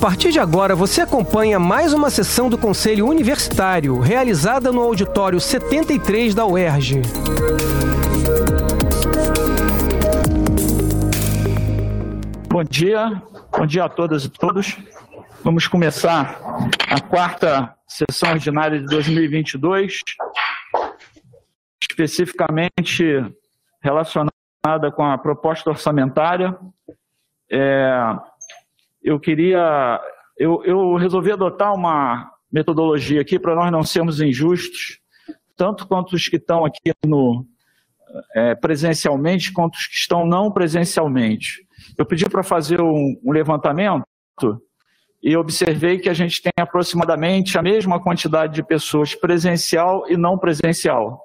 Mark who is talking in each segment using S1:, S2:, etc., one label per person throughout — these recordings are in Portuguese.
S1: partir de agora, você acompanha mais uma sessão do Conselho Universitário, realizada no auditório 73 da UERJ.
S2: Bom dia, bom dia a todas e todos. Vamos começar a quarta sessão ordinária de 2022, especificamente relacionada com a proposta orçamentária. É, eu queria. Eu, eu resolvi adotar uma metodologia aqui para nós não sermos injustos, tanto quanto os que estão aqui no, é, presencialmente, quanto os que estão não presencialmente. Eu pedi para fazer um, um levantamento e observei que a gente tem aproximadamente a mesma quantidade de pessoas presencial e não presencial.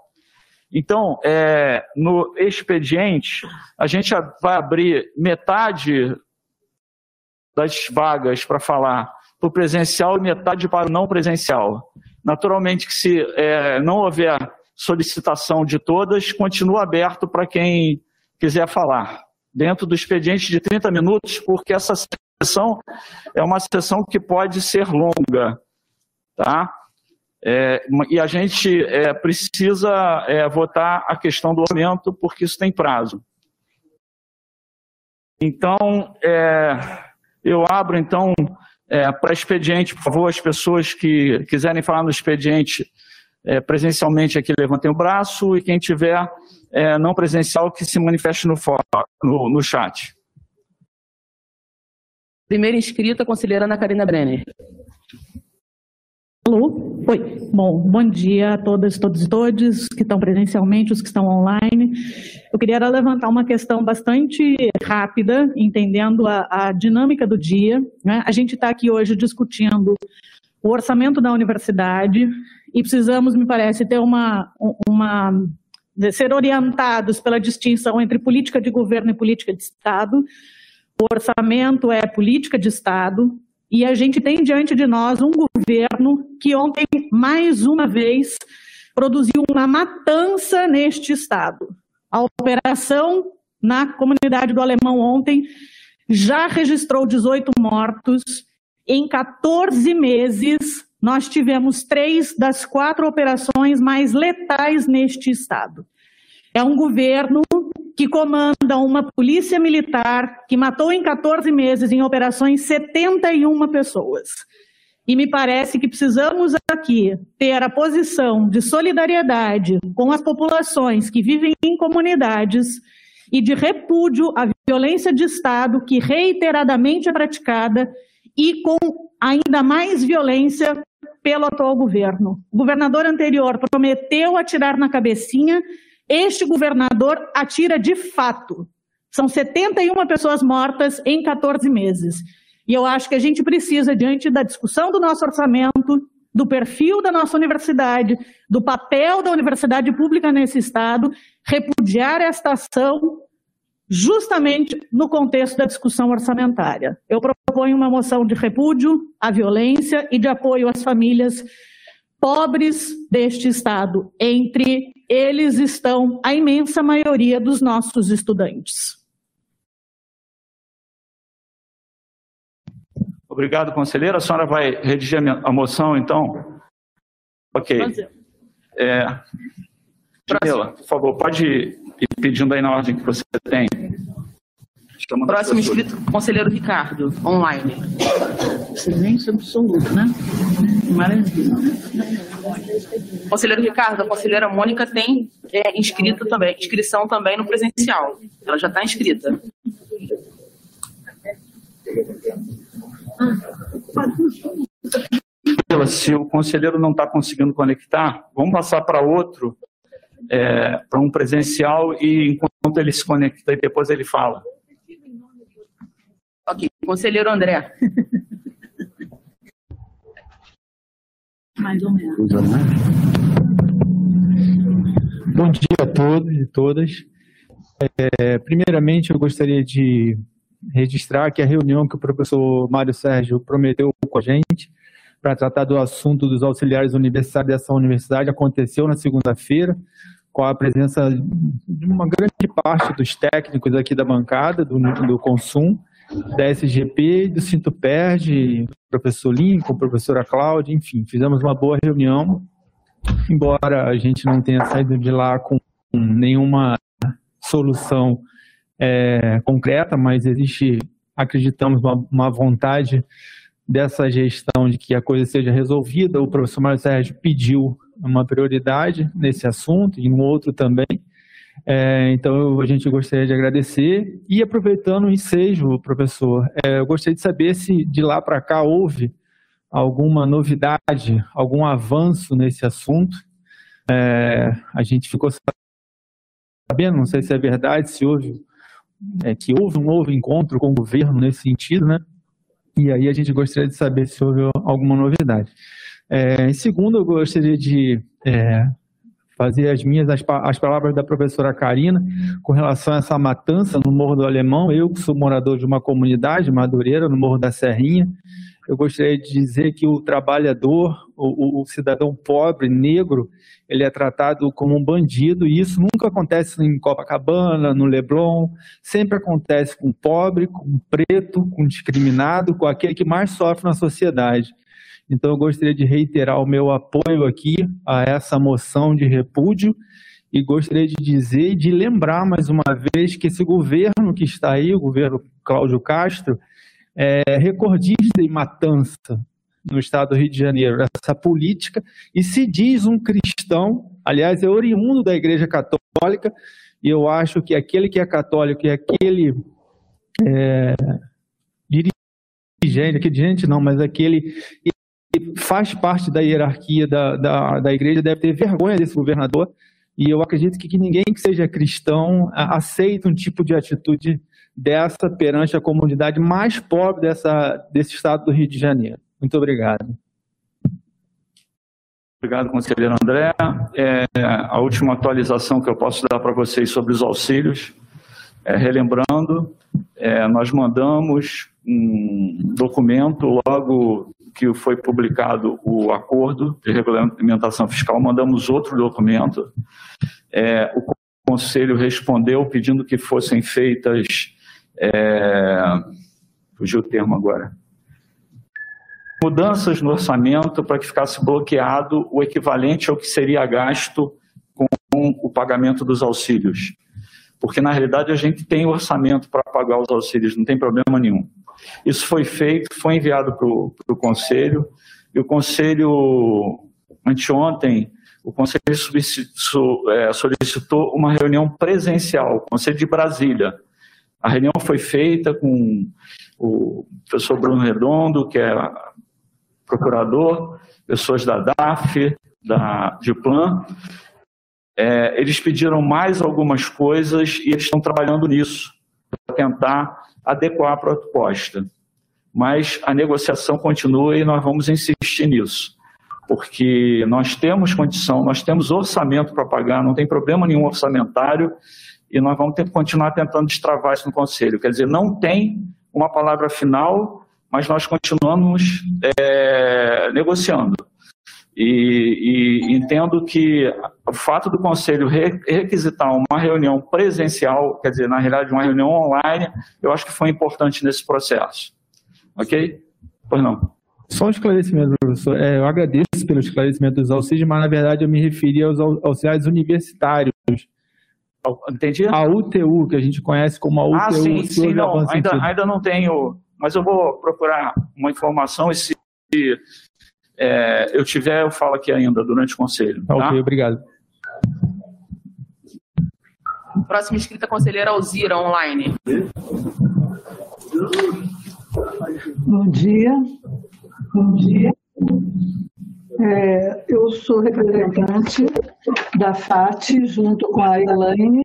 S2: Então, é, no expediente, a gente vai abrir metade das vagas para falar para o presencial e metade para o não presencial. Naturalmente que se é, não houver solicitação de todas, continua aberto para quem quiser falar. Dentro do expediente de 30 minutos, porque essa sessão é uma sessão que pode ser longa. Tá? É, e a gente é, precisa é, votar a questão do orçamento, porque isso tem prazo. Então, é, eu abro, então, é, para expediente, por favor, as pessoas que quiserem falar no expediente é, presencialmente aqui, levantem o braço, e quem tiver é, não presencial, que se manifeste no, no, no chat.
S3: Primeira inscrita, conselheira Ana Karina Brenner.
S4: Alô? Oi. Bom, bom dia a todas, todos e todos que estão presencialmente, os que estão online. Eu queria levantar uma questão bastante rápida, entendendo a, a dinâmica do dia. Né? A gente está aqui hoje discutindo o orçamento da universidade e precisamos, me parece, ter uma, uma ser orientados pela distinção entre política de governo e política de Estado. O orçamento é política de Estado, e a gente tem diante de nós um governo que ontem, mais uma vez, produziu uma matança neste Estado. A operação na comunidade do Alemão ontem já registrou 18 mortos. Em 14 meses, nós tivemos três das quatro operações mais letais neste Estado. É um governo que comanda uma polícia militar que matou em 14 meses em operações 71 pessoas. E me parece que precisamos aqui ter a posição de solidariedade com as populações que vivem em comunidades e de repúdio à violência de Estado que reiteradamente é praticada e com ainda mais violência pelo atual governo. O governador anterior prometeu atirar na cabecinha este governador atira de fato. São 71 pessoas mortas em 14 meses. E eu acho que a gente precisa, diante da discussão do nosso orçamento, do perfil da nossa universidade, do papel da universidade pública nesse Estado, repudiar esta ação justamente no contexto da discussão orçamentária. Eu proponho uma moção de repúdio à violência e de apoio às famílias pobres deste Estado. Entre eles estão a imensa maioria dos nossos estudantes.
S2: Obrigado, conselheira. A senhora vai redigir a moção, então? Ok. É, Jamila, por favor, pode ir pedindo aí na ordem que você tem.
S3: Próximo inscrito, conselheiro Ricardo, online. Silêncio absoluto, né? Maravilha. Conselheiro Ricardo, a conselheira Mônica tem é, inscrito também, inscrição também no presencial. Ela já está inscrita.
S2: Se o conselheiro não está conseguindo conectar, vamos passar para outro, é, para um presencial, e enquanto ele se conecta, e depois ele fala.
S3: Conselheiro André.
S4: Mais ou menos.
S5: Bom dia a todos e todas. É, primeiramente, eu gostaria de registrar que a reunião que o professor Mário Sérgio prometeu com a gente para tratar do assunto dos auxiliares universitários dessa universidade aconteceu na segunda-feira, com a presença de uma grande parte dos técnicos aqui da bancada, do, do consumo, da SGP, do Sinto Perde, professor Lincoln, professora Cláudia, enfim, fizemos uma boa reunião, embora a gente não tenha saído de lá com nenhuma solução é, concreta, mas existe, acreditamos, uma, uma, vontade dessa gestão de que a coisa seja resolvida. O professor Mário Sérgio pediu uma prioridade nesse assunto e um outro também. É, então, a gente gostaria de agradecer. E aproveitando o ensejo, professor, é, eu gostaria de saber se de lá para cá houve alguma novidade, algum avanço nesse assunto. É, a gente ficou sabendo, não sei se é verdade, se houve, é, que houve um novo encontro com o governo nesse sentido, né? E aí a gente gostaria de saber se houve alguma novidade. É, em segundo, eu gostaria de é, fazer as minhas as, as, palavras da professora Karina com relação a essa matança no Morro do Alemão. Eu que sou morador de uma comunidade, Madureira, no Morro da Serrinha, eu gostaria de dizer que o trabalhador, o, o, cidadão pobre, negro, ele é tratado como um bandido, e isso nunca acontece em Copacabana, no Leblon, sempre acontece com o pobre, com o preto, com o discriminado, com aquele que mais sofre na sociedade. Então, eu gostaria de reiterar o meu apoio aqui a essa moção de repúdio e gostaria de dizer e de lembrar mais uma vez que esse governo que está aí, o governo Cláudio Castro, é recordista em matança no estado do Rio de Janeiro, essa política, e se diz um cristão, aliás, é oriundo da Igreja Católica, e eu acho que aquele que é católico e aquele é, dirigente, aquele dirigente não, mas aquele faz parte da hierarquia da, da, da igreja deve ter vergonha desse governador, e eu acredito que, que ninguém que seja cristão aceita um tipo de atitude dessa perante a comunidade mais pobre dessa, desse estado do Rio de Janeiro. Muito obrigado.
S2: Obrigado, conselheiro André. É, a última atualização que eu posso dar para vocês sobre os auxílios, é, relembrando, é, nós mandamos um documento logo que foi publicado o acordo de regulamentação fiscal, mandamos outro documento. É, o Conselho respondeu pedindo que fossem feitas. É, fugiu o termo agora. Mudanças no orçamento para que ficasse bloqueado o equivalente ao que seria gasto com o pagamento dos auxílios. Porque, na realidade, a gente tem orçamento para pagar os auxílios, não tem problema nenhum. Isso foi feito, foi enviado para o Conselho, e o Conselho, anteontem, o Conselho é, solicitou uma reunião presencial, o Conselho de Brasília. A reunião foi feita com o professor Bruno Redondo, que é procurador, pessoas da DAF, da Diplan. É, eles pediram mais algumas coisas e eles estão trabalhando nisso, para tentar adequar a proposta. Mas a negociação continua e nós vamos insistir nisso, porque nós temos condição, nós temos orçamento para pagar, não tem problema nenhum orçamentário, e nós vamos ter continuar tentando destravar isso no Conselho. Quer dizer, não tem uma palavra final, mas nós continuamos é, negociando. E, e, entendo que o fato do Conselho requisitar uma reunião presencial, quer dizer, na realidade, uma reunião online, eu acho que foi importante nesse processo. Ok? Pois não.
S5: Só um esclarecimento, professor. É, eu agradeço pelo esclarecimento dos auxílios, mas na verdade eu me referi aos auxiliares universitários.
S2: Entendi?
S5: A UTU, que a gente conhece como a UTU.
S2: Ah, sim, sim, não, ainda, ainda não tenho, mas eu vou procurar uma informação e se é, eu tiver, eu falo aqui ainda durante o conselho.
S5: Tá? Ok, obrigado.
S6: Próxima inscrita, conselheira Alzira, online.
S7: Bom dia. Bom dia. É, eu sou representante da FAT, junto com a Elaine,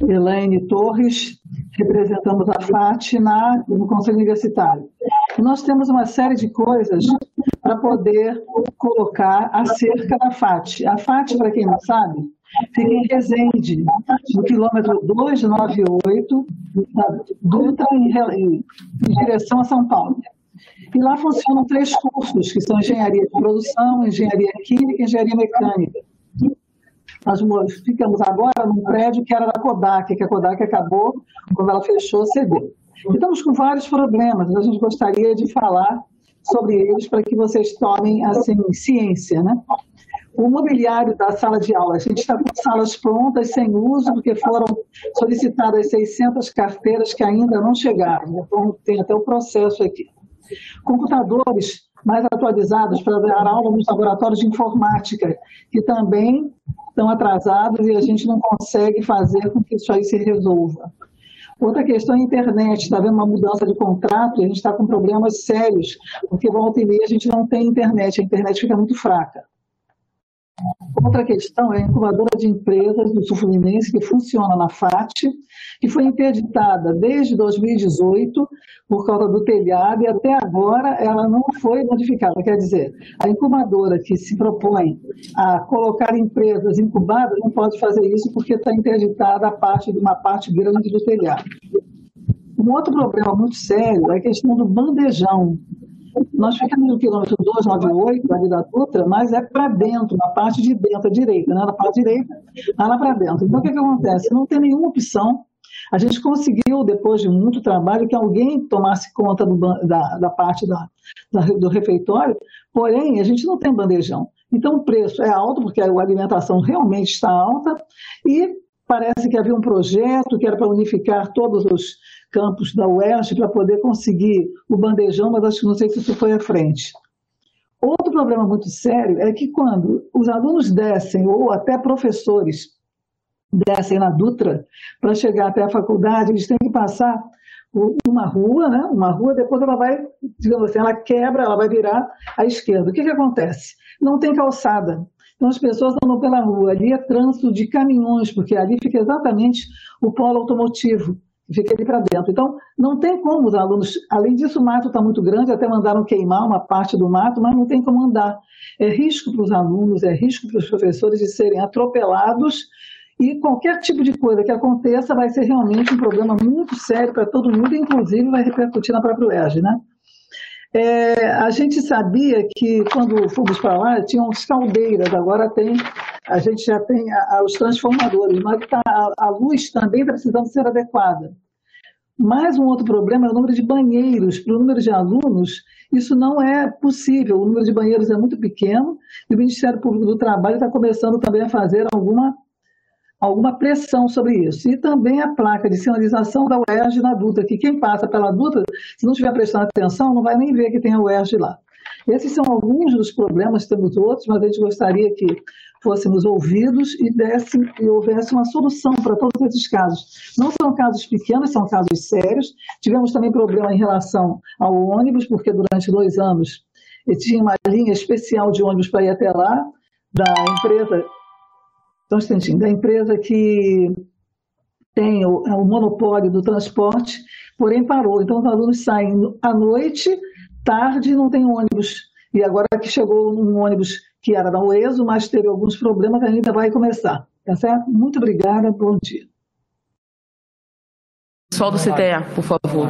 S7: Elaine Torres, representamos a FAT na, no Conselho Universitário. E nós temos uma série de coisas para poder colocar acerca da FAT. A FAT, para quem não sabe, fica em Resende, no quilômetro 298, da Dutra, em, em, direção a São Paulo. E lá funcionam três cursos, que são engenharia de produção, engenharia química e engenharia mecânica. Nós ficamos agora num prédio que era da Kodak, que a Kodak acabou, quando ela fechou, cedeu. Estamos com vários problemas, a gente gostaria de falar sobre eles para que vocês tomem assim ciência, né? O mobiliário da sala de aula, a gente está com salas prontas, sem uso, porque foram solicitadas 600 carteiras que ainda não chegaram. Então, tem até o processo aqui. Computadores mais atualizados para dar aula nos laboratórios de informática, que também estão atrasados e a gente não consegue fazer com que isso aí se resolva. Outra questão é a internet, está havendo uma mudança de contrato e a gente está com problemas sérios, porque volta e meia a gente não tem internet, a internet fica muito fraca. Outra questão é a incubadora de empresas do Sul Fluminense, que funciona na FAT, que foi interditada desde 2018 por causa do telhado e até agora ela não foi modificada. Quer dizer, a incubadora que se propõe a colocar empresas incubadas não pode fazer isso porque está interditada a parte de uma parte grande do telhado. Um outro problema muito sério é a questão do bandejão. Nós ficamos no quilômetro 298, ali da Dutra, mas é para dentro, na parte de dentro, à direita, né? na parte direita, lá para dentro. Então, o que, que acontece? Não tem nenhuma opção. A gente conseguiu, depois de muito trabalho, que alguém tomasse conta do, da, da, parte da, da, do refeitório, porém, a gente não tem bandejão. Então, o preço é alto, porque a alimentação realmente está alta, e parece que havia um projeto que era para unificar todos os campos da UERJ para poder conseguir o bandejão, mas acho que não sei se isso foi à frente. Outro problema muito sério é que quando os alunos descem, ou até professores descem na Dutra para chegar até a faculdade, eles têm que passar uma rua, né? uma rua, depois ela vai, digamos assim, ela quebra, ela vai virar à esquerda. O que, que acontece? Não tem calçada. Então as pessoas andam pela rua, ali é trânsito de caminhões, porque ali fica exatamente o polo automotivo fica ali para dentro. Então, não tem como os alunos, além disso, o mato está muito grande, até mandaram queimar uma parte do mato, mas não tem como andar. É risco para os alunos, é risco para os professores de serem atropelados e qualquer tipo de coisa que aconteça vai ser realmente um problema muito sério para todo mundo, inclusive vai repercutir na própria UERJ, né? É, a gente sabia que quando fomos para lá tinham as caldeiras, agora tem, a gente já tem a, a, os transformadores, mas tá, a, a luz também está precisando ser adequada. Mais um outro problema é o número de banheiros. Para o número de alunos, isso não é possível. O número de banheiros é muito pequeno e o Ministério Público do Trabalho está começando também a fazer alguma alguma pressão sobre isso. E também a placa de sinalização da UERJ na Dutra, que quem passa pela Dutra, se não estiver prestando atenção, não vai nem ver que tem a UERJ lá. Esses são alguns dos problemas, temos outros, mas a gente gostaria que fôssemos ouvidos e, desse, e houvesse uma solução para todos esses casos. Não são casos pequenos, são casos sérios. Tivemos também problema em relação ao ônibus, porque durante dois anos tinha uma linha especial de ônibus para ir até lá, da empresa só um instantinho, da empresa que tem o, é o, monopólio do transporte, porém parou. Então, os alunos saem à noite, tarde, não tem ônibus. E agora que chegou um ônibus que era da UESO, mas teve alguns problemas, ainda vai começar. Tá certo? Muito obrigada, bom dia.
S6: Pessoal do CTE, por favor.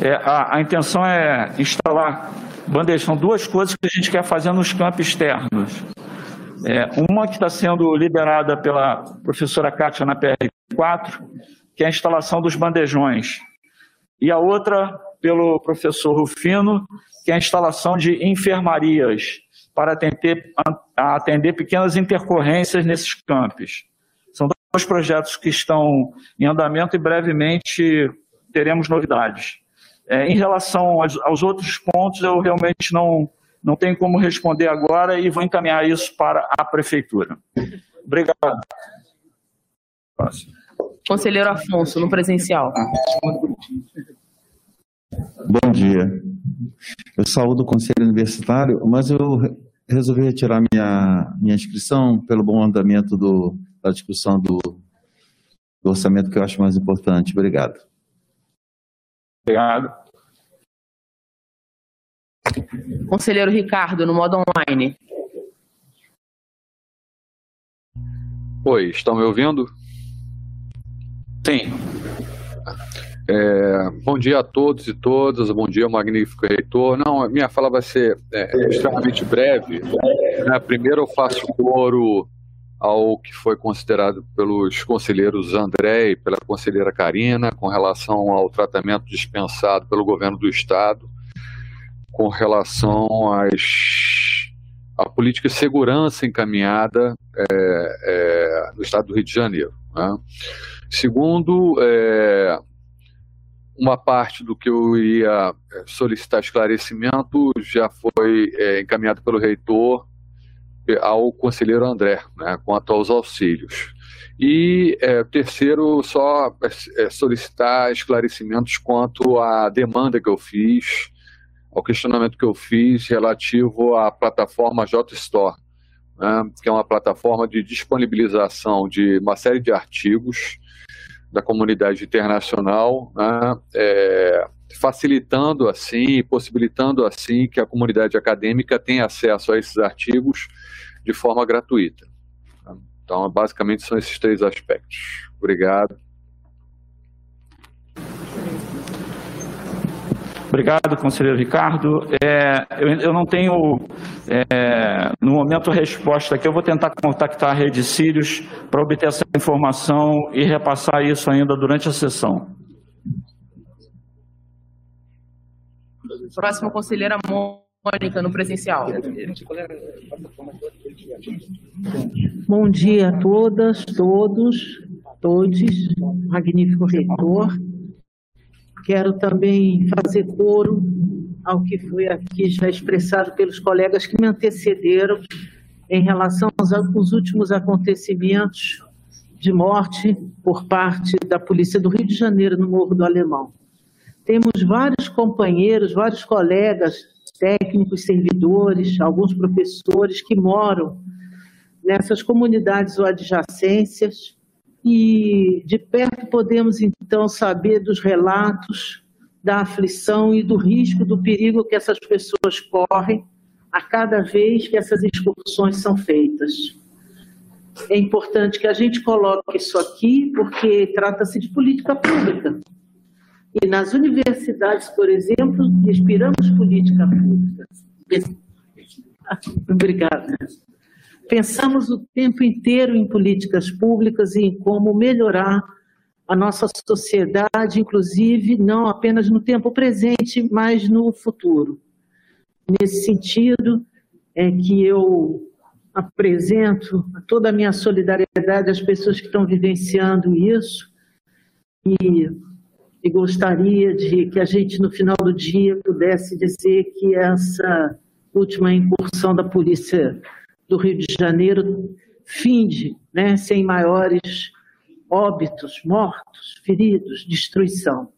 S2: É, a, a, intenção é instalar bandejão, são duas coisas que a gente quer fazer nos campos externos. É, uma que está sendo liderada pela professora Kátia na PR4, que é a instalação dos bandejões. E a outra pelo professor Rufino, que é a instalação de enfermarias para atender, atender pequenas intercorrências nesses campos. São dois projetos que estão em andamento e brevemente teremos novidades. É, em relação aos, aos outros pontos, eu realmente não, não tenho como responder agora e vou encaminhar isso para a prefeitura. Obrigado.
S6: Próximo. Conselheiro Afonso, no presencial.
S8: Bom dia. Eu saúdo o Conselho Universitário, mas eu resolvi retirar minha, minha inscrição pelo bom andamento do, da discussão do, do orçamento, que eu acho mais importante. Obrigado.
S2: Obrigado.
S6: Conselheiro Ricardo, no modo online.
S9: Oi, estão me ouvindo?
S2: Sim.
S9: É, bom dia a todos e todas, bom dia, magnífico reitor. Não, a minha fala vai ser é, extremamente breve. Né? Primeiro, eu faço coro ao que foi considerado pelos conselheiros André e pela conselheira Karina, com relação ao tratamento dispensado pelo governo do Estado, com relação às, à política de segurança encaminhada é, é, no Estado do Rio de Janeiro. Né? Segundo, é, uma parte do que eu ia é, solicitar esclarecimento já foi é, encaminhado pelo reitor ao conselheiro André, né, quanto aos auxílios. E é, terceiro, só é, é, solicitar esclarecimentos quanto à demanda que eu fiz, ao questionamento que eu fiz relativo à plataforma JStore, né, que é uma plataforma de disponibilização de uma série de artigos da comunidade internacional, né, é, facilitando assim, possibilitando assim que a comunidade acadêmica tenha acesso a esses artigos de forma gratuita. Então, basicamente, são esses três aspectos. Obrigado.
S2: Obrigado, conselheiro Ricardo. É, eu, eu, não tenho, é, no momento, resposta aqui. Eu vou tentar contactar a Rede Sírios para obter essa informação e repassar isso ainda durante a sessão.
S3: Próximo, conselheira Mônica, no presencial.
S10: Bom dia a todas, todos, todos, magnífico reitor. Quero também fazer coro ao que foi aqui já expressado pelos colegas que me antecederam em relação aos, últimos acontecimentos de morte por parte da Polícia do Rio de Janeiro no Morro do Alemão. Temos vários companheiros, vários colegas técnicos, servidores, alguns professores que moram nessas comunidades ou adjacências e de perto podemos então saber dos relatos da aflição e do risco, do perigo que essas pessoas correm a cada vez que essas excursões são feitas. É importante que a gente coloque isso aqui, porque trata-se de política pública. E nas universidades, por exemplo, inspiramos política pública. Obrigada. Pensamos o tempo inteiro em políticas públicas e em como melhorar a nossa sociedade, inclusive não apenas no tempo presente, mas no futuro. Nesse sentido, é que eu apresento toda a minha solidariedade às pessoas que estão vivenciando isso e e gostaria de que a gente, no final do dia, pudesse dizer que essa última incursão da Polícia do Rio de Janeiro finde, né, sem maiores óbitos, mortos, feridos, destruição.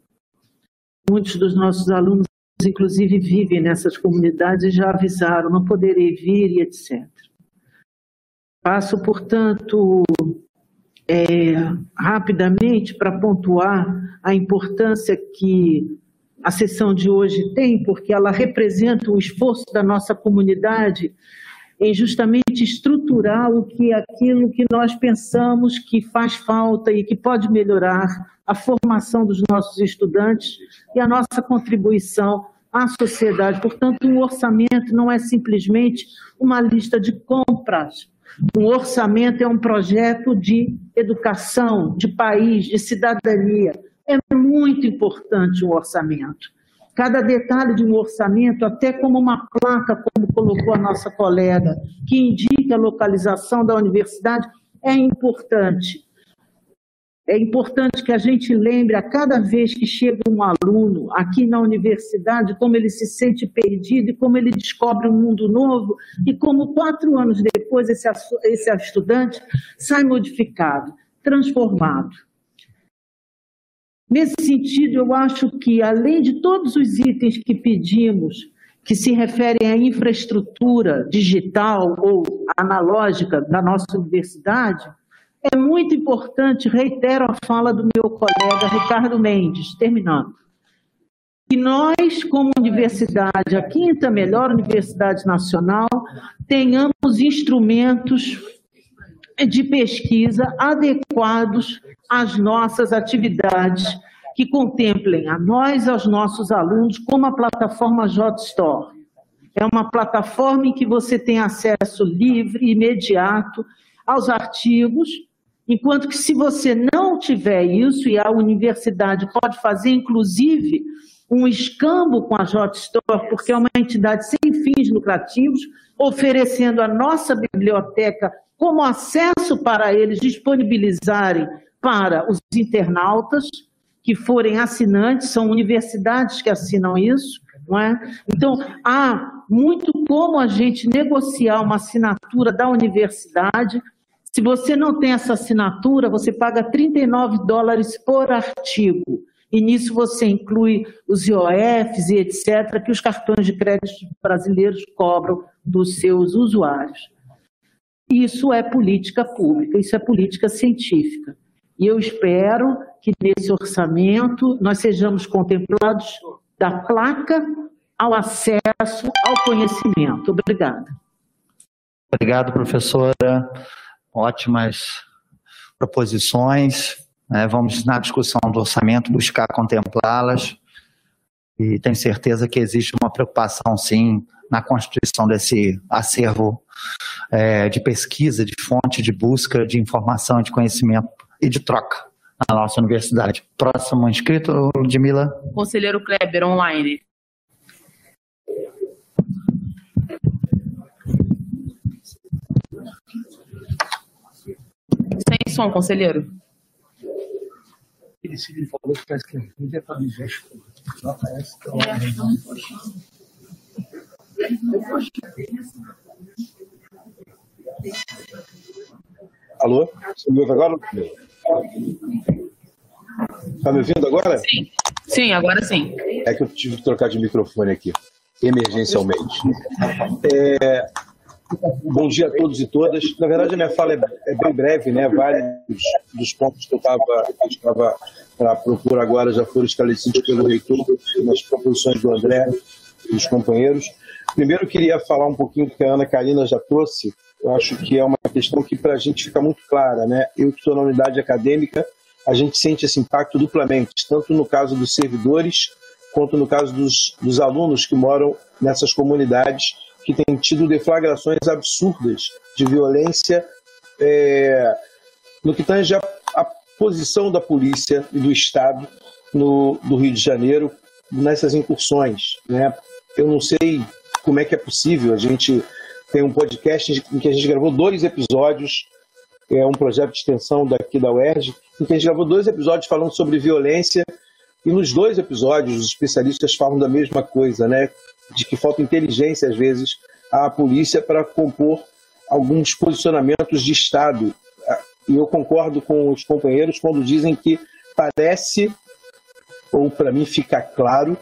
S10: Muitos dos nossos alunos, inclusive, vivem nessas comunidades e já avisaram, não poderei vir e etc. Passo, portanto, é, rapidamente para pontuar a importância que a sessão de hoje tem, porque ela representa o esforço da nossa comunidade em justamente estruturar o que aquilo que nós pensamos que faz falta e que pode melhorar a formação dos nossos estudantes e a nossa contribuição à sociedade. Portanto, um orçamento não é simplesmente uma lista de compras um orçamento é um projeto de educação, de país, de cidadania. É muito importante o orçamento. Cada detalhe de um orçamento, até como uma placa, como colocou a nossa colega, que indica a localização da universidade, é importante. É importante que a gente lembre a cada vez que chega um aluno aqui na universidade como ele se sente perdido e como ele descobre um mundo novo e como quatro anos depois esse, esse estudante sai modificado, transformado. Nesse sentido, eu acho que, além de todos os itens que pedimos, que se referem à infraestrutura digital ou analógica da nossa universidade, é muito importante, reitero a fala do meu colega Ricardo Mendes, terminando, que nós, como universidade, a quinta melhor universidade nacional, tenhamos instrumentos de pesquisa adequados às nossas atividades, que contemplem a nós aos nossos alunos, como a plataforma JStore. É uma plataforma em que você tem acesso livre, imediato, aos artigos, enquanto que se você não tiver isso, e a universidade pode fazer, inclusive, um escambo com a JSTOR, porque é uma entidade sem fins lucrativos, oferecendo a nossa biblioteca como acesso para eles disponibilizarem para os internautas que forem assinantes, são universidades que assinam isso, não é? Então, há muito como a gente negociar uma assinatura da universidade. Se você não tem essa assinatura, você paga 39 dólares por artigo. E nisso você inclui os IOFs e etc., que os cartões de crédito brasileiros cobram dos seus usuários. Isso é política pública, isso é política científica. E eu espero que nesse orçamento nós sejamos contemplados da placa ao acesso ao conhecimento. Obrigada.
S11: Obrigado, professora. Ótimas proposições. É, vamos, na discussão do orçamento, buscar contemplá-las. E tenho certeza que existe uma preocupação, sim, na constituição desse acervo é, de pesquisa, de fonte, de busca de informação, de conhecimento e de troca na nossa universidade. Próximo inscrito, Ludmila.
S3: Conselheiro Kleber, online. Sem som, conselheiro. Ele falou que parece que é para me Não aparece.
S12: Alô? Você me ouve agora? Está me ouvindo agora?
S3: Sim. Sim, agora sim.
S12: É que eu tive que trocar de microfone aqui, emergencialmente. É, bom dia a todos e todas. Na verdade, a minha fala é, é bem breve, né? Vários dos pontos que eu estava para propor agora já foram esclarecidos pelo reitor nas proposições do André e dos companheiros. Primeiro, eu queria falar um pouquinho do que a Ana Karina já trouxe. Eu acho que é uma questão que para a gente fica muito clara, né? Eu que estou na unidade acadêmica, a gente sente esse impacto duplamente, tanto no caso dos servidores, quanto no caso dos, dos alunos que moram nessas comunidades que têm tido deflagrações absurdas de violência é, no que tange a, a posição da polícia e do Estado no, do Rio de Janeiro nessas incursões. Né? Eu não sei como é que é possível. A gente tem um podcast em que a gente gravou dois episódios, é um projeto de extensão daqui da UERJ, em que a gente gravou dois episódios falando sobre violência, e nos dois episódios os especialistas falam da mesma coisa, né? De que falta inteligência, às vezes, à polícia para compor alguns posicionamentos de Estado. E eu concordo com os companheiros quando dizem que parece, ou para mim fica claro,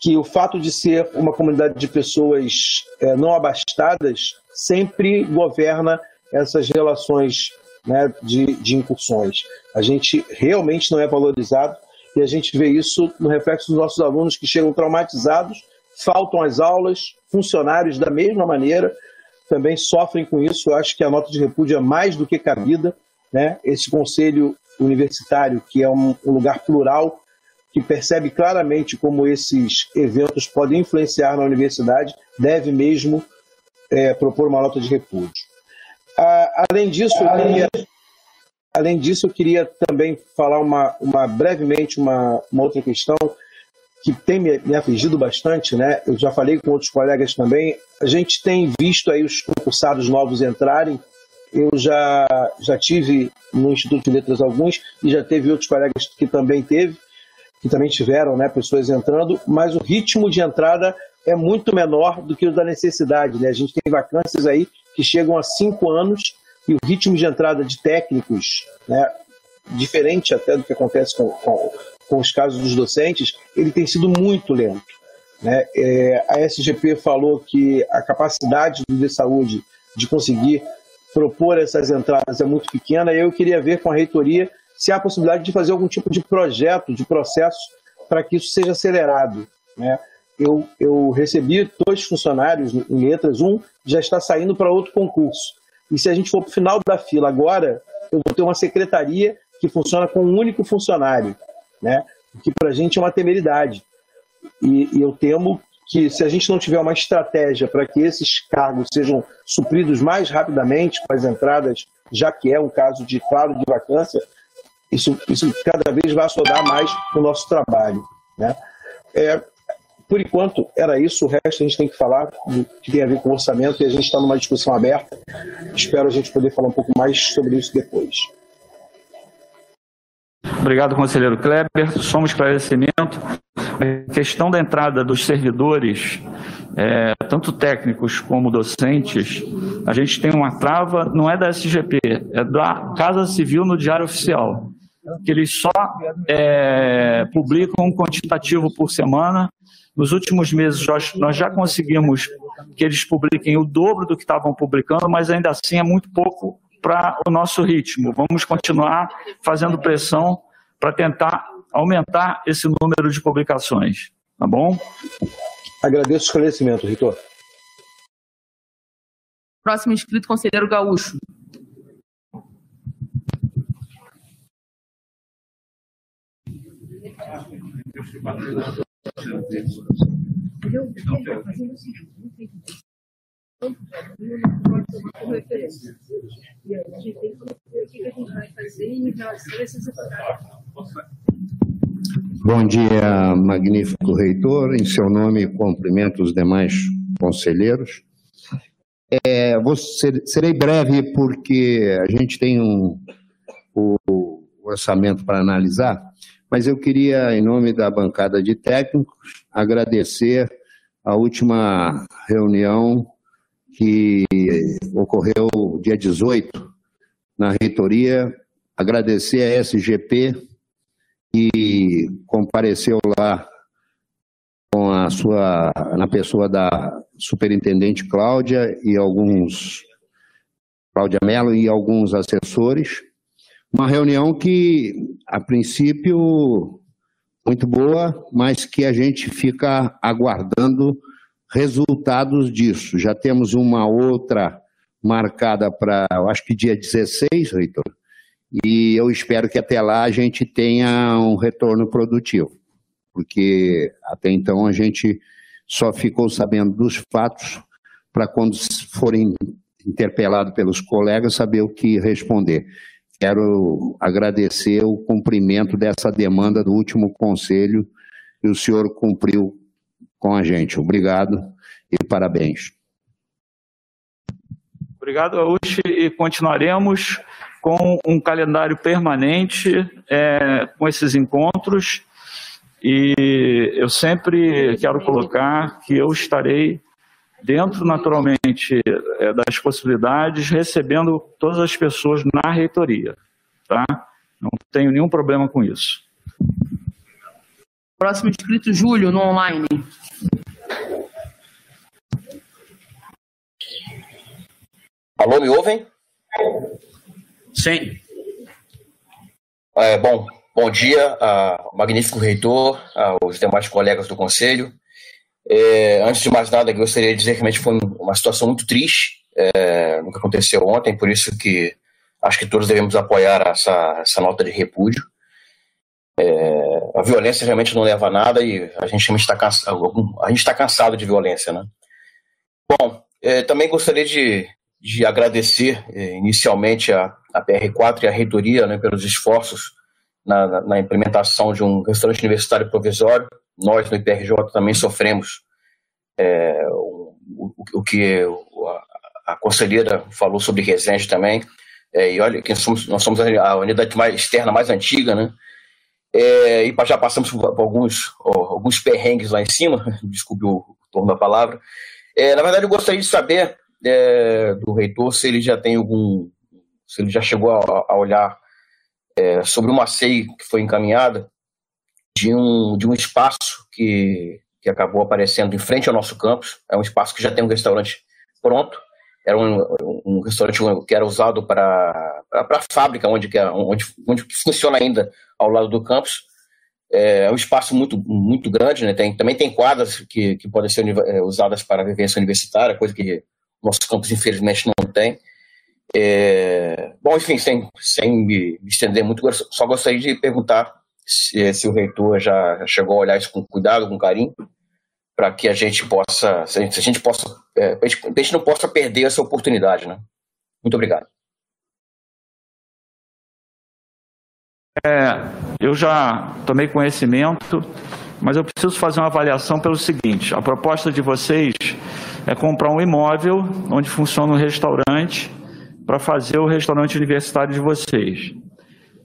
S12: que o fato de ser uma comunidade de pessoas é, não abastadas sempre governa essas relações né, de, de incursões. A gente realmente não é valorizado e a gente vê isso no reflexo dos nossos alunos que chegam traumatizados, faltam às aulas, funcionários da mesma maneira também sofrem com isso. Eu acho que a nota de repúdio é mais do que cabida. Né? Esse conselho universitário, que é um, um lugar plural, que percebe claramente como esses eventos podem influenciar na universidade, deve mesmo é, propor uma nota de repúdio. Ah, além disso, eu queria, além disso, eu queria também falar uma, uma brevemente uma, uma outra questão que tem me, me, afligido bastante, né? Eu já falei com outros colegas também. A gente tem visto aí os concursados novos entrarem. Eu já já tive no Instituto de Letras alguns e já teve outros colegas que também teve que também tiveram né, pessoas entrando, mas o ritmo de entrada é muito menor do que o da necessidade. Né? A gente tem vacâncias aí que chegam a cinco anos e o ritmo de entrada de técnicos, né, diferente até do que acontece com, com, com os casos dos docentes, ele tem sido muito lento. Né? É, a SGP falou que a capacidade do de saúde de conseguir propor essas entradas é muito pequena. Eu queria ver com a reitoria se há a possibilidade de fazer algum tipo de projeto, de processo, para que isso seja acelerado. Né? Eu, eu recebi dois funcionários em letras, um já está saindo para outro concurso. E se a gente for para o final da fila agora, eu vou ter uma secretaria que funciona com um único funcionário, né? que para a gente é uma temeridade. E, e eu temo que se a gente não tiver uma estratégia para que esses cargos sejam supridos mais rapidamente com as entradas já que é um caso de claro de vacância, isso, isso cada vez vai assodar mais o nosso trabalho. Né? É, por enquanto, era isso. O resto a gente tem que falar, que tem a ver com orçamento, e a gente está numa discussão aberta. Espero a gente poder falar um pouco mais sobre isso depois.
S2: Obrigado, conselheiro Kleber. Só um esclarecimento. A questão da entrada dos servidores, é, tanto técnicos como docentes, a gente tem uma trava, não é da SGP, é da Casa Civil no Diário Oficial, que eles só é, publicam um quantitativo por semana. Nos últimos meses, nós já conseguimos que eles publiquem o dobro do que estavam publicando, mas ainda assim é muito pouco para o nosso ritmo. Vamos continuar fazendo pressão para tentar aumentar esse número de publicações. Tá bom?
S12: Agradeço o esclarecimento, Ritor.
S3: Próximo inscrito, conselheiro Gaúcho.
S13: Bom dia, magnífico reitor. Em seu nome, cumprimento os demais conselheiros. É, vou ser, serei breve porque a gente tem um, o orçamento para analisar, mas eu queria, em nome da bancada de técnicos, agradecer a última reunião que ocorreu dia 18 na reitoria, agradecer a SGP que compareceu lá com a sua na pessoa da superintendente Cláudia e alguns Cláudia Mello e alguns assessores. Uma reunião que a princípio muito boa, mas que a gente fica aguardando resultados disso. Já temos uma outra marcada para, acho que dia 16, Reitor, e eu espero que até lá a gente tenha um retorno produtivo, porque até então a gente só ficou sabendo dos fatos para quando forem interpelados pelos colegas saber o que responder. Quero agradecer o cumprimento dessa demanda do último conselho e o senhor cumpriu com a gente. Obrigado e parabéns.
S2: Obrigado, Aushi, e continuaremos com um calendário permanente é, com esses encontros. E eu sempre quero colocar que eu estarei dentro, naturalmente, é, das possibilidades, recebendo todas as pessoas na reitoria. Tá? Não tenho nenhum problema com isso.
S3: Próximo inscrito, Júlio, no online.
S14: Alô, me ouvem?
S2: Sim.
S14: É, bom, bom dia, ao magnífico reitor, aos demais colegas do conselho. É, antes de mais nada, gostaria de dizer que realmente foi uma situação muito triste é, no que aconteceu ontem, por isso que acho que todos devemos apoiar essa, essa nota de repúdio. É, a violência realmente não leva a nada e a gente está cansado, está cansado de violência, né? Bom, é, também gostaria de, de agradecer é, inicialmente a, a PR4 e a reitoria né, pelos esforços na, na, na, implementação de um restaurante universitário provisório. Nós, no IPRJ, também sofremos é, o, o, o, que a, a, conselheira falou sobre Resende também. É, e olha, que somos, nós somos a unidade mais, externa mais antiga, né? É, e já passamos por alguns, alguns perrengues lá em cima, desculpe o torno da palavra. É, na verdade, eu gostaria de saber é, do reitor se ele já tem algum. se ele já chegou a, a olhar é, sobre uma SEI que foi encaminhada de um, de um espaço que, que acabou aparecendo em frente ao nosso campus. É um espaço que já tem um restaurante pronto. Era um, um restaurante que era usado para a fábrica, onde, que é, onde, onde funciona ainda ao lado do campus. É, é um espaço muito, muito grande, né? tem, também tem quadras que, que podem ser é, usadas para a vivência universitária, coisa que nosso campus infelizmente não tem. É, bom, enfim, sem, sem me estender muito, só gostaria de perguntar se, se o reitor já chegou a olhar isso com cuidado, com carinho, para que a gente possa, se a gente, se a gente possa, é, a gente não possa perder essa oportunidade, né? Muito obrigado.
S2: eu já tomei conhecimento, mas eu preciso fazer uma avaliação pelo seguinte: a proposta de vocês é comprar um imóvel onde funciona um restaurante para fazer o restaurante universitário de vocês.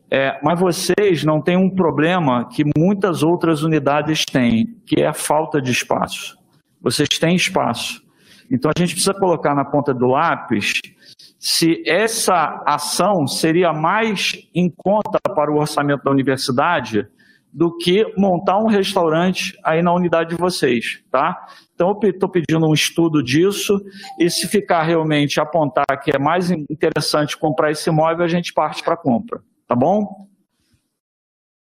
S2: É, mas vocês não têm um problema que muitas outras unidades têm, que é a falta de espaço. Vocês têm espaço. Então a gente precisa colocar na ponta do lápis se essa ação seria mais em conta para o orçamento da universidade do que montar um restaurante aí na unidade de vocês, tá? Então eu estou pedindo um estudo disso e se ficar realmente apontar que é mais interessante comprar esse imóvel, a gente parte para a compra, tá bom?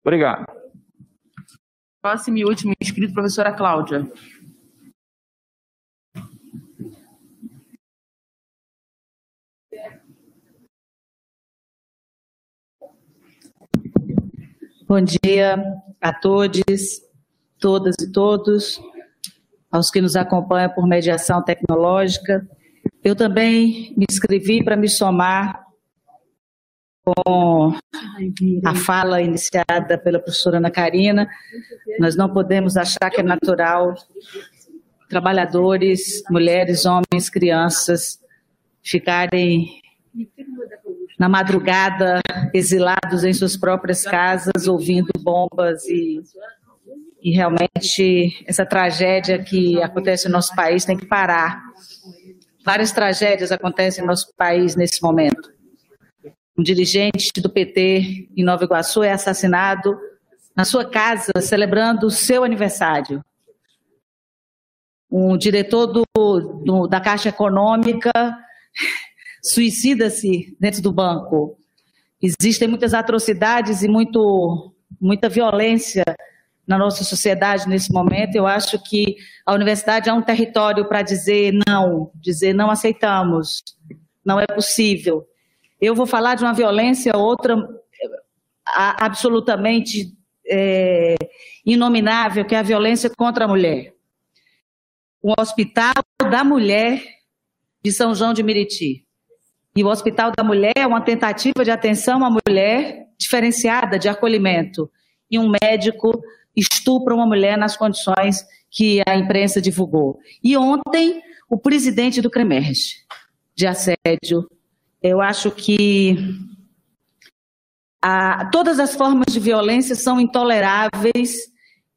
S2: Obrigado.
S6: Próximo e último inscrito, professora Cláudia.
S15: Bom dia a todos, todas e todos, aos que nos acompanham por mediação tecnológica. Eu também me inscrevi para me somar com a fala iniciada pela professora Ana Karina. Nós não podemos achar que é natural trabalhadores, mulheres, homens, crianças ficarem na madrugada, exilados em suas próprias casas, ouvindo bombas e, e realmente essa tragédia que acontece no nosso país tem que parar. Várias tragédias acontecem no nosso país nesse momento. Um dirigente do PT em Nova Iguaçu é assassinado na sua casa, celebrando o seu aniversário. Um diretor do, do, da Caixa Econômica suicida-se dentro do banco. Existem muitas atrocidades e muito, muita violência na nossa sociedade nesse momento. Eu acho que a universidade é um território para dizer não, dizer não aceitamos, não é possível. Eu vou falar de uma violência, outra absolutamente é, inominável, que é a violência contra a mulher. O Hospital da Mulher de São João de Meriti. E o Hospital da Mulher é uma tentativa de atenção à mulher diferenciada, de acolhimento. E um médico estupra uma mulher nas condições que a imprensa divulgou. E ontem, o presidente do CREMERGE, de assédio. Eu acho que a, todas as formas de violência são intoleráveis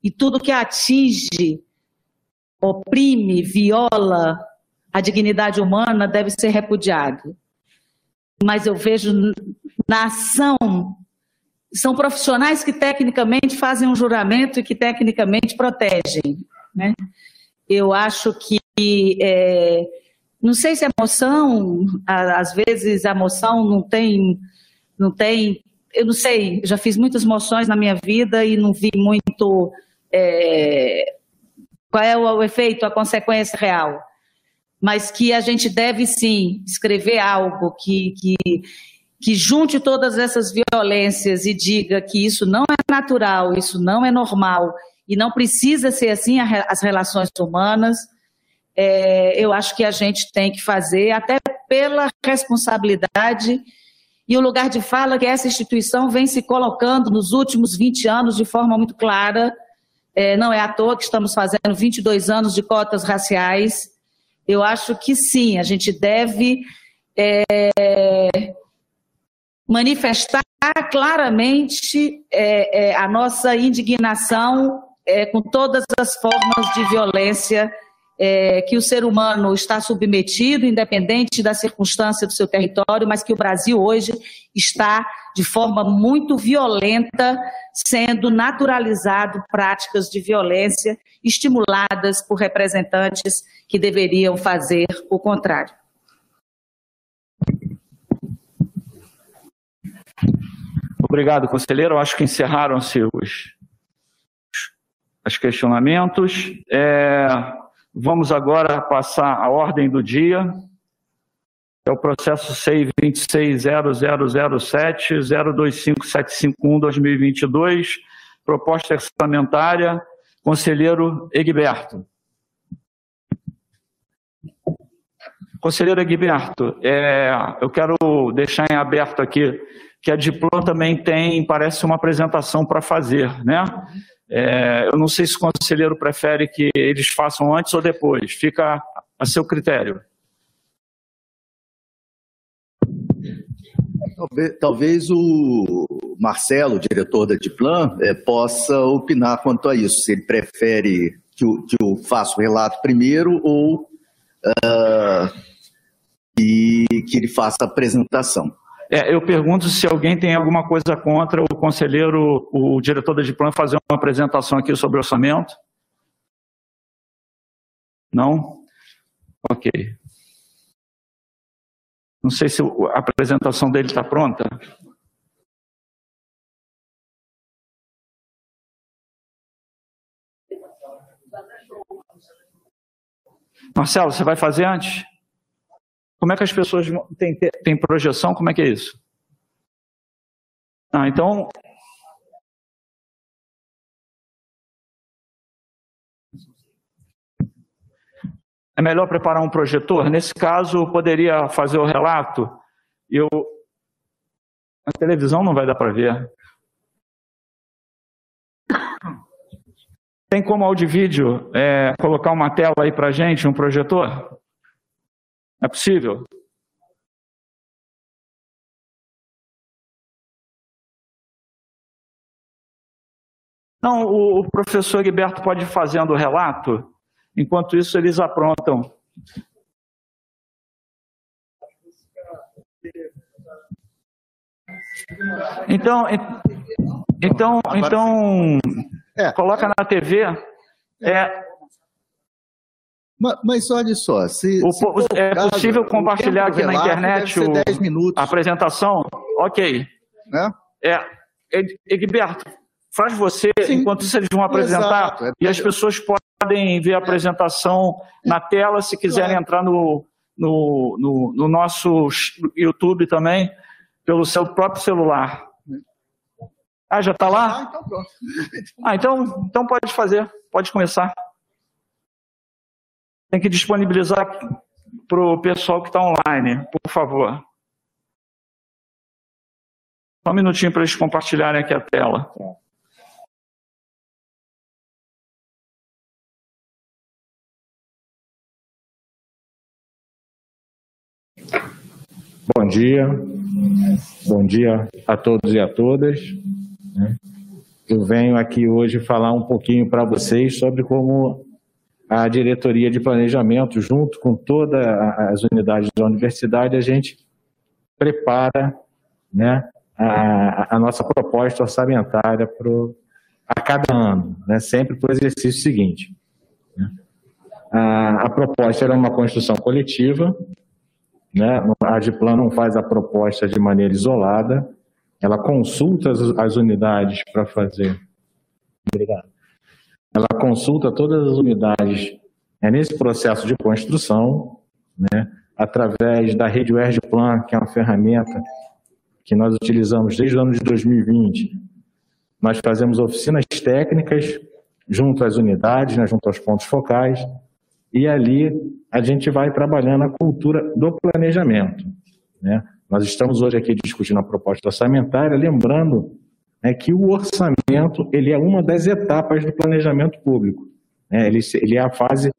S15: e tudo que atinge, oprime, viola a dignidade humana deve ser repudiado mas eu vejo na ação são profissionais que tecnicamente fazem um juramento e que tecnicamente protegem. Né? Eu acho que, é, não sei se a moção, às vezes a moção não tem, não tem, eu não sei, já fiz muitas moções na minha vida e não vi muito é, qual é o efeito, a consequência real mas que a gente deve sim escrever algo que, que, que junte todas essas violências e diga que isso não é natural, isso não é normal e não precisa ser assim as relações humanas. É, eu acho que a gente tem que fazer, até pela responsabilidade e o lugar de fala que essa instituição vem se colocando nos últimos 20 anos de forma muito clara. É, não é à toa que estamos fazendo 22 anos de cotas raciais. Eu acho que sim, a gente deve é, manifestar claramente é, é, a nossa indignação é, com todas as formas de violência é, que o ser humano está submetido, independente da circunstância do seu território, mas que o Brasil hoje está de forma muito violenta, sendo naturalizado práticas de violência estimuladas por representantes que deveriam fazer o contrário.
S2: Obrigado, conselheiro. acho que encerraram-se os, os questionamentos. É, vamos agora passar a ordem do dia. É o processo CEI 26007-025751-2022, proposta orçamentária, conselheiro Egberto. Conselheiro Egberto, é, eu quero deixar em aberto aqui que a Diplan também tem, parece uma apresentação para fazer, né? É, eu não sei se o conselheiro prefere que eles façam antes ou depois, fica a seu critério.
S16: Talvez, o Marcelo, diretor da Diplan, é, possa opinar quanto a isso, se ele prefere que eu, que eu faça o relato primeiro ou uh, que, que ele faça a apresentação.
S2: É, eu pergunto se alguém tem alguma coisa contra o conselheiro, o diretor da Diplan, fazer uma apresentação aqui sobre orçamento. Não? Ok. Não sei se a apresentação dele está pronta. Marcelo, você vai fazer antes? Como é que as pessoas têm, têm projeção? Como é que é isso? Ah, então. É melhor preparar um projetor? Nesse caso, poderia fazer o relato. Eu. A televisão não vai dar para ver. Tem como áudio vídeo é, colocar uma tela aí para gente, um projetor? É possível? Não, o, o professor Gilberto pode ir fazendo o relato, enquanto isso eles aprontam. Então, então, então, é. coloca na TV. É,
S16: mas, mas olha só, se,
S2: o, se é caso, possível compartilhar aqui na internet o, a apresentação? Ok.
S16: Né?
S2: É, Egberto, faz você, Sim. enquanto eles vão apresentar, Exato. É e as pessoas podem ver a apresentação na tela, se quiserem claro. entrar no, no, no, no, nosso YouTube também, pelo seu próprio celular. Ah, já está lá? Ah, então pronto. Ah, então, então pode fazer, pode começar tem que disponibilizar para o pessoal que está online, por favor. Só um minutinho para eles compartilharem aqui a tela.
S17: Bom dia, bom dia a todos e a todas. Eu venho aqui hoje falar um pouquinho para vocês sobre como a diretoria de planejamento, junto com todas as unidades da universidade, a gente prepara né, a, a nossa proposta orçamentária pro, a cada ano, né, sempre para o exercício seguinte. Né. A, a, proposta era uma construção coletiva, né, a Adplan não faz a proposta de maneira isolada, ela consulta as, as unidades para fazer. Obrigado ela consulta todas as unidades é, nesse processo de construção, né, através da rede UERJ Plan, que é uma ferramenta que nós utilizamos desde o ano de 2020. Nós fazemos oficinas técnicas junto às unidades, né, junto aos pontos focais, e ali a gente vai trabalhando a cultura do planejamento. Né? Nós estamos hoje aqui discutindo a proposta orçamentária, lembrando é que o orçamento ele é uma das etapas do planejamento público. Né? Ele, ele é a fase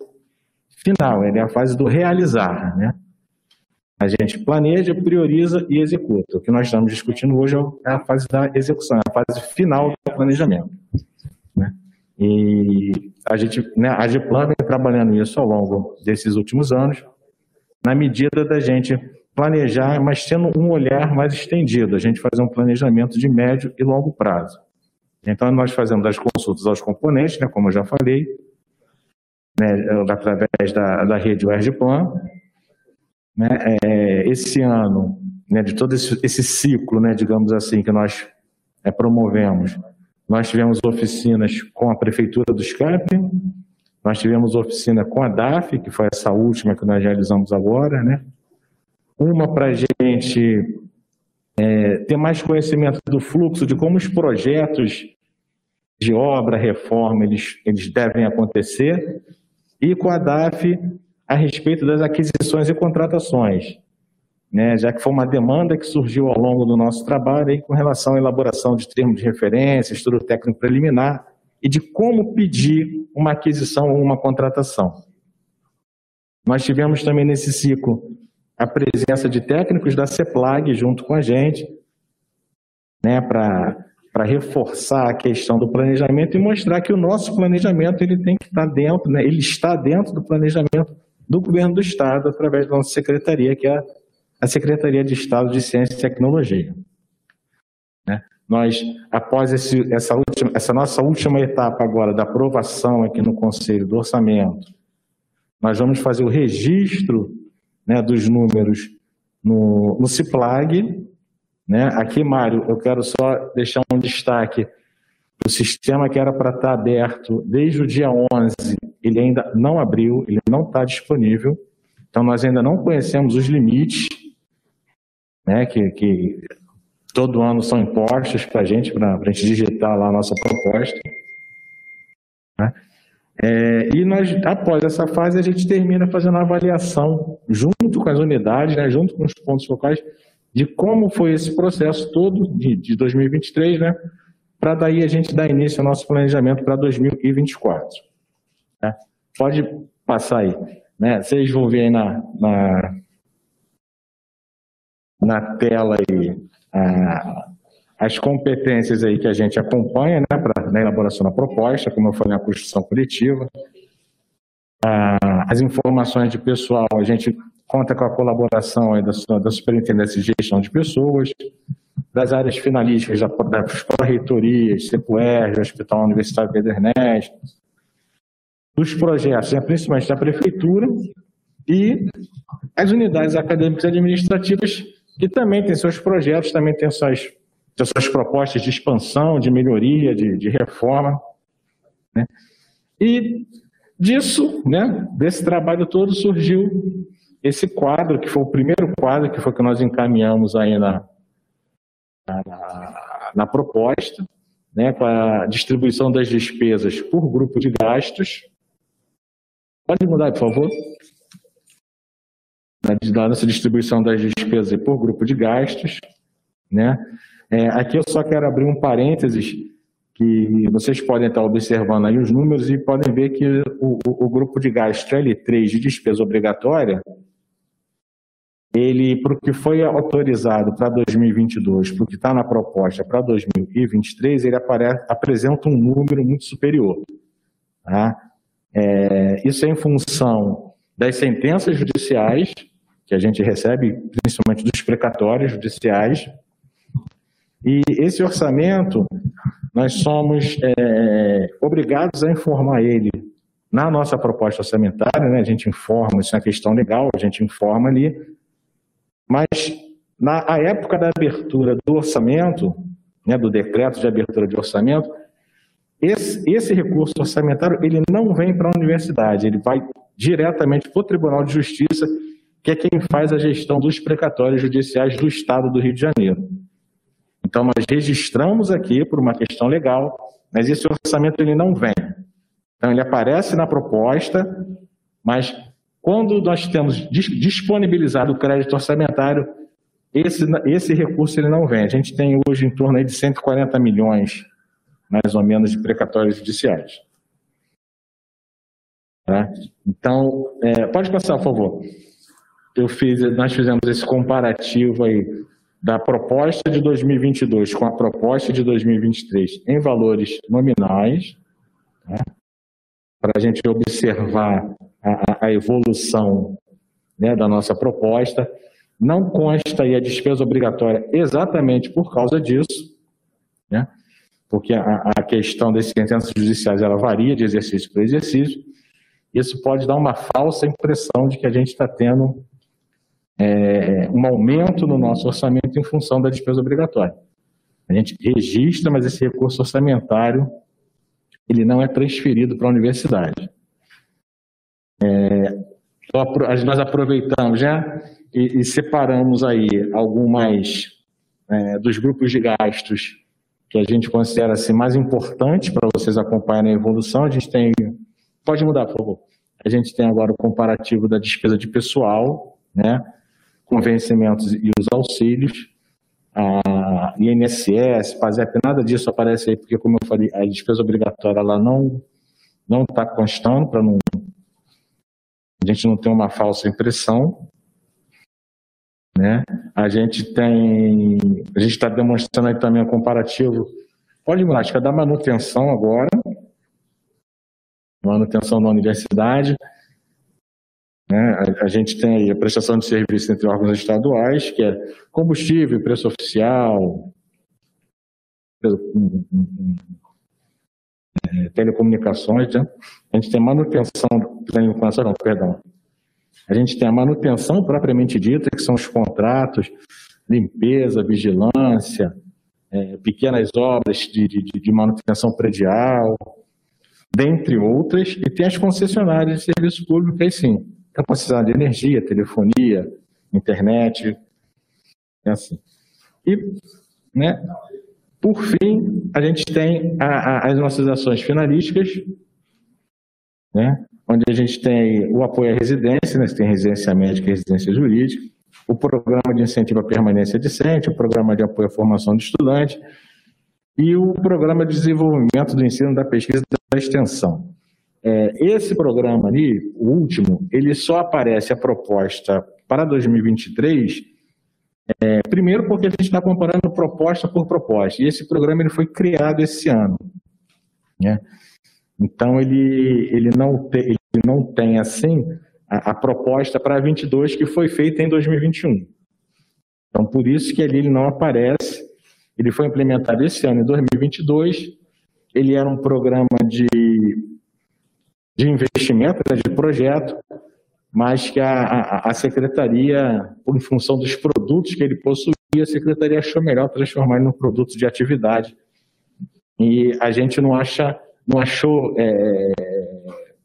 S17: final, ele é a fase do realizar. Né? A gente planeja, prioriza e executa. O que nós estamos discutindo hoje é a fase da execução, é a fase final do planejamento. Né? E a gente, né, a GPLAN vem trabalhando isso ao longo desses últimos anos, na medida da gente planejar, mas tendo um olhar mais estendido, a gente fazer um planejamento de médio e longo prazo. Então, nós fazemos as consultas aos componentes, né, como eu já falei, né, através da, da rede UERJ-Plan. Né, é, esse ano, né, de todo esse, esse ciclo, né, digamos assim, que nós é, promovemos, nós tivemos oficinas com a Prefeitura do SCAP, nós tivemos oficina com a DAF, que foi essa última que nós realizamos agora, né, uma para a gente é, ter mais conhecimento do fluxo, de como os projetos de obra, reforma, eles, eles devem acontecer, e com a DAF a respeito das aquisições e contratações. né, já que foi uma demanda que surgiu ao longo do nosso trabalho aí, com relação à elaboração de termos de referência, estudo técnico preliminar e de como pedir uma aquisição ou uma contratação. Nós tivemos também nesse ciclo a presença de técnicos da CEPLAG junto com a gente, né, para reforçar a questão do planejamento e mostrar que o nosso planejamento ele tem que estar dentro, né, ele está dentro do planejamento do governo do estado através da nossa secretaria, que é a Secretaria de Estado de Ciência e Tecnologia. Né? Nós, após esse, essa, última, essa nossa última etapa agora da aprovação aqui no Conselho do Orçamento, nós vamos fazer o registro né, dos números no, no CIPLAG. Né? Aqui, Mário, eu quero só deixar um destaque o sistema que era para estar aberto desde o dia 11, ele ainda não abriu, ele não está disponível. Então, nós ainda não conhecemos os limites né, que, que todo ano são impostos para a gente, para a gente digitar lá a nossa proposta. Né? É, nós, após essa fase, a gente termina fazendo a avaliação, junto com as unidades, né, junto com os pontos focais, de como foi esse processo todo de, de 2023, né, para daí a gente dar início ao nosso planejamento para 2024. Né? Pode passar aí. Né? Vocês vão ver aí na, na, na tela aí, as competências aí que a gente acompanha né, pra, na elaboração da proposta, como eu falei, na construção coletiva. As informações de pessoal, a gente conta com a colaboração da, da Superintendência de Gestão de Pessoas, das áreas finalísticas da, das reitorias, CEPUER, Hospital Universitário Pedro Ernesto, dos projetos, né, principalmente da Prefeitura, e as unidades acadêmicas e administrativas, que também têm seus projetos, também têm suas, têm suas propostas de expansão, de melhoria, de, de reforma. Né? E disso, né, desse trabalho todo, surgiu esse quadro, que foi o primeiro quadro, que foi que nós encaminhamos aí na, na, na proposta, né, com a distribuição das despesas por grupo de gastos. Pode mudar, por favor? Da nossa distribuição das despesas por grupo de gastos. Né? É, aqui eu só quero abrir um parênteses que vocês podem estar observando aí os números e podem ver que o, o, o grupo de gasto L3 de despesa obrigatória ele, para o que foi autorizado para 2022, para o que está na proposta para 2023, ele apare, apresenta um número muito superior. Tá? É, isso é em função das sentenças judiciais que a gente recebe, principalmente dos precatórios judiciais, e esse orçamento, nós somos é, obrigados a informar ele na nossa proposta orçamentária, né? a gente informa, isso é uma questão legal, a gente informa ali, mas na a época da abertura do orçamento, né, do decreto de abertura de orçamento, esse, esse recurso orçamentário ele não vem para a universidade, ele vai diretamente para o Tribunal de Justiça, que é quem faz a gestão dos precatórios judiciais do Estado do Rio de Janeiro. Então, nós registramos aqui por uma questão legal, mas esse orçamento ele não vem. Então, ele aparece na proposta, mas quando nós temos disponibilizado o crédito orçamentário, esse, esse recurso ele não vem. A gente tem hoje em torno de 140 milhões, mais ou menos, de precatórios judiciais. Tá? Então, é, pode passar, por favor. Eu fiz, nós fizemos esse comparativo aí da proposta de 2022 com a proposta de 2023 em valores nominais, tá? para a gente observar a, a evolução né, da nossa proposta. Não consta aí a despesa obrigatória exatamente por causa disso, né? porque a, a questão das sentenças judiciais ela varia de exercício para exercício. Isso pode dar uma falsa impressão de que a gente está tendo é, um aumento no nosso orçamento em função da despesa obrigatória. A gente registra, mas esse recurso orçamentário ele não é transferido para a universidade. É, nós aproveitamos já e, e separamos aí algumas é, dos grupos de gastos que a gente considera assim, mais importantes para vocês acompanharem a evolução. A gente tem. Pode mudar, por favor. A gente tem agora o comparativo da despesa de pessoal, né? Convencimentos e os auxílios. A INSS, PASEP, nada disso aparece aí, porque, como eu falei, a despesa obrigatória ela não não está constando para não a gente não ter uma falsa impressão. Né? A gente tem, a gente está demonstrando aí também um comparativo polimlática da manutenção agora, manutenção da universidade. Né? A, a, gente tem aí a prestação de serviço entre órgãos estaduais, que é combustível, preço oficial, é, telecomunicações, né? a gente tem manutenção, telecomunicações não, perdão, a gente tem a manutenção propriamente dita, que são os contratos, limpeza, vigilância, é, pequenas obras de, de, de, manutenção predial, dentre outras, e tem as concessionárias de serviço público, aí sim, a concessionária de energia, telefonia, internet, é assim. E, né, por fim, a gente tem a, a, as nossas ações finalísticas, né, onde a gente tem o apoio à residência, né, tem residência médica e residência jurídica, o programa de incentivo à permanência decente, o programa de apoio à formação de estudante e o programa de desenvolvimento do ensino, da pesquisa e da extensão. É, esse programa ali, o último, ele só aparece a proposta para 2023, é, primeiro porque a gente está comparando proposta por proposta, e esse programa ele foi criado esse ano. Né? Então, ele, ele, não, te, ele não tem, assim, a, a proposta para 22 que foi feita em 2021. Então, por isso que ali ele não aparece. Ele foi implementado esse ano, em 2022. Ele era um programa de, de investimento, né, de projeto, mas que a, a, a secretaria, em função dos produtos que ele possuía, a secretaria achou melhor transformar em um produto de atividade. E a gente não acha não achou é,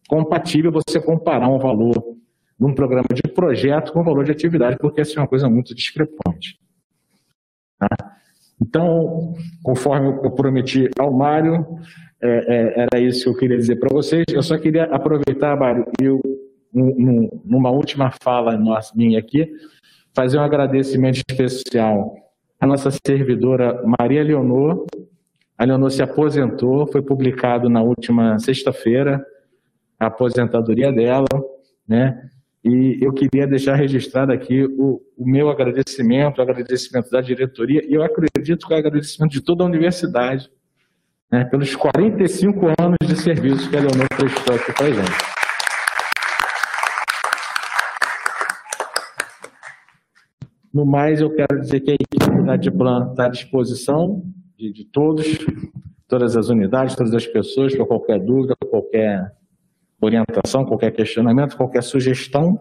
S17: compatível você comparar um valor de um programa de projeto com o valor de atividade, porque essa é uma coisa muito discrepante. Tá? Então, conforme eu prometi ao Mário, é, é, era isso que eu queria dizer para vocês. Eu só queria aproveitar, Mário, eu, numa última fala nossa, minha aqui, fazer um agradecimento especial à nossa servidora Maria Leonor, a Leonor se aposentou, foi publicado na última sexta-feira a aposentadoria dela, né? E eu queria deixar registrado aqui o, o, meu agradecimento, o agradecimento da diretoria, e eu acredito que é o agradecimento de toda a universidade, né, pelos 45 anos de serviço que a Leonor prestou aqui para a gente. No mais, eu quero dizer que a equipe da Diplan está à disposição de, de todos, todas as unidades, todas as pessoas, para qualquer dúvida, qualquer orientação, qualquer questionamento, qualquer sugestão,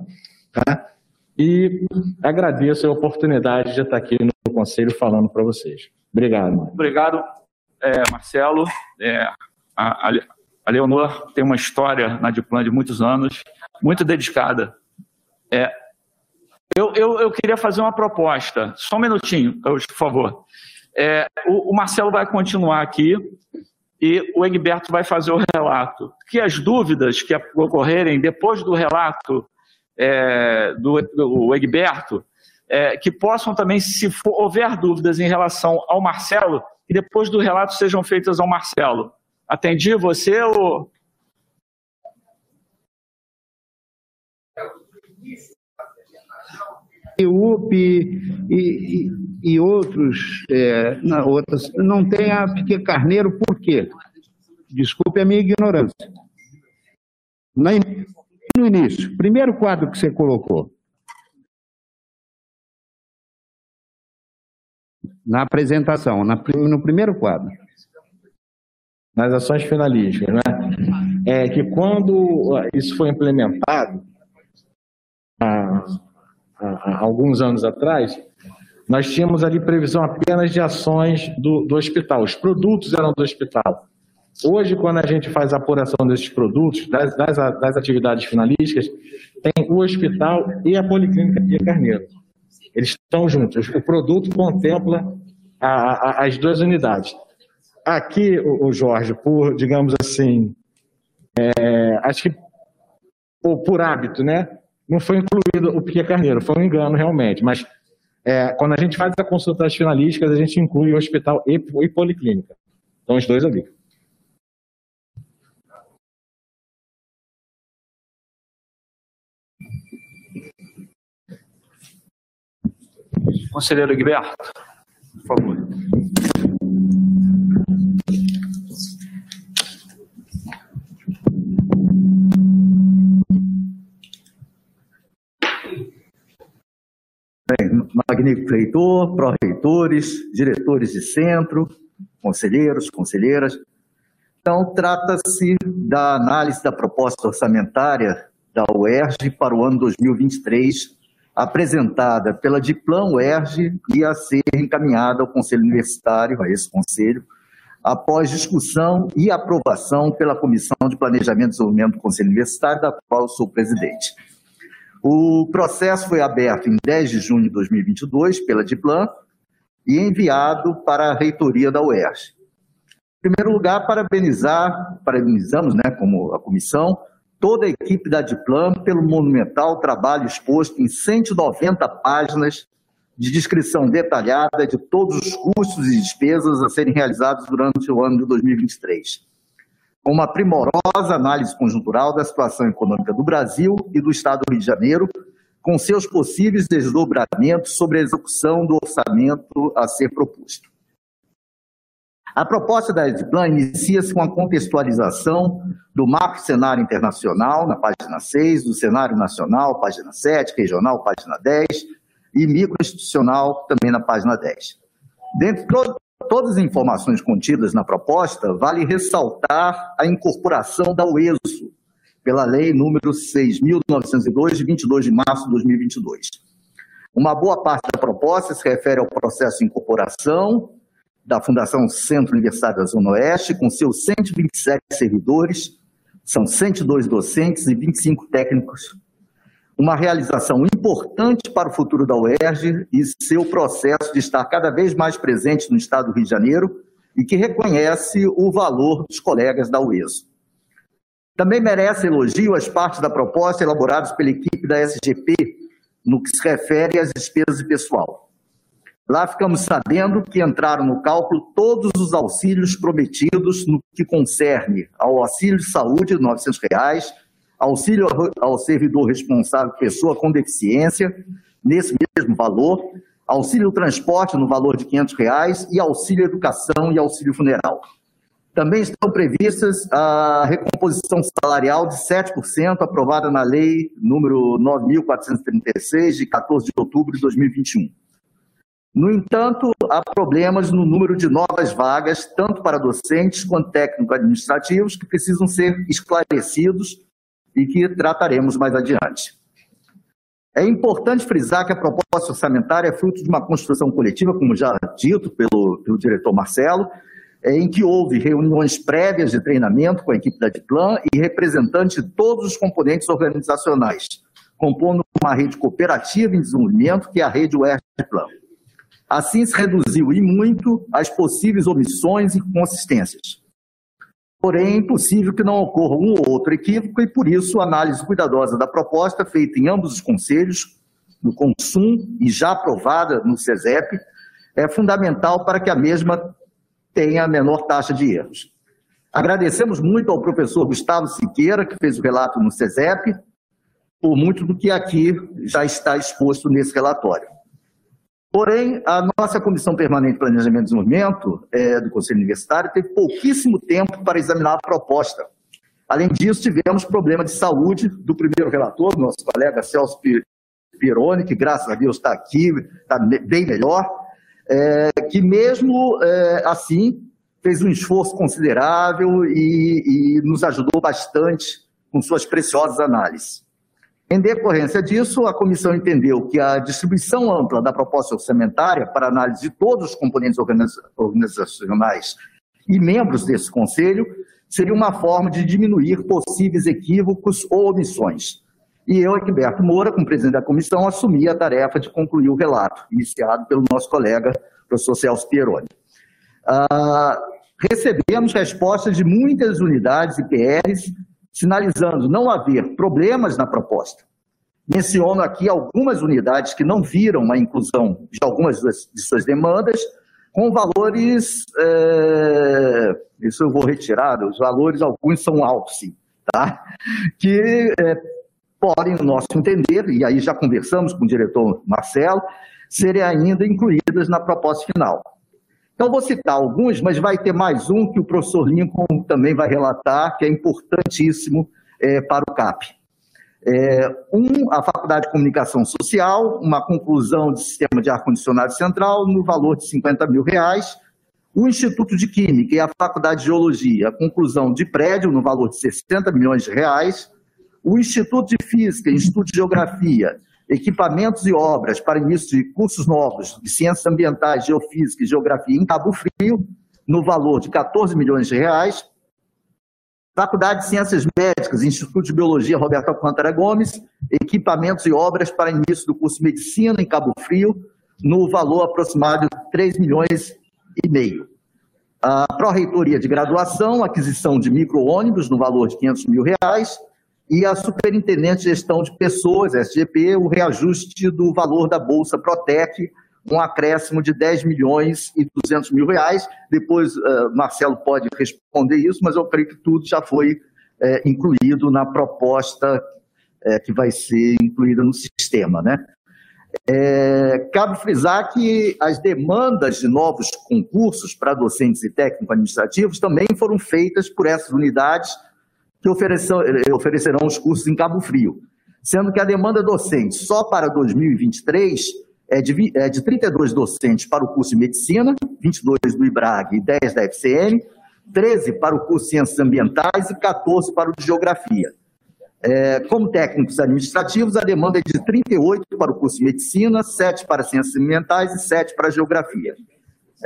S17: tá? E agradeço a oportunidade de estar aqui no Conselho falando para vocês. Obrigado.
S2: Obrigado, é, Marcelo. É, a, a, Leonor tem uma história na Diplan de muitos anos, muito dedicada. É, eu, eu, eu queria fazer uma proposta, só um minutinho, por favor. É, o, o, Marcelo vai continuar aqui e o Egberto vai fazer o relato. Que as dúvidas que ocorrerem depois do relato é, do, do Egberto, é, que possam também, se for, houver dúvidas em relação ao Marcelo, que depois do relato sejam feitas ao Marcelo. Atendi você ou
S18: UP e, e, e outros, é, na, outras, não tem a Piquet Carneiro, por quê? Desculpe a minha ignorância. No início, primeiro quadro que você colocou. Na apresentação, na, no primeiro quadro.
S17: Nas ações finalísticas, né? É que quando isso foi implementado, a, há alguns anos atrás, nós tínhamos ali previsão apenas de ações do, do hospital. Os produtos eram do hospital. Hoje, quando a gente faz a apuração desses produtos, das, das, das atividades finalísticas, tem o hospital e a Policlínica Pia Carneiro. Eles estão juntos. O produto contempla a, a, as duas unidades. Aqui, o, o Jorge, por, digamos assim, é, acho que por, por hábito, né? não foi incluído o Piquet Carneiro, foi um engano realmente, mas é, quando a gente faz a consulta das finalísticas, a gente inclui o hospital e, e policlínica. Então, os dois ali.
S2: Conselheiro Egberto, por favor.
S16: Bem, magnífico reitor, pró-reitores, diretores de centro, conselheiros, conselheiras. Então, trata-se da análise da proposta orçamentária da UERJ para o ano 2023, apresentada pela Diplan UERJ e a ser encaminhada ao Conselho Universitário, a esse conselho, após discussão e aprovação pela Comissão de Planejamento e Desenvolvimento do Conselho Universitário, da qual sou presidente. O processo foi aberto em 10 de junho de 2022 pela Diplan e enviado para a reitoria da UERJ. Em primeiro lugar, parabenizar, parabenizamos, né, como a comissão, toda a equipe da Diplan pelo monumental trabalho exposto em 190 páginas de descrição detalhada de todos os custos e despesas a serem realizados durante o ano de 2023. Com uma primorosa análise conjuntural da situação econômica do Brasil e do Estado do Rio de Janeiro, com seus possíveis desdobramentos sobre a execução do orçamento a ser proposto. A proposta da Edplan inicia-se com a contextualização do marco cenário internacional, na página 6, do cenário nacional, página 7, regional, página 10, e microinstitucional, também na página 10. Dentre to todas as informações contidas na proposta, vale ressaltar a incorporação da UESO, pela Lei número 6.902, de 22 de março de 2022. Uma boa parte da proposta se refere ao processo de incorporação da Fundação Centro Universitário da Zona Oeste, com seus 127 servidores, são 102 docentes e 25 técnicos. Uma realização importante para o futuro da UERJ e seu processo de estar cada vez mais presente no Estado do Rio de Janeiro e que reconhece o valor dos colegas da UESO. Também merece elogio as partes da proposta elaboradas pela equipe da SGP no que se refere às despesas de pessoal. Lá ficamos sabendo que entraram no cálculo todos os auxílios prometidos no que concerne ao auxílio de saúde de 900 reais, auxílio ao servidor responsável pessoa com deficiência, nesse mesmo valor, auxílio transporte no valor de 500 reais, e auxílio educação e auxílio funeral. Também estão previstas a recomposição salarial de 7%, aprovada na Lei número 9.436, de 14 de outubro de 2021. No entanto, há problemas no número de novas vagas, tanto para docentes quanto técnico-administrativos, que precisam ser esclarecidos e que trataremos mais adiante. É importante frisar que a proposta orçamentária é fruto de uma construção coletiva, como já dito pelo, pelo diretor Marcelo, é, em que houve reuniões prévias de treinamento com a equipe da Diplan e representantes de todos os componentes organizacionais, compondo uma rede cooperativa em desenvolvimento, que é a rede UERJ Diplan. Assim se reduziu e muito as possíveis omissões e inconsistências. Porém, é impossível que não ocorra um ou outro equívoco e, por isso, a análise cuidadosa da proposta feita em ambos os conselhos, no Consum e já aprovada no CESEP, é fundamental para que a mesma tenha a menor taxa de erros. Agradecemos muito ao professor Gustavo Siqueira, que fez o relato no CESEP, por muito do que aqui já está exposto nesse relatório. Porém, a nossa Comissão Permanente de Planejamento e Desenvolvimento é, do Conselho Universitário teve pouquíssimo tempo para examinar a proposta. Além disso, tivemos problema de saúde do primeiro relator, nosso colega Celso Pironi, que graças a Deus está aqui, está bem melhor, é, que mesmo é, assim fez um esforço considerável e, e nos ajudou bastante com suas preciosas análises. Em decorrência disso, a comissão entendeu que a distribuição ampla da proposta orçamentária para análise de todos os componentes organizacionais e membros desse conselho seria uma forma de diminuir possíveis equívocos ou omissões. E eu, Egberto Moura, como presidente da comissão, assumi a tarefa de concluir o relato, iniciado pelo nosso colega, professor Celso Pieroni. Ah, recebemos respostas de muitas unidades e PRs, sinalizando não haver problemas na proposta. Menciono aqui algumas unidades que não viram a inclusão de algumas de suas demandas, com valores, é, isso eu vou retirar, os valores, alguns são altos, tá? que é, podem, no nosso entender, e aí já conversamos com o diretor Marcelo, serem ainda incluídas na proposta final. Então, vou citar alguns, mas vai ter mais um que o professor Lincoln também vai relatar, que é importantíssimo é, para o CAP. É, um, a Faculdade de Comunicação Social, uma conclusão de sistema de ar-condicionado central no valor de 50 mil reais. O Instituto de Química e a Faculdade de Geologia, conclusão de prédio no valor de 60 milhões de reais. O Instituto de Física e Instituto de Geografia, equipamentos e obras para início de cursos novos de Ciências Ambientais, Geofísica e Geografia em Cabo Frio, no valor de 14 milhões de reais. Faculdade de Ciências Médicas, Instituto de Biologia Roberto Alcântara Gomes, equipamentos e obras para início do curso de Medicina em Cabo Frio, no valor aproximado de 3 milhões e meio. A Pró-Reitoria de Graduação, aquisição de micro-ônibus no valor de 500 mil reais, e a Superintendente de Gestão de Pessoas, SGP, o reajuste do valor da Bolsa Protec, um acréscimo de 10 milhões e 200 mil reais. Depois, uh, Marcelo pode responder isso, mas eu creio que tudo já foi é, incluído na proposta é, que vai ser incluída no sistema. Né? É, cabe frisar que as demandas de novos concursos para docentes e técnico-administrativos também foram feitas por essas unidades que oferecerão os cursos em Cabo Frio, sendo que a demanda docente só para 2023 é de, é de 32 docentes para o curso de Medicina, 22 do IBRAG e 10 da FCN, 13 para o curso de Ciências Ambientais e 14 para o de Geografia. É, como técnicos administrativos, a demanda é de 38 para o curso de Medicina, 7 para Ciências Ambientais e 7 para Geografia.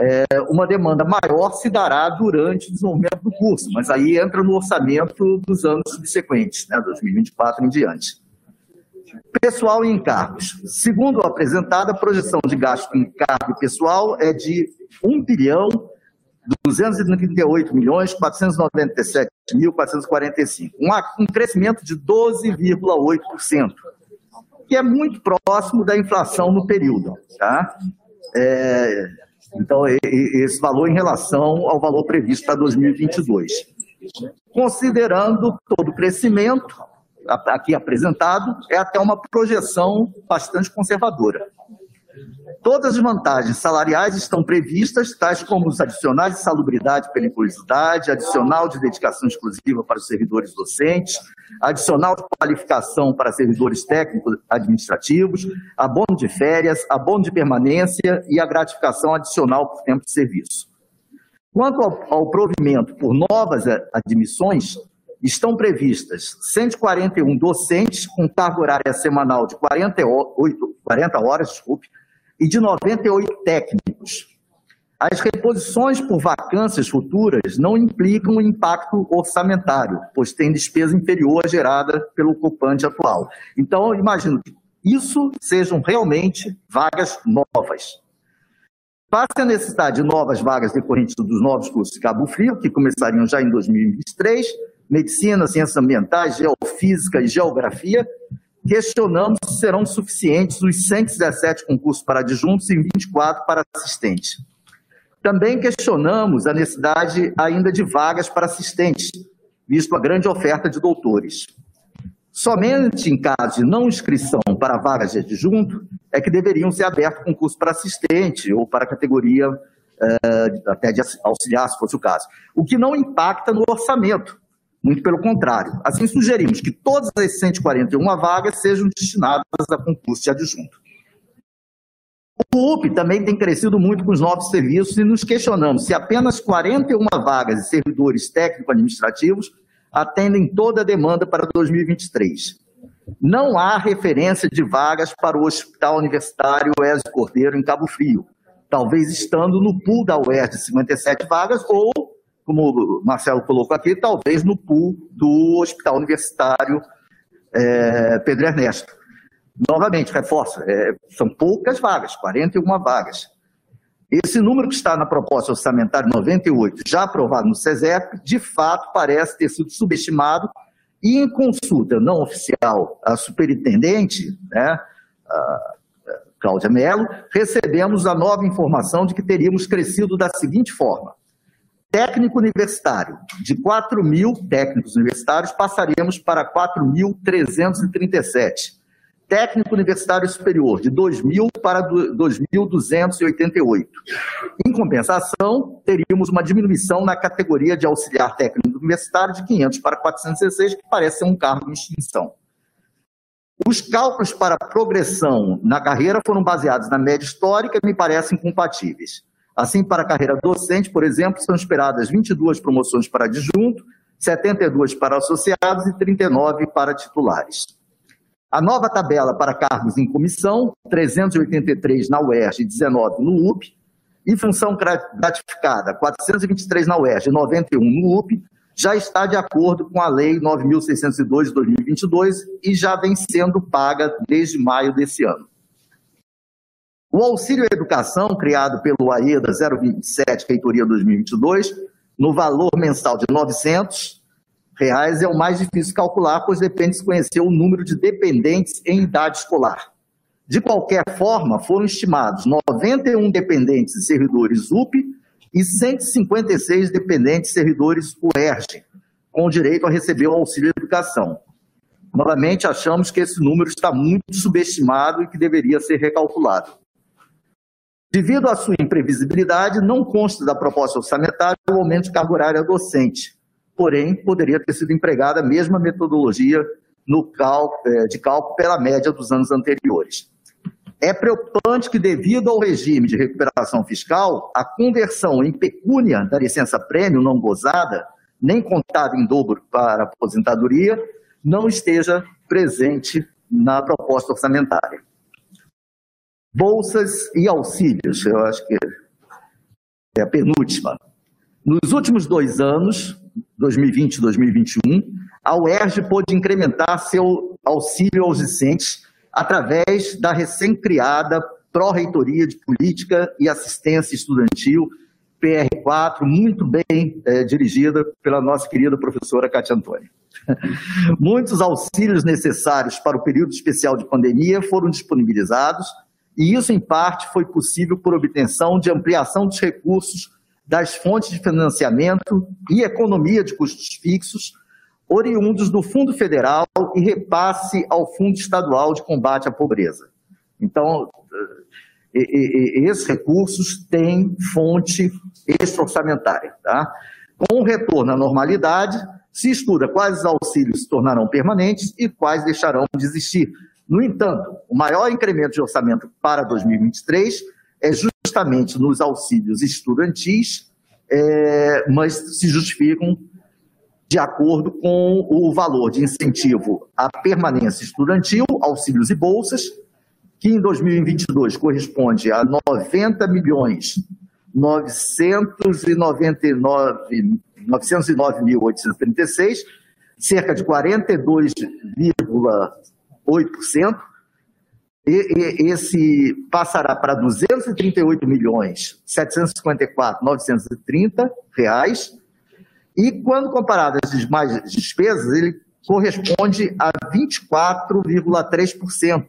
S16: É, uma demanda maior se dará durante o desenvolvimento do curso, mas aí entra no orçamento dos anos subsequentes, né, 2024 em diante. Pessoal e encargos. Segundo o apresentado, a projeção de gasto com encargo pessoal é de 1 bilhão 238 milhões 497 mil 445, um, um crescimento de 12,8%, que é muito próximo da inflação no período, tá? É, então, esse valor em relação ao valor previsto para 2022. Considerando todo o crescimento, aqui apresentado é até uma projeção bastante conservadora. Todas as vantagens salariais estão previstas, tais como os adicionais de salubridade e periculosidade, adicional de dedicação exclusiva para os servidores docentes, adicional de qualificação para servidores técnicos administrativos, abono de férias, abono de permanência e a gratificação adicional por tempo de serviço. Quanto ao, ao provimento por novas admissões, estão previstas 141 docentes com carga horária semanal de 48, 40 horas, desculpe, e de 98 técnicos. As reposições por vacâncias futuras não implicam impacto orçamentário, pois tem despesa inferior à gerada pelo ocupante atual. Então, imagino que isso sejam realmente vagas novas. Face a necessidade de novas vagas decorrentes dos novos cursos de Cabo Frio, que começariam já em 2023, medicina, ciências ambientais, geofísica e geografia, questionamos se serão suficientes os 117 concursos para adjuntos e 24 para assistentes. Também questionamos a necessidade ainda de vagas para assistentes, visto a grande oferta de doutores. Somente em caso de não inscrição para vagas de adjunto é que deveriam ser abertos concursos para assistente ou para categoria eh, até de auxiliar, se fosse o caso. O que não impacta no orçamento, muito pelo contrário. Assim, sugerimos que todas as 141 vagas sejam destinadas a concurso de adjunto. O UP também tem crescido muito com os novos serviços e nos questionamos se apenas 41 vagas de servidores técnico-administrativos atendem toda a demanda para 2023. Não há referência de vagas para o Hospital Universitário Ezio Cordeiro em Cabo Frio, talvez estando no pool da UERJ de 57 vagas ou como o Marcelo colocou aqui, talvez no pool do Hospital Universitário é, Pedro Ernesto. Novamente, reforço, é, são poucas vagas, 41 vagas. Esse número que está na proposta orçamentária 98, já aprovado no SESEP, de fato parece ter sido subestimado E em consulta não oficial à superintendente, né, a Cláudia Mello, recebemos a nova informação de que teríamos crescido da seguinte forma. Técnico universitário, de 4 mil técnicos universitários, passaríamos para 4.337 técnico universitário superior, de 2.000 para 2.288. Em compensação, teríamos uma diminuição na categoria de auxiliar técnico universitário de 500 para 416, que parece ser um cargo em extinção. Os cálculos para progressão na carreira foram baseados na média histórica e me parecem compatíveis. Assim, para a carreira docente, por exemplo, são esperadas 22 promoções para adjunto, 72 para associados e 39 para titulares. A nova tabela para cargos em comissão, 383 na UERJ e 19 no UP, e função gratificada, 423 na UERJ e 91 no UP, já está de acordo com a Lei 9.602 de 2022 e já vem sendo paga desde maio desse ano. O auxílio à educação, criado pelo AEDA 027, Reitoria 2022, no valor mensal de 900, reais é o mais difícil calcular, pois depende de se conhecer o número de dependentes em idade escolar. De qualquer forma, foram estimados 91 dependentes e servidores UP e 156 dependentes e servidores UERJ, com direito a receber o auxílio educação. Novamente, achamos que esse número está muito subestimado e que deveria ser recalculado. Devido à sua imprevisibilidade, não consta da proposta orçamentária o aumento de carga horária docente, porém poderia ter sido empregada a mesma metodologia cálculo, é, de cálculo pela média dos anos anteriores. É preocupante que, devido ao regime de recuperação fiscal, a conversão em pecúnia da licença-prêmio não gozada, nem contada em dobro para aposentadoria, não esteja presente na proposta orçamentária. Bolsas e auxílios, eu acho que é a penúltima. Nos últimos dois anos, 2020 e 2021, a UERJ pôde incrementar seu auxílio aos discentes através da recém-criada Pró-Reitoria de Política e Assistência Estudantil, PR4, muito bem é, dirigida pela nossa querida professora Cátia Antônia. Muitos auxílios necessários para o período especial de pandemia foram disponibilizados, e isso, em parte, foi possível por obtenção de ampliação dos recursos das fontes de financiamento e economia de custos fixos, oriundos do Fundo Federal e repasse ao Fundo Estadual de Combate à Pobreza. Então, esses recursos têm fonte extra-orçamentária. Tá? Com o retorno à normalidade, se estuda quais auxílios se tornarão permanentes e quais deixarão de existir. No entanto, o maior incremento de orçamento para 2023 é justamente nos auxílios estudantis, é, mas se justificam de acordo com o valor de incentivo à permanência estudantil, auxílios e bolsas, que em 2022 corresponde a 90 milhões 999.836, cerca de 42,8%, e, e, esse passará para 238 milhões 754 930 reais e quando comparado às demais despesas ele corresponde a 24,3%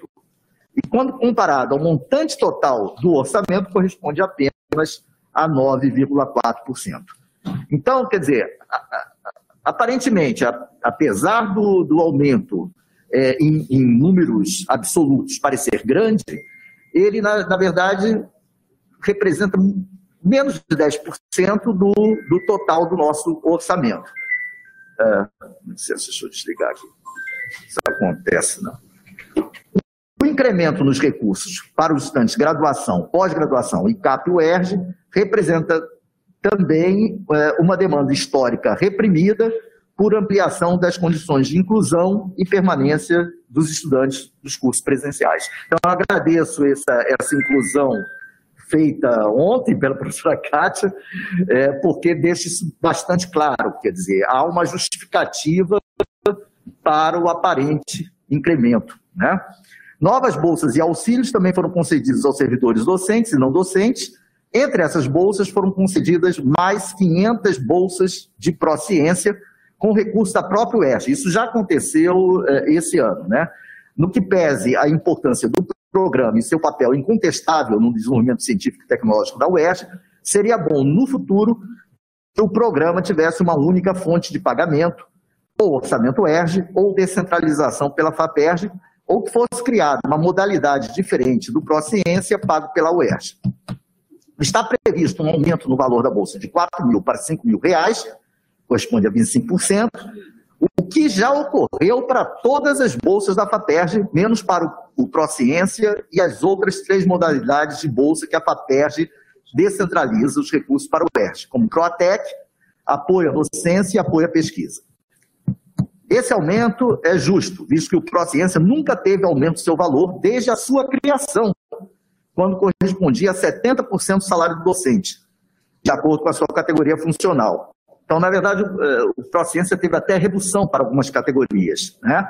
S16: e quando comparado ao montante total do orçamento corresponde apenas a 9,4%. Então, quer dizer, aparentemente, apesar do, do aumento é, em, em, números absolutos parecer grande, ele, na, na verdade, representa menos de 10% do, do total do nosso orçamento. É, não sei se deixa eu desligar aqui. Isso acontece, não. O incremento nos recursos para os estudantes graduação, pós-graduação e CAP-UERJ representa também é, uma demanda histórica reprimida por ampliação das condições de inclusão e permanência dos estudantes dos cursos presenciais. Então, eu agradeço essa, essa inclusão feita ontem pela professora Kátia, é, porque deixa isso bastante claro, quer dizer, há uma justificativa para o aparente incremento. Né? Novas bolsas e auxílios também foram concedidos aos servidores docentes e não docentes. Entre essas bolsas foram concedidas mais 500 bolsas de pró-ciência, com recurso da própria UERJ. Isso já aconteceu eh, esse ano. Né? No que pese a importância do programa e seu papel incontestável no desenvolvimento científico e tecnológico da UERJ, seria bom, no futuro, que o programa tivesse uma única fonte de pagamento, ou orçamento UERJ, ou descentralização pela FAPERJ, ou que fosse criada uma modalidade diferente do Prociência pago pela UERJ. Está previsto um aumento no valor da bolsa de 4 mil para 5 mil reais, corresponde a 25%, o que já ocorreu para todas as bolsas da FAPERJ, menos para o, Prociência e as outras três modalidades de bolsa que a FAPERJ descentraliza os recursos para o UERJ, como Proatec, apoio à docência e apoio à pesquisa. Esse aumento é justo, visto que o Prociência nunca teve aumento do seu valor desde a sua criação, quando correspondia a 70% do salário do docente, de acordo com a sua categoria funcional. Então, na verdade, o eh, Prociência teve até redução para algumas categorias. Né?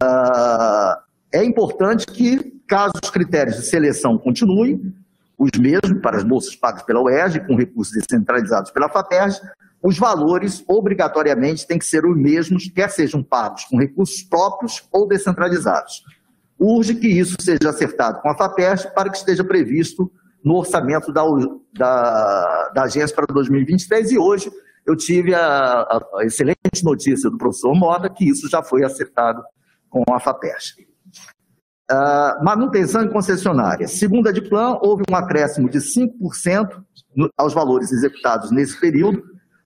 S16: Ah, é importante que, caso os critérios de seleção continuem, os mesmos para as bolsas pagas pela UERJ, com recursos descentralizados pela FAPERJ, os valores obrigatoriamente têm que ser os mesmos, quer sejam pagos com recursos próprios ou descentralizados. Urge que isso seja acertado com a FAPERJ para que esteja previsto no orçamento da, da, da agência para 2023 e hoje eu tive a, a, a, excelente notícia do professor Moda que isso já foi acertado com a FAPERJ. Uh, manutenção em concessionária. Segundo a Diplan, houve um acréscimo de 5% no, aos valores executados nesse período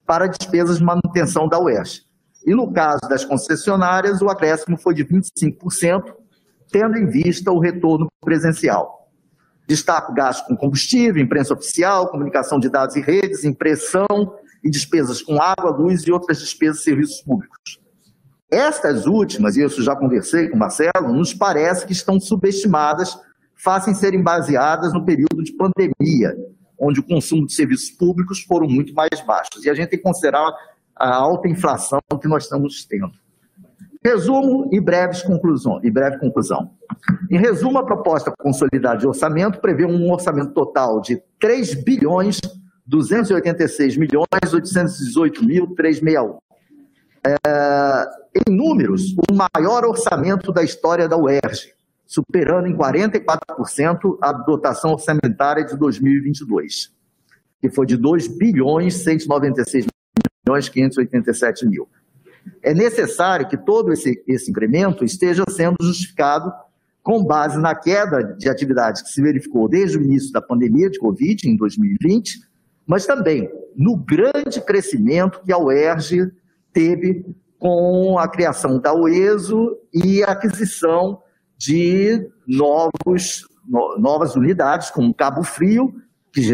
S16: para despesas de manutenção da UERJ. E no caso das concessionárias, o acréscimo foi de 25%, tendo em vista o retorno presencial. Destaco gasto com combustível, imprensa oficial, comunicação de dados e redes, impressão e despesas com água, luz e outras despesas de serviços públicos. Estas últimas, e isso já conversei com o Marcelo, nos parece que estão subestimadas, fazem serem baseadas no período de pandemia, onde o consumo de serviços públicos foram muito mais baixos. E a gente tem que considerar a alta inflação que nós estamos tendo. Resumo e breves conclusões, e breve conclusão. Em resumo, a proposta consolidada de orçamento prevê um orçamento total de 3 bilhões 286 milhões 818 mil 361. É, em números, o maior orçamento da história da UERJ, superando em 44% a dotação orçamentária de 2022, que foi de 2 bilhões 196 milhões 587 mil. É necessário que todo esse, esse incremento esteja sendo justificado com base na queda de atividades que se verificou desde o início da pandemia de Covid, em 2020, mas também no grande crescimento que a UERJ teve com a criação da UESO e a aquisição de novos, no, novas unidades, como Cabo Frio, que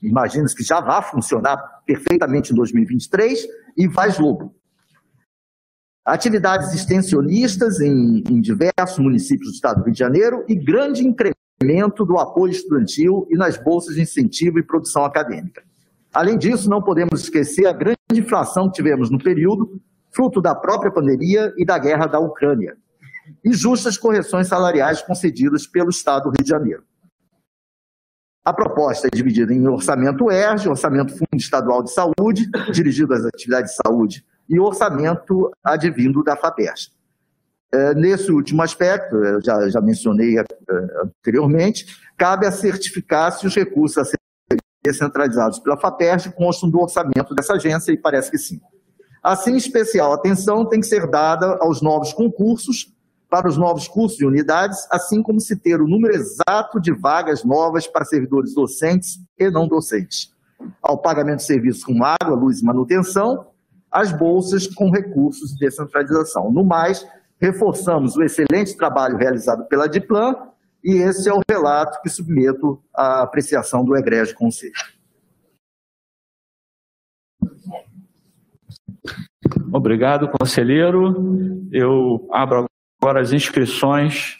S16: imagina-se que já vai funcionar perfeitamente em 2023, e Vaz Lobo. Atividades extensionistas em, em diversos municípios do estado do Rio de Janeiro e grande incremento do apoio estudantil e nas bolsas de incentivo e produção acadêmica. Além disso, não podemos esquecer a grande inflação que tivemos no período, fruto da própria pandemia e da guerra da Ucrânia, e justas correções salariais concedidas pelo Estado do Rio de Janeiro. A proposta é dividida em orçamento ERJ, orçamento Fundo Estadual de Saúde, dirigido às atividades de saúde, e orçamento advindo da FAPERJ. É, nesse último aspecto, eu já, já mencionei é, anteriormente, cabe a certificar se os recursos a serem descentralizados pela FAPERJ constam do orçamento dessa agência, e parece que sim. Assim, especial atenção tem que ser dada aos novos concursos para os novos cursos e unidades, assim como se ter o número exato de vagas novas para servidores docentes e não docentes, ao pagamento de serviços com água, luz e manutenção, as bolsas com recursos de descentralização. No mais, reforçamos o excelente trabalho realizado pela Diplan e esse é o relato que submeto à apreciação do Egrégio Conselho.
S2: Obrigado, conselheiro. Eu abro agora as inscrições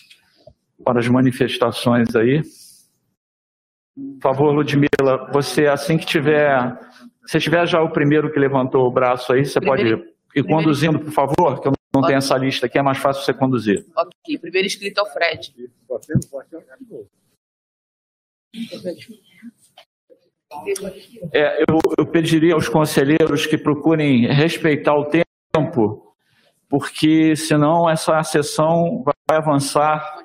S2: para as manifestações aí. Por favor, Ludmila, você assim que tiver, se tiver já o primeiro que levantou o braço aí, você primeiro, pode ir conduzindo, por favor, que eu não tenho essa lista aqui, é mais fácil você conduzir.
S6: Ok, primeiro inscrito é o Fred.
S2: É, eu, eu pediria aos conselheiros que procurem respeitar o tempo tempo, porque senão essa sessão vai avançar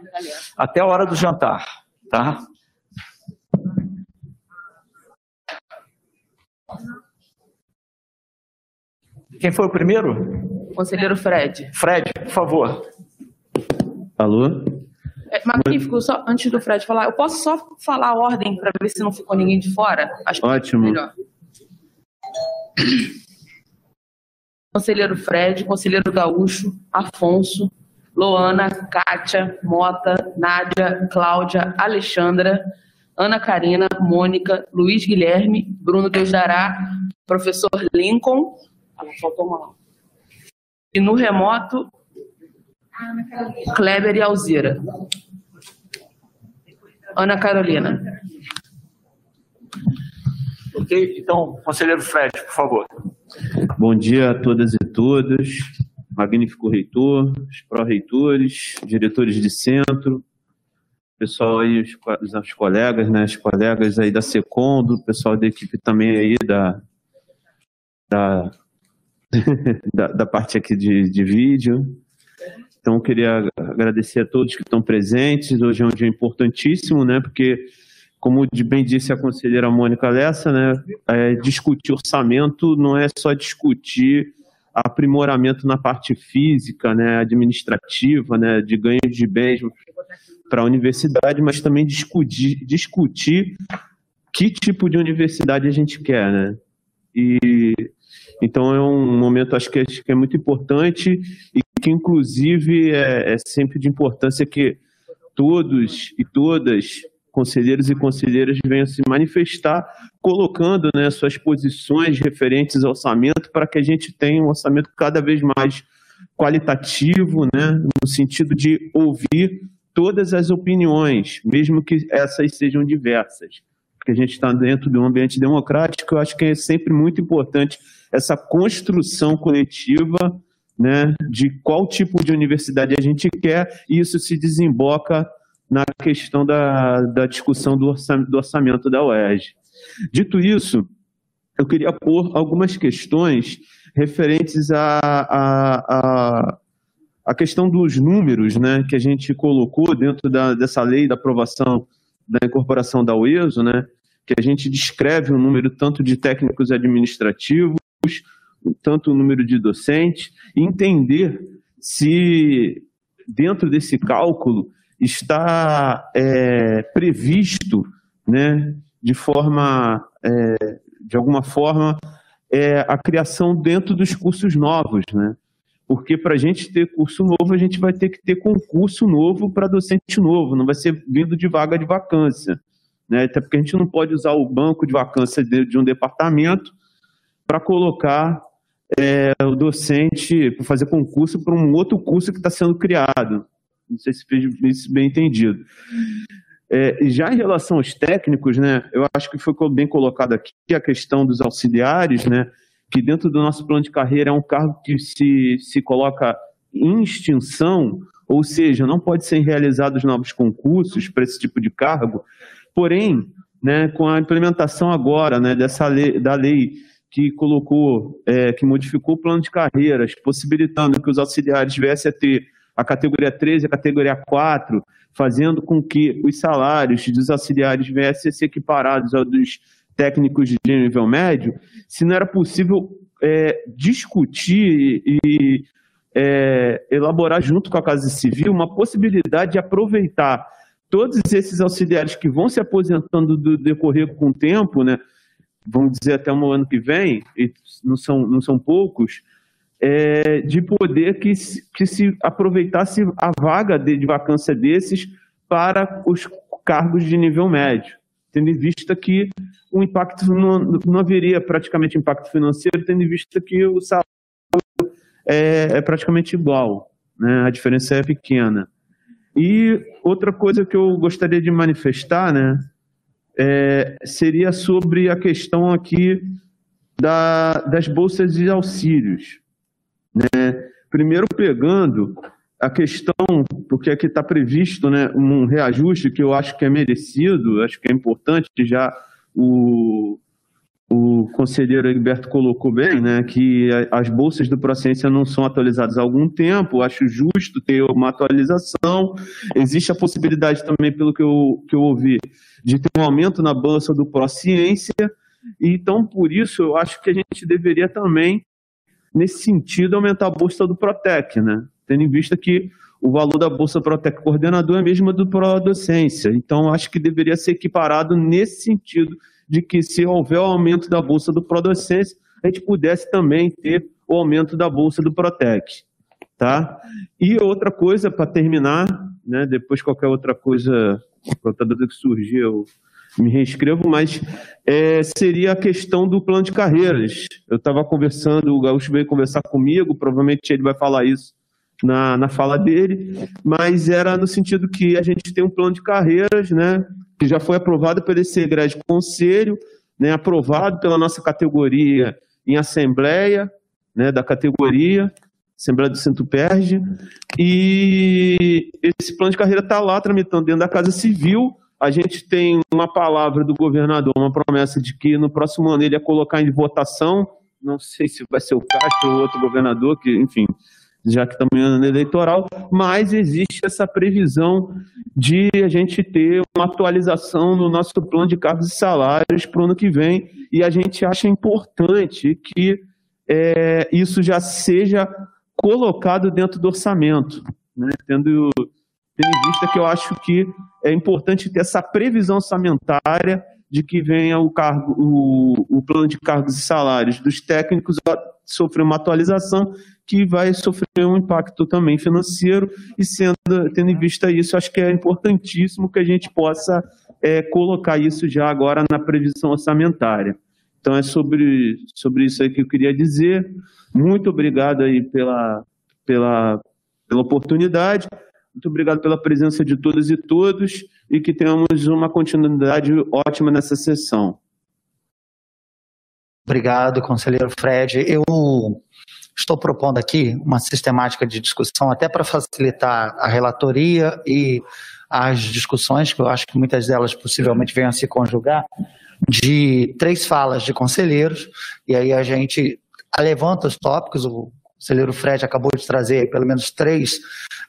S2: até a hora do jantar, tá? Quem foi o primeiro?
S3: Conselheiro Fred.
S2: Fred, por favor.
S19: Alô?
S3: É, magnífico, só antes do Fred falar, eu posso só falar a ordem para ver se não ficou ninguém de fora? Acho que
S19: Ótimo.
S3: é melhor. Conselheiro Fred, Conselheiro Gaúcho, Afonso, Loana, Kátia, Mota, Nádia, Cláudia, Alexandra, Ana Karina, Mônica, Luiz Guilherme, Bruno Deusdará, Professor Lincoln, ah, faltou uma lá. E no remoto, Kleber e Alzira. Ana Carolina.
S2: Ok? Então, conselheiro Fred, por favor.
S19: Bom dia a todas e todos, magnífico reitor, os pró-reitores, diretores de centro, pessoal aí, os, os colegas, né, os colegas aí da Secondo, pessoal da equipe também aí da, da, da, da parte aqui de, de vídeo. Então, eu queria agradecer a todos que estão presentes. Hoje é um dia importantíssimo, né? Porque, como bem disse a conselheira Mônica Lessa, né? é, discutir orçamento não é só discutir aprimoramento na parte física, né? Administrativa, né? De ganho de bens para a universidade, mas também discutir, discutir que tipo de universidade a gente quer, né? E então é um momento acho que, acho que é muito importante e que inclusive é, é sempre de importância que todos e todas conselheiros e conselheiras venham se manifestar colocando né, suas posições referentes ao orçamento para que a gente tenha um orçamento cada vez mais qualitativo, né, no sentido de ouvir todas as opiniões, mesmo que essas sejam diversas. Porque a gente está dentro de um ambiente democrático, eu acho que é sempre muito importante essa construção coletiva né, de qual tipo de universidade a gente quer, e isso se desemboca na questão da, da discussão do orçamento, do orçamento da UERJ. Dito isso, eu queria pôr algumas questões referentes à a, a, a questão dos números né, que a gente colocou dentro da, dessa lei da aprovação da incorporação da UESO, né, que a gente descreve o número tanto de técnicos administrativos, tanto o número de docentes, entender se dentro desse cálculo está é, previsto, né, de forma, é, de alguma forma, é, a criação dentro dos cursos novos, né? Porque para a gente ter curso novo, a gente vai ter que ter concurso novo para docente novo, não vai ser vindo de vaga de vacância. Né? Até porque a gente não pode usar o banco de vacância de, de um departamento para colocar é, o docente, para fazer concurso para um outro curso que está sendo criado. Não sei se fez bem entendido. É, já em relação aos técnicos, né, eu acho que foi bem colocado aqui a questão dos auxiliares, né, que dentro do nosso plano de carreira é um cargo que se, se coloca em extinção, ou seja, não pode ser realizados novos concursos para esse tipo de cargo, porém, né, com a implementação agora né, dessa lei, da lei que colocou, é, que modificou o plano de carreiras, possibilitando que os auxiliares viessem a ter a categoria 13 e a categoria 4, fazendo com que os salários dos auxiliares viessem a ser equiparados aos dos técnicos de nível médio, se não era possível é, discutir e é, elaborar junto com a Casa Civil uma possibilidade de aproveitar todos esses auxiliares que vão se aposentando do decorrer com o tempo, né, vamos dizer até o ano que vem, e não são, não são poucos, é, de poder que, que se aproveitasse a vaga de, de vacância desses para os cargos de nível médio, tendo em vista que o impacto não, não haveria praticamente impacto financeiro, tendo em vista que o salário é, é praticamente igual, né? a diferença é pequena. E outra coisa que eu gostaria de manifestar, né, é, seria sobre a questão aqui da, das bolsas de auxílios. Né? Primeiro pegando a questão, porque aqui está previsto né, um reajuste que eu acho que é merecido, acho que é importante já o, o conselheiro Egberto colocou bem, né, que as bolsas do Procência não são atualizadas há algum tempo, acho justo ter uma atualização. Existe a possibilidade também, pelo que eu, que eu ouvi, de ter um aumento na bolsa do Prociência, então, por isso, eu acho que a gente deveria também, nesse sentido, aumentar a bolsa do Protec, né, tendo em vista que o valor da Bolsa Protec Coordenador é a mesma do Docência. Então, acho que deveria ser equiparado nesse sentido, de que se houver o aumento da bolsa do Prodocência, a gente pudesse também ter o aumento da bolsa do Protec. Tá? E outra coisa, para terminar, né, depois qualquer outra coisa, qualquer que surgir, eu me reescrevo, mas é, seria a questão do plano de carreiras. Eu estava conversando, o Gaúcho veio conversar comigo, provavelmente ele vai falar isso na, na fala dele, mas era no sentido que a gente tem um plano de carreiras, né, que já foi aprovado pelo esse conselho, né, aprovado pela nossa categoria em assembleia, né, da categoria, Assembleia do Centro Perge, e esse plano de carreira está lá tramitando dentro da Casa Civil. A gente tem uma palavra do governador, uma promessa de que no próximo ano ele ia colocar em votação, não sei se vai ser o Castro ou outro governador, que, enfim, já que estamos em ano eleitoral, mas existe essa previsão de a gente ter uma atualização no nosso plano de cargos e salários para o ano que vem, e a gente acha importante que é, isso já seja colocado dentro do orçamento, né? tendo, tendo em vista que eu acho que é importante ter essa previsão orçamentária de que venha o, cargo, o, o plano de cargos e salários dos técnicos sofrer uma atualização que vai sofrer um impacto também financeiro e sendo tendo em vista isso, acho que é importantíssimo que a gente possa é, colocar isso já agora na previsão orçamentária. Então é sobre, sobre isso aí que eu queria dizer. Muito obrigado aí pela, pela, pela oportunidade. Muito obrigado pela presença de todas e todos e que tenhamos uma continuidade ótima nessa sessão.
S11: Obrigado, conselheiro Fred. Eu estou propondo aqui uma sistemática de discussão, até para facilitar a relatoria e as discussões, que eu acho que muitas delas possivelmente venham a se conjugar, de três falas de conselheiros, e aí a gente levanta os tópicos, o conselheiro Fred acabou de trazer pelo menos três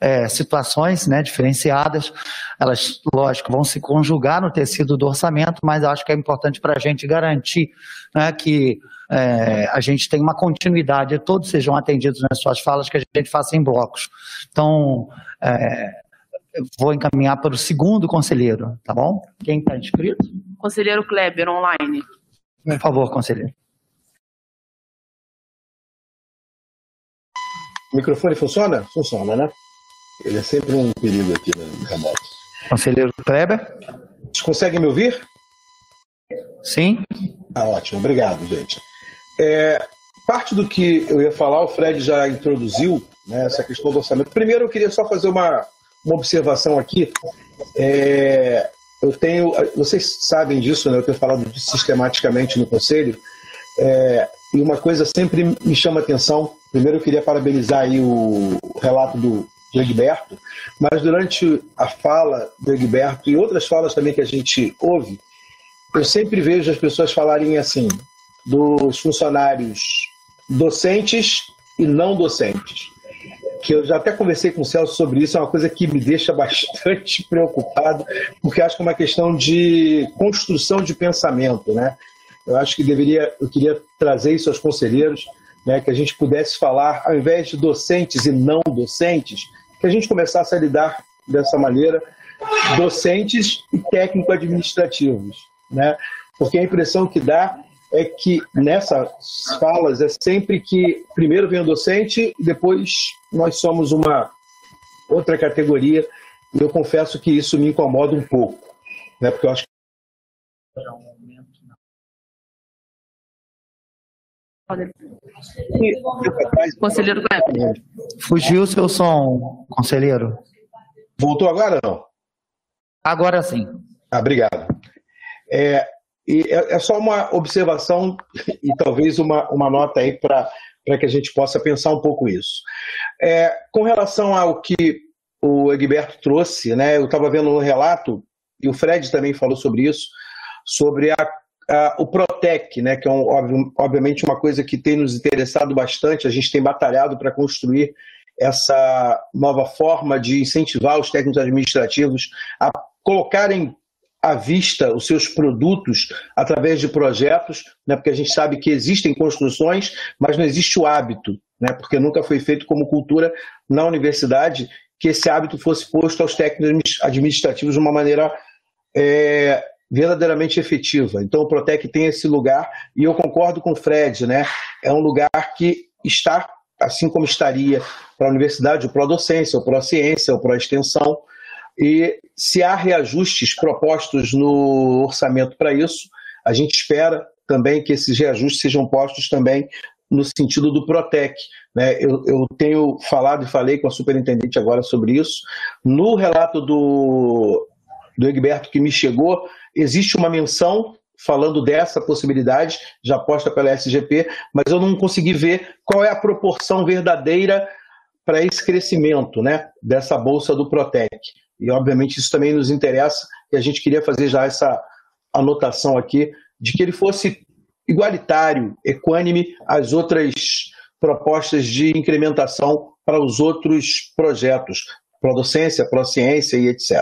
S11: é, situações né, diferenciadas. Elas, lógico, vão se conjugar no tecido do orçamento, mas acho que é importante para a gente garantir né, que é, a gente tenha uma continuidade, todos sejam atendidos nas suas falas, que a gente faça em blocos. Então, é, vou encaminhar para o segundo conselheiro, tá bom? Quem está inscrito?
S6: Conselheiro Kleber, online.
S11: Por favor, conselheiro.
S12: O microfone funciona? Funciona, né? Ele é sempre um perigo aqui no remoto.
S11: Conselheiro Kleber?
S12: Vocês conseguem me ouvir?
S11: Sim.
S12: Ah, ótimo. Obrigado, gente. É, parte do que eu ia falar, o Fred já introduziu, né, essa questão do orçamento. Primeiro, eu queria só fazer uma, uma observação aqui. É, eu tenho, vocês sabem disso, né? Eu tenho falado sistematicamente no conselho. É, e uma coisa sempre me chama atenção. Primeiro eu queria parabenizar aí o relato do, do Egberto, mas durante a fala do Egberto e outras falas também que a gente ouve, eu sempre vejo as pessoas falarem assim dos funcionários docentes e não docentes. Que eu já até conversei com o Celso sobre isso, é uma coisa que me deixa bastante preocupado, porque acho que é uma questão de construção de pensamento, né? Eu acho que deveria, eu queria trazer isso aos conselheiros, né, que a gente pudesse falar, ao invés de docentes e não docentes, que a gente começasse a lidar dessa maneira, docentes e técnico-administrativos, né? Porque a impressão que dá é que nessas falas é sempre que primeiro vem o docente e depois nós somos uma outra categoria. E eu confesso que isso me incomoda um pouco, né? Porque eu acho que
S6: Conselheiro.
S11: Fugiu o seu som, conselheiro.
S12: Voltou agora não?
S11: Agora sim.
S12: Ah, obrigado. É, e é, é só uma observação e talvez uma, uma nota aí para que a gente possa pensar um pouco isso. É, com relação ao que o Egberto trouxe, né, eu estava vendo um relato, e o Fred também falou sobre isso, sobre a o Protec, né, que é um, obviamente uma coisa que tem nos interessado bastante, a gente tem batalhado para construir essa nova forma de incentivar os técnicos administrativos a colocarem à vista os seus produtos através de projetos, né, porque a gente sabe que existem construções, mas não existe o hábito, né, porque nunca foi feito como cultura na universidade que esse hábito fosse posto aos técnicos administrativos de uma maneira é, verdadeiramente efetiva. Então o Protec tem esse lugar e eu concordo com o Fred, né? É um lugar que está, assim como estaria para a universidade, o Pro-Docência, o Pro-Ciência, o Pro-Extensão, e se há reajustes propostos no orçamento para isso, a gente espera também que esses reajustes sejam postos também no sentido do Protec. Né? Eu, eu, tenho falado e falei com a superintendente agora sobre isso. No relato do, do Egberto que me chegou, existe uma menção falando dessa possibilidade, já posta pela SGP, mas eu não consegui ver qual é a proporção verdadeira para esse crescimento né, dessa bolsa do Protec. E, obviamente, isso também nos interessa, e a gente queria fazer já essa anotação aqui, de que ele fosse igualitário, equânime às outras propostas de incrementação para os outros projetos, Prodocência, Prociência e etc.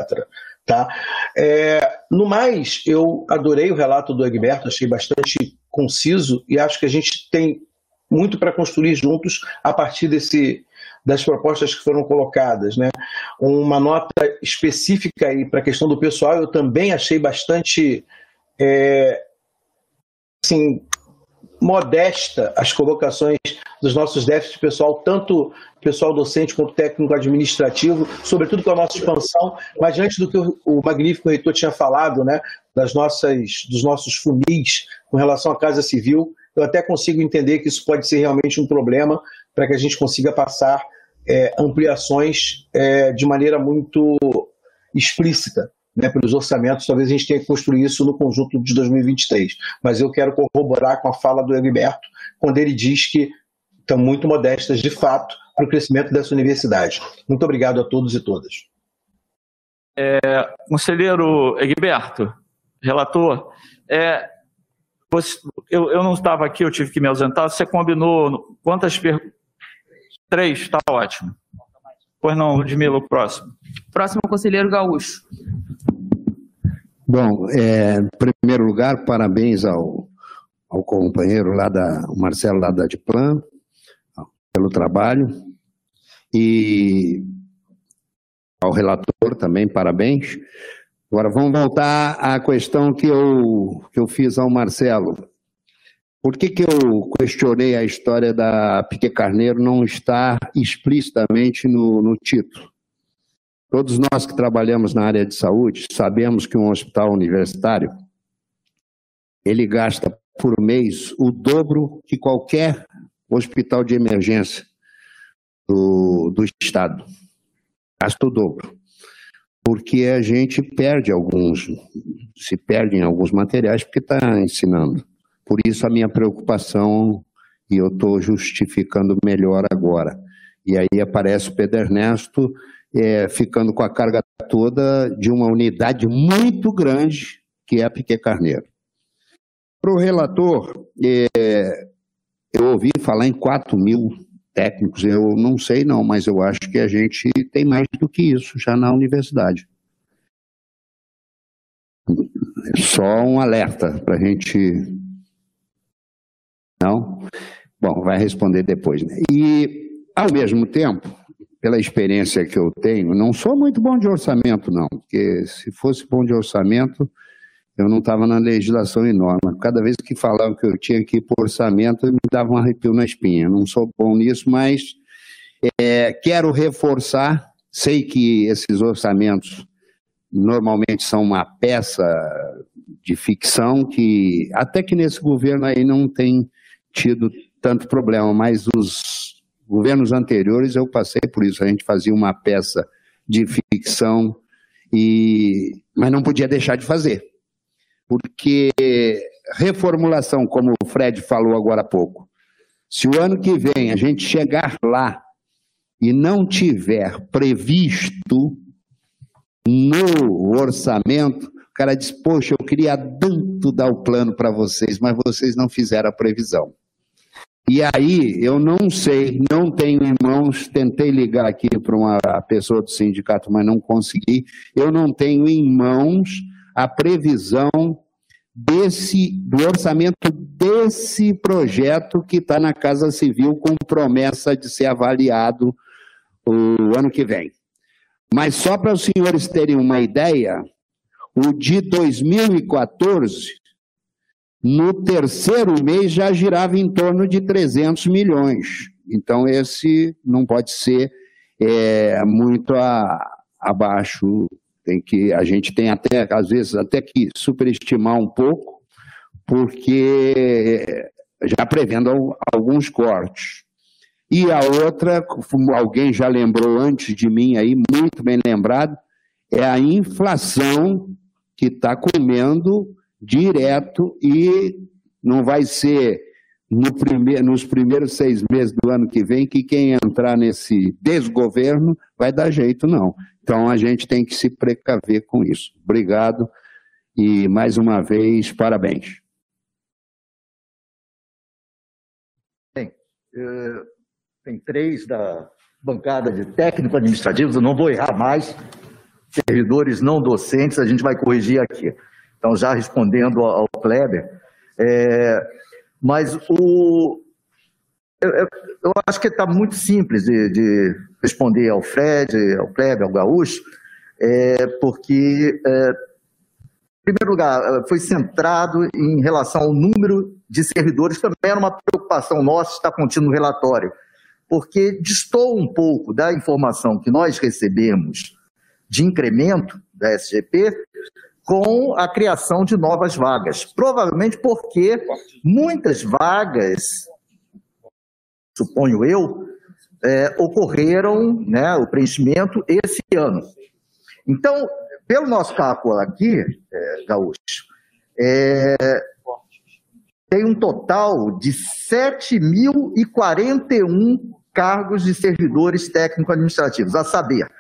S12: Tá? É, no mais, eu adorei o relato do Egberto, achei bastante conciso e acho que a gente tem muito para construir juntos a partir desse, das propostas que foram colocadas. Né? Uma nota específica para a questão do pessoal, eu também achei bastante é, assim, modesta as colocações dos nossos déficits pessoal, tanto pessoal docente quanto técnico administrativo, sobretudo com a nossa expansão, mas antes do que o magnífico reitor tinha falado, né, das nossas, dos nossos funis com relação à Casa Civil, eu até consigo entender que isso pode ser realmente um problema para que a gente consiga passar é, ampliações é, de maneira muito explícita né, pelos orçamentos, talvez a gente tenha que construir isso no conjunto de 2023. Mas eu quero corroborar com a fala do Egberto, quando ele diz que estão muito modestas, de fato, para o crescimento dessa universidade. Muito obrigado a todos e todas.
S2: É, conselheiro Egberto, relator, é, você, eu, eu, não estava aqui, eu tive que me ausentar. Você combinou quantas perguntas? Três, está ótimo. Pois não, Ludmila, o próximo.
S3: Próximo, conselheiro Gaúcho.
S13: Bom, é, em primeiro lugar, parabéns ao, ao companheiro lá da, o Marcelo lá da Diplan, pelo trabalho, e ao relator também, parabéns. Agora vamos voltar à questão que eu, que eu fiz ao Marcelo. Por que, que eu questionei a história da Piquet Carneiro não estar explicitamente no, no título? Todos nós que trabalhamos na área de saúde sabemos que um hospital universitário ele gasta por mês o dobro que qualquer hospital de emergência do, do estado. Gasta o dobro. Porque a gente perde alguns, se perde em alguns materiais porque está ensinando. Por isso a minha preocupação, e eu estou justificando melhor agora. E aí aparece o Pedro Ernesto é, ficando com a carga toda de uma unidade muito grande, que é a Piquet Carneiro. Para o relator, é, eu ouvi falar em 4 mil técnicos, eu não sei não, mas eu acho que a gente tem mais do que isso já na universidade. Só um alerta para a gente. Não? Bom, vai responder depois. Né? E, ao mesmo tempo, pela experiência que eu tenho, não sou muito bom de orçamento, não, porque se fosse bom de orçamento, eu não estava na legislação enorme. Cada vez que falavam que eu tinha que ir por orçamento, me dava um arrepio na espinha. Não sou bom nisso, mas é, quero reforçar. Sei que esses orçamentos normalmente são uma peça de ficção que até que nesse governo aí não tem tido tanto problema, mas os governos anteriores eu passei por isso. A gente fazia uma peça de ficção e mas não podia deixar de fazer. Porque reformulação, como o Fred falou agora há pouco, se o ano que vem a gente chegar lá e não tiver previsto no orçamento, cara diz: Poxa, eu queria tanto dar o plano para vocês, mas vocês não fizeram a previsão. E aí, eu não sei, não tenho em mãos, tentei ligar aqui para uma pessoa do sindicato, mas não consegui. Eu não tenho em mãos a previsão desse, do orçamento desse projeto que está na Casa Civil com promessa de ser avaliado o ano que vem. Mas só para os senhores terem uma ideia, o de 2014, no terceiro mês já girava em torno de 300 milhões. Então, esse não pode ser é, muito a, abaixo. Tem que, a gente tem até, às vezes, até que superestimar um pouco, porque já prevendo alguns cortes. E a outra, alguém já lembrou antes de mim aí, muito bem lembrado, é a inflação que está comendo direto e não vai ser no nos primeiros seis meses do ano que vem que quem entrar nesse desgoverno vai dar jeito, não. Então a gente tem que se precaver com isso. Obrigado e mais uma vez, parabéns.
S16: Bem, eh, tem três da bancada de técnico-administrativos, eu não vou errar mais servidores não docentes, a gente vai corrigir aqui. Então, já respondendo ao Kleber, é, mas o, eu, eu acho que está muito simples de, de, responder ao Fred, ao Kleber, ao Gaúcho, é, porque, é, em primeiro lugar, foi centrado em relação ao número de servidores, também era uma preocupação nossa, está contido no relatório, porque distou um pouco da informação que nós recebemos de incremento da SGP com a criação de novas vagas. Provavelmente porque muitas vagas, suponho eu, é, ocorreram, né, o preenchimento esse ano. Então, pelo nosso cálculo aqui, é, Gaúcho, é, tem um total de 7.041 cargos de servidores técnico-administrativos, a saber,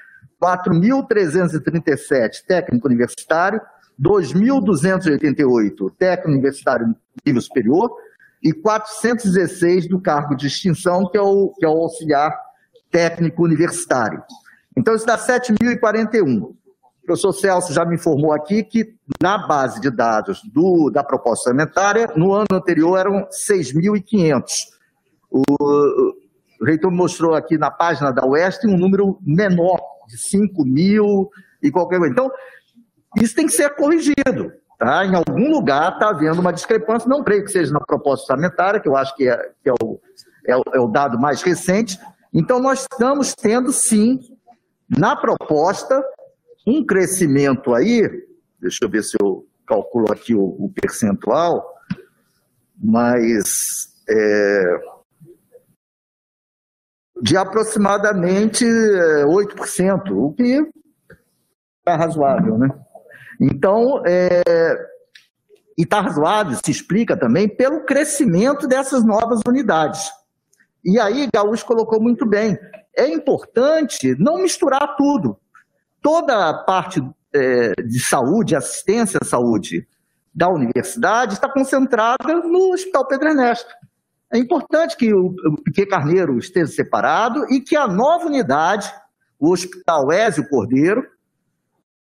S16: 4.337 técnico universitário, 2.288 técnico universitário nível superior e 416 do cargo de extinção, que é o, que é o auxiliar técnico universitário. Então, isso dá 7.041. O professor Celso já me informou aqui que, na base de dados do, da proposta orçamentária, no ano anterior eram 6.500. O, o reitor mostrou aqui na página da Oeste um número menor de 5 mil e qualquer coisa. Então, isso tem que ser corrigido. Tá? Em algum lugar está havendo uma discrepância, não creio que seja na proposta orçamentária, que eu acho que é, que é, o, é, o, é o dado mais recente. Então, nós estamos tendo, sim, na proposta, um crescimento aí, deixa eu ver se eu calculo aqui o, o percentual, mas é, de aproximadamente 8%, é, o que está razoável, né? Então, é, e está razoável, se explica também pelo crescimento dessas novas unidades. E aí, Gaúcho colocou muito bem, é importante não misturar tudo. Toda a parte é, de saúde, assistência à saúde da universidade está concentrada no Hospital Pedro Ernesto. É importante que o Piquet Carneiro esteja separado e que a nova unidade, o Hospital Ézio Cordeiro,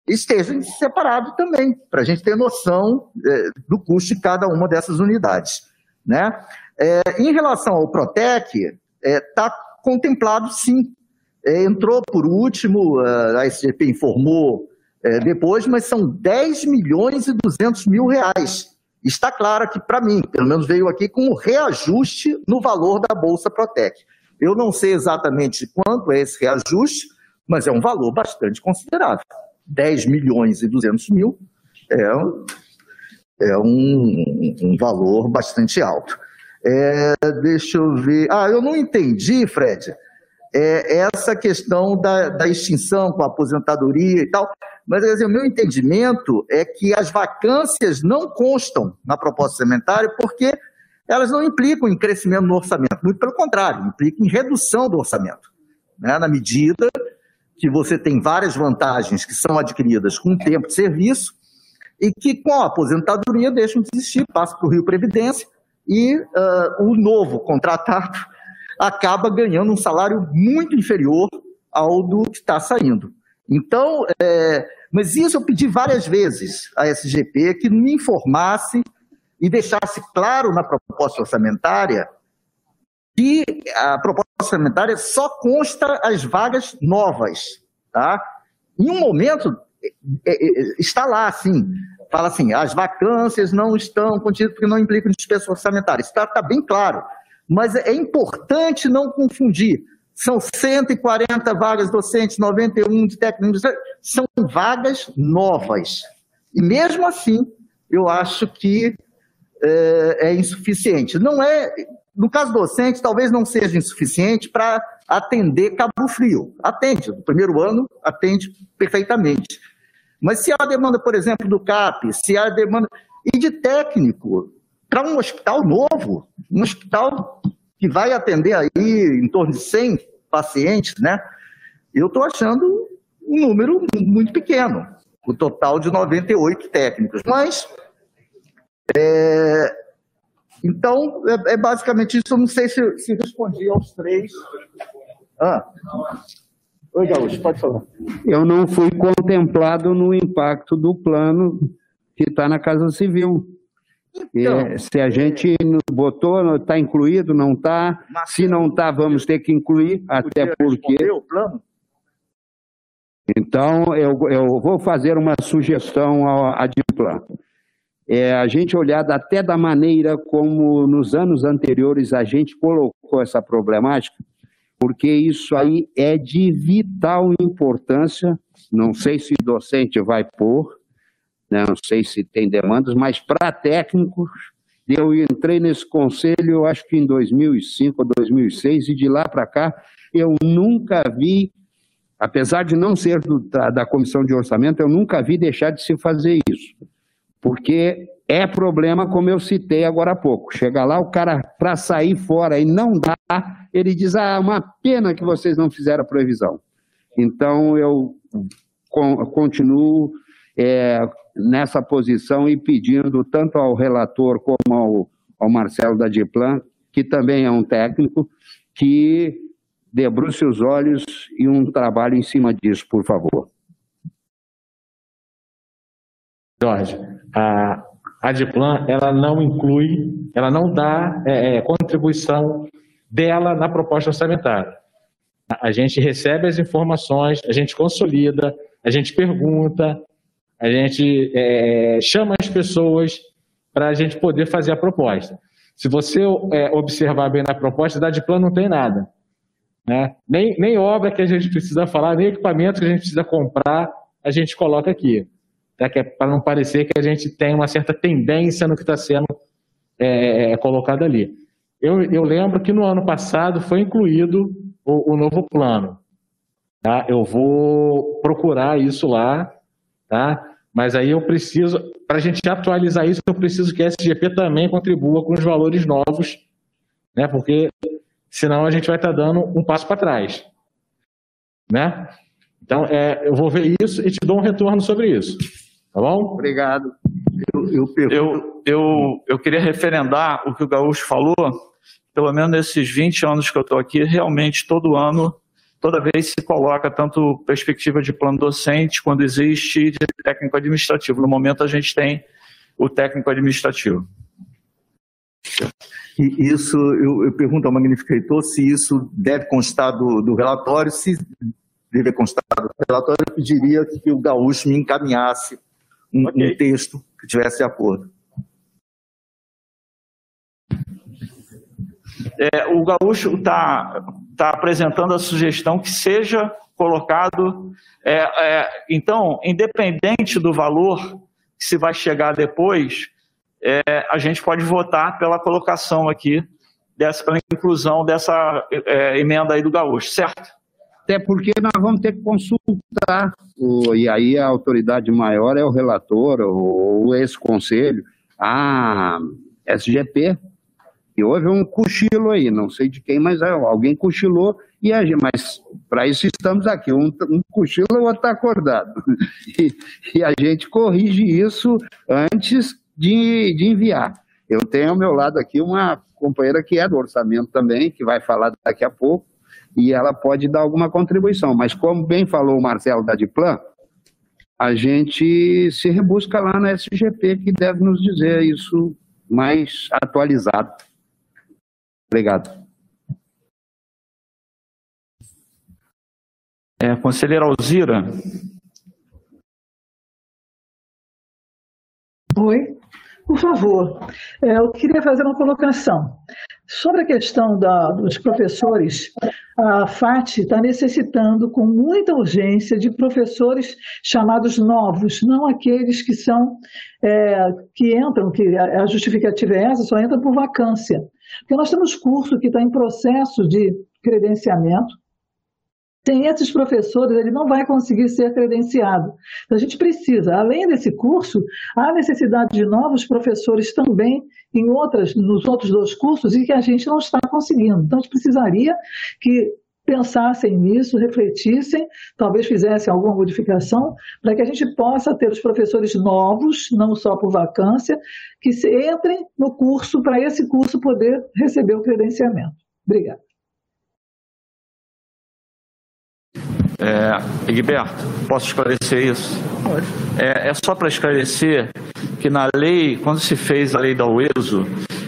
S16: esteja separado também, para a gente ter noção é, do custo de cada uma dessas unidades. Né? É, em relação ao Protec, está é, tá contemplado sim. É, entrou por último, a SGP informou é, depois, mas são 10 milhões e 200 mil reais está claro que, para mim, pelo menos veio aqui com um reajuste no valor da Bolsa Protec. Eu não sei exatamente quanto é esse reajuste, mas é um valor bastante considerável. 10 milhões e 200 mil é, é um, um valor bastante alto. É, deixa eu ver. Ah, eu não entendi, Fred, é, essa questão da, da extinção com a aposentadoria e tal. Mas dizer, o meu entendimento é que as vacâncias não constam na proposta orçamentária porque elas não implicam em crescimento no orçamento, muito pelo contrário, implicam em redução do orçamento. Né? Na medida que você tem várias vantagens que são adquiridas com o tempo de serviço, e que com a aposentadoria deixam de existir, passam para o Rio Previdência e uh, o novo contratado acaba ganhando um salário muito inferior ao do que está saindo. Então, é, mas isso eu pedi várias vezes à SGP que me informasse e deixasse claro na proposta orçamentária que a proposta orçamentária só consta as vagas novas, tá? Em um momento é, é, está lá assim, fala assim, as vacâncias não estão contidas porque não implicam despesa orçamentária. Está tá bem claro. Mas é importante não confundir. São 140 vagas docentes, 91 de técnicos, são vagas novas. E mesmo assim, eu acho que é, é insuficiente. Não é, no caso docente, talvez não seja insuficiente para atender Cabo Frio. Atende, no primeiro ano atende perfeitamente. Mas se há demanda, por exemplo, do CAP, se há demanda. E de técnico, para um hospital novo, um hospital que vai atender aí em torno de 100 pacientes, né? Eu estou achando um número muito pequeno, o total de 98 técnicos. Mas, é, então, é, é, basicamente isso. Eu não sei se, se respondi aos três. Ah. Oi, Gaúcho, pode falar.
S13: Eu não fui contemplado no impacto do plano que está na Casa Civil. Então, é, se a gente botou, está incluído, não está. Se não está, vamos ter que incluir, até porque. O plano? Então, eu, eu vou fazer uma sugestão à Adiplan. É, a gente olhar até da maneira como nos anos anteriores a gente colocou essa problemática, porque isso aí é de vital importância. Não sei se o docente vai pôr? Não sei se tem demandas, mas para técnicos, eu entrei nesse conselho, acho que em 2005 ou 2006, e de lá para cá eu nunca vi, apesar de não ser do, da, da comissão de orçamento, eu nunca vi deixar de se fazer isso. Porque é problema, como eu citei agora há pouco. Chega lá, o cara, para sair fora e não dá, ele diz: ah, uma pena que vocês não fizeram a previsão. Então, eu continuo é, nessa posição e pedindo tanto ao relator como ao, ao Marcelo da Diplan, que também é um técnico, que debruce os olhos e um trabalho em cima disso, por favor.
S17: Jorge, a, a Diplan, ela não inclui, ela não dá é, é, contribuição dela na proposta orçamentária. A gente recebe as informações, a gente consolida, a gente pergunta, a gente é, chama as pessoas para a gente poder fazer a proposta. Se você é, observar bem na proposta, da Diplan não tem nada. Né? Nem, nem obra que a gente precisa falar, nem equipamento que a gente precisa comprar, a gente coloca aqui. Tá? É para não parecer que a gente tem uma certa tendência no que está sendo é, é, colocado ali. Eu, eu, lembro que no ano passado foi incluído o, o novo plano. Tá? Eu vou procurar isso lá, tá? Mas aí eu preciso, para a gente atualizar isso, eu preciso que a SGP também contribua com os valores novos, né? Porque senão a gente vai estar tá dando um passo para trás, né? Então, é, eu vou ver isso e te dou um retorno sobre isso, tá bom?
S16: Obrigado.
S2: Eu, eu, eu, eu, eu queria referendar o que o Gaúcho falou, pelo menos nesses 20 anos que eu estou aqui, realmente todo ano toda vez se coloca tanto perspectiva de plano docente quando existe de técnico administrativo. No momento a gente tem o técnico administrativo.
S16: E isso, eu, eu pergunto ao magnífico reitor se isso deve constar do, do relatório, se deve constar do relatório, eu pediria que o Gaúcho me encaminhasse um, okay. um texto que tivesse de acordo.
S2: É, o Gaúcho está tá apresentando a sugestão que seja colocado. É, é, então, independente do valor que se vai chegar depois, é, a gente pode votar pela colocação aqui, dessa, pela inclusão dessa é, emenda aí do Gaúcho, certo?
S13: Até porque nós vamos ter que consultar, o, e aí a autoridade maior é o relator, ou esse conselho, a SGP, e houve um cochilo aí, não sei de quem, mas alguém cochilou, e a, mas Para isso estamos aqui. Um, um cochila, o outro está acordado. E, e, a gente corrige isso antes de, de enviar. Eu tenho ao meu lado aqui uma companheira que é do orçamento também, que vai falar daqui a pouco, e ela pode dar alguma contribuição. Mas, como bem falou o Marcelo da Diplan, a gente se rebusca lá na SGP, que deve nos dizer isso mais atualizado. Obrigado.
S2: É, conselheira Alzira.
S7: Oi, por favor. É, eu queria fazer uma colocação. Sobre a questão da, dos professores, a FAT está necessitando com muita urgência de professores chamados novos, não aqueles que são é, que entram, que a justificativa é essa, só entra por vacância. Porque nós temos curso que está em processo de credenciamento, sem esses professores, ele não vai conseguir ser credenciado. Então, a gente precisa, além desse curso, há necessidade de novos professores também em outras, nos outros dois cursos e que a gente não está conseguindo. Então, a gente precisaria que pensassem nisso, refletissem, talvez fizessem alguma modificação, para que a gente possa ter os professores novos, não só por vacância, que entrem no curso, para esse curso poder receber o credenciamento. Obrigada.
S2: É, Egberto, posso esclarecer isso? Pode. É, é só para esclarecer que na lei, quando se fez a lei da UESO,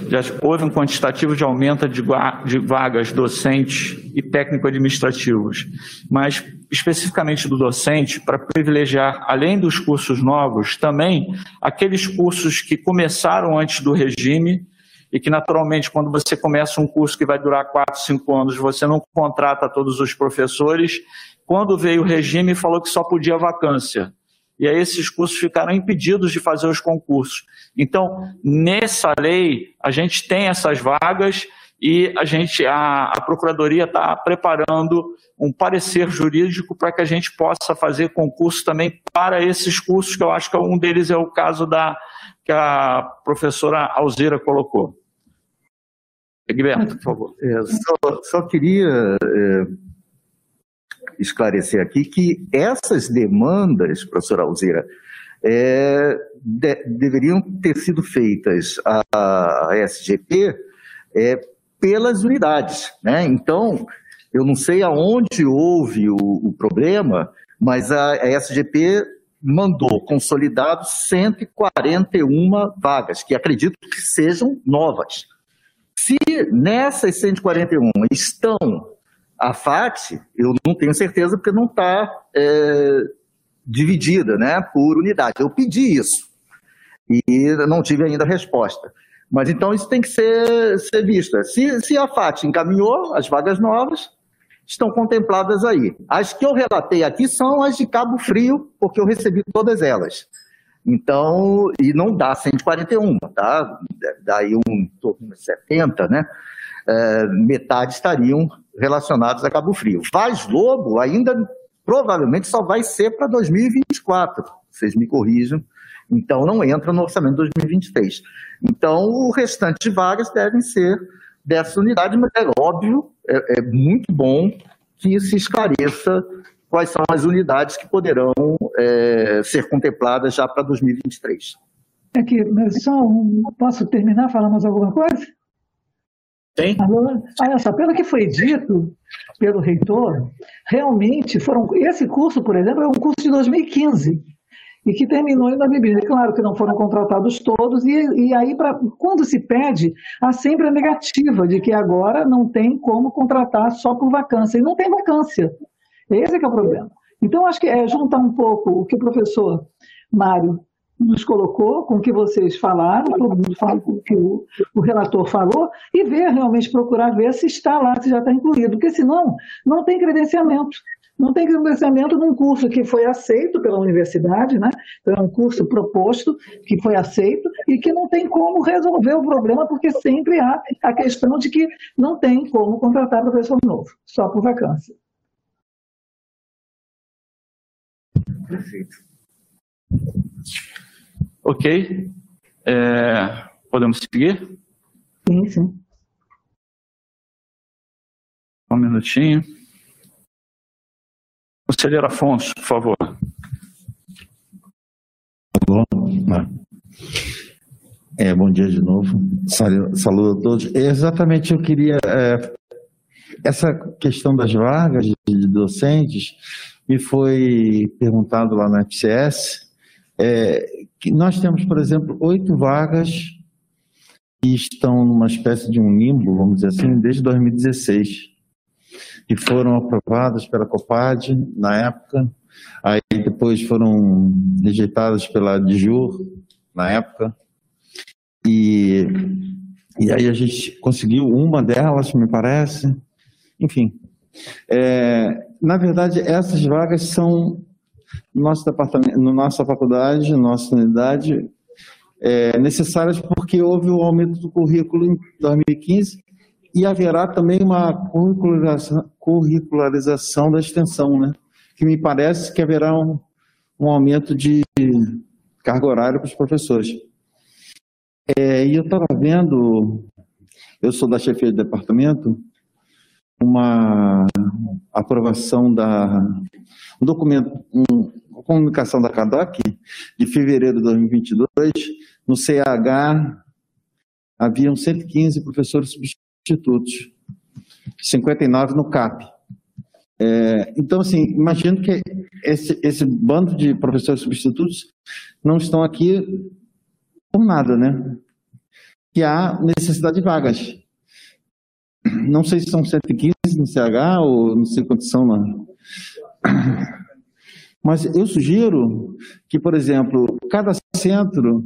S2: já houve um quantitativo de aumento de, de vagas docentes e técnico-administrativos, mas especificamente do docente, para privilegiar, além dos cursos novos, também aqueles cursos que começaram antes do regime e que, naturalmente, quando você começa um curso que vai durar 4, 5 anos, você não contrata todos os professores quando veio o regime, falou que só podia vacância. E aí esses cursos ficaram impedidos de fazer os concursos. Então, nessa lei, a gente tem essas vagas e a gente, a, a Procuradoria está preparando um parecer jurídico para que a gente possa fazer concurso também para esses cursos, que eu acho que um deles é o caso da que a professora Alzira colocou. Egberto, por favor.
S16: É, só, só, queria é, esclarecer aqui que essas demandas, professora Alzira, é, de, deveriam ter sido feitas à, SGP é, pelas unidades. Né? Então, eu não sei aonde houve o, o problema, mas a, a SGP mandou consolidados 141 vagas, que acredito que sejam novas. Se nessas 141 estão a FAT, eu não tenho certeza porque não está é, dividida né, por unidade. Eu pedi isso e não tive ainda resposta. Mas então isso tem que ser, ser visto. Se, se a FAT encaminhou as vagas novas, estão contempladas aí. As que eu relatei aqui são as de Cabo Frio, porque eu recebi todas elas. Então, e não dá 141, tá? Daí um torno de 70, né? É, metade estariam relacionados a Cabo Frio. Vaz Lobo ainda provavelmente só vai ser para 2024, vocês me corrijam, então não entra no orçamento de 2023. Então o restante de vagas devem ser dessa unidade, mas é óbvio, é, é muito bom que se esclareça quais são as unidades que poderão é, ser contempladas já para 2023.
S7: É que, só posso terminar falando mais alguma coisa?
S2: Tem?
S7: Olha só, pelo que foi dito pelo reitor, realmente foram. Esse curso, por exemplo, é um curso de 2015 e que terminou em 2020. Claro que não foram contratados todos, e, e aí, pra, quando se pede, há sempre a negativa de que agora não tem como contratar só por vacância. E não tem vacância. Esse é que é o problema. Então, acho que é juntar um pouco o que o professor Mário nos colocou, com o que vocês falaram, todo mundo fala com o que o, o, relator falou, e ver, realmente procurar ver se está lá, se já está incluído, porque senão não tem credenciamento. Não tem credenciamento num curso que foi aceito pela universidade, né? Então, é um curso proposto, que foi aceito, e que não tem como resolver o problema, porque sempre há a questão de que não tem como contratar professor novo, só por vacância.
S2: Perfeito. Ok. É, podemos seguir?
S7: Sim, sim.
S2: Um minutinho. Conselheiro Afonso, por favor.
S8: Bom, é, bom dia de novo. Saludo a todos. Exatamente, eu queria. É, essa questão das vagas de docentes me foi perguntado lá na FCS. É, que nós temos, por exemplo, oito vagas que estão numa espécie de um limbo, vamos dizer assim, desde 2016, e foram aprovadas pela COPAD na época, aí depois foram rejeitadas pela DIJUR na época, e, e aí a gente conseguiu uma delas, me parece, enfim. É, na verdade, essas vagas são no nosso departamento, na nossa faculdade, nossa unidade, é, necessárias porque houve o aumento do currículo em 2015 e haverá também uma curricularização, curricularização da extensão, né? que me parece que haverá um, um aumento de carga horária para os professores. É, e eu estava vendo, eu sou da chefia de departamento, uma aprovação da um documento, um, uma comunicação da CADOC de fevereiro de 2022, no CH haviam 115 professores substitutos, 59 no CAP. É, então, assim, imagino que esse, esse bando de professores substitutos não estão aqui por nada, né? Que há necessidade de vagas. Não sei se são 115 no CH ou não sei quantos são lá. Mas eu sugiro que, por exemplo, cada centro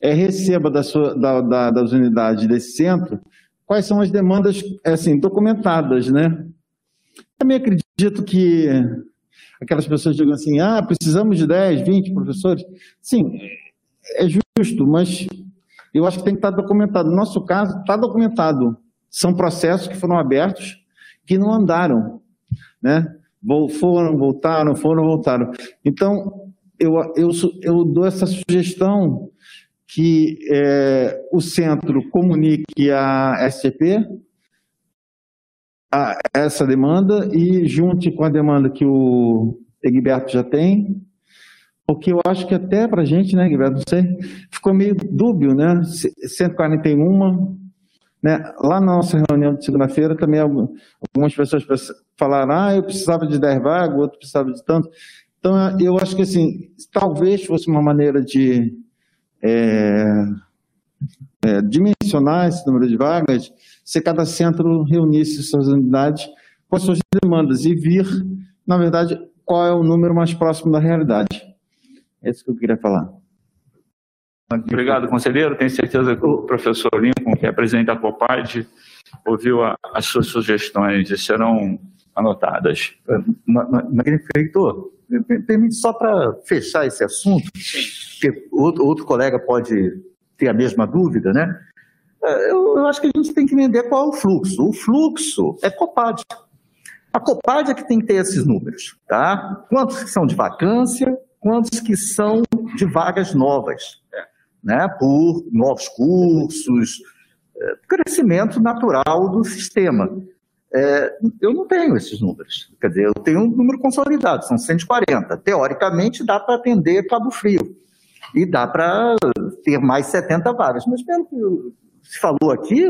S8: é, receba da sua, da, da, das unidades desse centro quais são as demandas assim, documentadas, né? Também acredito que aquelas pessoas digam assim, ah, precisamos de 10, 20 professores. Sim, é justo, mas eu acho que tem que estar documentado. No nosso caso, está documentado. São processos que foram abertos que não andaram, né? Foram, voltaram, foram, voltaram. Então, eu, eu, eu dou essa sugestão que é, o centro comunique a SCP a essa demanda e junte com a demanda que o Egberto já tem, porque eu acho que até para a gente, né, Egberto, não sei, ficou meio dúbio, né, 141, né, lá na nossa reunião de segunda-feira também algumas pessoas falaram, ah, eu precisava de 10 vagas, outro precisava de tanto, então eu acho que assim, talvez fosse uma maneira de é, é, dimensionar esse número de vagas se cada centro reunisse suas unidades com as suas demandas e vir, na verdade, qual é o número mais próximo da realidade. É isso que eu queria falar.
S2: Obrigado, conselheiro. Tenho certeza que o professor Lincoln, que é presidente da COPAD, ouviu a, as suas sugestões e serão anotadas.
S16: Magnífico, permite só para fechar esse assunto, que outro, outro colega pode ter a mesma dúvida, né? É, eu, eu, acho que a gente tem que entender qual é o fluxo. O fluxo é COPAD. A COPAD é que tem que ter esses números, tá? Quantos que são de vacância, quantos que são de vagas novas, né? Por novos cursos, é, crescimento natural do sistema. É, eu não tenho esses números. Quer dizer, eu tenho um número consolidado, são 140. Teoricamente, dá para atender Cabo Frio. E dá para ter mais 70 vagas. Mas pelo que se falou aqui,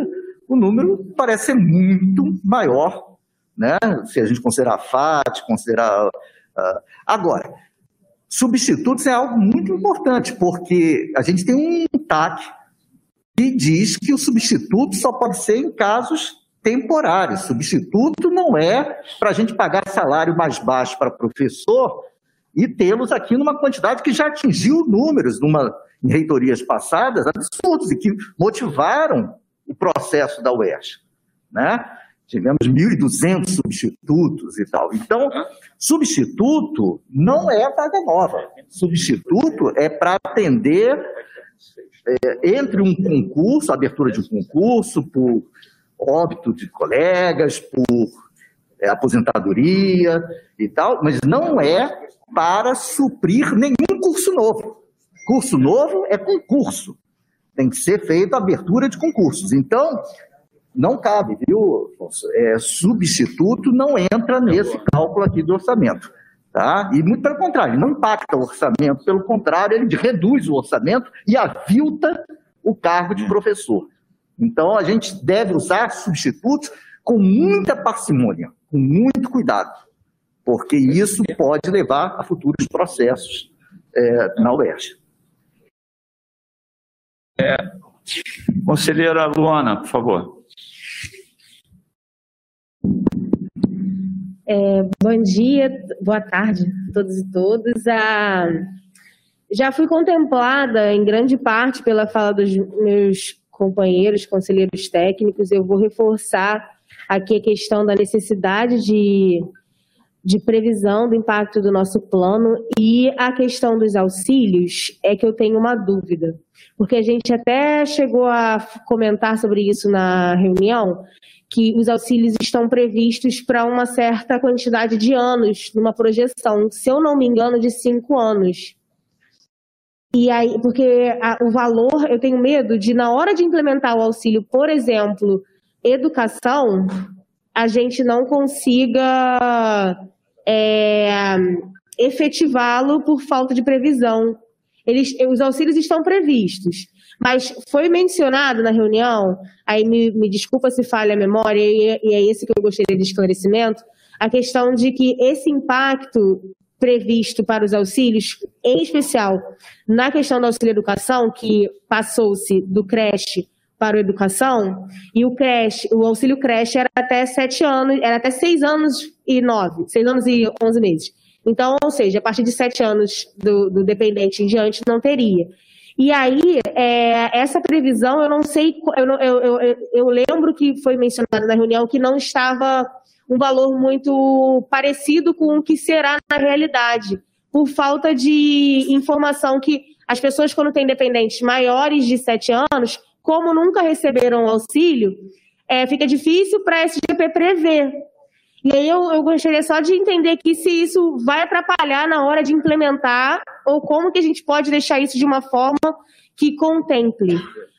S16: o número parece ser muito maior, né? se a gente considerar a FAT, considerar. Uh, agora, substitutos é algo muito importante, porque a gente tem um TAC que diz que o substituto só pode ser em casos temporários. Substituto não é para a gente pagar salário mais baixo para professor e tê-los aqui numa quantidade que já atingiu números numa, em reitorias passadas absurdos e que motivaram o processo da UERJ. Né? Tivemos 1.200 substitutos e tal. Então, substituto não é vaga nova. Substituto é para atender é, entre um concurso, abertura de um concurso, por óbito de colegas, por é, aposentadoria e tal, mas não é para suprir nenhum curso novo. Curso novo é concurso. Tem que ser feita abertura de concursos. Então, não cabe, viu, É, substituto não entra nesse cálculo aqui do orçamento. Tá? E muito pelo contrário, não impacta o orçamento, pelo contrário, ele reduz o orçamento e avilta o cargo de professor. Então, a gente deve usar substitutos com muita parcimônia, com muito cuidado, porque isso pode levar a futuros processos é, na UERJ.
S2: É, conselheira Luana, por favor.
S20: É, bom dia, boa tarde a todos e todas. Ah, já fui contemplada em grande parte pela fala dos meus companheiros, conselheiros técnicos. Eu vou reforçar aqui a questão da necessidade de, de previsão do impacto do nosso plano e a questão dos auxílios é que eu tenho uma dúvida, porque a gente até chegou a comentar sobre isso na reunião, que os auxílios estão previstos para uma certa quantidade de anos, numa projeção, se eu não me engano, de cinco anos. E aí, porque a, o valor, eu tenho medo de, na hora de implementar o auxílio, por exemplo, educação, a gente não consiga é, efetivá-lo por falta de previsão. Eles, os auxílios estão previstos. Mas foi mencionado na reunião, aí me, me desculpa se falha a memória, e, e é esse que eu gostaria de esclarecimento, a questão de que esse impacto previsto para os auxílios, em especial na questão do auxílio educação, que passou-se do creche para o educação, e o creche, o auxílio creche era até sete anos, era até seis anos e nove, seis anos e onze meses. Então, ou seja, a partir de sete anos do, do dependente em diante, não teria. E aí, é, essa previsão, eu não sei, eu, eu, eu, eu lembro que foi mencionado na reunião que não estava um valor muito parecido com o que será na realidade, por falta de informação que as pessoas, quando têm dependentes maiores de 7 anos, como nunca receberam auxílio, é, fica difícil para a SGP prever. E aí eu, eu gostaria só de entender aqui se isso vai atrapalhar na hora de implementar ou como que a gente pode deixar isso de uma forma que contemple,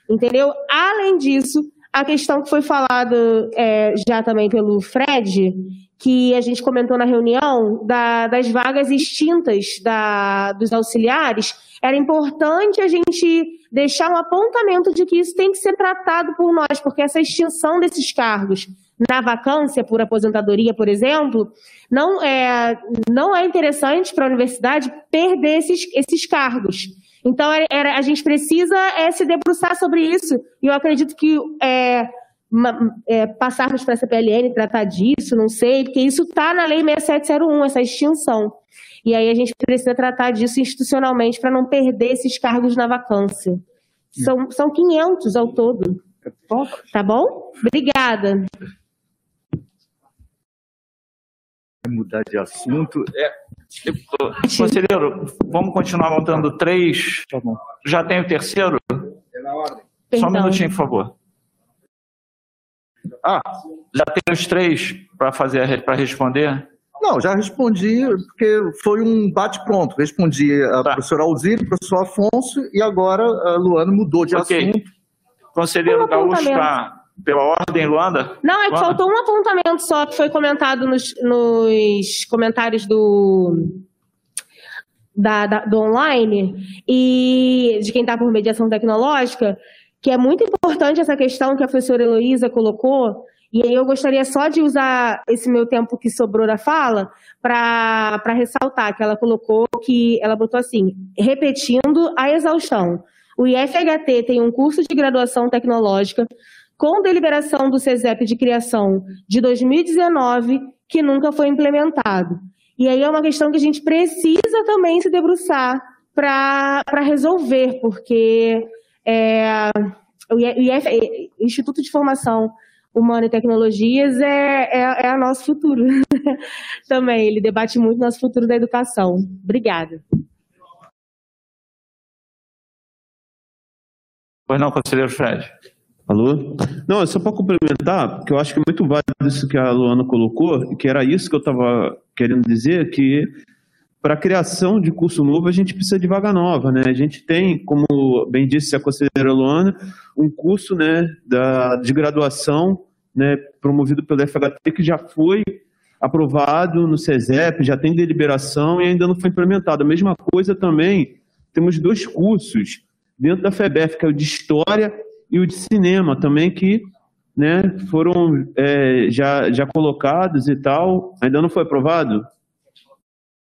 S20: entendeu? Além disso, a questão que foi falada é, já também pelo Fred, que a gente comentou na reunião, da, das vagas extintas da, dos auxiliares, era importante a gente deixar um apontamento de que isso tem que ser tratado por nós, porque essa extinção desses cargos na vacância por aposentadoria, por exemplo, não é, não é interessante para a universidade perder esses, esses cargos. Então, era, a gente precisa é, se debruçar sobre isso, e eu acredito que é, é, passarmos para a CPLN tratar disso, não sei, porque isso está na Lei 6701, essa extinção. E aí a gente precisa tratar disso institucionalmente para não perder esses cargos na vacância. São, são 500 ao todo. Tá bom? Obrigada
S2: mudar de assunto. É, conselheiro, vamos continuar montando três. Tá Já tem o terceiro? É na ordem. Só um minutinho, por favor. Ah, já tem os três para fazer para responder?
S16: Não, já respondi, porque foi um bate-pronto. Respondi a tá. professora Alzira, professor Afonso, e agora a Luana mudou de okay. assunto.
S2: Conselheiro Gaúcho está pela ordem, Luanda?
S20: Não, é que Luanda. faltou um apontamento só que foi comentado nos, nos comentários do, da, da, do online e de quem está por mediação tecnológica, que é muito importante essa questão que a professora Heloísa colocou, e aí eu gostaria só de usar esse meu tempo que sobrou da fala para ressaltar que ela colocou que ela botou assim, repetindo a exaustão. O IFHT tem um curso de graduação tecnológica com deliberação do CESEP de criação de 2019, que nunca foi implementado. E aí é uma questão que a gente precisa também se debruçar para resolver, porque é, o IF, Instituto de Formação Humana e Tecnologias é, é, é nosso futuro também. Ele debate muito nosso futuro da educação. Obrigada.
S2: Pois não, conselheiro Fred.
S19: Alô? Não, é só para complementar, porque eu acho que é muito válido isso que a Luana colocou, que era isso que eu estava querendo dizer, que para a criação de curso novo a gente precisa de vaga nova, né? A gente tem, como bem disse a conselheira Luana, um curso né, da, de graduação né, promovido pelo FHT que já foi aprovado no CESEP, já tem deliberação e ainda não foi implementado. A mesma coisa também, temos dois cursos dentro da FEBEF, que é o de História e o de Cinema também, que né, foram é, já, já colocados e tal. Ainda não foi aprovado?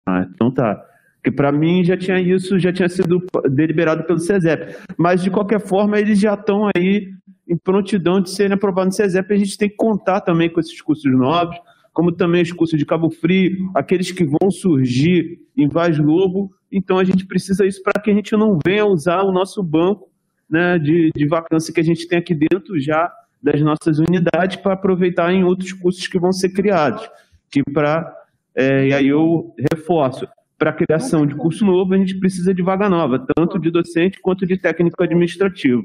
S19: Ah, então tá. Porque para mim já tinha isso, já tinha sido deliberado pelo CESEP. Mas de qualquer forma, eles já estão aí em prontidão de serem aprovados no CESEP. A gente tem que contar também com esses cursos novos, como também os cursos de Cabo Frio, aqueles que vão surgir em Vaz Lobo. Então a gente precisa isso para que a gente não venha usar o nosso banco né, de, de vacância que a gente tem aqui dentro já das nossas unidades para aproveitar em outros cursos que vão ser criados. Que para é, e aí eu reforço, para a criação de curso novo, a gente precisa de vaga nova, tanto de docente quanto de técnico administrativo.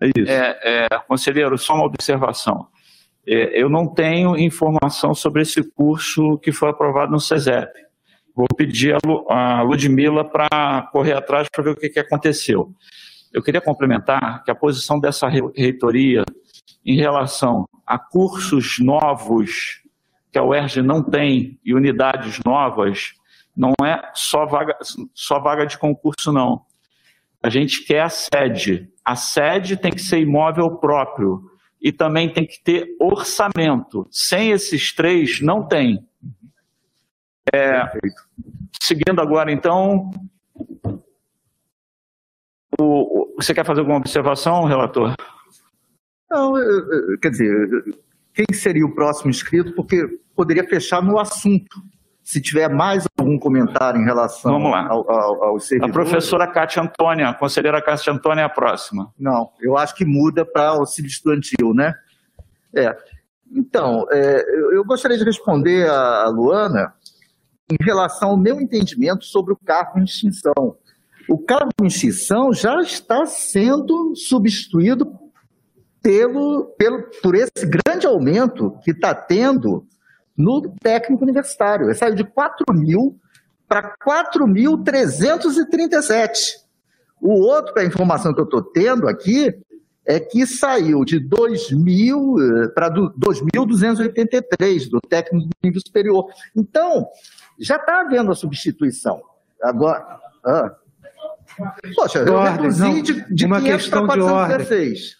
S19: É isso.
S2: É, é, conselheiro, só uma observação. É, eu não tenho informação sobre esse curso que foi aprovado no CESEP. Vou pedir a, a Ludmilla para correr atrás para ver o que, que aconteceu. Eu queria complementar que a posição dessa reitoria em relação a cursos novos que a UERJ não tem e unidades novas, não é só vaga, só vaga de concurso, não. A gente quer a sede. A sede tem que ser imóvel próprio e também tem que ter orçamento. Sem esses três, não tem. É, seguindo agora, então. O, você quer fazer alguma observação, relator?
S16: Não, quer dizer, quem seria o próximo inscrito? Porque poderia fechar no assunto. Se tiver mais algum comentário em relação
S2: Vamos lá.
S16: Ao, ao, ao
S2: A professora Cátia Antônia, a conselheira Cátia Antônia é a próxima.
S16: Não, eu acho que muda para auxílio estudantil, né? É. Então, é, eu gostaria de responder a Luana em relação ao meu entendimento sobre o cargo em extinção. O cargo em extinção já está sendo substituído pelo, pelo, por esse grande aumento que está tendo no técnico universitário. Ele saiu de 4 mil para 4.337. O outro, a informação que eu estou tendo aqui, é que saiu de 2.000 eh, para 2.283 do técnico do nível superior. Então, já está havendo a substituição. Agora. Ah. Poxa, eu
S21: ordem,
S16: reduzi de, de
S21: uma
S16: 500
S21: questão
S16: para
S21: de ordem.
S16: 416.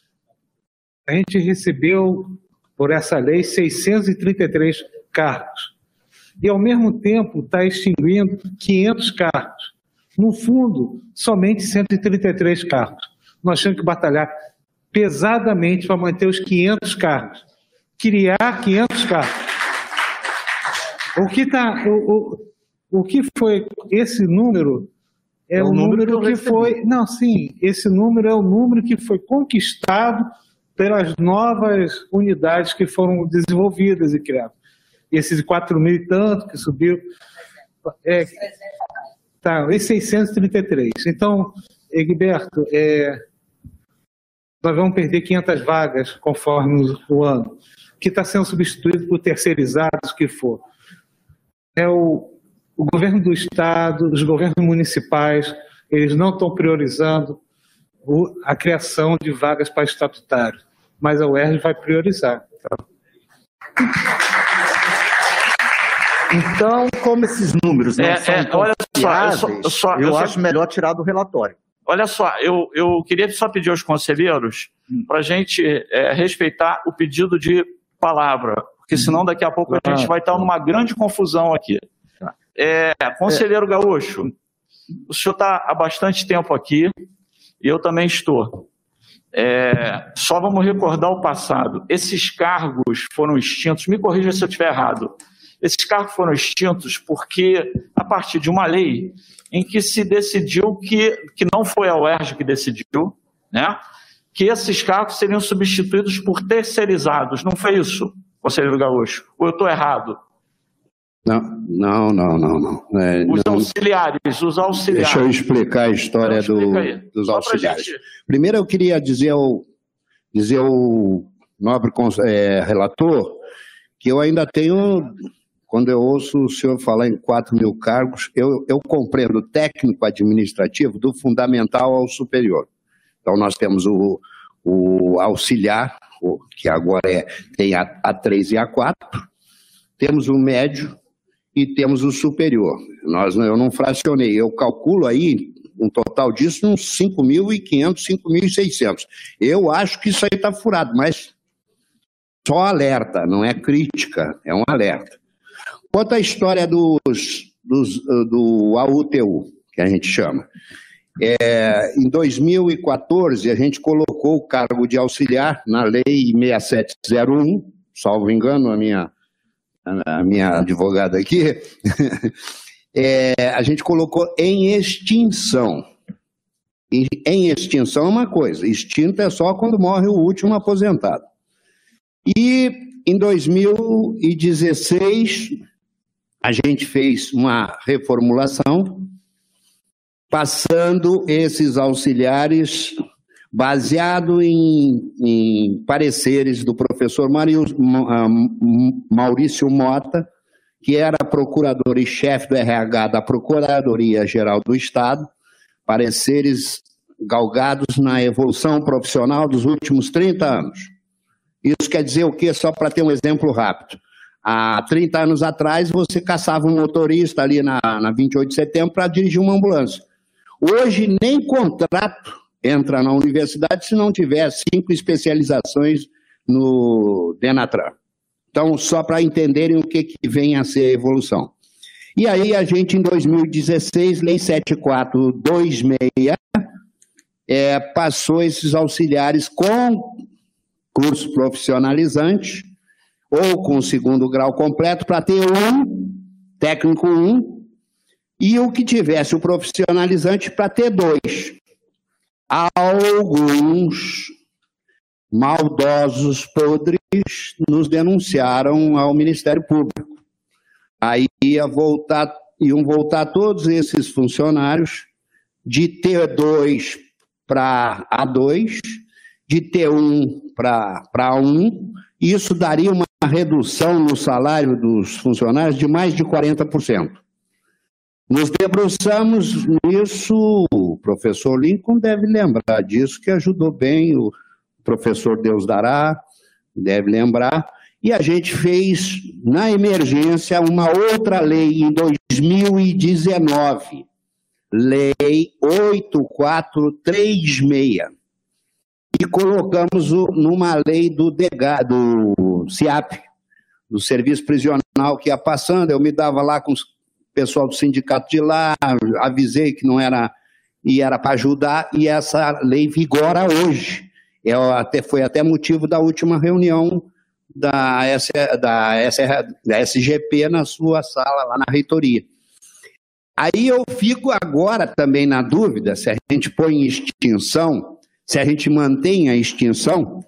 S21: A gente recebeu, por essa lei, 633 cargos. E, ao mesmo tempo, está extinguindo 500 cargos. No fundo, somente 133 cargos. Nós temos que batalhar pesadamente para manter os 500 cargos. Criar 500 cargos. O que, tá, o, o, o que foi esse número é,
S16: É o
S21: o
S16: número
S21: número,
S16: que
S21: que foi. Não, sim, esse número é o número que foi conquistado pelas novas unidades que foram desenvolvidas e criadas. Esses 4 mil e tanto que subiu. É, tá, esse 633. Então, Egberto, é, nós vamos perder 500 vagas conforme o ano, que está sendo substituído por terceirizados, que for. É o, o governo do Estado, os governos municipais, eles não estão priorizando o- a criação de vagas para estatutários, mas a UERJ vai priorizar.
S16: Então, como esses números não
S2: É,
S16: são
S2: é, olha só, eu só- eu só-
S16: eu
S2: eu só-
S16: acho melhor tirar do relatório.
S2: Olha só, eu, eu queria só pedir aos conselheiros para a gente é, respeitar o pedido de palavra, porque senão daqui a pouco a gente vai estar numa grande confusão aqui. É, conselheiro Gaúcho, o senhor está há bastante tempo aqui e eu também estou. É, só vamos recordar o passado. Esses cargos foram extintos, me corrija se eu estiver errado. Esses cargos foram extintos porque, a partir de uma lei em que se decidiu que, que não foi a UERJ que decidiu, né? que esses cargos seriam substituídos por terceirizados. Não foi isso, conselheiro Gaúcho? Ou eu estou errado?
S18: Não, não, não, não. É,
S2: Os
S18: não-
S2: auxiliares, os auxiliares.
S18: Deixa eu explicar a história
S2: Então,
S18: do- dos
S2: Só
S18: auxiliares.
S2: gente-
S18: Primeiro, eu queria dizer ao, dizer ao nobre eh, relator que eu ainda tenho, quando eu ouço o senhor falar em 4 mil cargos, eu, eu compreendo o técnico administrativo do fundamental ao superior. Então, nós temos o, o auxiliar, que agora é, tem a, A3 e A4,
S13: temos o médio e temos o superior. Nós, eu não fracionei, eu calculo aí um total disso uns 5.500, 5.600. Eu acho que isso aí está furado, mas só alerta, não é crítica, é um alerta. Quanto à história dos, dos, do AUTU, que a gente chama. É, em 2014, a gente colocou o cargo de auxiliar na Lei 6701, salvo engano, a minha, a minha advogada aqui, é, a gente colocou em extinção. Em extinção é uma coisa, extinto é só quando morre o último aposentado. E em 2016, a gente fez uma reformulação, passando esses auxiliares baseado em, em pareceres do professor ah, Maurício Mota, que era procurador e chefe do RH da Procuradoria Geral do Estado, pareceres galgados na evolução profissional dos últimos 30 anos. Isso quer dizer o quê? Só para ter um exemplo rápido. Há 30 anos atrás, você caçava um motorista ali na, na 28 de setembro para dirigir uma ambulância. Hoje, nem contrato entra na universidade se não tiver cinco especializações no Denatran. Então, só para entenderem o que, que vem a ser a evolução. E aí, a gente, em 2016, Lei 7426, é, passou esses auxiliares com curso profissionalizante ou com segundo grau completo para ter um, técnico um, e o que tivesse o profissionalizante para ter dois. Alguns maldosos podres nos denunciaram ao Ministério Público. Aí ia voltar, iam voltar todos esses funcionários de T2 para A2, de T1 para A1, e isso daria uma redução no salário dos funcionários de mais de 40%. Nos debruçamos nisso, o professor Lincoln deve lembrar disso, que ajudou bem o professor Deus Dará, deve lembrar, e a gente fez, na emergência, uma outra lei em 2019, Lei 8436, e colocamos o, numa lei do, DEGA, do CIAP, do Serviço Prisional, que ia passando, eu me dava lá com os pessoal do sindicato de lá, avisei que não era e era para ajudar, e essa lei vigora hoje. É, até, foi até motivo da última reunião da, S, da, S, da SGP na sua sala, lá na reitoria. Aí eu fico agora também na dúvida se a gente põe em extinção, se a gente mantém a extinção,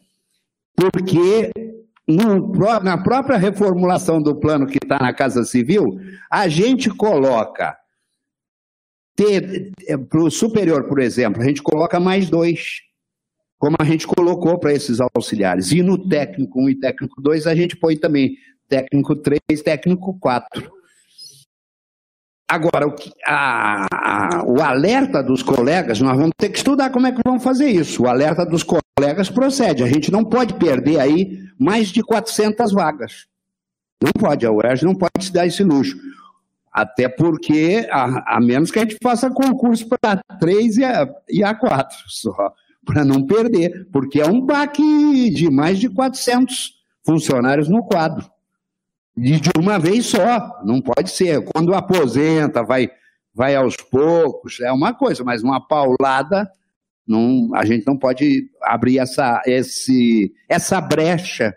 S13: porque no, na própria reformulação do plano que está na Casa Civil, a gente coloca é, para o superior, por exemplo, a gente coloca mais dois, como a gente colocou para esses auxiliares. E no técnico 1 e técnico 2 a gente põe também técnico 3, técnico 4. Agora, o, que, a, a, o alerta dos colegas, nós vamos ter que estudar como é que vamos fazer isso. O alerta dos colegas procede. A gente não pode perder aí mais de 400 vagas. Não pode, a UERJ não pode se dar esse luxo. Até porque, a, a menos que a gente faça concurso para 3 e a, e a 4 só, para não perder, porque é um baque de mais de 400 funcionários no quadro de, de uma vez só, não pode ser. Quando aposenta, vai, vai aos poucos, é uma coisa, mas uma paulada, não, a gente não pode abrir essa, esse, essa brecha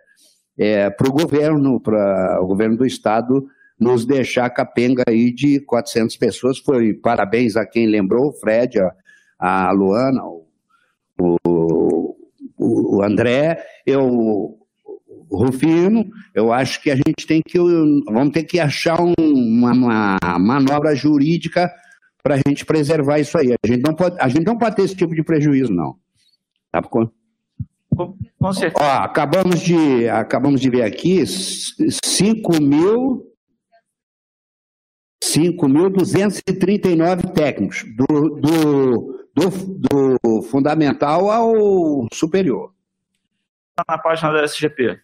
S13: é, para o governo, para o governo do Estado nos deixar capenga aí de 400 pessoas. Foi parabéns a quem lembrou, o Fred, a, a Luana, o, o, o André. Eu Rufino, eu acho que a gente tem que, vamos ter que achar um, uma, uma, manobra jurídica para a gente preservar isso aí. A gente, não pode, a gente não pode ter esse tipo de prejuízo, não. Tá? Com, com certeza. Ó, acabamos, de, acabamos de ver aqui 5 mil... 5.239 técnicos, do, do, do, do fundamental ao superior.
S2: Tá na página da SGP.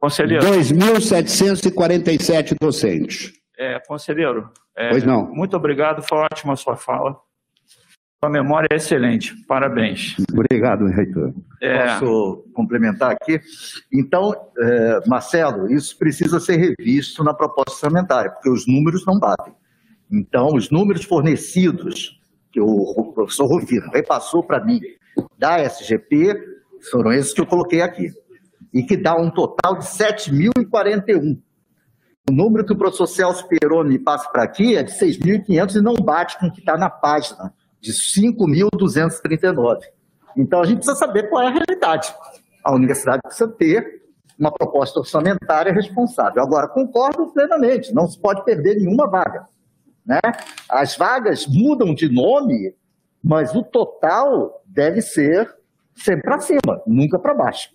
S2: Conselheiro.
S13: 2.747 docentes.
S2: É, conselheiro, é,
S13: Pois não.
S2: muito obrigado, foi ótima a sua fala. Sua memória é excelente, parabéns.
S13: Obrigado, reitor.
S2: É.
S16: Posso complementar aqui? Então, eh, Marcelo, isso precisa ser revisto na proposta orçamentária, porque os números não batem. Então, os números fornecidos, que o professor Rufino repassou para mim da SGP, foram esses que eu coloquei aqui. E que dá um total de 7.041. O número que o professor Celso Peroni me passa para aqui é de 6.500 e não bate com o que está na página, de 5.239. Então, a gente precisa saber qual é a realidade. A universidade precisa ter uma proposta orçamentária responsável. Agora, concordo plenamente, não se pode perder nenhuma vaga. Né? As vagas mudam de nome, mas o total deve ser sempre para cima, nunca para baixo.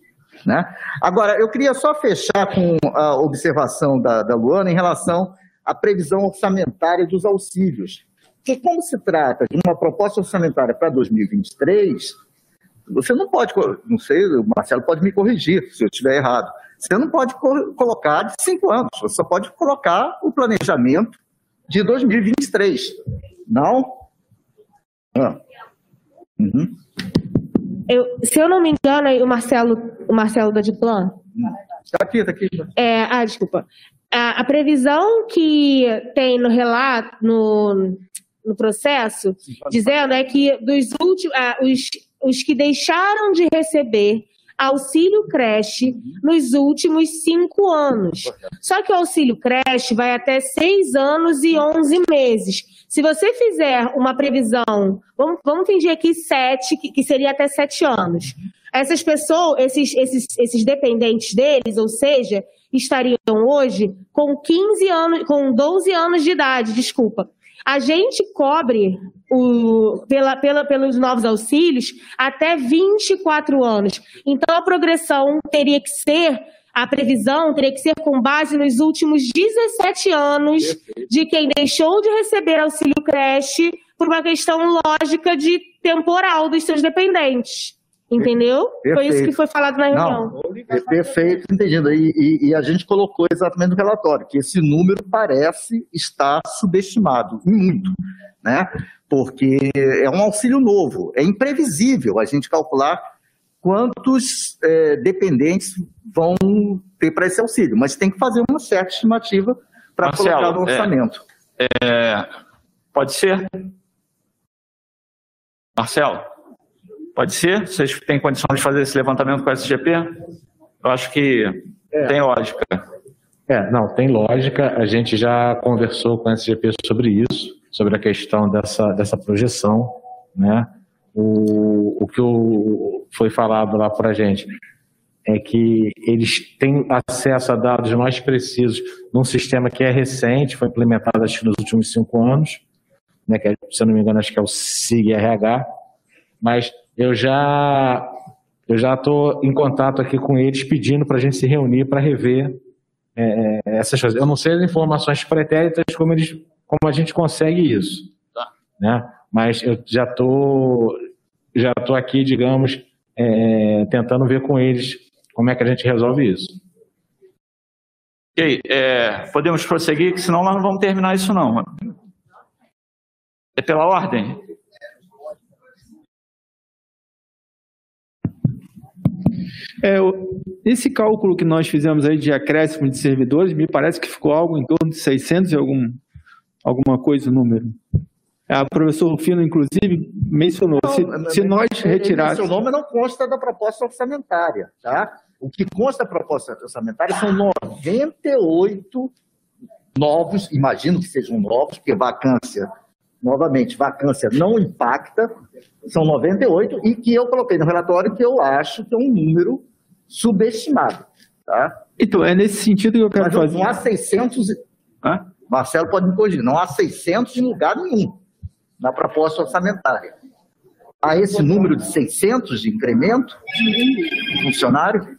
S16: Né? Agora, eu queria só fechar com a observação da, da Luana em relação à previsão orçamentária dos auxílios. Porque como se trata de uma proposta orçamentária para 2023, você não pode, não sei, o Marcelo pode me corrigir se eu estiver errado, você não pode co- colocar de cinco anos, você só pode colocar o planejamento de 2023, não? Ah. Uhum.
S20: Eu, se eu não me engano, o Marcelo, o Marcelo da Diplan,
S16: Está aqui, está aqui.
S20: É, ah, desculpa. A, a previsão que tem no relato, no, no processo, dizendo é que dos últimos, ah, os, os que deixaram de receber auxílio creche nos últimos cinco anos. Só que o auxílio creche vai até seis anos e onze meses. Se você fizer uma previsão, vamos, vamos fingir aqui sete, que, que seria até sete anos. Essas pessoas, esses, esses, esses dependentes deles, ou seja, estariam hoje com 15 anos, com 12 anos de idade, desculpa. A gente cobre o, pela, pela, pelos novos auxílios até 24 anos. Então, a progressão teria que ser, a previsão teria que ser com base nos últimos 17 anos de quem deixou de receber auxílio creche por uma questão lógica de temporal dos seus dependentes. Entendeu? Foi isso que
S16: Perfeito.
S20: foi falado na reunião.
S16: Não, é perfeito, entendido. E, e- e a gente colocou exatamente no relatório que esse número parece estar subestimado, e muito, né? Porque é um auxílio novo, é imprevisível a gente calcular quantos eh, dependentes vão ter para esse auxílio, mas tem que fazer uma certa estimativa para colocar no
S2: é-
S16: orçamento.
S2: É, pode ser? Marcelo, pode ser? Vocês têm condição de fazer esse levantamento com a SGP? Eu acho que tem lógica.
S17: É, não, tem lógica. A gente já conversou com a SGP sobre isso, sobre a questão dessa, dessa projeção, né? O, o que o, foi falado lá para a gente é que eles têm acesso a dados mais precisos num sistema que é recente, foi implementado acho que nos últimos cinco anos, né, que é, se eu não me engano acho que é o SIG-RH, mas eu já eu já estou em contato aqui com eles pedindo para a gente se reunir para rever é, essas coisas. Eu não sei as informações pretéritas como, eles, como a gente consegue isso, né? mas eu já estou já tô aqui, digamos, é, tentando ver com eles como é que a gente resolve isso.
S2: Ok, é, podemos prosseguir, que senão nós não vamos terminar isso não. É pela ordem?
S5: É, esse cálculo que nós fizemos aí de acréscimo de servidores, me parece que ficou algo em torno de 600 e algum, alguma coisa o número. A professor Fino, inclusive, mencionou, se, se nós retirássemos...
S16: Seu nome não consta da proposta orçamentária, tá? O que consta da proposta orçamentária são 98 novos, imagino que sejam novos, porque vacância, novamente, vacância não impacta, são 98, e que eu coloquei no relatório que eu acho que é um número subestimado, tá?
S5: Então, é nesse sentido que eu quero
S16: Mas
S5: fazer.
S16: não há 600... e- Hã? Marcelo pode me corrigir, não há 600 em lugar nenhum na proposta orçamentária. Há esse número de 600 de incremento de funcionário?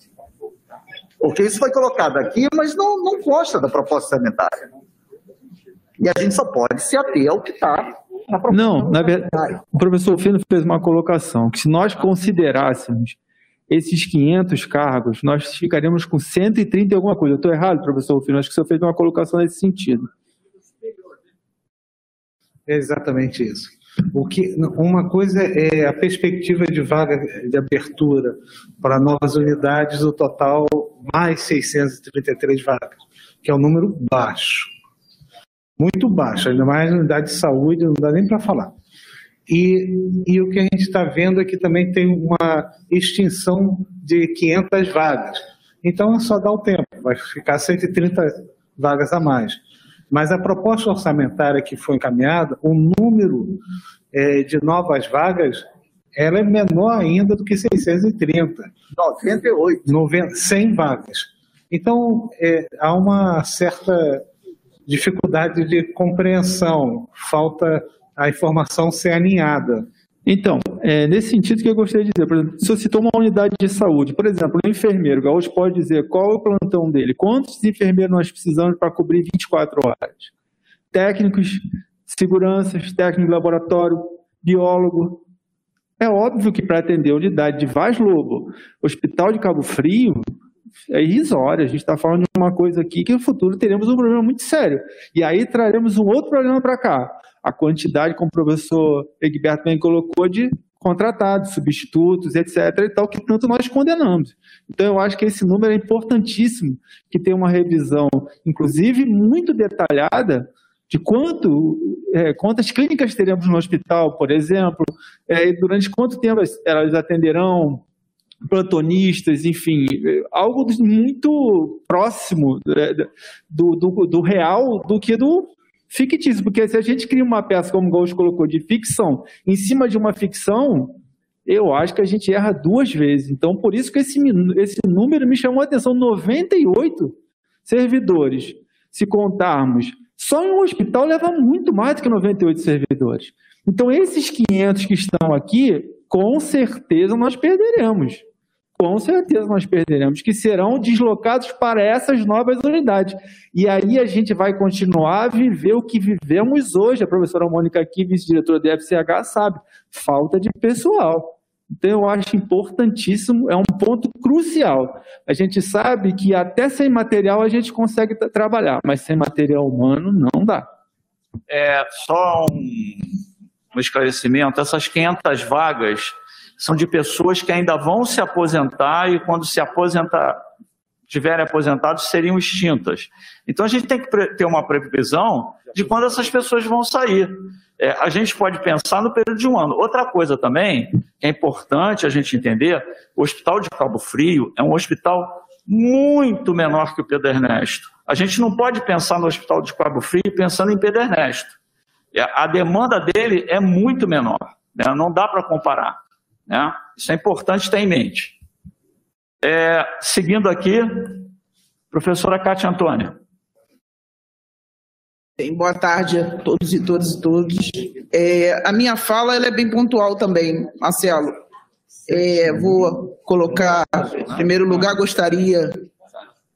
S16: Porque isso foi colocado aqui, mas não, não consta da proposta orçamentária. E a gente só pode se ater ao que está na proposta
S5: Não, na verdade, o professor Fino fez uma colocação que se nós considerássemos esses 500 cargos, nós ficaremos com 130 e alguma coisa. Eu estou errado, professor Rufino? Acho que senhor fez uma colocação nesse sentido.
S21: É exatamente isso. O que, uma coisa é a perspectiva de vaga de abertura para novas unidades, o total mais 633 vagas, que é um número baixo. Muito baixo, ainda mais unidade de saúde, não dá nem para falar. E, e o que a gente está vendo é que também tem uma extinção de 500 vagas. Então é só dar o tempo, vai ficar 130 vagas a mais. Mas a proposta orçamentária que foi encaminhada, o número é, de novas vagas, ela é menor ainda do que 630.
S16: 98.
S21: 90, 100 vagas. Então, é, há uma certa dificuldade de compreensão, falta a informação ser alinhada.
S5: Então, é nesse sentido que eu gostaria de dizer, por exemplo, se você citou uma unidade de saúde, por exemplo, um enfermeiro, o Gaúcho pode dizer qual é o plantão dele, quantos enfermeiros nós precisamos para cobrir 24 horas. Técnicos, seguranças, técnico de laboratório, biólogo. É óbvio que para atender a unidade de Vaz Lobo, Hospital de Cabo Frio, é irrisório. A gente está falando de uma coisa aqui que no futuro teremos um problema muito sério. E aí traremos um outro problema para cá a quantidade, como o professor Egberto bem colocou, de contratados, substitutos, etc. e tal, que tanto nós condenamos. Então, eu acho que esse número é importantíssimo, que tem uma revisão, inclusive, muito detalhada de quanto, é, quantas clínicas teremos no hospital, por exemplo, é, durante quanto tempo elas atenderão plantonistas, enfim, algo muito próximo é, do, do, do real do que do fictício, porque se a gente cria uma peça, como o Gaucho colocou, de ficção, em cima de uma ficção, eu acho que a gente erra duas vezes. Então, por isso que esse, esse número me chamou a atenção, 98 servidores. Se contarmos, só em um hospital leva muito mais do que 98 servidores. Então, esses 500 que estão aqui, com certeza nós perderemos com certeza nós perderemos, que serão deslocados para essas novas unidades. E aí a gente vai continuar a viver o que vivemos hoje. A professora Mônica aqui, vice-diretora do FCH, sabe, falta de pessoal. Então eu acho importantíssimo, é um ponto crucial. A gente sabe que até sem material a gente consegue trabalhar, mas sem material humano não dá.
S2: É, só um, um esclarecimento, essas 500 vagas são de pessoas que ainda vão se aposentar e quando se aposentar, tiverem aposentados, seriam extintas. Então a gente tem que ter uma previsão de quando essas pessoas vão sair. É, a gente pode pensar no período de um ano. Outra coisa também que é importante a gente entender: o Hospital de Cabo Frio é um hospital muito menor que o Pedro Ernesto. A gente não pode pensar no Hospital de Cabo Frio pensando em Pedro Ernesto. É, a demanda dele é muito menor, né? não dá para comparar. Né? Isso é importante ter em mente. É, seguindo aqui, professora Cátia Antônia.
S6: Bem, boa tarde a todos e todas e todos. É, a minha fala é bem pontual também, Marcelo. É, vou colocar, em primeiro lugar, gostaria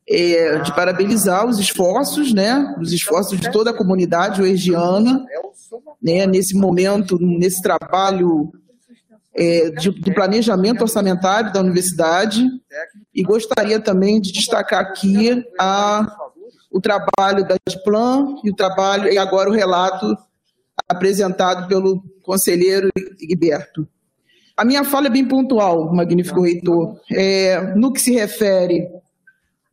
S6: é, de parabenizar os esforços, né, os esforços de toda a comunidade oegiana, né, nesse momento, nesse trabalho é, de, do planejamento orçamentário da universidade e gostaria também de destacar aqui a, o trabalho da Diplan e o trabalho e agora o relato apresentado pelo conselheiro Egberto. A minha fala é bem pontual, magnífico reitor. É, no que se refere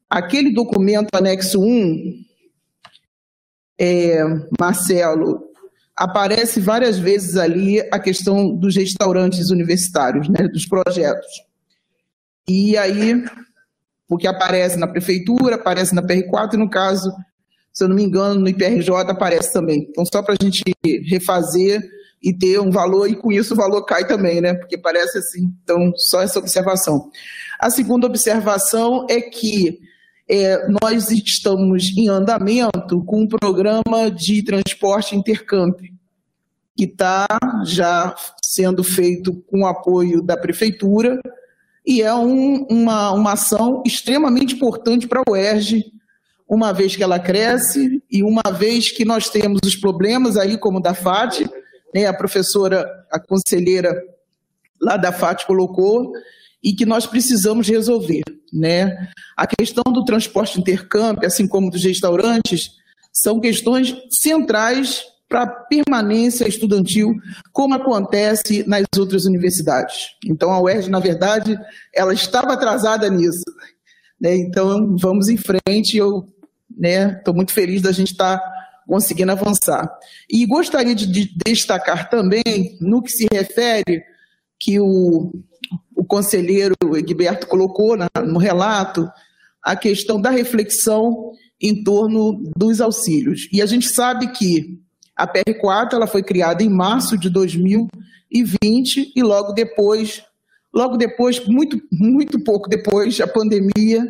S6: àquele documento anexo 1, é, Marcelo, aparece várias vezes ali a questão dos restaurantes universitários, né, dos projetos. E aí, porque aparece na prefeitura, aparece na PR4 e no caso, se eu não me engano, no IPRJ aparece também. Então, só para a gente refazer e ter um valor, e com isso o valor cai também, né? Porque parece assim. Então, só essa observação. A segunda observação é que é, nós estamos em andamento com um programa de transporte intercamp, que está já sendo feito com apoio da prefeitura, e é um, uma, uma ação extremamente importante para a UERJ, uma vez que ela cresce e uma vez que nós temos os problemas aí, como da FAT, né, a professora, a conselheira lá da FAT colocou, e que nós precisamos resolver. Né? A questão do transporte intercâmbio, assim como dos restaurantes, são questões centrais para a permanência estudantil, como acontece nas outras universidades. Então, a UERJ, na verdade, ela estava atrasada nisso. Né? Então, vamos em frente. Eu estou né, muito feliz da gente estar tá conseguindo avançar. E gostaria de, de destacar também, no que se refere, que o, o conselheiro Egberto colocou na, no relato, a questão da reflexão em torno dos auxílios. E a gente sabe que a PR4 ela foi criada em março de 2020 e logo depois, logo depois, muito, muito pouco depois, a pandemia.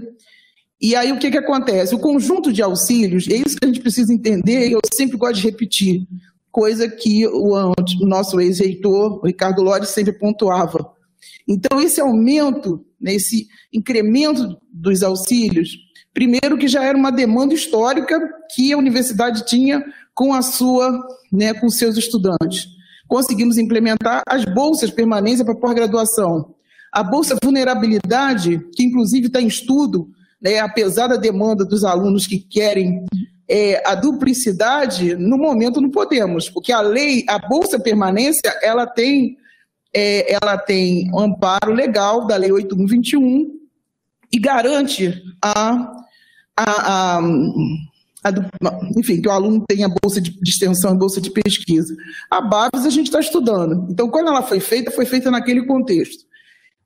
S6: E aí o que, que acontece? O conjunto de auxílios, é isso que a gente precisa entender, e eu sempre gosto de repetir, coisa que o, nosso ex-reitor, Ricardo Lores, sempre pontuava. Então, esse aumento, né, esse incremento dos auxílios, primeiro que já era uma demanda histórica que a universidade tinha com a sua, né, com seus estudantes. Conseguimos implementar as bolsas permanência para pós-graduação. A bolsa vulnerabilidade, que inclusive está em estudo, né, apesar da demanda dos alunos que querem é, a duplicidade, no momento não podemos, porque a lei, a bolsa permanência, ela tem, é, ela tem um amparo legal da lei 8121 e garante a, a, a do, enfim, que o aluno tenha bolsa de, de extensão e bolsa de pesquisa. A BAVES a gente está estudando. Então, quando ela foi feita, foi feita naquele contexto.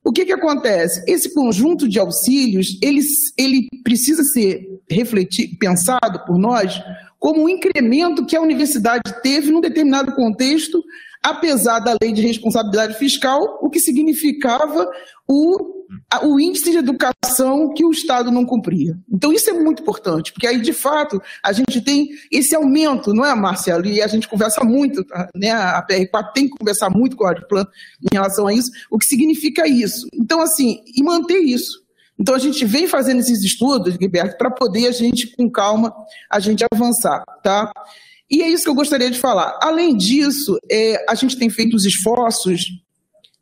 S6: O que, que acontece? Esse conjunto de auxílios, ele, ele precisa ser refletido, pensado por nós como um incremento que a universidade teve num determinado contexto, apesar da lei de responsabilidade fiscal, o que significava o o índice de educação que o Estado não cumpria. Então, isso é muito importante, porque aí, de fato, a gente tem esse aumento, não é, Marcelo? E a gente conversa muito, né? a PR4 tem que conversar muito com a Audiplan em relação a isso, o que significa isso. Então, assim, e manter isso. Então, a gente vem fazendo esses estudos, Gilberto, para poder a gente, com calma, a gente avançar, tá? E é isso que eu gostaria de falar. Além disso, é, a gente tem feito os esforços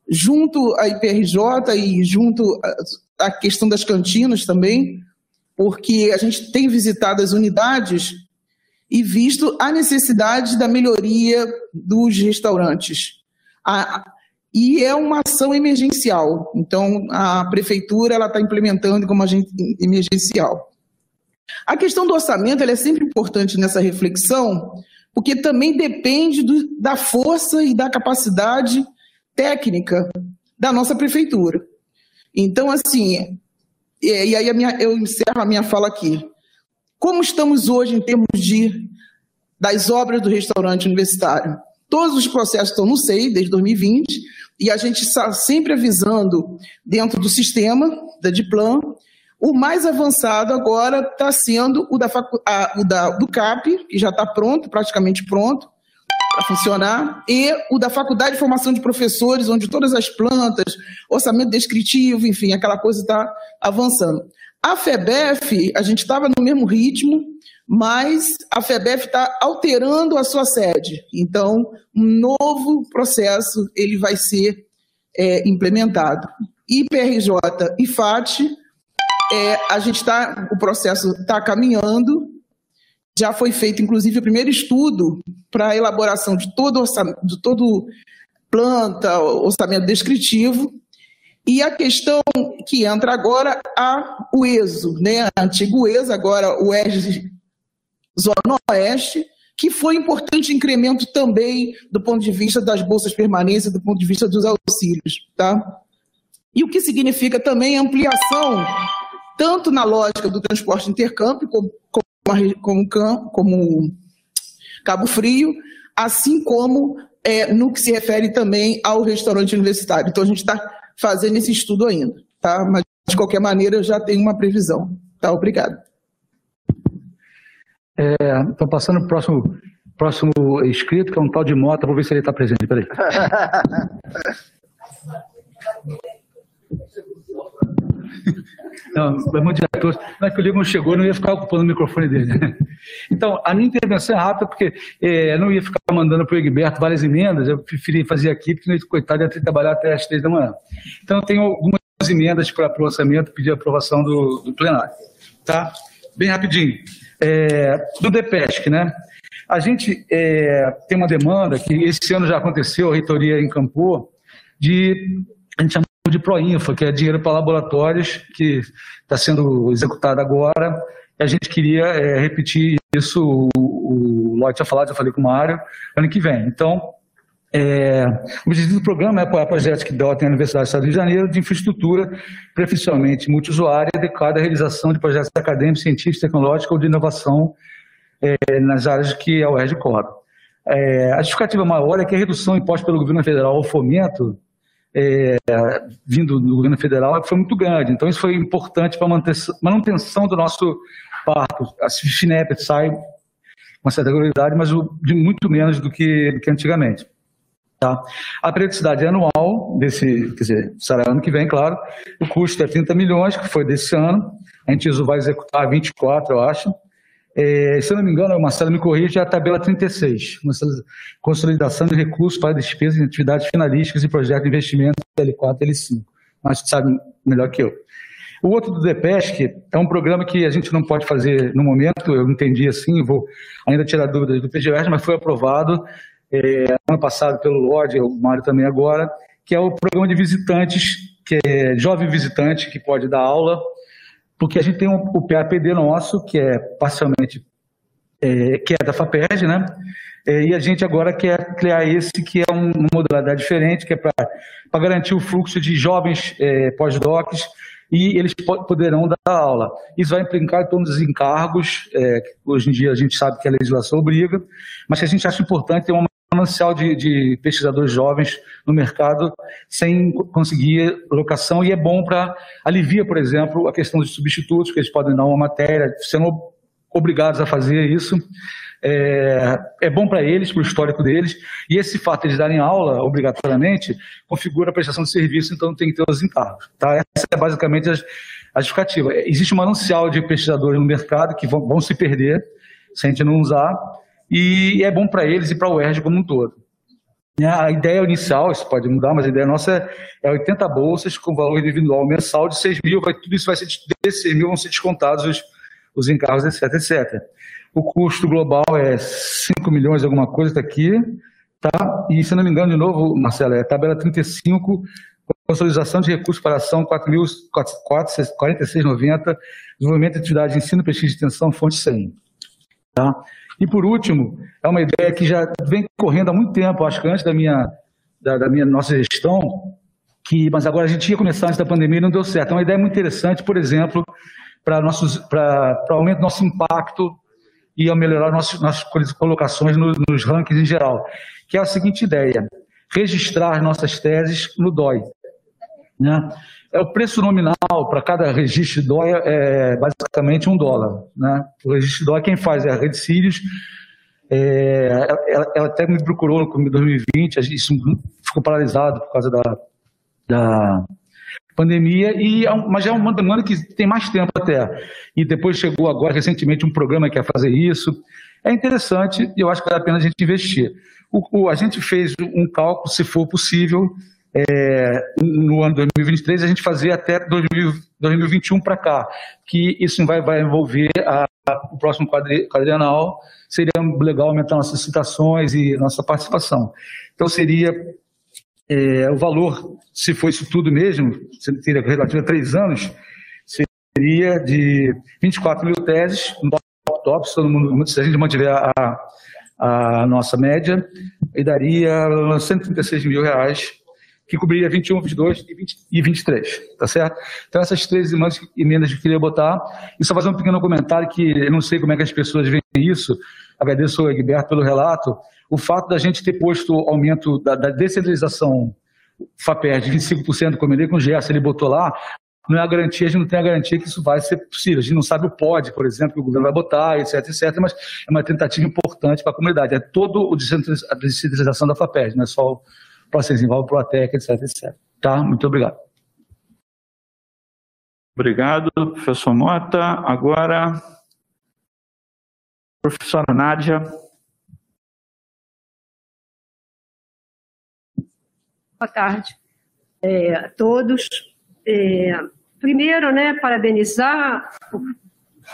S6: junto à IPRJ e junto à questão das cantinas também, porque a gente tem visitado as unidades e visto a necessidade da melhoria dos restaurantes. A, e é uma ação emergencial. Então, a prefeitura está implementando como agente emergencial. A questão do orçamento é sempre importante nessa reflexão, porque também depende do, da força e da capacidade técnica da nossa prefeitura. Então, assim, e, aí minha, eu encerro a minha fala aqui. Como estamos hoje em termos de das obras do restaurante universitário? Todos os processos estão no SEI desde 2020 e a gente está sempre avisando dentro do sistema da Diplan. O mais avançado agora está sendo o da, a, o da do CAP, que já está pronto, praticamente pronto, para funcionar, e o da Faculdade de Formação de Professores, onde todas as plantas, orçamento descritivo, enfim, aquela coisa está avançando. A FEBEF, a gente estava no mesmo ritmo, mas a FEBEF está alterando a sua sede. Então, um novo processo ele vai ser é, implementado. IPRJ e FAT, é, a gente está, o processo está caminhando, já foi feito, inclusive, o primeiro estudo para a elaboração de todo, orçamento, de todo planta, orçamento descritivo. E a questão que entra agora, a, o ESO, né? a antigo ESO, agora o ESG Zona Oeste, que foi importante incremento também do ponto de vista das bolsas permanentes, do ponto de vista dos auxílios. Tá? E o que significa também ampliação, tanto na lógica do transporte intercâmbio, como, como, como Cabo Frio, assim como é, no que se refere também ao restaurante universitário. Então, a gente está fazendo esse estudo ainda, tá? Mas, de qualquer maneira, eu já tenho uma previsão. Tá? Obrigado.
S22: É, então, passando para o próximo, próximo inscrito, que é um tal de Mota, vou ver se ele está presente. Peraí. Não, é que o Livro não chegou, não ia ficar ocupando o microfone dele. Então, a minha intervenção é rápida, porque é, não ia ficar mandando para o Egberto várias emendas, eu preferi fazer aqui, porque, coitado, ia ter que trabalhar até as três da manhã. Então, eu tenho algumas emendas para o orçamento, pedir aprovação do, do plenário. Tá? Bem rapidinho. É, do DPESC, né? A gente é, tem uma demanda que esse ano já aconteceu, a reitoria encampou, de, a gente chama de Proinfa, que é dinheiro para laboratórios, que está sendo executado agora, e a gente queria é, repetir isso, o, o Lloyd tinha falado, já falei com o Mário, ano que vem. Então, é, o objetivo do programa é apoiar projetos que dotem a Universidade do Estado de Janeiro de infraestrutura preferencialmente multiusuária adequada à realização de projetos acadêmicos, científicos, tecnológicos ou de inovação é, nas áreas que a UERJ cobre. É, a justificativa maior é que a redução imposta pelo governo federal ao fomento, é, vindo do governo federal, foi muito grande. Então, isso foi importante para a manutenção do nosso parque. A FINEP sai com certa regularidade, mas de muito menos do que, do que antigamente. Tá? A periodicidade é anual, desse, quer dizer, será ano que vem, claro. O custo é 30 milhões, que foi desse ano. A gente vai executar 24, eu acho. É, se eu não me engano, Marcelo me corrige, é a tabela 36, consolidação de recursos para despesas em atividades finalísticas e projetos de investimento L4 e L5. Mas você sabe melhor que eu. O outro do DPESC é um programa que a gente não pode fazer no momento, eu entendi assim, vou ainda tirar dúvidas do PGR, mas foi aprovado é, ano passado pelo Lorde, o Mário também agora, que é o programa de visitantes, que é jovem visitante que pode dar aula porque a gente tem um, o PAPD nosso, que é parcialmente é, que é da FAPERJ, né? É, e a gente agora quer criar esse que é um, uma modalidade diferente, que é para garantir o fluxo de jovens é, pós-docs e eles poderão dar aula. Isso vai implicar todos os encargos, é, que hoje em dia a gente sabe que a legislação obriga, mas que a gente acha importante ter uma manancial de, de pesquisadores jovens no mercado sem conseguir locação e é bom para alivia, por exemplo, a questão dos substitutos, que eles podem dar uma matéria, sendo obrigados a fazer isso. É, é bom para eles, para o histórico deles, e esse fato de eles darem aula obrigatoriamente configura a prestação de serviço, então tem que ter os encargos. Tá? Essa é basicamente a, a justificativa. Existe um manancial de pesquisadores no mercado que vão, vão se perder se a gente não usar, e é bom para eles e para o UERJ como um todo. A ideia inicial, isso pode mudar, mas a ideia nossa é, 80 bolsas com valor individual mensal de 6 mil, vai, tudo isso vai ser, desses 6 mil vão ser descontados os, os encargos, etc, etc. O custo global é 5 milhões, alguma coisa, está aqui, tá? E se não me engano, de novo, Marcelo, é tabela 35, consolidação de recursos para ação 4.4690, desenvolvimento de atividade de ensino, pesquisa e extensão, fonte 100. Tá? E por último, é uma ideia que já vem correndo há muito tempo, acho que antes da minha, da, da minha nossa gestão, que, mas agora a gente ia começar antes da pandemia e não deu certo. É uma ideia muito interessante, por exemplo, para aumento do nosso impacto e melhorar nossas, nossas colocações no, nos rankings em geral, que é a seguinte ideia, registrar nossas teses no DOI. Né? É o preço nominal para cada registro DOI é basicamente um dólar. Né? O registro DOI quem faz é a Rede Sirius. É, ela, ela, até me procurou em 2020, isso ficou paralisado por causa da, da pandemia, e, é mas é uma demanda que tem mais tempo até. E depois chegou agora, recentemente, um programa que quer fazer isso. É interessante e eu acho que vale a pena a gente investir. O, o, a gente fez um cálculo, se for possível, é, no ano 2023, a gente fazia até 2000, 2021 para cá, que isso vai, vai envolver a, a, o próximo quadri, quadrienal, seria legal aumentar nossas citações e nossa participação. Então, seria é, o valor, se for isso tudo mesmo, seria relativo a três anos, seria de 24 mil teses, no top se, todo mundo, se a gente mantiver a, a nossa média, e daria 136 mil reais que cobriria 21, 22 e, 20, e 23, tá certo? Então essas três emendas, emendas que eu queria botar, e só fazer um pequeno comentário que eu não sei como é que as pessoas veem isso, agradeço ao Egberto pelo relato, o fato da gente ter posto o aumento da, da descentralização FAPER de 25%, como ele com o Gerson, ele botou lá, não é a garantia, a gente não tem a garantia que isso vai ser possível. A gente não sabe o POD, por exemplo, que o governo vai botar, etc, etc, mas é uma tentativa importante para a comunidade. É todo o descentralização da FAPER, não é só processo envolve Protec, etc, etc. Tá? Muito obrigado.
S2: Obrigado, professor Mota. Agora, professora Nádia.
S23: Boa tarde é, a todos. é, primeiro, né, parabenizar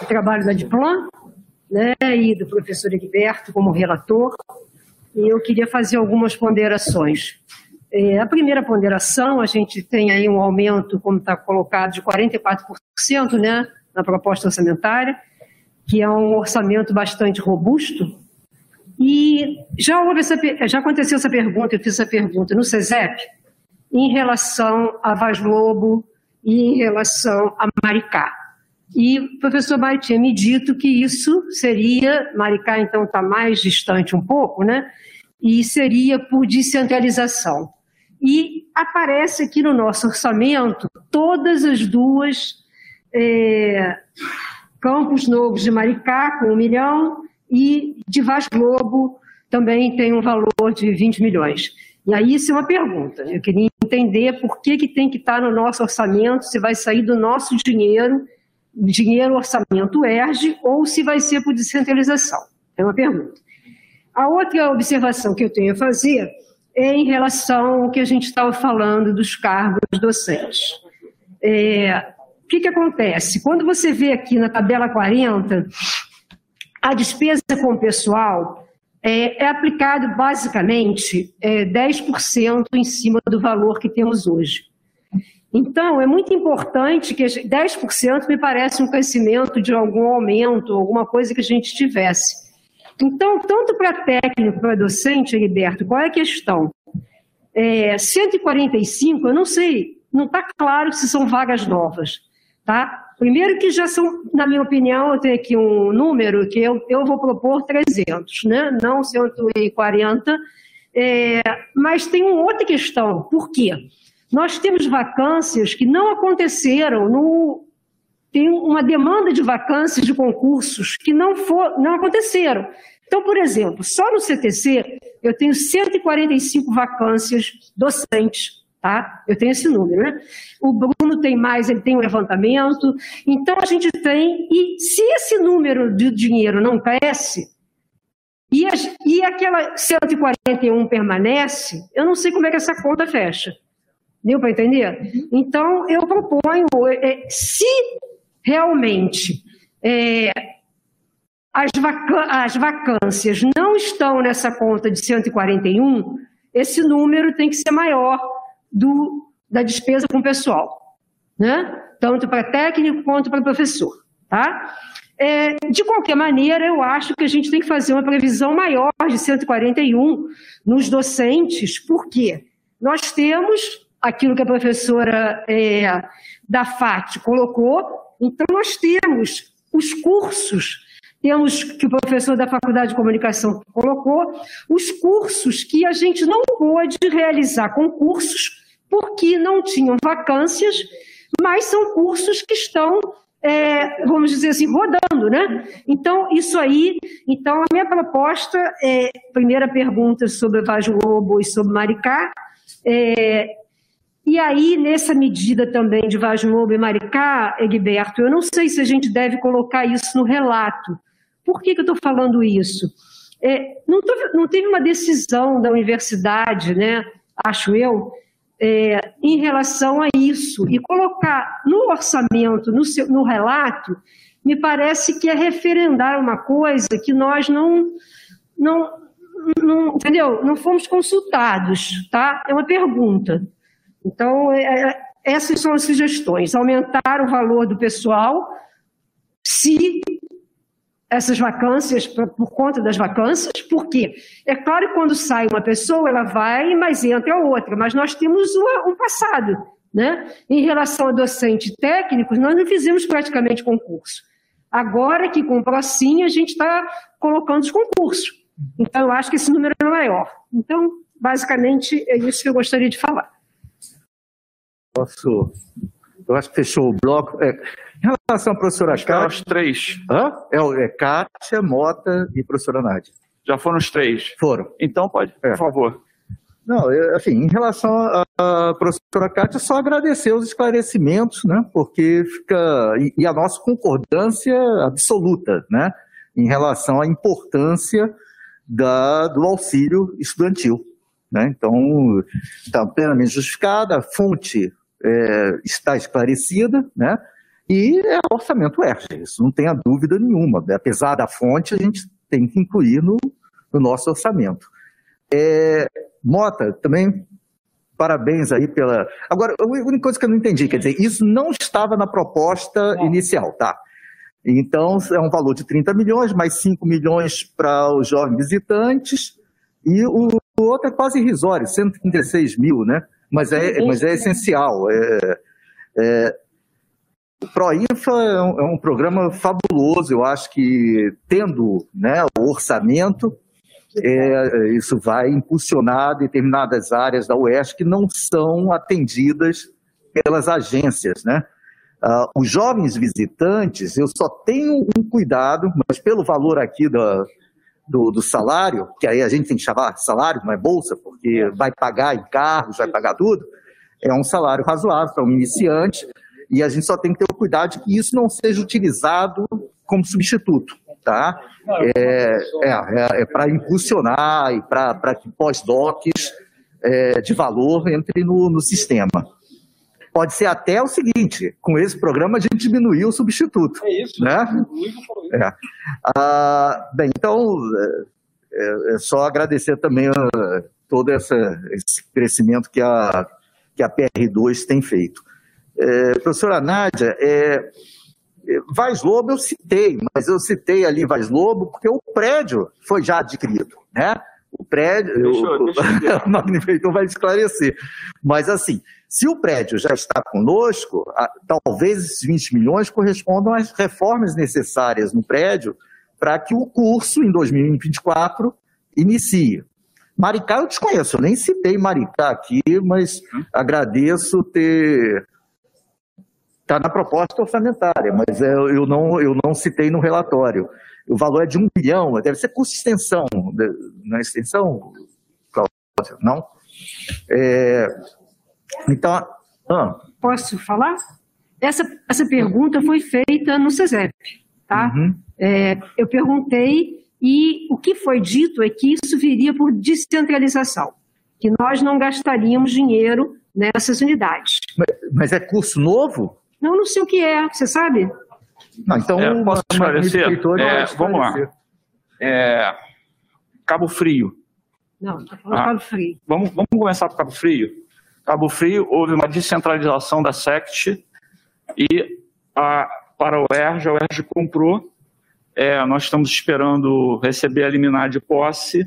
S23: o trabalho da Diplan, né, e do professor Egberto como relator, eu queria fazer algumas ponderações. É, a primeira ponderação, a gente tem aí um aumento, como está colocado, de 44% né, na proposta orçamentária, que é um orçamento bastante robusto. E já, houve essa, já aconteceu essa pergunta, eu fiz essa pergunta no CESEP, em relação a Vaz Lobo e em relação a Maricá. E o professor Mário tinha me dito que isso seria, Maricá então está mais distante um pouco, né? E seria por descentralização. E aparece aqui no nosso orçamento todas as duas é, Campos Novos de Maricá com um milhão e de Vaz Globo também tem um valor de 20 milhões. E aí isso é uma pergunta. Eu queria entender por que, que tem que estar no nosso orçamento, se vai sair do nosso dinheiro dinheiro orçamento ERG ou se vai ser por descentralização. É uma pergunta. A outra observação que eu tenho a fazer é em relação ao que a gente estava falando dos cargos docentes. É, o que, que acontece? Quando você vê aqui na tabela 40, a despesa com pessoal é, é aplicado basicamente é, 10% em cima do valor que temos hoje. Então, é muito importante que 10% me parece um crescimento de algum aumento, alguma coisa que a gente tivesse. Então, tanto para técnico, para docente, Heriberto, qual é a questão? É, 145, eu não sei, não está claro se são vagas novas. Tá? Primeiro que já são, na minha opinião, eu tenho aqui um número que eu, eu vou propor 300, né? não 140, é, mas tem uma outra questão. Por quê? Nós temos vacâncias que não aconteceram no tem uma demanda de vacâncias de concursos que não, for, não aconteceram. Então, por exemplo, só no CTC eu tenho 145 vacâncias docentes, tá? Eu tenho esse número, né? O Bruno tem mais, ele tem um levantamento. Então, a gente tem, e se esse número de dinheiro não cresce, e, e aquela 141 permanece, eu não sei como é que essa conta fecha. Deu para entender? Então, eu proponho, é, se realmente é, as, vaca as vacâncias não estão nessa conta de 141, esse número tem que ser maior do, da despesa com o pessoal, né? tanto para técnico quanto para professor. Tá? É, de qualquer maneira, eu acho que a gente tem que fazer uma previsão maior de 141 nos docentes, porque nós temos aquilo que a professora é, da FAT colocou. Então, nós temos os cursos, temos que o professor da Faculdade de Comunicação colocou, os cursos que a gente não pôde realizar concursos porque não tinham vacâncias, mas são cursos que estão, é, vamos dizer assim, rodando, né? Então, isso aí, então a minha proposta é, primeira pergunta sobre Vaz Lobo e sobre Maricá, é, e aí, nessa medida também de Vaz Lobo e Maricá, Egberto, eu não sei se a gente deve colocar isso no relato. Por que, que eu estou falando isso? É, não, tô, não, teve uma decisão da universidade, né, acho eu, é, em relação a isso. E colocar no orçamento, no, seu, no relato, me parece que é referendar uma coisa que nós não, não, não, entendeu? Não fomos consultados, tá? É uma pergunta. Então, é, é, essas são as sugestões: aumentar o valor do pessoal, se essas vacâncias, por conta das vacâncias, porque é claro que quando sai uma pessoa, ela vai, mas entra outra, mas nós temos um passado. Né? Em relação a docentes técnicos, nós não fizemos praticamente concurso. Agora que com o Procinha a gente está colocando os concursos. Então, eu acho que esse número é maior. Então, basicamente, é isso que eu gostaria de falar.
S24: Posso. Eu acho que fechou o bloco. É, em relação à professora Kátia.
S2: os três.
S24: Hã? É, é Kátia, Mota e professora Nádia.
S2: Já foram os três?
S24: Foram.
S2: Então pode, por
S24: É.
S2: favor.
S24: Não, eu, assim, em relação à professora Kátia, só agradecer os esclarecimentos, né? Porque fica. E, e a nossa concordância absoluta, né? Em relação à importância da, do auxílio estudantil. Né? Então, está plenamente justificada, a fonte
S16: é, está esclarecida, né? E é orçamento ERG, isso não tenha dúvida nenhuma. Apesar da fonte, a gente tem que incluir no, no nosso orçamento. É, Mota, também parabéns aí pela. Agora, a única coisa que eu não entendi, quer dizer, isso não estava na proposta inicial, tá? Então, é um valor de 30 milhões, mais 5 milhões para os jovens visitantes, e o, o outro é quase irrisório, 136 mil, né? Mas é, mas é essencial. É, é, o ProInfa é um, é um, programa fabuloso, eu acho que tendo né, o orçamento, é, isso vai impulsionar determinadas áreas da UERJ que não são atendidas pelas agências, né? Uh, os jovens visitantes, eu só tenho um cuidado, mas pelo valor aqui da, do, do, salário, que aí a gente tem que chamar salário, não é bolsa, porque vai pagar em carros, vai pagar tudo, é um salário razoável para um iniciante, e a gente só tem que ter o cuidado de que isso não seja utilizado como substituto, tá? É, é, é, é para impulsionar e para que pós-docs é, de valor entre no, no sistema. Pode ser até o seguinte: com esse programa a gente diminuiu o substituto. É isso. Né? É. Ah, bem, então é, é, só agradecer também a, todo essa, esse crescimento que a, que a PR2 tem feito. É, professora Nádia, é, é, Vaz Lobo eu citei, mas eu citei ali Vaz Lobo porque o prédio foi já adquirido, né? O prédio, deixa eu, deixa eu o Magnificator vai esclarecer. Mas assim, se o prédio já está conosco, talvez esses 20 milhões correspondam às reformas necessárias no prédio para que o curso em 2024 inicie. Maricá eu desconheço, eu nem citei Maricá aqui, mas agradeço ter está na proposta orçamentária, mas eu não, eu não citei no relatório. O valor é de um bilhão, deve ser custo de extensão, não é extensão, Não? É, então,
S23: ah. posso falar? Essa, essa pergunta foi feita no CESEP, tá? Uhum. É, eu perguntei e o que foi dito é que isso viria por descentralização, que nós não gastaríamos dinheiro nessas unidades.
S16: Mas, mas é curso novo?
S23: Não, não sei o que é, você sabe?
S16: Não, então,
S2: é, posso esclarecer? É, vamos lá. É, Cabo Frio.
S23: Não, está falando ah, Cabo Frio.
S2: Vamos, vamos começar por Cabo Frio. Cabo Frio, houve uma descentralização da SECT e a, para o ERJ, o ERJ comprou. É, nós estamos esperando receber a liminar de posse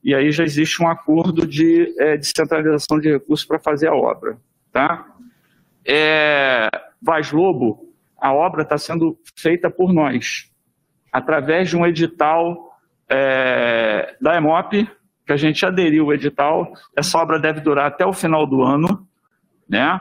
S2: e aí já existe um acordo de é, descentralização de recursos para fazer a obra. Tá? É, Vaz Lobo, a obra está sendo feita por nós, através de um edital é, da EMOP, que a gente aderiu ao edital. Essa obra deve durar até o final do ano, né?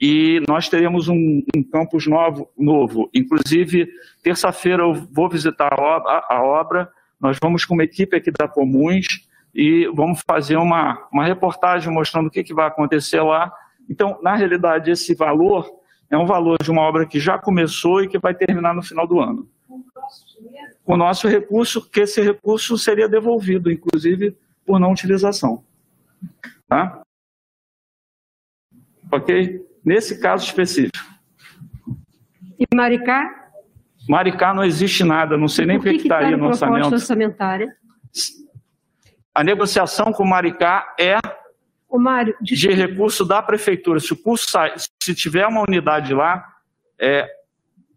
S2: E nós teremos um, um campus novo, novo. Inclusive, terça-feira eu vou visitar a obra, a obra, Nós vamos com uma equipe aqui da Comuns e vamos fazer uma, uma reportagem mostrando o que, que vai acontecer lá. Então, na realidade, esse valor é um valor de uma obra que já começou e que vai terminar no final do ano. Com o nosso recurso, que esse recurso seria devolvido, inclusive por não utilização. Tá? Ok? Nesse caso específico.
S23: E Maricá?
S2: Maricá não existe nada, não sei nem o que, que estaria tá no orçamento.
S23: orçamentária?
S2: A negociação com Maricá é
S23: o Mário,
S2: de recurso da prefeitura. Se o curso sai, se tiver uma unidade lá, é,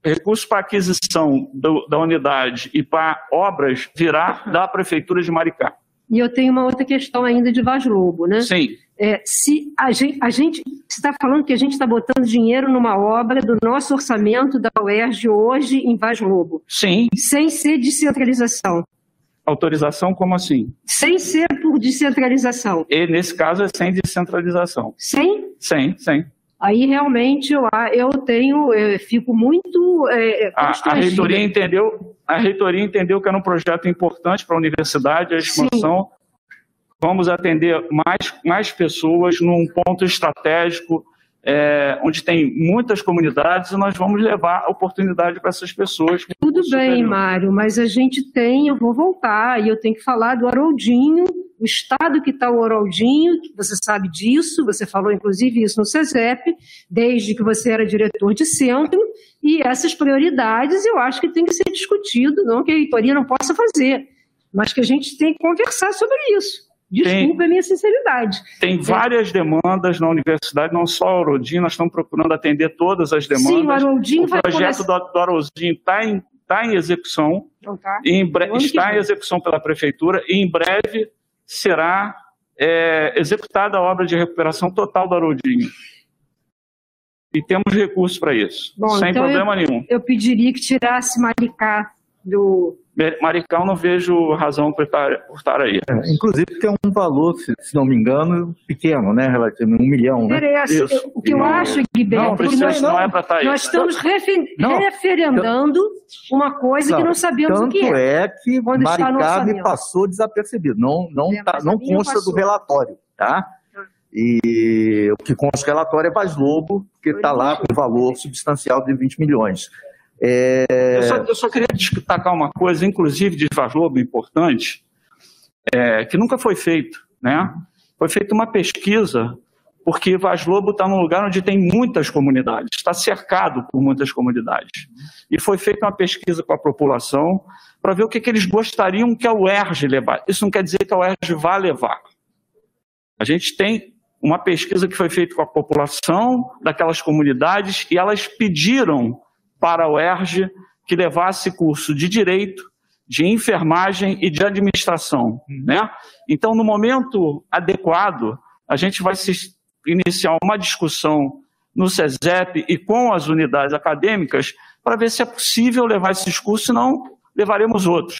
S2: recurso para aquisição do, da unidade e para obras virá da prefeitura de Maricá.
S23: E eu tenho uma outra questão ainda de Vaz Lobo, né?
S2: Sim.
S23: É, se a gente, a gente está falando que a gente está botando dinheiro numa obra do nosso orçamento da UERJ hoje em Vaz Lobo.
S2: Sim.
S23: Sem ser descentralização.
S2: Autorização, como assim?
S23: Sem ser por descentralização.
S2: E nesse caso é sem descentralização.
S23: Sem?
S2: Sem, sem.
S23: Aí realmente eu, eu tenho, eu fico muito. É,
S2: a, a, reitoria entendeu, a reitoria entendeu que era um projeto importante para a universidade, a expansão. Sim. Vamos atender mais, mais pessoas num ponto estratégico é, onde tem muitas comunidades e nós vamos levar a oportunidade para essas pessoas.
S23: Tudo bem, superior. Mário, mas a gente tem, eu vou voltar e eu tenho que falar do Haroldinho o estado que está o Oraldinho, que você sabe disso, você falou inclusive isso no CESEP, desde que você era diretor de centro, e essas prioridades eu acho que tem que ser discutido, não que a reitoria não possa fazer, mas que a gente tem que conversar sobre isso. Desculpa a minha sinceridade.
S2: Tem várias demandas na universidade, não só o Haroldinho, nós estamos procurando atender todas as demandas.
S23: Sim, o Haroldinho
S2: o
S23: vai
S2: projeto
S23: começar-
S2: do, do Haroldinho está em, tá em execução,
S23: Então tá.
S2: em bre- está em execução pela prefeitura e em breve será é, executada a obra de recuperação total do Haroldinho. E temos recursos para isso,
S23: Bom,
S2: sem
S23: então
S2: problema
S23: eu,
S2: nenhum.
S23: Eu pediria que tirasse Maricá do.
S2: Maricão não vejo razão por estar, por estar aí.
S16: É, inclusive tem um valor, se, se não me engano, pequeno, né? Relativamente um milhão, né?
S23: Interessa. Eu- o que eu acho, Guilherme,
S16: Não,
S23: é
S16: precisa,
S23: nós,
S16: não é pra tá aí.
S23: nós estamos refe-
S16: Não.
S23: referendando uma coisa que não sabemos o que
S16: Tanto
S23: é.
S16: é que
S23: Quando
S16: Maricá me passou desapercebido. Não, não,
S23: É,
S16: tá, não consta
S23: passou.
S16: do relatório, tá? E o que consta do relatório é Vaz Lobo, que está lá com valor substancial de 20 milhões. É,
S2: Eu, só, eu só queria destacar uma coisa, inclusive de Vaz Lobo, importante, é, que nunca foi feito. Né? Foi feita uma pesquisa, porque Vaz Lobo está num lugar onde tem muitas comunidades, está cercado por muitas comunidades. E foi feita uma pesquisa com a população para ver o que, que eles gostariam que a UERJ levar. Isso não quer dizer que a UERJ vá levar. A gente tem uma pesquisa que foi feita com a população daquelas comunidades e elas pediram para a UERJ que levasse curso de direito, de enfermagem e de administração, né? Então, no momento adequado, a gente vai se iniciar uma discussão no SESEP e com as unidades acadêmicas para ver se é possível levar esses cursos, senão levaremos outros,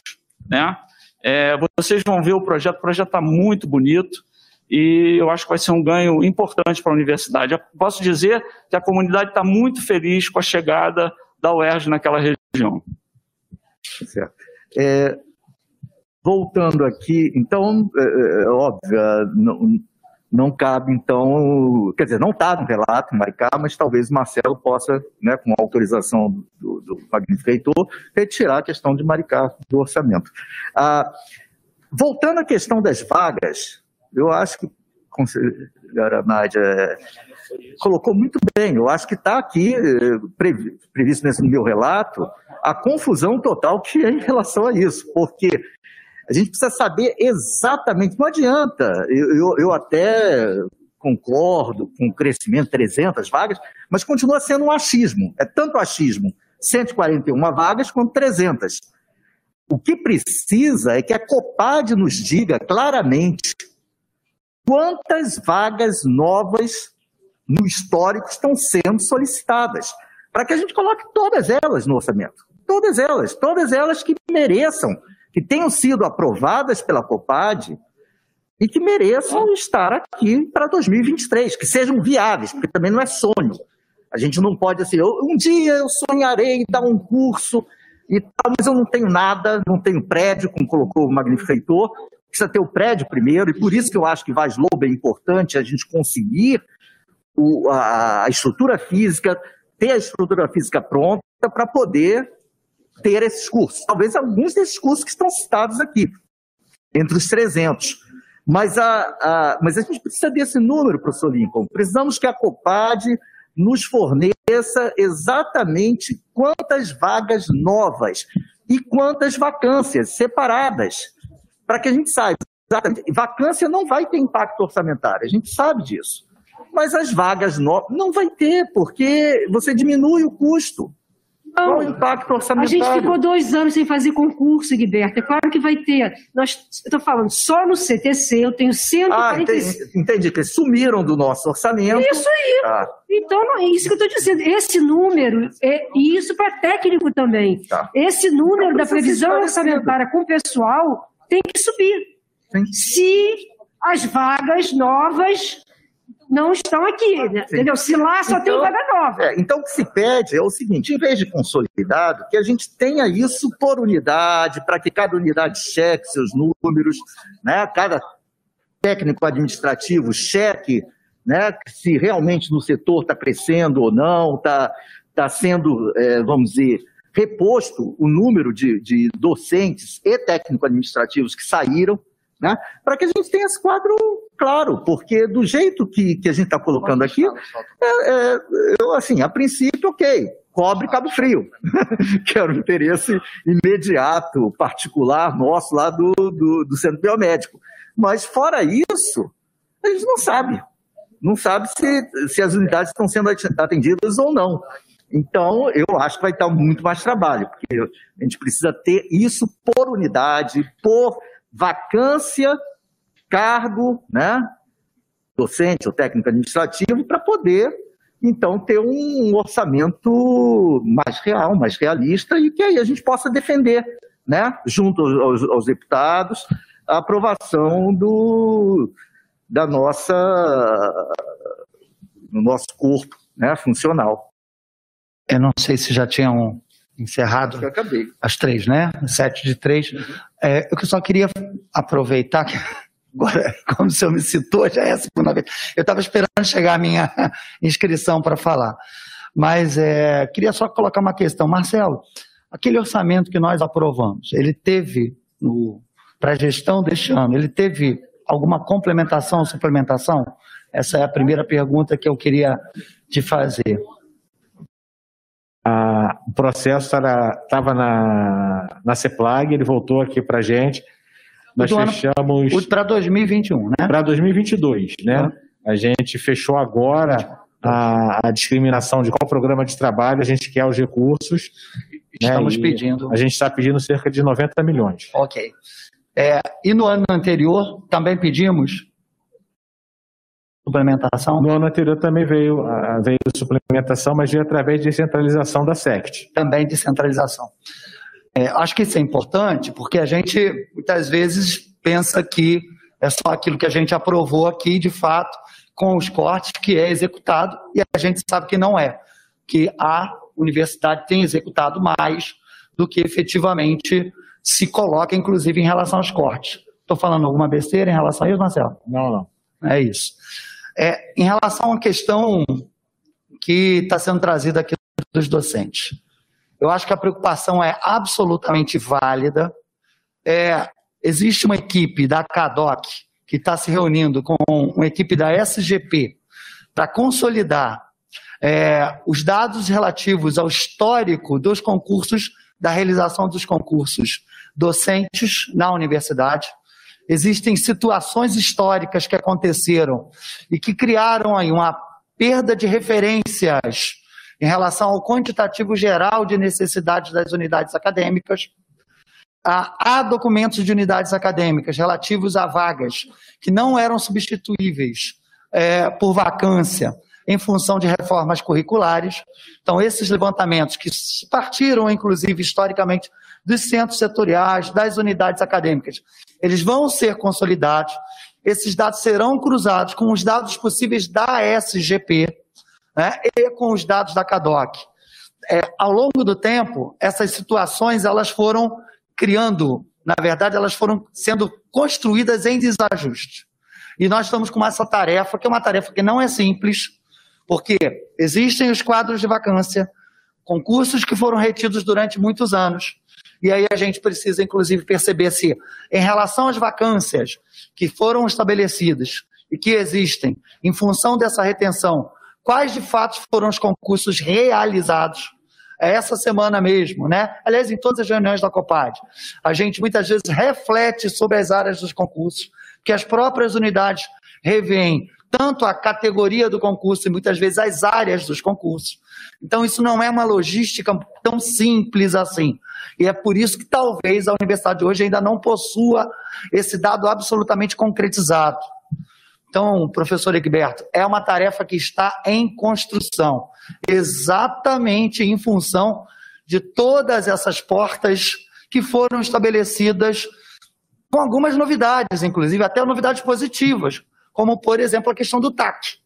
S2: né? É, vocês vão ver o projeto, o projeto está muito bonito e eu acho que vai ser um ganho importante para a universidade. Eu posso dizer que a comunidade está muito feliz com a chegada da UERJ naquela região.
S16: Certo. É, voltando aqui, então, é, é, óbvio, é, não, não cabe, então, quer dizer, não está no relato Maricá, mas talvez o Marcelo possa, né, com autorização do, do magnífico retirar a questão de Maricá do orçamento. Ah, voltando à questão das vagas, eu acho que conselheira Nádia é, colocou muito bem. Eu acho que está aqui, eh, previ- previsto nesse meu relato, a confusão total que é em relação a isso, porque a gente precisa saber exatamente, não adianta, eu, eu, eu até concordo com o crescimento de 300 vagas, mas continua sendo um achismo, é tanto achismo, 141 vagas quanto 300. O que precisa é que a Copad nos diga claramente quantas vagas novas no histórico estão sendo solicitadas, para que a gente coloque todas elas no orçamento. Todas elas, todas elas que mereçam, que tenham sido aprovadas pela Copad e que mereçam estar aqui para 2023, que sejam viáveis, porque também não é sonho. A gente não pode assim, um dia eu sonharei dar um curso e tal, mas eu não tenho nada, não tenho prédio, como colocou o magnífico reitor, precisa ter o prédio primeiro, e por isso que eu acho que Vaz Lobo é importante a gente conseguir o- a, a estrutura física, ter a estrutura física pronta para poder ter esses cursos. Talvez alguns desses cursos que estão citados aqui, entre os 300. Mas a, a, mas a gente precisa desse número, professor Lincoln. Precisamos que a Copad nos forneça exatamente quantas vagas novas e quantas vacâncias separadas, para que a gente saiba. Exatamente. Vacância não vai ter impacto orçamentário, a gente sabe disso. Mas as vagas novas não vai ter, porque você diminui o custo. Qual o impacto
S23: A
S16: orçamentário?
S23: gente ficou dois anos sem fazer concurso, Guilherme. É claro que vai ter. Nós, eu estou falando, só no CTC eu tenho
S16: Ah,
S23: 145.
S16: entendi, entendi, que sumiram do nosso orçamento.
S23: Isso aí.
S16: Tá.
S23: Então, não, é isso que eu estou dizendo. Esse número, é, e isso para técnico também.
S16: Tá.
S23: Esse número da previsão orçamentária com o pessoal tem que subir. Se as vagas novas não estão aqui, né? entendeu? Se lá só tem
S16: Então-
S23: vaga nova.
S16: É, então, o que se pede é o seguinte: em vez de consolidado, que a gente tenha isso por unidade, para que cada unidade cheque seus números, né? cada técnico administrativo cheque né? se realmente no setor está crescendo ou não, está tá sendo, é, vamos dizer, reposto o número de, de docentes e técnico-administrativos que saíram né? Para que a gente tenha esse quadro claro, porque do jeito que, que a gente está colocando aqui, é, é, eu, assim, a princípio, ok, cobre Cabo Frio, que era o interesse imediato, particular nosso lá do, do, do centro biomédico. Mas fora isso, a gente não sabe. Não sabe se, se as unidades estão sendo atendidas ou não. Então, eu acho que vai estar muito mais trabalho, porque a gente precisa ter isso por unidade, por vacância, cargo, né? Docente ou técnico administrativo, para poder, então, ter um orçamento mais real, mais realista e que aí a gente possa defender, né? Junto aos, aos deputados, a aprovação do, da nossa, do nosso corpo né, funcional.
S11: Eu não sei se já tinham encerrado
S16: acabei.
S11: as três, né? Sete de três. É, eu só queria aproveitar que agora, como o senhor me citou, já é a segunda vez. Eu estava esperando chegar a minha inscrição para falar. Mas é, queria só colocar uma questão. Marcelo, aquele orçamento que nós aprovamos, ele teve, para a gestão deste ano, ele teve alguma complementação ou suplementação? Essa é a primeira pergunta que eu queria te fazer.
S17: A, o processo estava na, na CEPLAG, ele voltou aqui para a gente. Nós
S11: Do ano-
S17: fechamos.
S11: Para 2021, né?
S17: Para 2022, né? A gente fechou agora a, a discriminação de qual programa de trabalho a gente quer os recursos. né?
S11: Estamos
S17: E
S11: pedindo.
S17: A gente está pedindo cerca de 90 milhões.
S11: Ok. É, e no ano anterior também pedimos suplementação?
S17: No ano anterior também veio, veio suplementação, mas veio através de centralização da SECT.
S11: Também descentralização. É, acho que isso é importante porque a gente muitas vezes pensa que é só aquilo que a gente aprovou aqui, de fato, com os cortes, que é executado, e a gente sabe que não é. Que a universidade tem executado mais do que efetivamente se coloca, inclusive, em relação aos cortes. Estou falando alguma besteira em relação a isso, Marcelo?
S17: Não, não.
S11: É isso. É, em relação à questão que está sendo trazida aqui dos docentes, eu acho que a preocupação é absolutamente válida. É, existe uma equipe da CADOC que está se reunindo com uma equipe da SGP para consolidar é, os dados relativos ao histórico dos concursos, da realização dos concursos docentes na universidade. Existem situações históricas que aconteceram e que criaram aí uma perda de referências em relação ao quantitativo geral de necessidades das unidades acadêmicas. Há, documentos de unidades acadêmicas relativos a vagas que não eram substituíveis é, por vacância em função de reformas curriculares. Então, esses levantamentos que partiram, inclusive, historicamente, dos centros setoriais, das unidades acadêmicas, eles vão ser consolidados. Esses dados serão cruzados com os dados possíveis da SGP né, e com os dados da CADOC. É, ao longo do tempo, essas situações elas foram criando, na verdade, elas foram sendo construídas em desajuste. E nós estamos com essa tarefa, que é uma tarefa que não é simples, porque existem os quadros de vacância, concursos que foram retidos durante muitos anos, e aí a gente precisa, inclusive, perceber se, em relação às vacâncias que foram estabelecidas e que existem, em função dessa retenção, quais de fato foram os concursos realizados. É essa semana mesmo, né? Aliás, em todas as reuniões da COPAD, a gente muitas vezes reflete sobre as áreas dos concursos, que as próprias unidades revêem tanto a categoria do concurso e muitas vezes as áreas dos concursos. Então, isso não é uma logística tão simples assim. E é por isso que talvez a universidade hoje ainda não possua esse dado absolutamente concretizado. Então, professor Egberto, é uma tarefa que está em construção, exatamente em função de todas essas portas que foram estabelecidas com algumas novidades, inclusive até novidades positivas, como, por exemplo, a questão do TAC,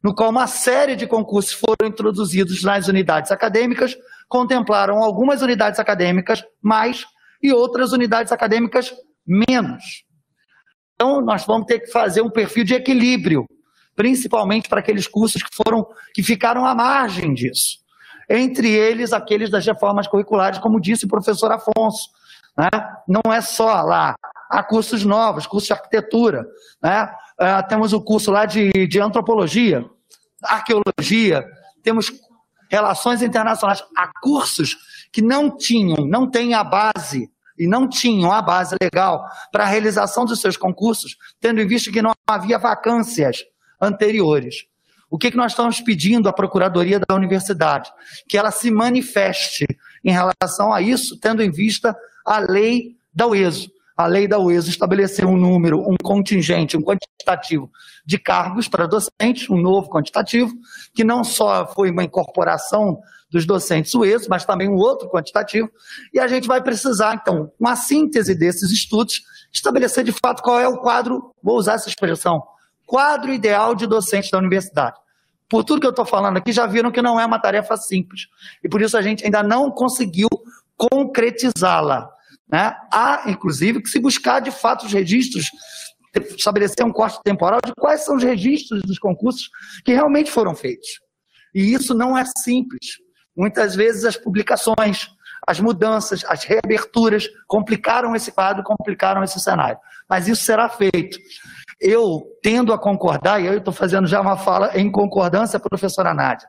S11: no qual uma série de concursos foram introduzidos nas unidades acadêmicas, contemplaram algumas unidades acadêmicas mais e outras unidades acadêmicas menos. Então, nós vamos ter que fazer um perfil de equilíbrio, principalmente para aqueles cursos que foram que ficaram à margem disso. Entre eles, aqueles das reformas curriculares, como disse o professor Afonso. Né? Não é só lá há cursos novos, curso de arquitetura, né? Ah, temos o curso lá de, de antropologia, arqueologia, temos relações internacionais. Há cursos que não tinham, não têm a base e não tinham a base legal para a realização dos seus concursos, tendo em vista que não havia vacâncias anteriores. O que, que nós estamos pedindo à Procuradoria da Universidade? Que ela se manifeste em relação a isso, tendo em vista a lei da UESO. A lei da UESO estabeleceu um número, um contingente, um quantitativo de cargos para docentes, um novo quantitativo, que não só foi uma incorporação dos docentes UESO, mas também um outro quantitativo, e a gente vai precisar, então, uma síntese desses estudos, estabelecer de fato qual é o quadro, vou usar essa expressão, quadro ideal de docente da universidade. Por tudo que eu estou falando aqui, já viram que não é uma tarefa simples. E por isso a gente ainda não conseguiu concretizá-la. Né? Há, inclusive, que se buscar de fato os registros, estabelecer um corte temporal de quais são os registros dos concursos que realmente foram feitos. E isso não é simples. Muitas vezes as publicações, as mudanças, as reaberturas complicaram esse quadro, complicaram esse cenário. Mas isso será feito. Eu tendo a concordar, e eu estou fazendo já uma fala em concordância, professora Nádia,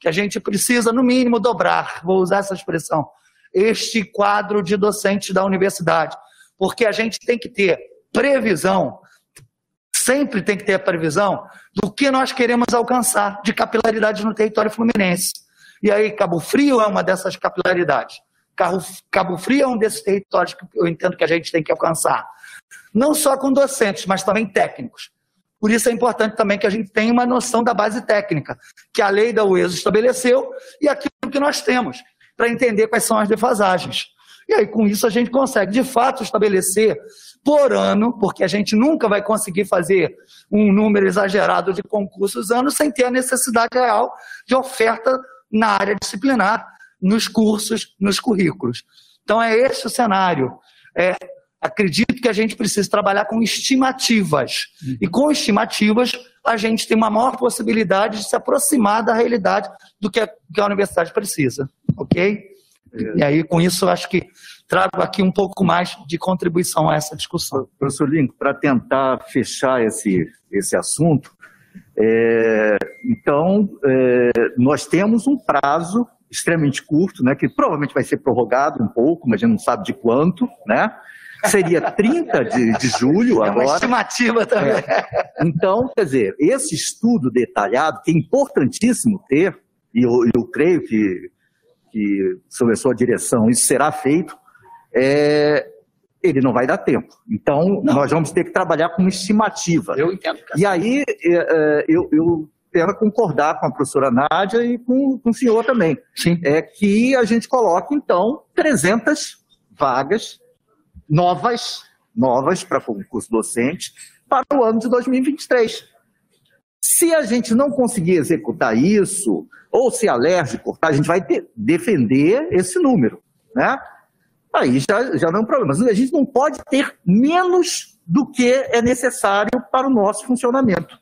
S11: que a gente precisa, no mínimo, dobrar, vou usar essa expressão, este quadro de docentes da universidade. Porque a gente tem que ter previsão, sempre tem que ter a previsão do que nós queremos alcançar de capilaridade no território fluminense. E aí, Cabo Frio é uma dessas capilaridades. Cabo Frio é um desses territórios que eu entendo que a gente tem que alcançar. Não só com docentes, mas também técnicos. Por isso é importante também que a gente tenha uma noção da base técnica, que a lei da UESO estabeleceu e aquilo que nós temos para entender quais são as defasagens. E aí, com isso, a gente consegue, de fato, estabelecer por ano, porque a gente nunca vai conseguir fazer um número exagerado de concursos ano sem ter a necessidade real de oferta na área disciplinar, nos cursos, nos currículos. Então, é esse o cenário. É, acredito que a gente precisa trabalhar com estimativas. E com estimativas, a gente tem uma maior possibilidade de se aproximar da realidade do que a, que a universidade precisa. Ok? E aí, com isso, acho que trago aqui um pouco mais de contribuição a essa discussão.
S16: Professor Lincoln, para tentar fechar esse, esse assunto, é, então, é, nós temos um prazo extremamente curto, né, que provavelmente vai ser prorrogado um pouco, mas a gente não sabe de quanto, né? Seria 30 de, de julho
S11: é
S16: agora.
S11: uma estimativa também.
S16: É. Então, quer dizer, esse estudo detalhado, que é importantíssimo ter, e eu, eu creio que, que, sob a sua direção, isso será feito, é, ele não vai dar tempo. Então, não. nós vamos ter que trabalhar com estimativa.
S11: Eu entendo.
S16: E aí, é, é, eu, eu tendo concordar com a professora Nádia e com, com o senhor também.
S11: Sim.
S16: É que a gente coloque, então, 300 vagas novas, novas para concurso docente para o ano de 2023. Se a gente não conseguir executar isso, ou se a LERJ cortar, a gente vai ter, defender esse número, né? Aí já, já não é um problema. A gente não pode ter menos do que é necessário para o nosso funcionamento.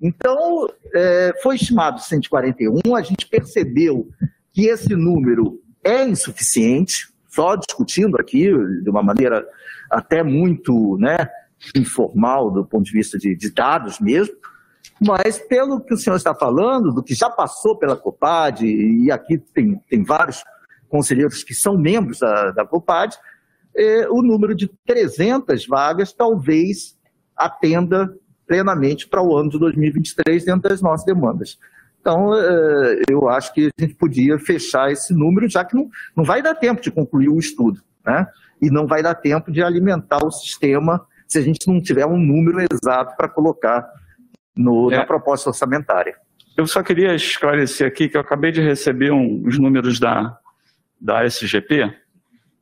S16: Então, é, foi estimado 141, a gente percebeu que esse número é insuficiente, só discutindo aqui de uma maneira até muito né, informal do ponto de vista de, de dados mesmo, mas pelo que o senhor está falando, do que já passou pela COPAD, e aqui tem, tem vários conselheiros que são membros da, da COPAD, eh, o número de 300 vagas talvez atenda plenamente para o ano de 2023 dentro das nossas demandas. Então, eh, eu acho que a gente podia fechar esse número, já que não, não vai dar tempo de concluir o estudo, né? E não vai dar tempo de alimentar o sistema se a gente não tiver um número exato para colocar no, é. na proposta orçamentária.
S2: Eu só queria esclarecer aqui que eu acabei de receber um, os números da, da SGP.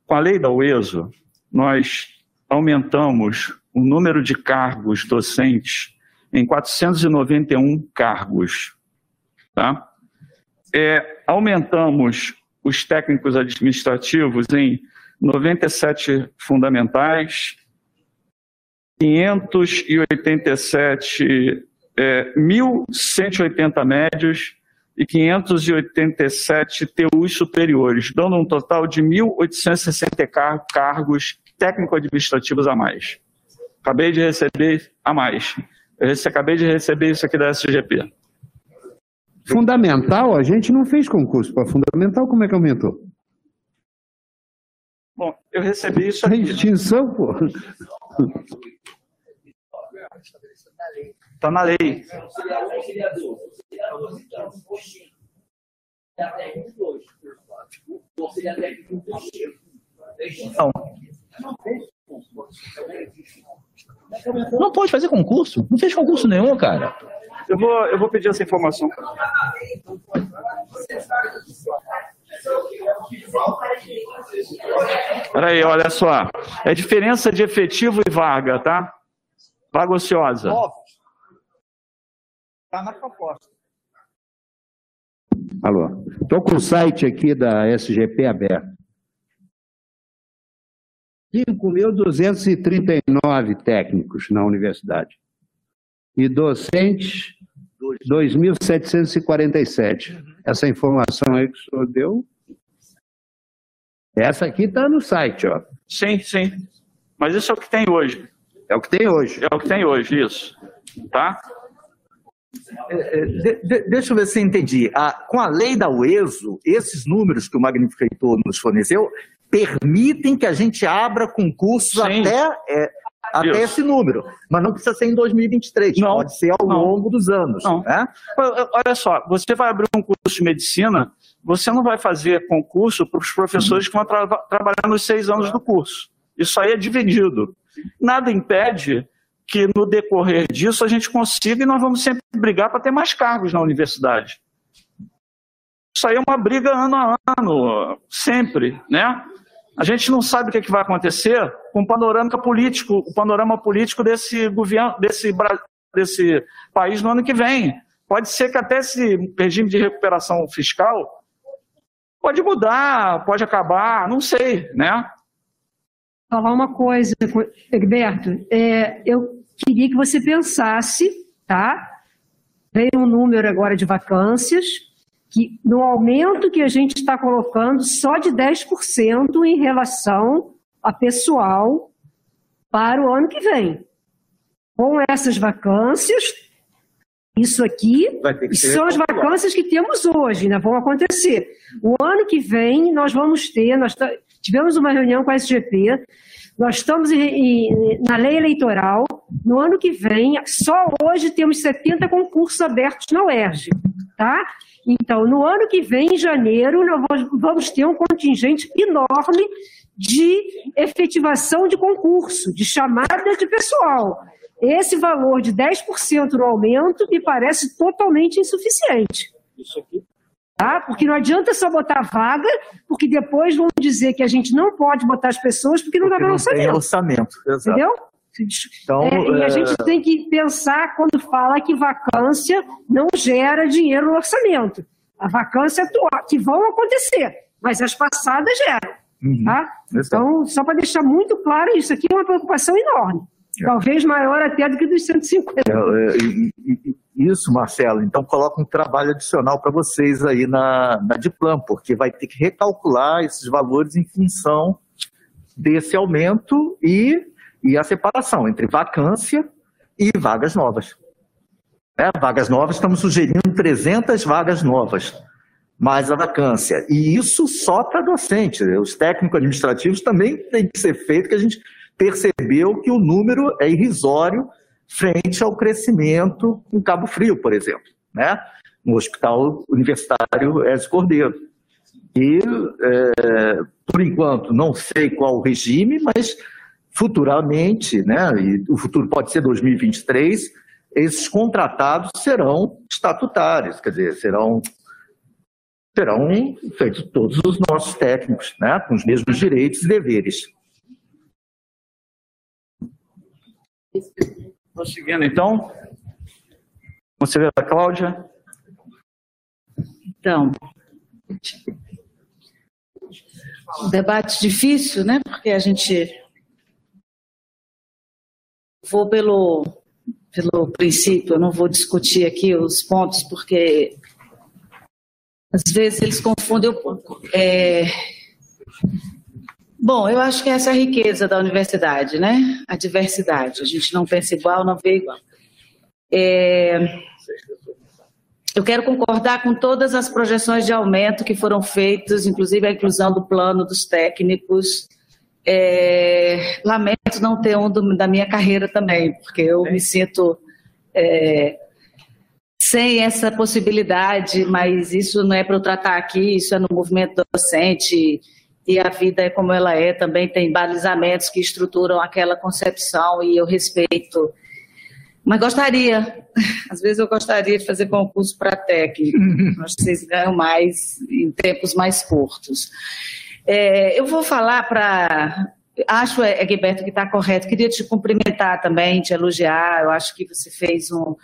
S2: Com a lei da UESO, nós aumentamos o número de cargos docentes em 491 cargos. Tá? É, aumentamos os técnicos administrativos em 97 fundamentais, 587, é, 1.180 médios e 587 TUs superiores, dando um total de 1.860 car cargos técnico-administrativos a mais. Acabei de receber a mais. Eu acabei de receber isso aqui da SGP.
S13: Fundamental, a gente não fez concurso para fundamental, como é que aumentou?
S2: Bom, eu recebi isso
S13: A
S2: aqui.
S13: extinção, pô.
S2: Está na lei.
S16: Não. Não pode fazer concurso. Não fez concurso nenhum, cara.
S2: Eu vou, eu vou pedir essa informação. Peraí, olha só. É diferença de efetivo e vaga, tá? Vaga ociosa.
S16: Está na proposta.
S13: Alô. Estou com o site aqui da SGP aberto. 5.239 técnicos na universidade. E docentes, 2.747. Essa informação aí que o senhor deu. Essa aqui está no site, ó.
S2: Sim, sim. Mas isso é o que tem hoje.
S13: É o que tem hoje.
S2: É o que tem hoje, isso. Tá?
S16: É, é, de- de- deixa eu ver se eu entendi. Com a lei da UESO, esses números que o Magnífico Heitor nos forneceu permitem que a gente abra concursos até, é, até esse número. Mas não precisa ser em 2023, pode ser ao longo dos anos. Né?
S2: Olha só, você vai abrir um curso de medicina, você não vai fazer concurso para os professores que vão tra trabalhar nos seis anos do curso. Isso aí é dividido. Nada impede que no decorrer disso a gente consiga e nós vamos sempre brigar para ter mais cargos na universidade. Isso aí é uma briga ano a ano, sempre, né? A gente não sabe o que, é que vai acontecer com o panorama político, o panorama político desse governo, desse, desse país no ano que vem. Pode ser que até esse regime de recuperação fiscal pode mudar, pode acabar, não sei, né?
S23: falar uma coisa, Egberto. É, eu queria que você pensasse, tá? Veio um número agora de vacâncias, que no aumento que a gente está colocando, só de 10% em relação a pessoal para o ano que vem. Com essas vacâncias, isso aqui são as vacâncias que temos hoje, né? Vão acontecer. O ano que vem nós vamos ter, nós tivemos uma reunião com a SGP, nós estamos em- em- na lei eleitoral. No ano que vem, só hoje temos 70 concursos abertos na UERJ, tá? Então, no ano que vem, em janeiro, nós vamos- ter um contingente enorme de efetivação de concurso, de chamada de pessoal. Esse valor de 10% no aumento me parece totalmente insuficiente.
S2: Isso aqui.
S23: Tá? Porque não adianta só botar vaga, porque depois vão dizer que a gente não pode botar as pessoas porque não dá para
S16: Não tem
S23: orçamento.
S16: orçamento. Exato.
S23: Entendeu?
S16: Então,
S23: É, e a
S16: é,
S23: gente tem que pensar quando fala que vacância não gera dinheiro no orçamento. A vacância atual, que vão acontecer, mas as passadas geram.
S16: Uhum.
S23: Tá? Então, só para deixar muito claro, isso aqui é uma preocupação enorme. Talvez maior até do que dos 150.
S16: É, é, Isso, Marcelo. Então, coloca um trabalho adicional para vocês aí na, na Diplan, porque vai ter que recalcular esses valores em função desse aumento e, e a separação entre vacância e vagas novas. Né? Vagas novas, estamos sugerindo 300 vagas novas, mais a vacância. E isso só para docente. Os técnicos administrativos também tem que ser feito, que a gente percebeu que o número é irrisório frente ao crescimento em Cabo Frio, por exemplo, né? no Hospital Universitário Ezio Cordeiro. E, é, por enquanto, não sei qual o regime, mas futuramente, né, e o futuro pode ser 2023, esses contratados serão estatutários, quer dizer, serão, serão feitos todos os nossos técnicos, né, com os mesmos direitos e deveres.
S2: Prosseguindo, então. Conselheira Cláudia.
S15: Então, um debate difícil, né? Porque a gente vou pelo pelo princípio, eu não vou discutir aqui os pontos porque às vezes eles confundem o- é, Bom, eu acho que essa é a riqueza da universidade, né? A diversidade. A gente não pensa igual, não vê igual. É... Eu quero concordar com todas as projeções de aumento que foram feitas, inclusive a inclusão do plano dos técnicos. É... Lamento não ter um do, da minha carreira também, porque eu me sinto é... sem essa possibilidade, mas isso não é para eu tratar aqui, isso é no movimento docente e a vida é como ela é, também tem balizamentos que estruturam aquela concepção e eu respeito. Mas gostaria, às vezes eu gostaria de fazer concurso para técnico, acho que vocês ganham mais em tempos mais curtos. É, eu vou falar para. Acho, Egberto, que está correto. Queria te cumprimentar também, te elogiar. Eu acho que você fez um.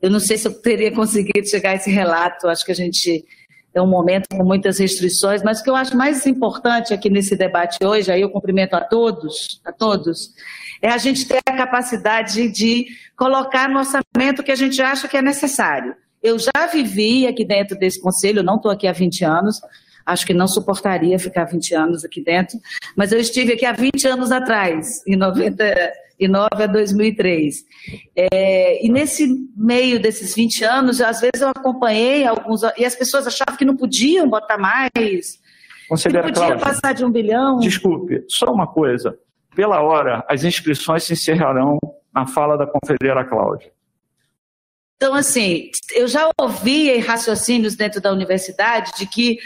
S15: Eu não sei se eu teria conseguido chegar a esse relato. Acho que a gente é um momento com muitas restrições, mas o que eu acho mais importante aqui nesse debate hoje, aí eu cumprimento a todos, a todos, é a gente ter a capacidade de colocar no orçamento que a gente acha que é necessário. Eu já vivi aqui dentro desse conselho, não estou aqui há 20 anos, acho que não suportaria ficar 20 anos aqui dentro, mas eu estive aqui há 20 anos atrás, em 99 a 2003. É, e nesse meio desses 20 anos, às vezes eu acompanhei alguns, e as pessoas achavam que não podiam botar mais,
S2: Conselheira
S15: que não podia
S2: Cláudia,
S15: passar de um bilhão.
S2: Desculpe, só uma coisa. Pela hora, as inscrições se encerrarão na fala da conselheira Cláudia.
S15: Então, assim, eu já ouvi raciocínios dentro da universidade de que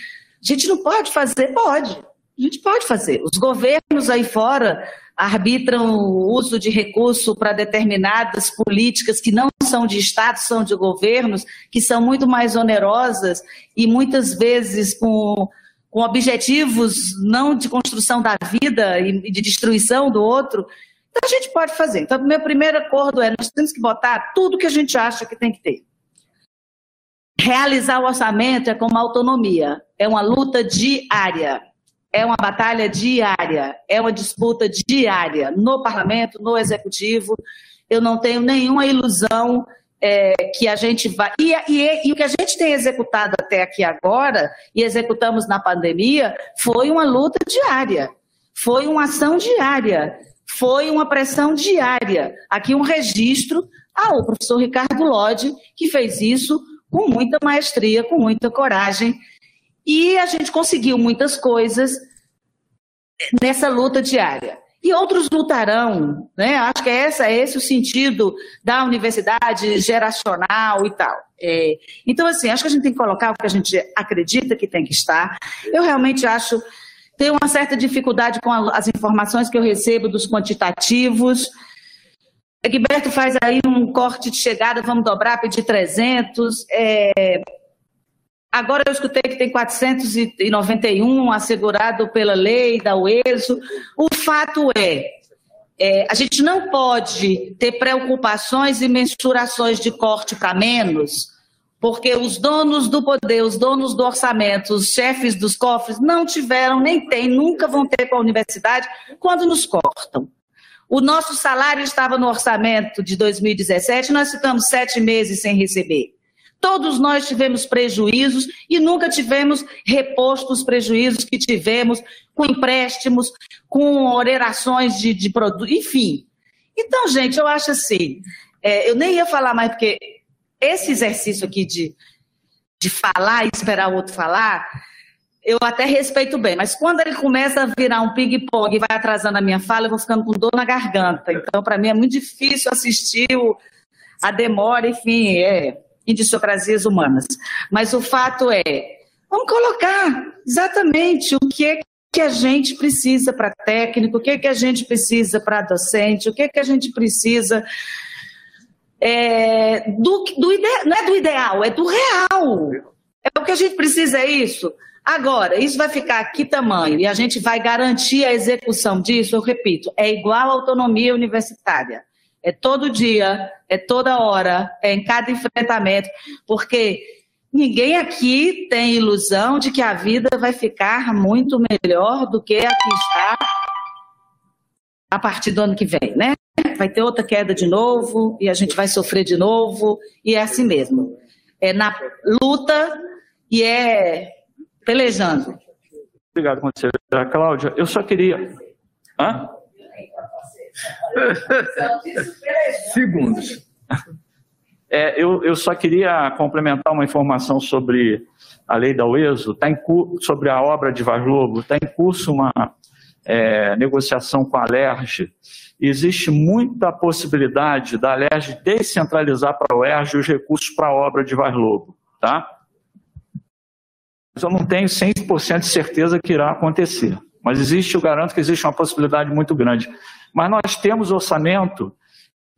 S15: a gente não pode fazer, pode. A gente pode fazer. Os governos aí fora arbitram o uso de recurso para determinadas políticas que não são de Estado, são de governos, que são muito mais onerosas e muitas vezes com, com objetivos não de construção da vida e de destruição do outro. Então a gente pode fazer. Então, meu primeiro acordo é: nós temos que botar tudo que a gente acha que tem que ter. Realizar o orçamento é como autonomia, é uma luta diária, é uma batalha diária, é uma disputa diária no parlamento, no executivo. Eu não tenho nenhuma ilusão é, que a gente vai. E, e, e, o que a gente tem executado até aqui agora, e executamos na pandemia, foi uma luta diária, foi uma ação diária, foi uma pressão diária. Aqui um registro ao professor Ricardo Lodge, que fez isso com muita maestria, com muita coragem. E a gente conseguiu muitas coisas nessa luta diária. E outros lutarão, né? Acho que é essa, é esse o sentido da universidade geracional e tal. É, então, assim, acho que a gente tem que colocar o que a gente acredita que tem que estar. Eu realmente acho, tenho uma certa dificuldade com as informações que eu recebo dos quantitativos. Egberto faz aí um corte de chegada, vamos dobrar, pedir 300. É, Agora eu escutei que tem 491 assegurado pela lei da UESO. O fato é, é a gente não pode ter preocupações e mensurações de corte para menos, porque os donos do poder, os donos do orçamento, os chefes dos cofres não tiveram, nem têm, nunca vão ter com a universidade quando nos cortam. O nosso salário estava no orçamento de 2017, nós ficamos sete meses sem receber. Todos nós tivemos prejuízos e nunca tivemos reposto os prejuízos que tivemos com empréstimos, com onerações de, de produto, enfim. Então, gente, eu acho assim, é, eu nem ia falar mais, porque esse exercício aqui de, de falar e esperar o outro falar, eu até respeito bem, mas quando ele começa a virar um ping-pong e vai atrasando a minha fala, eu vou ficando com dor na garganta. Então, para mim, é muito difícil assistir o, a demora, enfim, é idiosincrasias humanas. Mas o fato é, vamos colocar exatamente o que é que a gente precisa para técnico, o que é que a gente precisa para docente, o que é que a gente precisa é, do, do ide, não é do ideal, é do real. É o que a gente precisa, é isso. Agora, isso vai ficar que tamanho? E a gente vai garantir a execução disso, eu repito, é igual à autonomia universitária. É todo dia, é toda hora, é em cada enfrentamento, porque ninguém aqui tem ilusão de que a vida vai ficar muito melhor do que a que está a partir do ano que vem, né? Vai ter outra queda de novo e a gente vai sofrer de novo e é assim mesmo. É na luta e é pelejando.
S2: Obrigado, conselheira Cláudia. Eu só queria. Hã?
S24: Segundos.
S2: É, eu, eu só queria complementar uma informação sobre a lei da UESO, tá em, sobre a obra de Vaz Lobo, está em curso uma é, negociação com a LERJ. Existe muita possibilidade da LERJ descentralizar para a UERJ os recursos para a obra de Vaz Lobo. Tá? Eu não tenho 100% de certeza que irá acontecer, mas existe, eu garanto que existe uma possibilidade muito grande. Mas nós temos orçamento,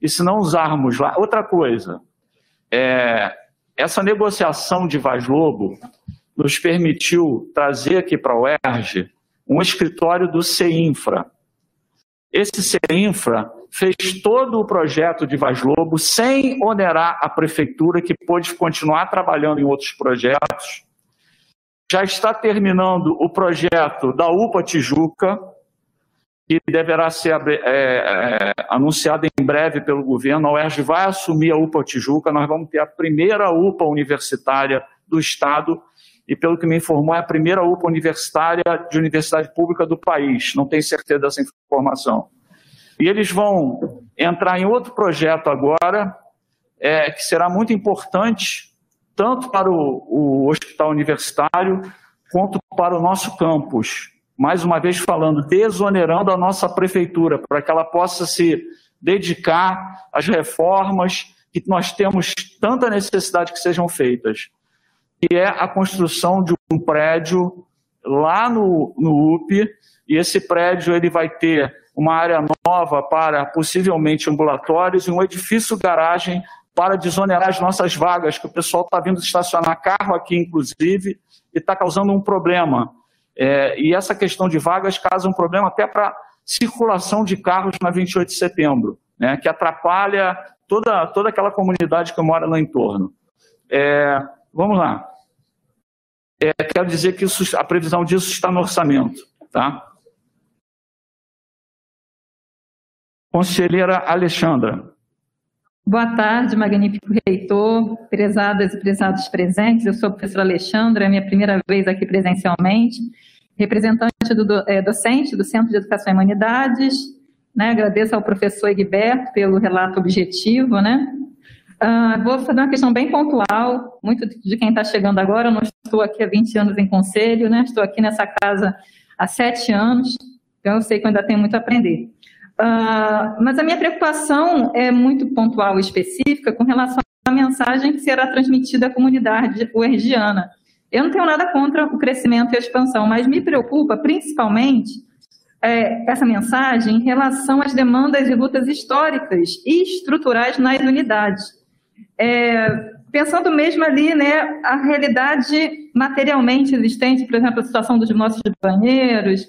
S2: e se não usarmos lá. Outra coisa, é, essa negociação de Vaz Lobo nos permitiu trazer aqui para o UERJ um escritório do CEINFRA. Esse CEINFRA fez todo o projeto de Vaz Lobo sem onerar a prefeitura, que pôde continuar trabalhando em outros projetos. Já está terminando o projeto da UPA Tijuca, que deverá ser é, é, anunciado em breve pelo governo. A UERJ vai assumir a UPA Tijuca, nós vamos ter a primeira UPA universitária do Estado, e pelo que me informou, é a primeira UPA universitária de universidade pública do país. Não tenho certeza dessa informação. E eles vão entrar em outro projeto agora, é, que será muito importante, tanto para o, o hospital universitário, quanto para o nosso campus mais uma vez falando, desonerando a nossa prefeitura, para que ela possa se dedicar às reformas que nós temos tanta necessidade que sejam feitas, que é a construção de um prédio lá no, no UP, e esse prédio ele vai ter uma área nova para possivelmente ambulatórios e um edifício garagem para desonerar as nossas vagas, que o pessoal está vindo estacionar carro aqui, inclusive, e está causando um problema. É, e essa questão de vagas causa um problema até para circulação de carros na 28 de setembro, né, que atrapalha toda, toda aquela comunidade que mora no entorno. É, vamos lá. É, quero dizer que isso, a previsão disso está no orçamento. Tá? Conselheira Alexandra.
S25: Boa tarde, magnífico reitor, prezadas e prezados presentes. Eu sou a professora Alexandra, é minha primeira vez aqui presencialmente, representante do, é, docente do Centro de Educação e Humanidades. Né, agradeço ao professor Egberto pelo relato objetivo. Né? Uh, vou fazer uma questão bem pontual, muito de quem está chegando agora. Eu não estou aqui há 20 anos em conselho, né? estou aqui nessa casa há sete anos, então eu sei que eu ainda tenho muito a aprender. Uh, mas a minha preocupação é muito pontual e específica com relação à mensagem que será transmitida à comunidade uergiana. Eu não tenho nada contra o crescimento e a expansão, mas me preocupa principalmente é, essa mensagem em relação às demandas e lutas históricas e estruturais nas unidades. É, pensando mesmo ali, né, a realidade materialmente existente, por exemplo, a situação dos nossos banheiros,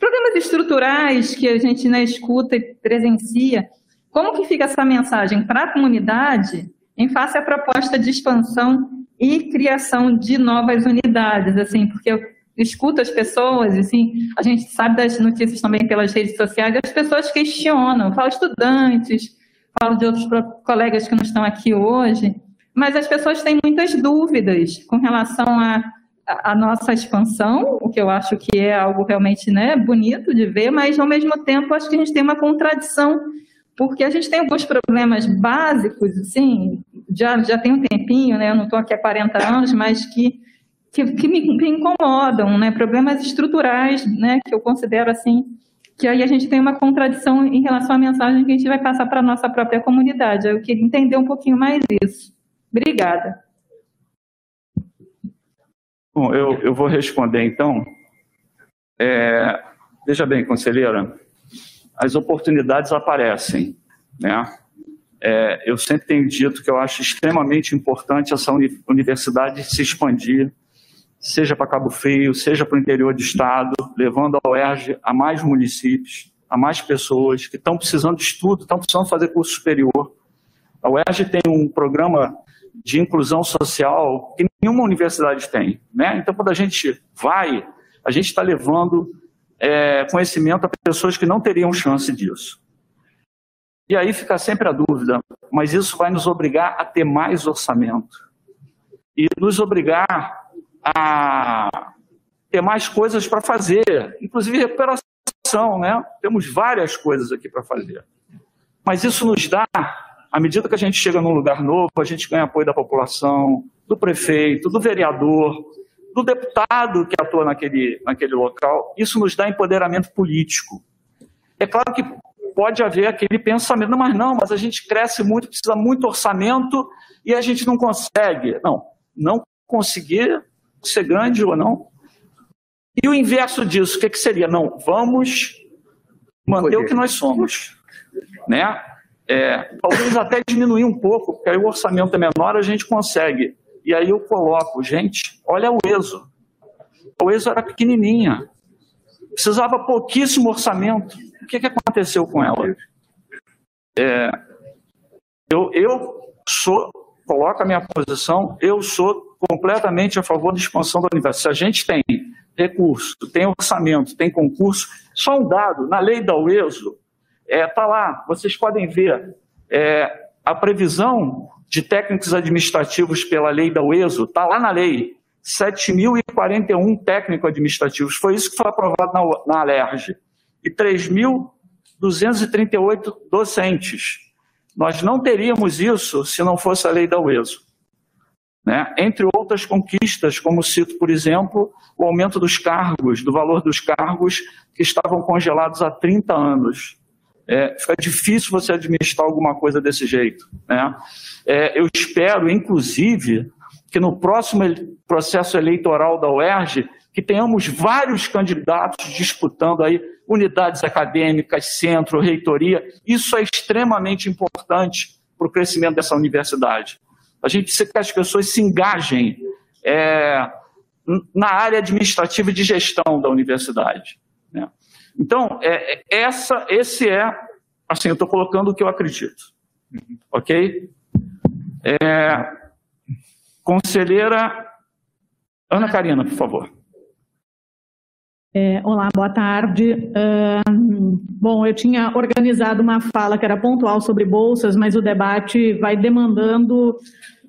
S25: Problemas estruturais que a gente né, escuta e presencia. Como que fica essa mensagem para a comunidade em face à proposta de expansão e criação de novas unidades, assim, porque eu escuto as pessoas, assim, a gente sabe das notícias também pelas redes sociais, as pessoas questionam, falo estudantes, falo de outros colegas que não estão aqui hoje, mas as pessoas têm muitas dúvidas com relação a a nossa expansão, o que eu acho que é algo realmente né, bonito de ver, mas ao mesmo tempo acho que a gente tem uma contradição, porque a gente tem alguns problemas básicos, assim, já, já tem um tempinho, né, eu não estou aqui há 40 anos, mas que, que, que me, incomodam, né, problemas estruturais, né, que eu considero assim, que aí a gente tem uma contradição em relação à mensagem que a gente vai passar para a nossa própria comunidade. Eu queria entender um pouquinho mais isso. Obrigada.
S2: Bom, eu, eu vou responder então. É, veja bem, conselheira, as oportunidades aparecem, né? É, eu sempre tenho dito que eu acho extremamente importante essa universidade se expandir, seja para Cabo Frio, seja para o interior do estado, levando a UERJ a mais municípios, a mais pessoas que estão precisando de estudo, estão precisando fazer curso superior. A UERJ tem um programa de inclusão social que nenhuma universidade tem. Né? Então, quando a gente vai, a gente está levando é, conhecimento a pessoas que não teriam chance disso. E aí fica sempre a dúvida, mas isso vai nos obrigar a ter mais orçamento e nos obrigar a ter mais coisas para fazer, inclusive recuperação, né? Temos várias coisas aqui para fazer. Mas isso nos dá, à medida que a gente chega num lugar novo, a gente ganha apoio da população, do prefeito, do vereador, do deputado que atua naquele, naquele local. Isso nos dá empoderamento político. É claro que pode haver aquele pensamento, mas não, mas a gente cresce muito, precisa muito orçamento e a gente não consegue. Não, não conseguir ser grande ou não. E o inverso disso, o que, que seria? Não, vamos manter o que nós somos. Né? É, talvez até diminuir um pouco, porque aí o orçamento é menor, a gente consegue. E aí eu coloco, gente, olha o ESO. O ESO era pequenininha, precisava pouquíssimo orçamento. O que, que aconteceu com ela? É, eu, eu sou, coloco a minha posição, eu sou completamente a favor da expansão da universidade. Se a gente tem recurso, tem orçamento, tem concurso, só um dado, na lei da UESO, está é, tá lá, vocês podem ver, é, a previsão de técnicos administrativos pela lei da UESO, está lá na lei, 7.041 técnicos administrativos, foi isso que foi aprovado na, na ALERJ, e 3.238 docentes. Nós não teríamos isso se não fosse a lei da UESO. Né? Entre outras conquistas, como cito, por exemplo, o aumento dos cargos, do valor dos cargos que estavam congelados há 30 anos. É, fica difícil você administrar alguma coisa desse jeito. Né? É, eu espero, inclusive, que no próximo processo eleitoral da UERJ, que tenhamos vários candidatos disputando aí unidades acadêmicas, centro, reitoria. Isso é extremamente importante para o crescimento dessa universidade. A gente precisa que as pessoas se engajem é, na área administrativa e de gestão da universidade. Então, é, essa, esse é, assim, eu estou colocando o que eu acredito. Ok? É, conselheira Ana Karina, por favor.
S4: É, olá, boa tarde. Uh, bom, eu tinha organizado uma fala que era pontual sobre bolsas, mas o debate vai demandando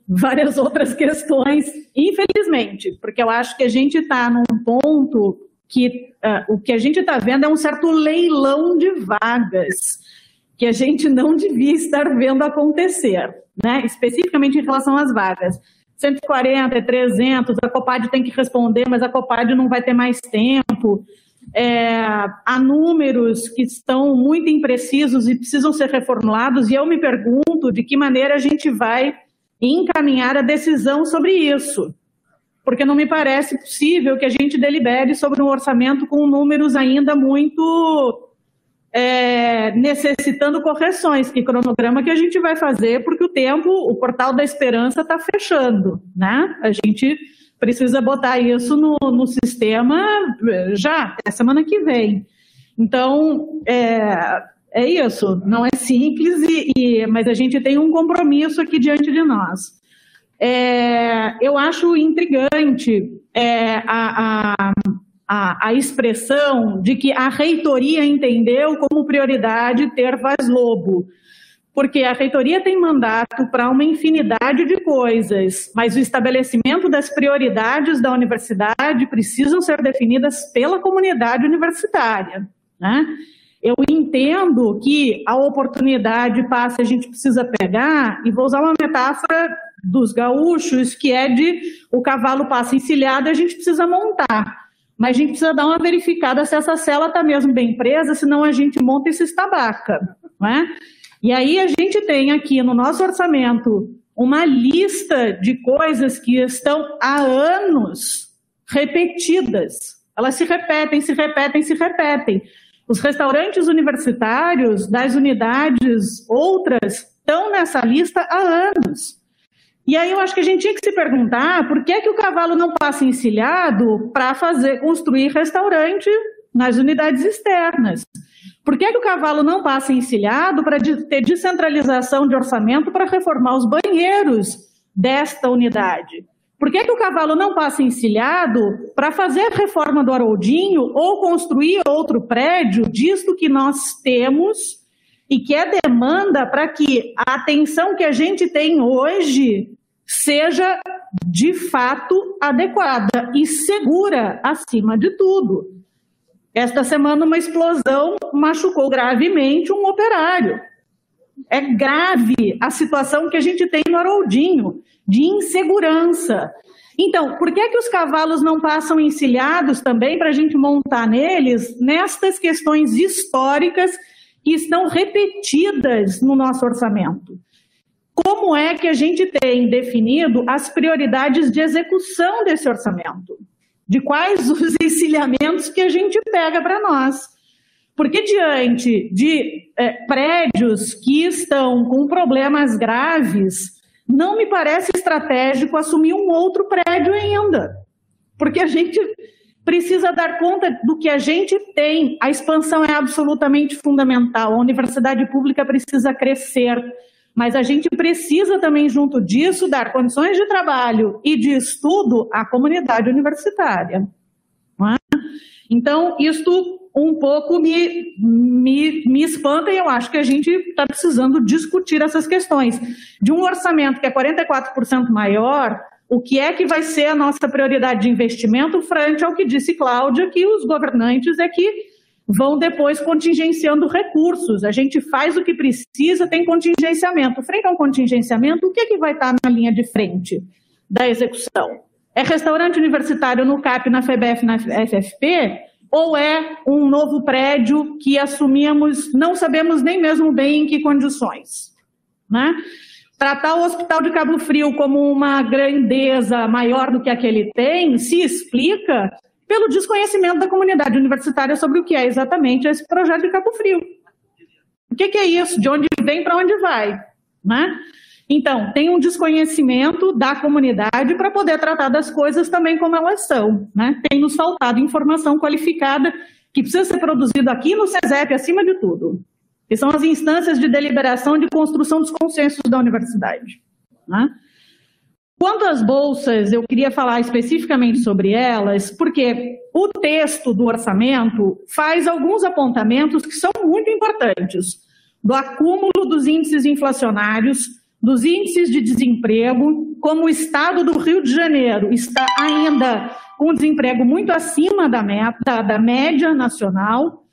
S4: várias outras questões, infelizmente, porque eu acho que a gente está num ponto que uh, o que a gente está vendo é um certo leilão de vagas que a gente não devia estar vendo acontecer, né? especificamente em relação às vagas. 140, 300, a COPAD tem que responder, mas a COPAD não vai ter mais tempo. É, há números que estão muito imprecisos e precisam ser reformulados, e eu me pergunto de que maneira a gente vai encaminhar a decisão sobre isso. Porque não me parece possível que a gente delibere sobre um orçamento com números ainda muito é, necessitando correções. Que cronograma que a gente vai fazer, porque o tempo, o portal da esperança está fechando, né? A gente precisa botar isso no, no sistema já, até semana que vem. Então, é, é isso, não é simples, e, e, mas a gente tem um compromisso aqui diante de nós. É, eu acho intrigante é, a, a, a, a, expressão de que a reitoria entendeu como prioridade ter Vaz Lobo, porque a reitoria tem mandato para uma infinidade de coisas, mas o estabelecimento das prioridades da universidade precisam ser definidas pela comunidade universitária. Né? Eu entendo que a oportunidade passa, a gente precisa pegar, e vou usar uma metáfora dos gaúchos, que é de o cavalo passa encilhado e a gente precisa montar. Mas a gente precisa dar uma verificada se essa cela está mesmo bem presa, senão a gente monta e se estabaca. Não é? E aí a gente tem aqui no nosso orçamento uma lista de coisas que estão há anos repetidas. Elas se repetem, se repetem, se repetem. Os restaurantes universitários das unidades outras estão nessa lista há anos. E aí eu acho que a gente tinha que se perguntar por que, é que o cavalo não passa encilhado para fazer construir restaurante nas unidades externas. Por que, é que o cavalo não passa encilhado para ter descentralização de orçamento para reformar os banheiros desta unidade? Por que, que o cavalo não passa encilhado para fazer a reforma do Haroldinho ou construir outro prédio, disto que nós temos e que é demanda para que a atenção que a gente tem hoje seja de fato adequada e segura acima de tudo. Esta semana, uma explosão machucou gravemente um operário. É grave a situação que a gente tem no Haroldinho, de insegurança. Então, por que, que os cavalos não passam encilhados também para a gente montar neles nestas questões históricas que estão repetidas no nosso orçamento? Como é que a gente tem definido as prioridades de execução desse orçamento? De quais os encilhamentos que a gente pega para nós? Porque diante de é, prédios que estão com problemas graves, não me parece estratégico assumir um outro prédio ainda. Porque a gente precisa dar conta do que a gente tem. A expansão é absolutamente fundamental. A universidade pública precisa crescer. Mas a gente precisa também, junto disso, dar condições de trabalho e de estudo à comunidade universitária. É? Então, isto um pouco me, me, me espanta e eu acho que a gente está precisando discutir essas questões. De um orçamento que é 44% maior, o que é que vai ser a nossa prioridade de investimento frente ao que disse Cláudia, que os governantes é que vão depois contingenciando recursos. A gente faz o que precisa, tem contingenciamento. Frente ao contingenciamento, o que, é que vai estar na linha de frente da execução? É restaurante universitário no CAP, na FEBEF, na FFP? ou é um novo prédio que assumimos, não sabemos nem mesmo bem em que condições. Né? Tratar o Hospital de Cabo Frio como uma grandeza maior do que a que ele tem se explica pelo desconhecimento da comunidade universitária sobre o que é exatamente esse projeto de Cabo Frio. O que, que é isso? De onde vem para onde vai? Né? Então, tem um desconhecimento da comunidade para poder tratar das coisas também como elas são. Né? Tem nos faltado informação qualificada que precisa ser produzida aqui no SESEP, acima de tudo, que são as instâncias de deliberação de construção dos consensos da universidade. Né? Quanto às bolsas, eu queria falar especificamente sobre elas, porque o texto do orçamento faz alguns apontamentos que são muito importantes, do acúmulo dos índices inflacionários, dos índices de desemprego, como o estado do Rio de Janeiro está ainda com desemprego muito acima da, meta, da média nacional.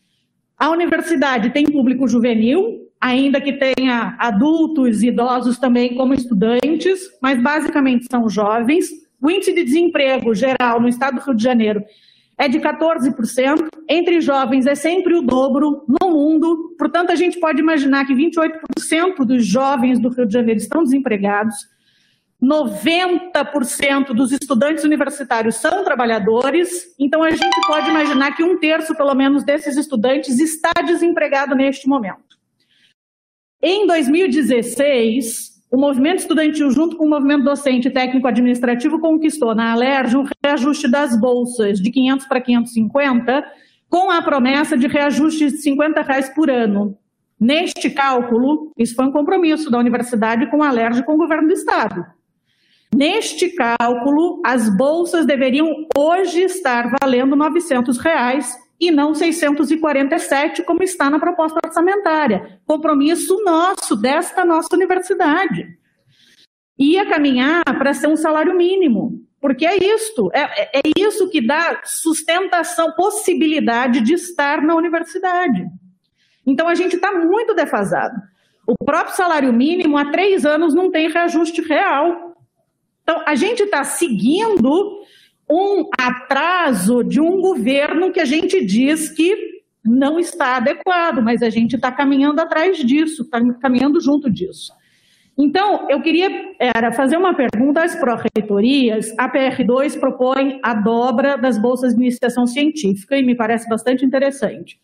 S4: A universidade tem público juvenil, ainda que tenha adultos e idosos também como estudantes, mas basicamente são jovens. O índice de desemprego geral no estado do Rio de Janeiro é de 14%, entre jovens é sempre o dobro no mundo, portanto, a gente pode imaginar que 28% dos jovens do Rio de Janeiro estão desempregados, 90% dos estudantes universitários são trabalhadores, então a gente pode imaginar que um terço, pelo menos, desses estudantes está desempregado neste momento. Em 2016, o movimento estudantil, junto com o movimento docente e técnico-administrativo, conquistou na Alerj um reajuste das bolsas de 500 para 550, com a promessa de reajuste de 50 reais por ano. Neste cálculo, isso foi um compromisso da universidade com a Alerj e com o governo do Estado. Neste cálculo, as bolsas deveriam hoje estar valendo 900 reais e não 647, como está na proposta orçamentária. Compromisso nosso, desta nossa universidade. Ia caminhar para ser um salário mínimo, porque é isto, é, é, isso que dá sustentação, possibilidade de estar na universidade. Então a gente está muito defasado. O próprio salário mínimo há três anos não tem reajuste real. Então a gente está seguindo um atraso de um governo que a gente diz que não está adequado, mas a gente está caminhando atrás disso, está caminhando junto disso. Então, eu queria era, fazer uma pergunta às pró-reitorias. A PR2 propõe a dobra das bolsas de iniciação científica e me parece bastante interessante.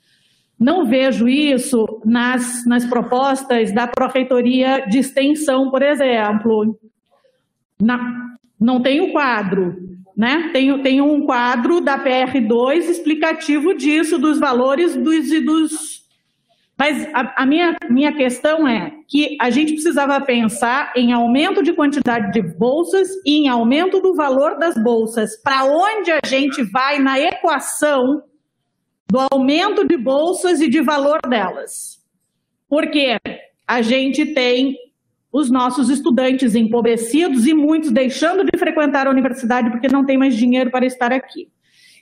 S4: Não vejo isso nas, nas propostas da pró-reitoria de extensão, por exemplo. Na, não tem o quadro né? Tem, tem um quadro da PR2 explicativo disso, dos valores dos e dos. Mas a, a, minha, minha questão é que a gente precisava pensar em aumento de quantidade de bolsas e em aumento do valor das bolsas. Para onde a gente vai na equação do aumento de bolsas e de valor delas? Porque a gente tem os nossos estudantes empobrecidos e muitos deixando de frequentar a universidade porque não tem mais dinheiro para estar aqui.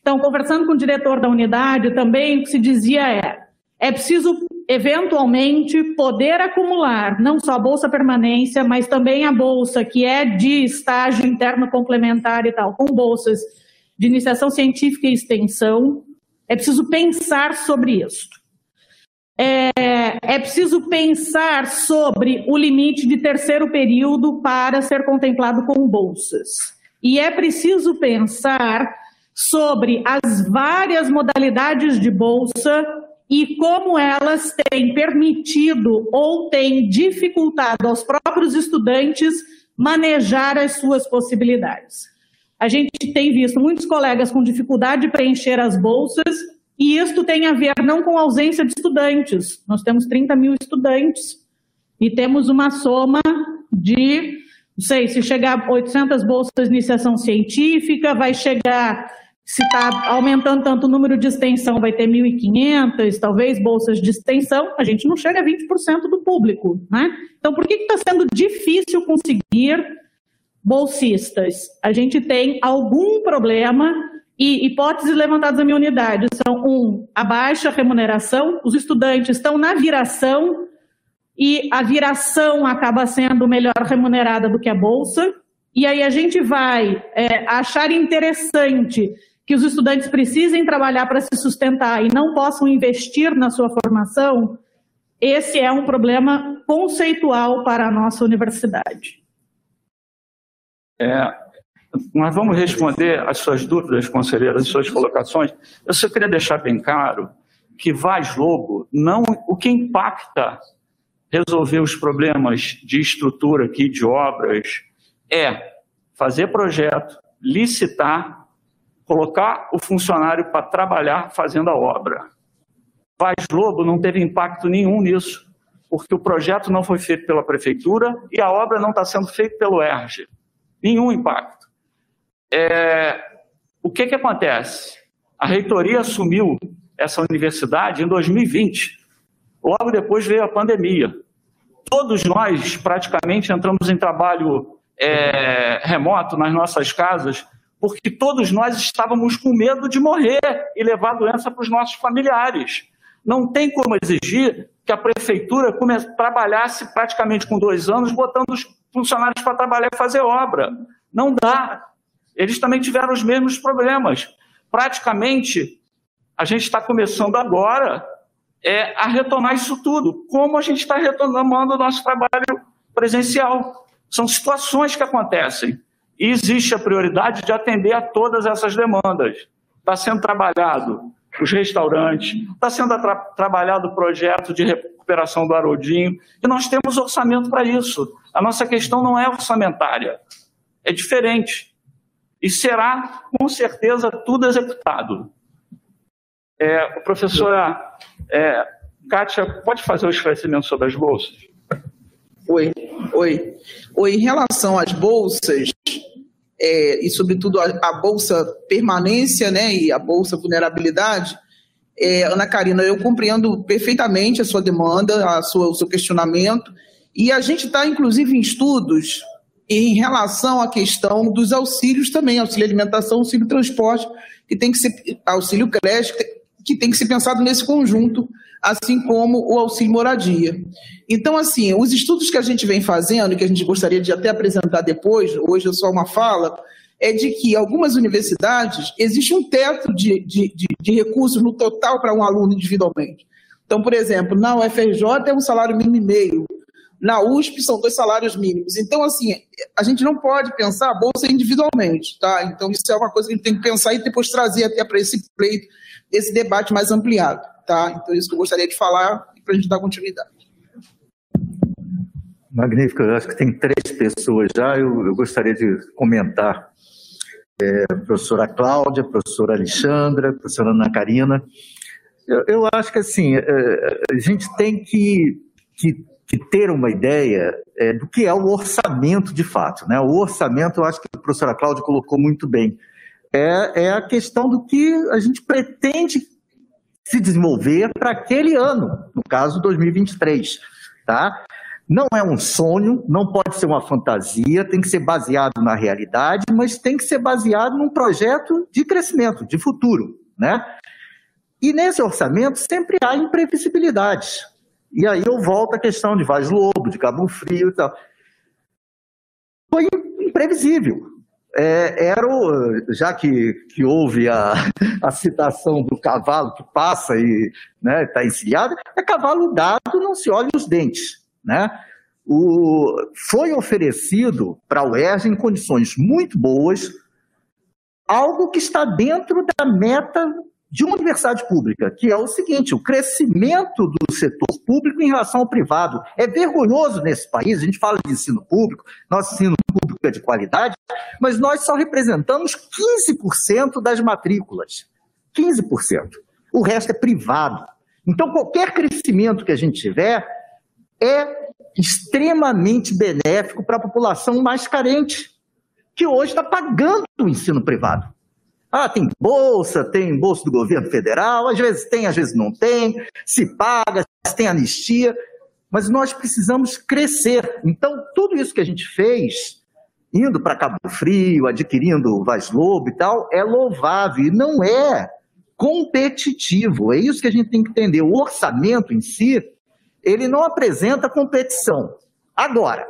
S4: Então, conversando com o diretor da unidade, também o que se dizia é: é preciso eventualmente poder acumular não só a bolsa permanência, mas também a bolsa que é de estágio interno complementar e tal, com bolsas de iniciação científica e extensão. É preciso pensar sobre isso. É, é preciso pensar sobre o limite de terceiro período para ser contemplado com bolsas. E é preciso pensar sobre as várias modalidades de bolsa e como elas têm permitido ou têm dificultado aos próprios estudantes manejar as suas possibilidades. A gente tem visto muitos colegas com dificuldade de preencher as bolsas, e isto tem a ver não com ausência de estudantes. Nós temos 30 mil estudantes e temos uma soma de, não sei, se chegar a 800 bolsas de iniciação científica, vai chegar se está aumentando tanto o número de extensão, vai ter 1.500, talvez, bolsas de extensão, a gente não chega a 20% do público, né? Então, por que está sendo difícil conseguir bolsistas? A gente tem algum problema e hipóteses levantadas na minha unidade são, um, a baixa remuneração, os estudantes estão na viração e a viração acaba sendo melhor remunerada do que a bolsa, e aí a gente vai é, achar interessante que os estudantes precisem trabalhar para se sustentar e não possam investir na sua formação, esse é um problema conceitual para a nossa universidade.
S2: É, nós vamos responder às suas dúvidas, conselheiras, as suas colocações. Eu só queria deixar bem claro que Vaz Lobo não o que impacta resolver os problemas de estrutura aqui de obras é fazer projeto, licitar colocar o funcionário para trabalhar fazendo a obra. Vaz Lobo não teve impacto nenhum nisso, porque o projeto não foi feito pela prefeitura e a obra não está sendo feita pelo ERG. Nenhum impacto. É, o que, que acontece? A reitoria assumiu essa universidade em 2020. Logo depois veio a pandemia. Todos nós, praticamente, entramos em trabalho é, remoto nas nossas casas porque todos nós estávamos com medo de morrer e levar doença para os nossos familiares. Não tem como exigir que a prefeitura trabalhasse praticamente com dois anos, botando os funcionários para trabalhar e fazer obra. Não dá. Eles também tiveram os mesmos problemas. Praticamente, a gente está começando agora é, a retomar isso tudo. Como a gente está retomando o nosso trabalho presencial. São situações que acontecem. E existe a prioridade de atender a todas essas demandas. Está sendo trabalhado os restaurantes, está sendo tra trabalhado o projeto de recuperação do Haroldinho, e nós temos orçamento para isso. A nossa questão não é orçamentária, é diferente. E será, com certeza, tudo executado. É, professora é, Kátia, pode fazer o esclarecimento sobre as bolsas?
S6: Oi, oi. Oi, em relação às bolsas, é, e sobretudo a, a, bolsa permanência, né, e a bolsa vulnerabilidade, é, Ana Karina, eu compreendo perfeitamente a sua demanda, a sua, o seu questionamento, e a gente está, inclusive, em estudos em relação à questão dos auxílios também, auxílio alimentação, auxílio transporte, que tem que ser, auxílio creche, que tem que ser pensado nesse conjunto assim como o auxílio moradia. Então, assim, os estudos que a gente vem fazendo, que a gente gostaria de até apresentar depois, hoje é só uma fala, é de que algumas universidades existe um teto de, de, de, de recursos no total para um aluno individualmente. Então, por exemplo, na UFRJ é um salário mínimo e meio, na USP são dois salários mínimos. Então, assim, a gente não pode pensar a bolsa individualmente, tá? Então, isso é uma coisa que a gente tem que pensar e depois trazer até para esse pleito, esse debate mais ampliado. Tá? Então, isso que eu gostaria de falar para a gente dar continuidade.
S24: Magnífico, eu acho que tem três pessoas já, eu, eu gostaria de comentar. É, professora Cláudia, professora Alexandra, professora Ana Karina. Eu, eu acho que assim, é, a gente tem que, que, que ter uma ideia é, do que é o orçamento de fato. Né? O orçamento, eu acho que a professora Cláudia colocou muito bem. É, é a questão do que a gente pretende se desenvolver para aquele ano, no caso 2023, tá?
S16: não é um sonho, não pode ser uma fantasia, tem que ser baseado na realidade, mas tem que ser baseado num projeto de crescimento, de futuro, né? E nesse orçamento sempre há imprevisibilidades. E aí eu volto à questão de Vaz Lobo, de Cabo Frio e tal. Foi imprevisível. É, era o, já que, que houve a, a citação do cavalo que passa e está né, tá encilhado, é cavalo dado, não se olha os dentes. Né? O, foi oferecido para o ERJ em condições muito boas, algo que está dentro da meta de uma universidade pública, que é o seguinte: o crescimento do setor público em relação ao privado. É vergonhoso nesse país, a gente fala de ensino público, nosso ensino público é de qualidade, mas nós só representamos 15% das matrículas. 15%. O resto é privado. Então, qualquer crescimento que a gente tiver é extremamente benéfico para a população mais carente, que hoje está pagando o ensino privado. Ah, tem bolsa, tem bolsa do governo federal, às vezes tem, às vezes não tem, se paga, se tem anistia, mas nós precisamos crescer. Então, tudo isso que a gente fez, indo para Cabo Frio, adquirindo Vaz Lobo e tal, é louvável e não é competitivo. É isso que a gente tem que entender. O orçamento em si, ele não apresenta competição. Agora,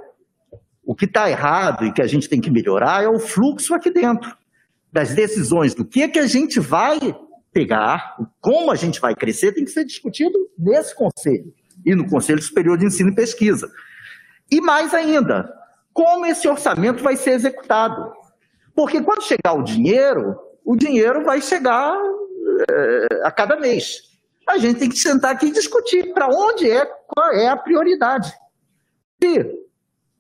S16: o que está errado e que a gente tem que melhorar é o fluxo aqui dentro das decisões do que, é que a gente vai pegar, como a gente vai crescer, tem que ser discutido nesse conselho e no Conselho Superior de Ensino e Pesquisa. E mais ainda, como esse orçamento vai ser executado. Porque quando chegar o dinheiro, o dinheiro vai chegar é, a cada mês. A gente tem que sentar aqui e discutir para onde é, qual é a prioridade. Se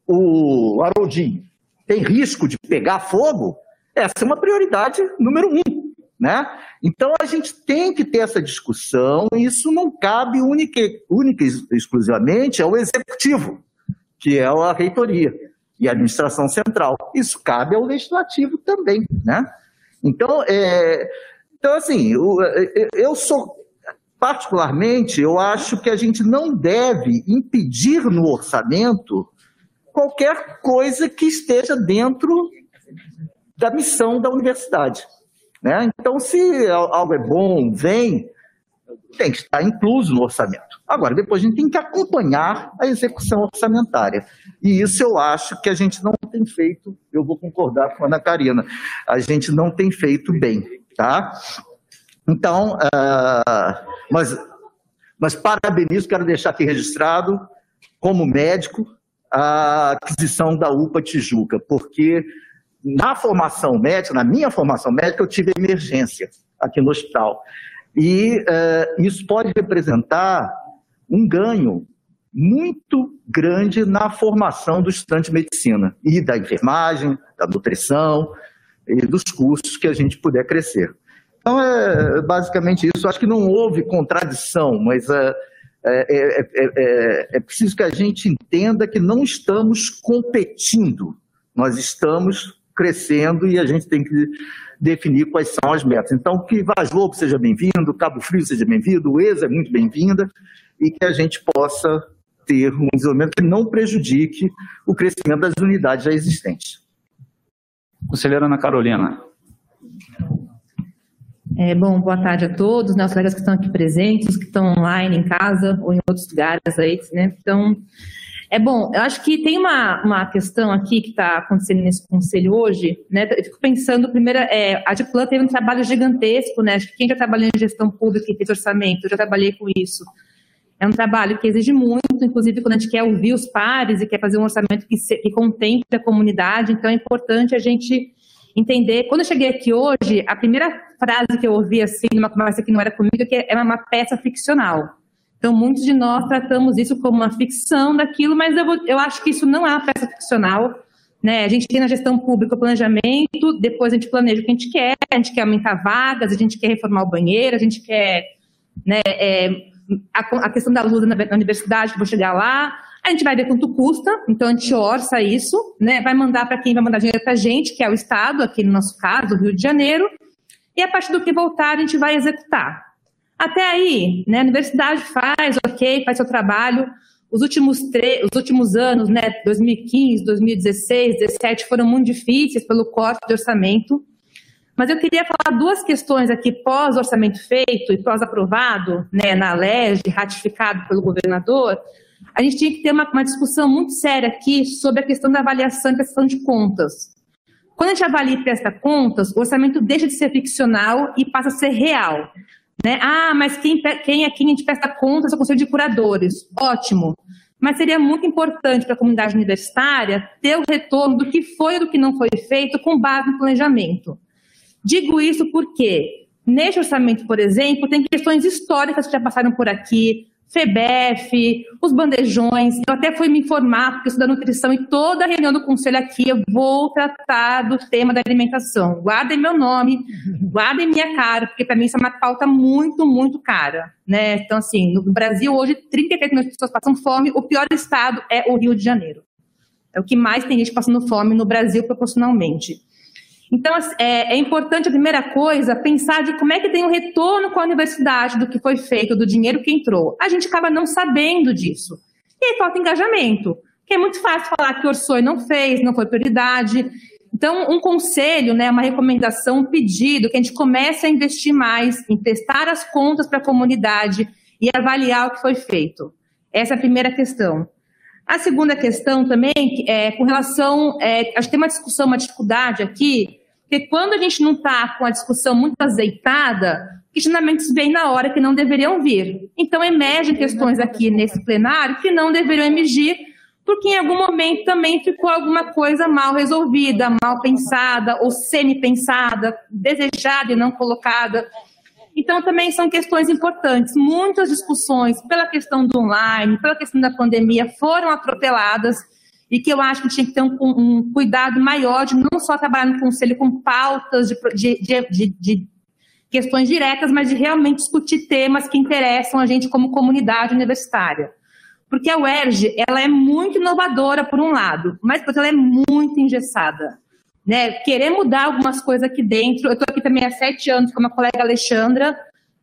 S16: o Haroldinho tem risco de pegar fogo, essa é uma prioridade número um. Né? Então a gente tem que ter essa discussão, e isso não cabe única, única e exclusivamente ao executivo, que é a reitoria e a administração central. Isso cabe ao legislativo também. Né? Então, é, então assim, eu, eu sou particularmente, eu acho que a gente não deve impedir no orçamento qualquer coisa que esteja dentro da missão da universidade. Né? Então, se algo é bom, vem, tem que estar incluso no orçamento. Agora, depois a gente tem que acompanhar a execução orçamentária. E isso eu acho que a gente não tem feito, eu vou concordar com a Ana Karina, a gente não tem feito bem. Tá? Então, uh, mas, mas parabenizo, quero deixar aqui registrado, como médico, a aquisição da UPA Tijuca, porque na formação médica, na minha formação médica, eu tive emergência aqui no hospital. E uh, isso pode representar um ganho muito grande na formação do estudante de medicina e da enfermagem, da nutrição e dos cursos que a gente puder crescer. Então, é basicamente isso. Acho que não houve contradição, mas é, é, é, é preciso que a gente entenda que não estamos competindo, nós estamos crescendo e a gente tem que definir quais são as metas. Então, que Vaz Lobo seja bem-vindo, Cabo Frio seja bem-vindo, o ESA é muito bem-vinda e que a gente possa ter um desenvolvimento que não prejudique o crescimento das unidades já existentes.
S2: Conselheira Ana Carolina.
S26: É, bom, boa tarde a todos, né, os colegas que estão aqui presentes, que estão online em casa ou em outros lugares aí, né? Então, é bom, eu acho que tem uma, uma questão aqui que está acontecendo nesse conselho hoje, né? Eu fico pensando, primeiro, é, a Diplan teve um trabalho gigantesco, né? Acho que quem já trabalhou em gestão pública e fez orçamento, eu já trabalhei com isso. É um trabalho que exige muito, inclusive quando a gente quer ouvir os pares e quer fazer um orçamento que, se, que contemple a comunidade, então é importante a gente entender. Quando eu cheguei aqui hoje, a primeira frase que eu ouvi assim, numa conversa que não era comigo, é que era uma peça ficcional. Então, muitos de nós tratamos isso como uma ficção daquilo, mas eu, eu acho que isso não é uma peça ficcional. Né? A gente tem na gestão pública o planejamento, depois a gente planeja o que a gente quer, a gente quer aumentar vagas, a gente quer reformar o banheiro, a gente quer né, é, a, questão da luz na, na universidade, que vou chegar lá, a gente vai ver quanto custa, então a gente orça isso, né? vai mandar para quem vai mandar dinheiro para a gente, que é o Estado, aqui no nosso caso, o Rio de Janeiro, e a partir do que voltar a gente vai executar. Até aí, né, a universidade faz, ok, faz seu trabalho. os últimos, os últimos anos, né, 2015, 2016, 2017, foram muito difíceis pelo corte de orçamento. Mas eu queria falar duas questões aqui, pós-orçamento feito e pós-aprovado, né, na LEG, ratificado pelo governador. A gente tinha que ter uma, uma discussão muito séria aqui sobre a questão da avaliação e questão de contas. Quando a gente avalia e presta contas, o orçamento deixa de ser ficcional e passa a ser real. Né? Ah, mas quem, quem é quem gente presta contas é o Conselho de Curadores. Ótimo. Mas seria muito importante para a comunidade universitária ter o retorno do que foi e do que não foi feito com base no planejamento. Digo isso porque, neste orçamento, por exemplo, tem questões históricas que já passaram por aqui, FEBEF, os bandejões. Eu até fui me informar, porque eu sou da nutrição, e toda reunião do conselho aqui eu vou tratar do tema da alimentação. Guardem meu nome, guardem minha cara, porque para mim isso é uma pauta muito, muito cara. Né? Então, assim, no Brasil, hoje, 33 milhões de pessoas passam fome, o pior estado é o Rio de Janeiro. É o que mais tem gente passando fome no Brasil proporcionalmente. Então, é, é, importante, a primeira coisa, pensar de como é que tem um retorno com a universidade do que foi feito, do dinheiro que entrou. A gente acaba não sabendo disso. E aí falta engajamento, que é muito fácil falar que orçou e não fez, não foi prioridade. Então, um conselho, né, uma recomendação, um pedido, que a gente comece a investir mais em testar as contas para a comunidade e avaliar o que foi feito. Essa é a primeira questão. A segunda questão também é com relação, é, acho que tem uma discussão, uma dificuldade aqui, porque quando a gente não está com a discussão muito azeitada, questionamentos vêm na hora que não deveriam vir. Então, emergem questões aqui nesse plenário que não deveriam emergir, porque em algum momento também ficou alguma coisa mal resolvida, mal pensada ou semi-pensada, desejada e não colocada. Então, também são questões importantes. Muitas discussões, pela questão do online, pela questão da pandemia, foram atropeladas e que eu acho que tinha que ter um, um cuidado maior de não só trabalhar no conselho com pautas de, de, de, de, questões diretas, mas de realmente discutir temas que interessam a gente como comunidade universitária. Porque a UERJ, ela é muito inovadora por um lado, mas por outro ela é muito engessada. Né? Querer mudar algumas coisas aqui dentro, eu estou aqui também há sete anos com a colega Alexandra,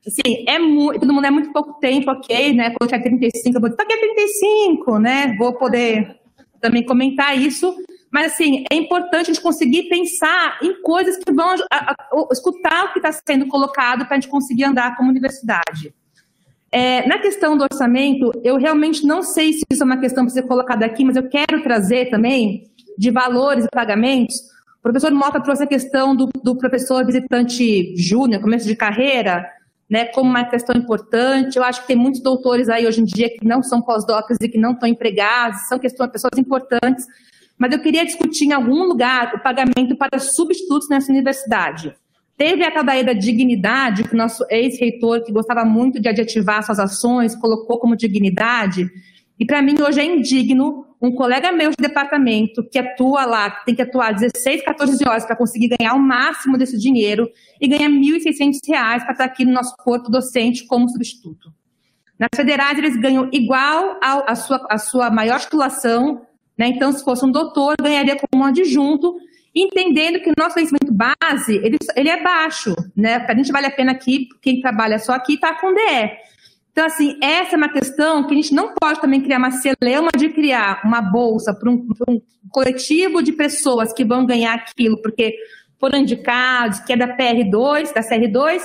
S26: assim, é muito, todo mundo é muito pouco tempo, ok, né? Quando eu tinha 35, eu vou dizer, aqui é 35, né? Vou poder também comentar isso, mas assim, é importante a gente conseguir pensar em coisas que vão a, a, a, escutar o que está sendo colocado para a gente conseguir andar como universidade. É, na questão do orçamento, eu realmente não sei se isso é uma questão para ser colocada aqui, mas eu quero trazer também de valores e pagamentos. O professor Mota trouxe a questão do, do professor visitante júnior, começo de carreira, né, como uma questão importante. Eu acho que tem muitos doutores aí hoje em dia que não são pós-docs e que não estão empregados, são questões, pessoas importantes. Mas eu queria discutir em algum lugar o pagamento para substitutos nessa universidade. Teve a tal da dignidade, que o nosso ex-reitor, que gostava muito de adjetivar suas ações, colocou como dignidade. E para mim hoje é indigno um colega meu de departamento que atua lá, tem que atuar 16, 14 horas para conseguir ganhar o máximo desse dinheiro e ganha R$ 1.600 para estar aqui no nosso corpo docente como substituto. Nas federais, eles ganham igual à sua, a sua maior titulação, né? então, se fosse um doutor, ganharia como um adjunto, entendendo que o nosso conhecimento base, ele, ele é baixo, né? Para a gente vale a pena aqui, quem trabalha só aqui está com DE. Então, assim, essa é uma questão que a gente não pode também criar uma celeuma de criar uma bolsa para um, um, coletivo de pessoas que vão ganhar aquilo porque foram indicados, que é da PR2, da CR2,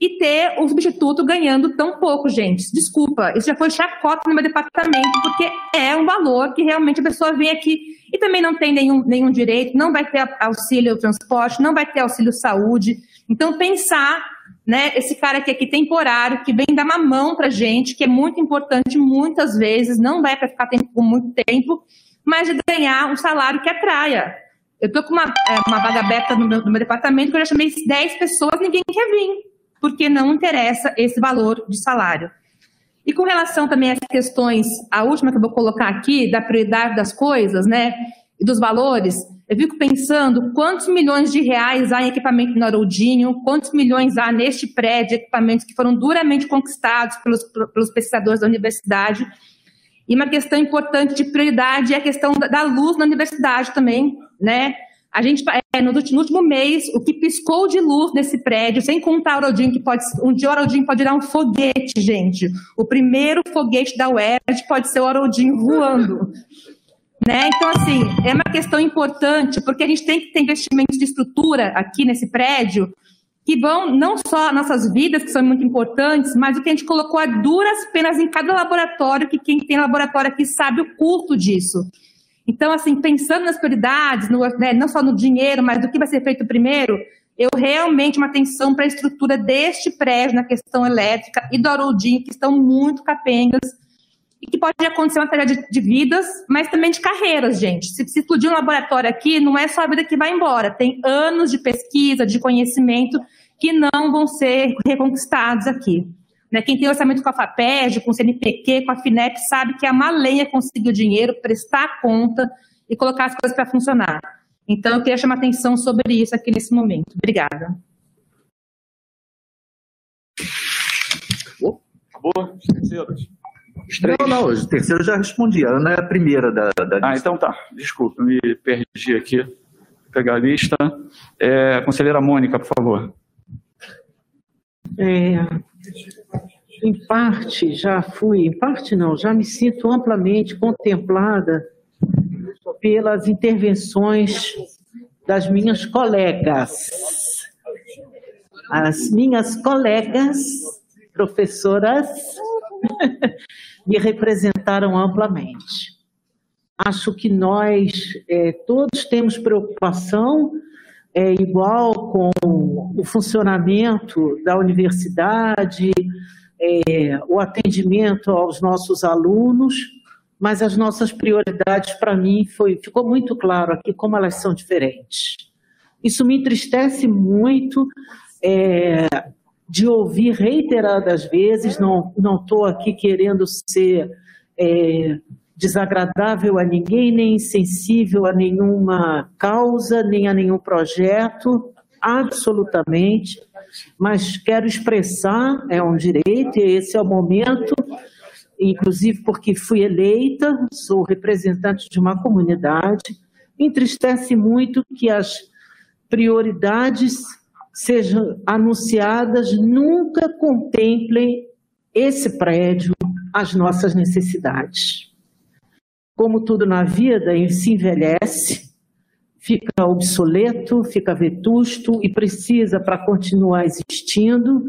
S26: e ter o substituto ganhando tão pouco, gente. Desculpa, isso já foi chacota no meu departamento, porque é um valor que realmente a pessoa vem aqui e também não tem nenhum, nenhum direito, não vai ter auxílio transporte, não vai ter auxílio saúde. Então, pensar né, esse cara aqui, aqui temporário, que vem dar uma mão para gente, que é muito importante muitas vezes, não vai para ficar tempo, muito tempo, mas de ganhar um salário que atraia. Eu estou com uma, é, uma vaga aberta no meu, no meu, departamento, que eu já chamei 10 pessoas, ninguém quer vir, porque não interessa esse valor de salário. E com relação também às questões, a última que eu vou colocar aqui, da prioridade das coisas, né, e dos valores, eu fico pensando quantos milhões de reais há em equipamento no Haroldinho, quantos milhões há neste prédio equipamentos que foram duramente conquistados pelos, pelos pesquisadores da universidade. E uma questão importante de prioridade é a questão da luz na universidade também, né? A gente é no último, no último mês, o que piscou de luz nesse prédio, sem contar o Haroldinho, que pode. Um dia o Haroldinho pode virar um foguete, gente. O primeiro foguete da UERJ pode ser o Haroldinho voando. Né? Então, assim, é uma questão importante, porque a gente tem que ter investimentos de estrutura aqui nesse prédio que vão não só nossas vidas, que são muito importantes, mas o que a gente colocou a duras penas em cada laboratório, que quem tem laboratório aqui sabe o custo disso. Então, assim, pensando nas prioridades, no, né, não só no dinheiro, mas do que vai ser feito primeiro, eu realmente uma atenção para a estrutura deste prédio na questão elétrica e do Haroldinho, que estão muito capengas, e que pode acontecer uma tragédia de, de vidas, mas também de carreiras, gente. Se, se explodir um laboratório aqui, não é só a vida que vai embora, tem anos de pesquisa, de conhecimento, que não vão ser reconquistados aqui. Né? Quem tem orçamento com a FAPEG, com o CNPq, com a FINEP, sabe que é uma lenha conseguir o dinheiro, prestar conta e colocar as coisas para funcionar. Então, eu queria chamar atenção sobre isso aqui nesse momento. Obrigada.
S2: Acabou? Terceiros?
S22: Não, não, o terceiro eu já respondi. A Ana é a primeira da, da
S2: Ah, então tá. Desculpa, me perdi aqui. Vou pegar a lista. É, conselheira Mônica, por favor.
S10: É, em parte, já fui, em parte não, já me sinto amplamente contemplada pelas intervenções das minhas colegas. As minhas colegas, professoras, me representaram amplamente. Acho que nós é, todos temos preocupação é, igual com o funcionamento da universidade, é, o atendimento aos nossos alunos, mas as nossas prioridades, para mim, foi, ficou muito claro aqui como elas são diferentes. Isso me entristece muito é, de ouvir reiteradas vezes, não estou aqui querendo ser é, desagradável a ninguém, nem insensível a nenhuma causa, nem a nenhum projeto, absolutamente, mas quero expressar, é um direito, e esse é o momento, inclusive porque fui eleita, sou representante de uma comunidade, entristece muito que as prioridades sejam anunciadas nunca contemplem esse prédio, as nossas necessidades. Como tudo na vida, se envelhece, fica obsoleto, fica vetusto e precisa, para continuar existindo,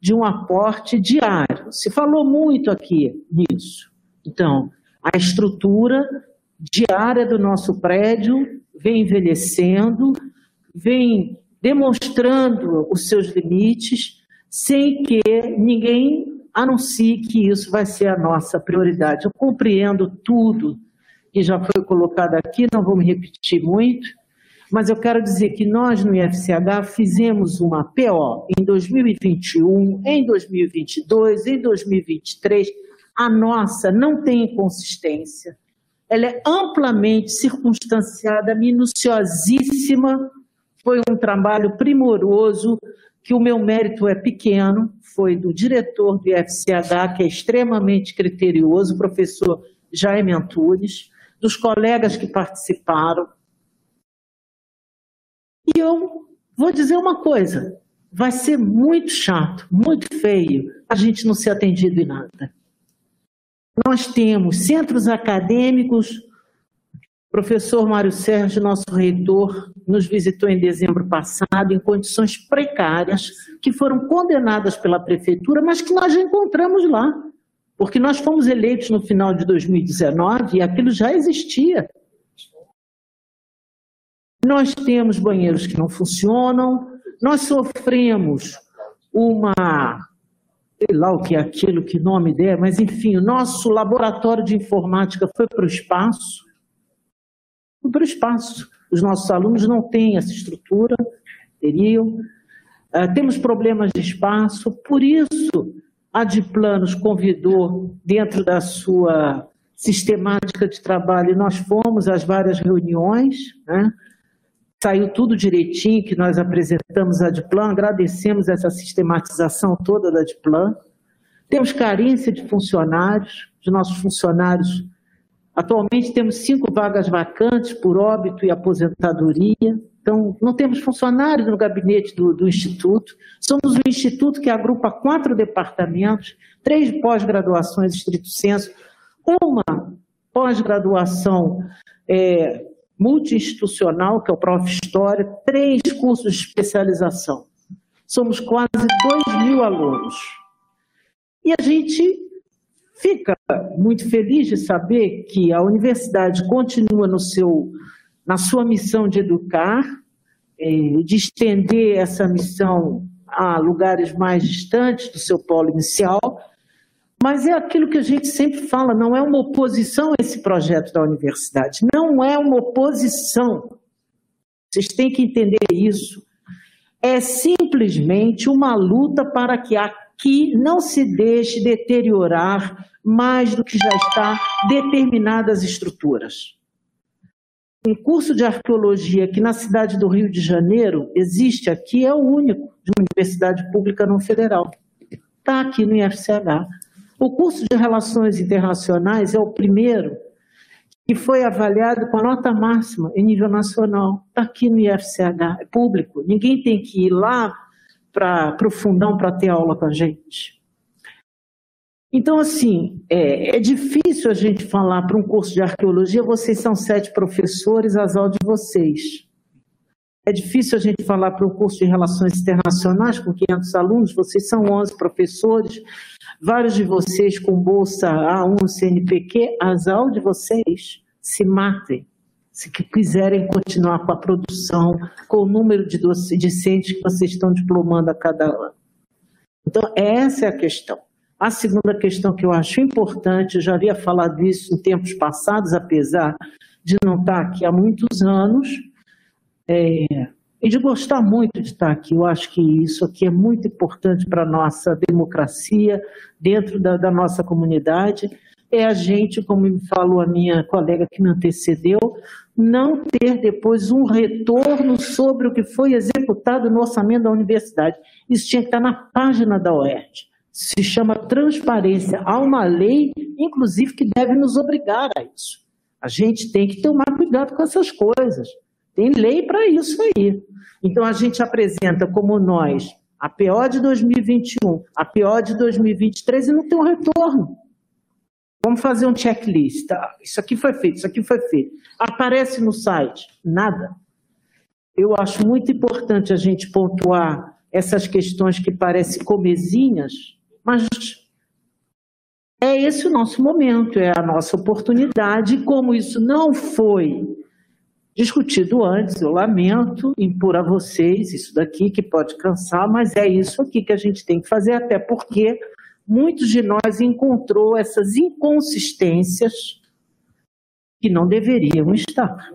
S10: de um aporte diário. Se falou muito aqui nisso. Então, a estrutura diária do nosso prédio vem envelhecendo, vem demonstrando os seus limites, sem que ninguém anuncie que isso vai ser a nossa prioridade. Eu compreendo tudo que já foi colocado aqui, não vou me repetir muito, mas eu quero dizer que nós no IFCH fizemos uma PO em 2021, em 2022, em 2023. A nossa não tem inconsistência. Ela é amplamente circunstanciada, minuciosíssima. Foi um trabalho primoroso, que o meu mérito é pequeno, foi do diretor do IFCH, que é extremamente criterioso, o professor Jaime Antunes, dos colegas que participaram. E eu vou dizer uma coisa: vai ser muito chato, muito feio a gente não ser atendido em nada. Nós temos centros acadêmicos, professor Mário Sérgio, nosso reitor, nos visitou em dezembro passado em condições precárias, que foram condenadas pela prefeitura, mas que nós já encontramos lá porque nós fomos eleitos no final de 2019 e aquilo já existia. Nós temos banheiros que não funcionam, nós sofremos uma, sei lá o que é aquilo, que nome der, mas enfim, o nosso laboratório de informática foi para o espaço. Para o espaço. Os nossos alunos não têm essa estrutura, teriam. Uh, temos problemas de espaço, por isso a Diplan nos convidou dentro da sua sistemática de trabalho, nós fomos às várias reuniões, né? saiu tudo direitinho que nós apresentamos a Diplan, agradecemos essa sistematização toda da Diplan. Temos carência de funcionários, de nossos funcionários. Atualmente temos cinco vagas vacantes por óbito e aposentadoria. Então, não temos funcionários no gabinete do, do Instituto. Somos um instituto que agrupa quatro departamentos, três pós-graduações estrito senso, uma pós-graduação é, multi-institucional, que é o Prof. História, três cursos de especialização. Somos quase 2 mil alunos. E a gente fica muito feliz de saber que a universidade continua no seu, na sua missão de educar, é, de estender essa missão a lugares mais distantes do seu polo inicial, mas é aquilo que a gente sempre fala, não é uma oposição a esse projeto da universidade, não é uma oposição. Vocês têm que entender isso. É simplesmente uma luta para que aqui não se deixe deteriorar mais do que já está determinadas estruturas. Um curso de arqueologia que na cidade do Rio de Janeiro existe aqui é o único de uma universidade pública não federal. Está aqui no IFCH. O curso de Relações Internacionais é o primeiro que foi avaliado com a nota máxima em nível nacional. Está aqui no IFCH, é público. Ninguém tem que ir lá para o fundão para ter aula com a gente. Então, assim, é, é difícil a gente falar para um curso de arqueologia, vocês são sete professores, as aulas de vocês. É difícil a gente falar para um curso de relações internacionais com 500 alunos, vocês são 11 professores, vários de vocês com bolsa A1 CNPq, as aulas de vocês se matem se quiserem continuar com a produção, com o número de docentes que vocês estão diplomando a cada ano. Então, essa é a questão. A segunda questão que eu acho importante, eu já havia falado isso em tempos passados, apesar de não estar aqui há muitos anos, é, e de gostar muito de estar aqui. Eu acho que isso aqui é muito importante para a nossa democracia, dentro da, da nossa comunidade, é a gente, como me falou a minha colega que me antecedeu, não ter depois um retorno sobre o que foi executado no orçamento da universidade. Isso tinha que estar na página da UERJ. Se chama transparência. Há uma lei, inclusive, que deve nos obrigar a isso. A gente tem que tomar cuidado com essas coisas. Tem lei para isso aí. Então, a gente apresenta como nós a PO de 2021, a PO de 2023 e não tem um retorno. Vamos fazer um checklist. Tá? Isso aqui foi feito, isso aqui foi feito. Aparece no site? Nada. Eu acho muito importante a gente pontuar essas questões que parecem comezinhas, mas é esse o nosso momento, é a nossa oportunidade. Como isso não foi discutido antes, eu lamento impor a vocês isso daqui que pode cansar, mas é isso aqui que a gente tem que fazer, até porque muitos de nós encontrou essas inconsistências que não deveriam estar.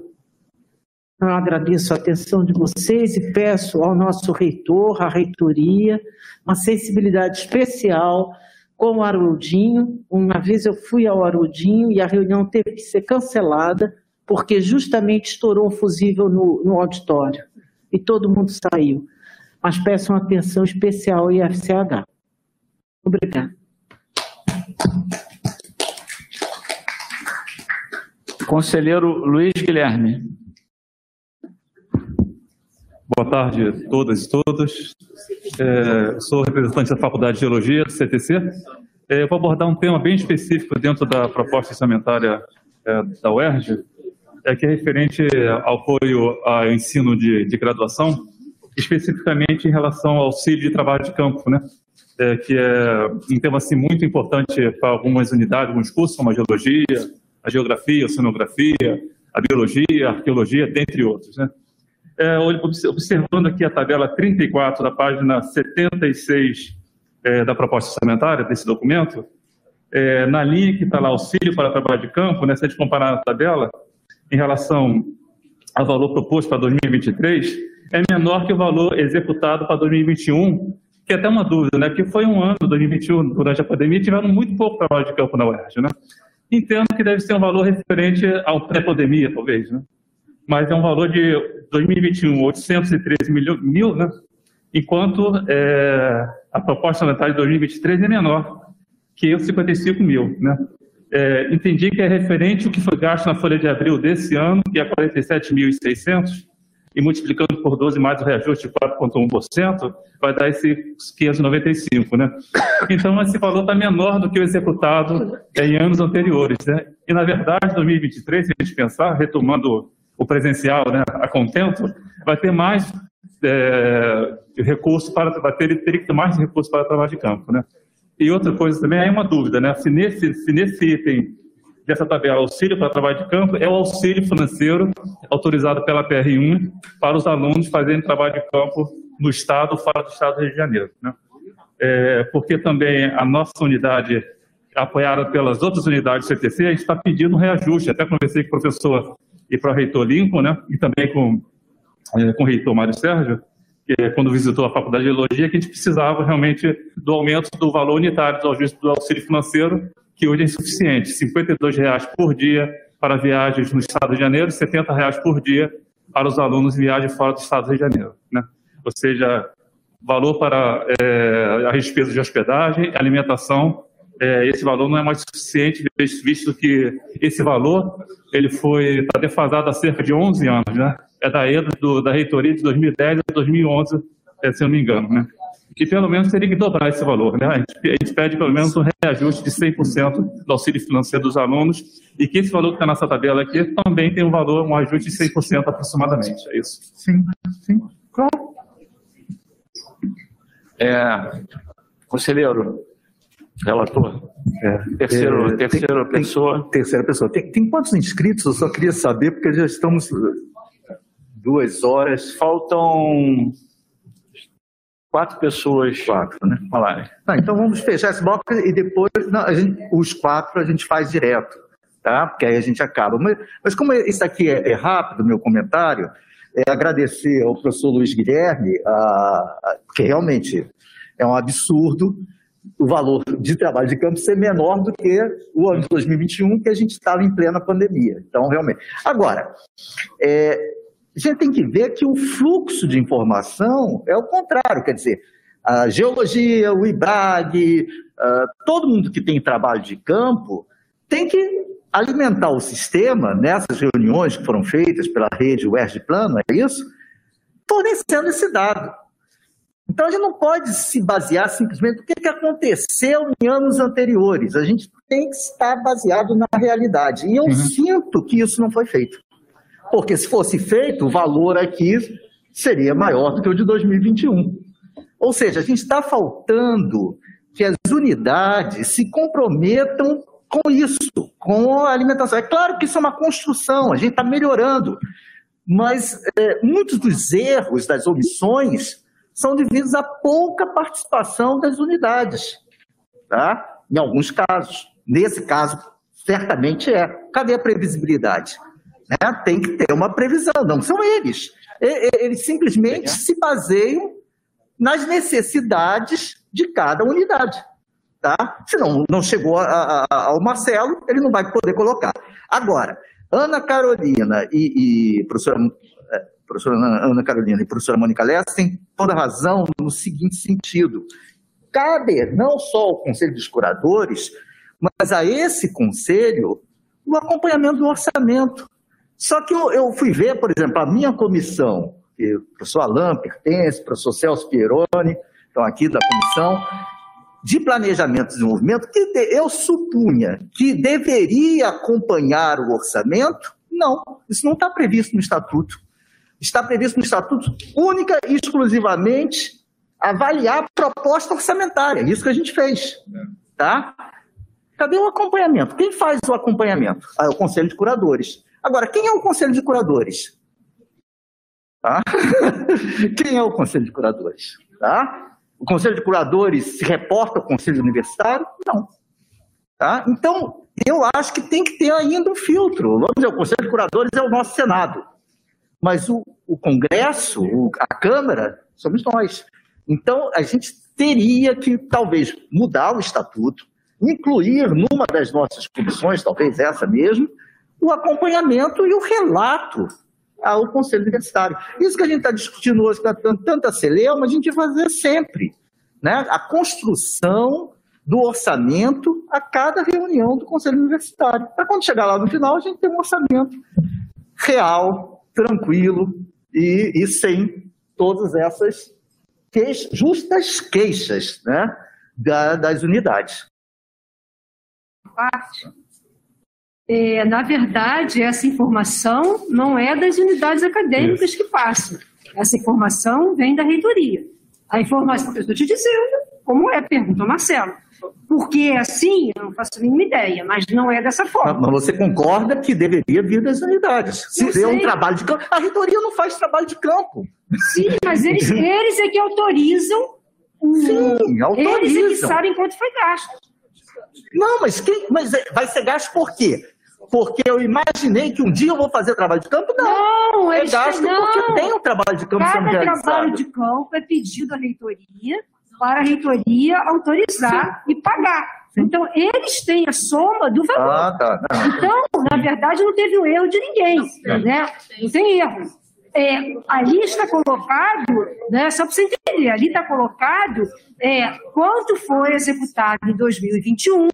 S10: Eu agradeço a atenção de vocês e peço ao nosso reitor, à reitoria, uma sensibilidade especial com o Haroldinho. Uma vez eu fui ao Haroldinho e a reunião teve que ser cancelada, porque justamente estourou um fusível no, no auditório e todo mundo saiu. Mas peço uma atenção especial ao IFCH. Obrigada.
S2: Conselheiro Luiz Guilherme.
S27: Boa tarde a todas e todos. É, sou representante da Faculdade de Geologia do CTC. É, eu vou abordar um tema bem específico dentro da proposta orçamentária é, da UERJ, é, que é referente ao apoio ao ensino de, de graduação, especificamente em relação ao auxílio de trabalho de campo, né? É, que é um tema assim, muito importante para algumas unidades, alguns cursos, como a geologia, a geografia, a oceanografia, a biologia, a arqueologia, dentre outros. Né? É, observando aqui a tabela 34 da página 76 é, da proposta orçamentária desse documento, é, na linha que está lá auxílio para trabalho de campo, né, se a gente comparar a tabela em relação ao valor proposto para 2023, é menor que o valor executado para 2021, que é até uma dúvida, né? Porque foi um ano, 2021, durante a pandemia, tiveram muito pouco trabalho de campo na UERJ, né? Entendo que deve ser um valor referente ao pré-pandemia, talvez, né? Mas é um valor de 2021, 813 mil, mil né? Enquanto é, a proposta orçamentária de 2023 é menor que os 55 mil, né? É, entendi que é referente o que foi gasto na folha de abril desse ano, que é 47.600, e multiplicando por 12 mais o reajuste de 4,1%, vai dar esse 595, né? Então, esse valor está menor do que o executado em anos anteriores, né? E, na verdade, 2023, se a gente pensar, retomando o presencial, né, a contento, vai ter mais é, recurso para, vai ter, teria que ter mais recurso para trabalho de campo, né? E outra coisa também, aí uma dúvida, né? Se nesse, se nesse item dessa tabela auxílio para trabalho de campo é o auxílio financeiro autorizado pela PR1 para os alunos fazerem trabalho de campo no estado, fora do estado do Rio de Janeiro. Né? É, porque também a nossa unidade, apoiada pelas outras unidades do CTC, está pedindo um reajuste. Até conversei com o professor e para o reitor Lincoln, né? e também com, é, com o reitor Mário Sérgio, que é quando visitou a Faculdade de Geologia, que a gente precisava realmente do aumento do valor unitário do auxílio financeiro que hoje é insuficiente, R$ reais por dia para viagens no Estado de Janeiro, 70 reais por dia para os alunos viagem fora do Estado de Janeiro. Né? Ou seja, valor para é, a despesa de hospedagem, alimentação, é, esse valor não é mais suficiente, visto que esse valor ele foi está defasado há cerca de 11 anos, né? É da EDA, do, da reitoria de 2010 a 2011, é, se eu não me engano, né? Que pelo menos teria que dobrar esse valor. Né? A, gente, a gente pede pelo menos um reajuste de 100% do auxílio financeiro dos alunos e que esse valor que está nessa tabela aqui também tem um valor, um ajuste de 100% aproximadamente. É isso.
S28: Sim, sim. Claro.
S2: É, conselheiro, relator, é, terceiro, é, terceira tem, pessoa.
S16: Tem, terceira pessoa. Tem, tem quantos inscritos? Eu só queria saber, porque já estamos duas horas.
S2: Faltam Quatro pessoas.
S16: Quatro, né?
S2: Falarem.
S16: Então vamos fechar esse bloco e depois não, gente, os quatro a gente faz direto, tá? Porque aí a gente acaba. Mas, mas como isso aqui é, é rápido, meu comentário, é agradecer ao professor Luiz Guilherme, a, a, que realmente é um absurdo o valor de trabalho de campo ser menor do que o ano de 2021, que a gente estava em plena pandemia. Então, realmente. Agora, é, a gente tem que ver que o fluxo de informação é o contrário, quer dizer, a geologia, o IBRAG, uh, todo mundo que tem trabalho de campo tem que alimentar o sistema nessas reuniões que foram feitas pela rede UERJ Plano, é isso? Fornecendo esse dado. Então a gente não pode se basear simplesmente no que aconteceu em anos anteriores. A gente tem que estar baseado na realidade. E eu uhum. sinto que isso não foi feito. Porque se fosse feito, o valor aqui seria maior do que o de 2021. Ou seja, a gente está faltando que as unidades se comprometam com isso, com a alimentação. É claro que isso é uma construção, a gente está melhorando, mas é, muitos dos erros, das omissões, são devidos à pouca participação das unidades, tá? em alguns casos. Nesse caso, certamente é. Cadê a previsibilidade? Né? Tem que ter uma previsão, não são eles. Eles simplesmente se baseiam nas necessidades de cada unidade. Tá? Se não, não chegou a, a, ao Marcelo, ele não vai poder colocar. Agora, Ana Carolina e, e professora, é, professora Ana Carolina e professora Mônica Lessa têm toda razão no seguinte sentido. Cabe não só ao Conselho dos Curadores, mas a esse conselho o acompanhamento do orçamento. Só que eu, eu fui ver, por exemplo, a minha comissão, que o professor Alain pertence, o professor Celso Pieroni, estão aqui da comissão, de planejamento e desenvolvimento, que eu supunha que deveria acompanhar o orçamento, não, isso não está previsto no estatuto. Está previsto no estatuto única e exclusivamente avaliar a proposta orçamentária, isso que a gente fez. Tá? Cadê o acompanhamento? Quem faz o acompanhamento? Ah, é o Conselho de Curadores. Agora, quem é o Conselho de Curadores? Tá? quem é o Conselho de Curadores? Tá? O Conselho de Curadores se reporta ao Conselho Universitário? Não. Tá? Então, eu acho que tem que ter ainda um filtro. Vamos dizer, o Conselho de Curadores é o nosso Senado. Mas o, o Congresso, o, a Câmara, somos nós. Então, a gente teria que, talvez, mudar o estatuto, incluir numa das nossas comissões, talvez essa mesmo, o acompanhamento e o relato ao Conselho Universitário. Isso que a gente está discutindo hoje, dando tanta celeuma, a gente vai fazer sempre. Né? A construção do orçamento a cada reunião do Conselho Universitário. Para quando chegar lá no final, a gente ter um orçamento real, tranquilo, e, e sem todas essas queixas, justas queixas né, da, das unidades.
S23: parte. É, na verdade, essa informação não é das unidades acadêmicas que passam. Essa informação vem da reitoria. A informação, eu estou te dizendo como é, pergunta Marcelo. Porque é assim, eu não faço a mínima ideia, mas não é dessa forma.
S16: Mas você concorda que deveria vir das unidades. Se vê um trabalho de campo, a reitoria não faz trabalho de campo.
S23: Sim, mas eles, eles é que autorizam.
S16: Sim, autorizam.
S23: Eles é que sabem quanto foi gasto.
S16: Não, mas, quem, mas vai ser gasto por quê? Porque eu imaginei que um dia eu vou fazer trabalho de campo? Não,
S23: Não,
S16: é
S23: eles
S16: gasto
S23: não.
S16: porque tem um trabalho de campo sendo
S23: Cada
S16: realizado.
S23: trabalho de campo é pedido à reitoria para a reitoria autorizar e pagar. Então, eles têm a soma do valor.
S16: Ah, tá. Não.
S23: Então, na verdade, não teve o erro de ninguém, né? Não tem erro. É, ali está colocado, né, só para você entender, ali está colocado é, quanto foi executado em 2021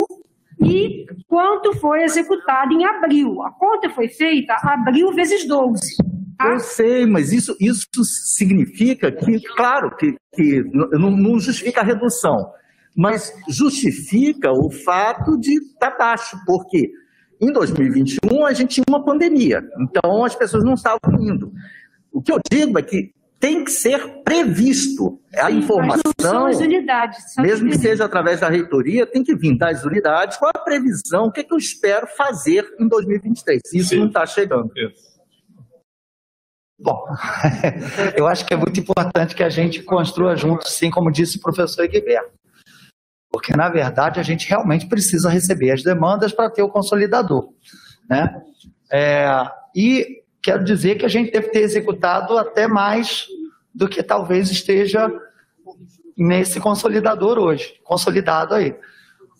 S23: e quanto foi executado em abril. A conta foi feita abril vezes 12.
S16: Eu sei, mas isso, isso significa que, claro, que, que não, não justifica a redução, mas justifica o fato de estar baixo, porque em 2021 a gente tinha uma pandemia, então as pessoas não estavam indo. O que eu digo é que tem que ser previsto a
S23: Sim, são
S16: informação,
S23: as unidades. são
S16: mesmo que seja através da reitoria, tem que vir das unidades qual a previsão, o que, é que eu espero fazer em 2023. Isso não está chegando.
S11: Bom, eu acho que é muito importante que a gente construa junto, sim, como disse o professor Egberto. Porque, na verdade, a gente realmente precisa receber as demandas para ter o consolidador. Né? É, e quero dizer que a gente deve ter executado até mais do que talvez esteja nesse consolidador hoje, consolidado aí.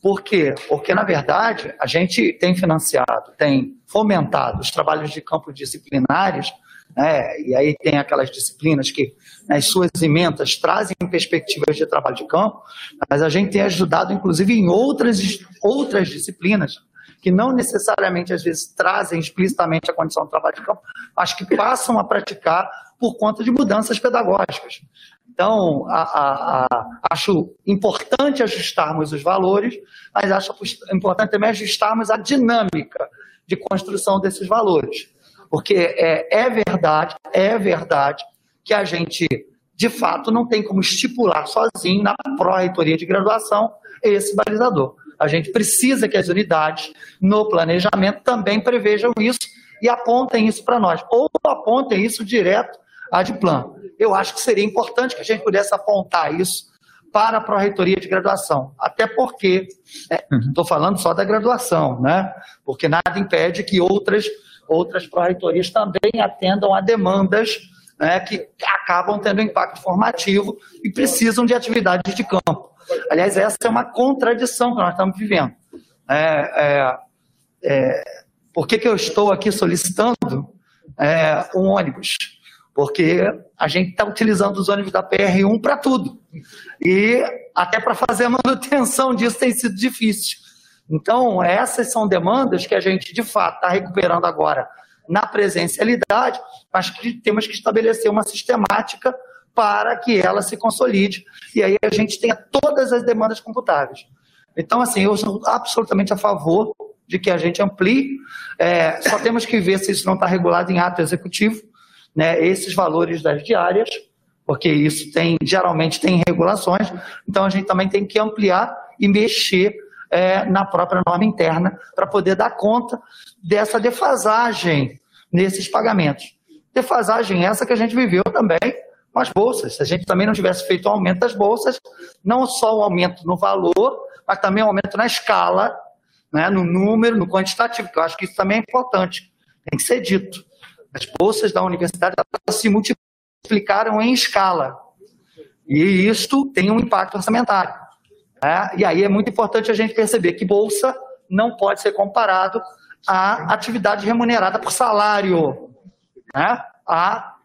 S11: Por quê? Porque, na verdade, a gente tem financiado, tem fomentado os trabalhos de campo disciplinares, né? e aí tem aquelas disciplinas que, nas suas emendas, trazem perspectivas de trabalho de campo, mas a gente tem ajudado, inclusive, em outras, outras disciplinas, que não necessariamente, às vezes, trazem explicitamente a condição de trabalho de campo, mas que passam a praticar por conta de mudanças pedagógicas. Então, a- a- a- acho importante ajustarmos os valores, mas acho importante também ajustarmos a dinâmica de construção desses valores. Porque é, é verdade, é verdade que a gente, de fato, não tem como estipular sozinho na pró-reitoria de graduação esse balizador. A gente precisa que as unidades, no planejamento, também prevejam isso e apontem isso para nós. Ou apontem isso direto à Adplan. Eu acho que seria importante que a gente pudesse apontar isso para a pró-reitoria de graduação. Até porque, estou falando só da graduação, né? porque nada impede que outras, outras pró-reitorias também atendam a demandas né, que acabam tendo impacto formativo e precisam de atividades de campo. Aliás, essa é uma contradição que nós estamos vivendo. É, é, é, por que, que eu estou aqui solicitando é, um ônibus? Porque a gente está utilizando os ônibus da PR1 para tudo. E até para fazer a manutenção disso tem sido difícil. Então, essas são demandas que a gente, de fato, está recuperando agora na presencialidade, mas que temos que estabelecer uma sistemática para que ela se consolide e aí a gente tenha todas as demandas computáveis. Então, assim, eu sou absolutamente a favor de que a gente amplie, é, só temos que ver se isso não está regulado em ato executivo, né, esses valores das diárias, porque isso tem geralmente tem regulações, então a gente também tem que ampliar e mexer é, na própria norma interna para poder dar conta dessa defasagem nesses pagamentos. Defasagem essa que a gente viveu também com as bolsas. Se a gente também não tivesse feito o aumento das bolsas, não só o aumento no valor, mas também o aumento na escala, né, no número, no quantitativo, que eu acho que isso também é importante, tem que ser dito. As bolsas da universidade se multiplicaram em escala. E isto tem um impacto orçamentário. né? E aí é muito importante a gente perceber que bolsa não pode ser comparado à atividade remunerada por salário, né? a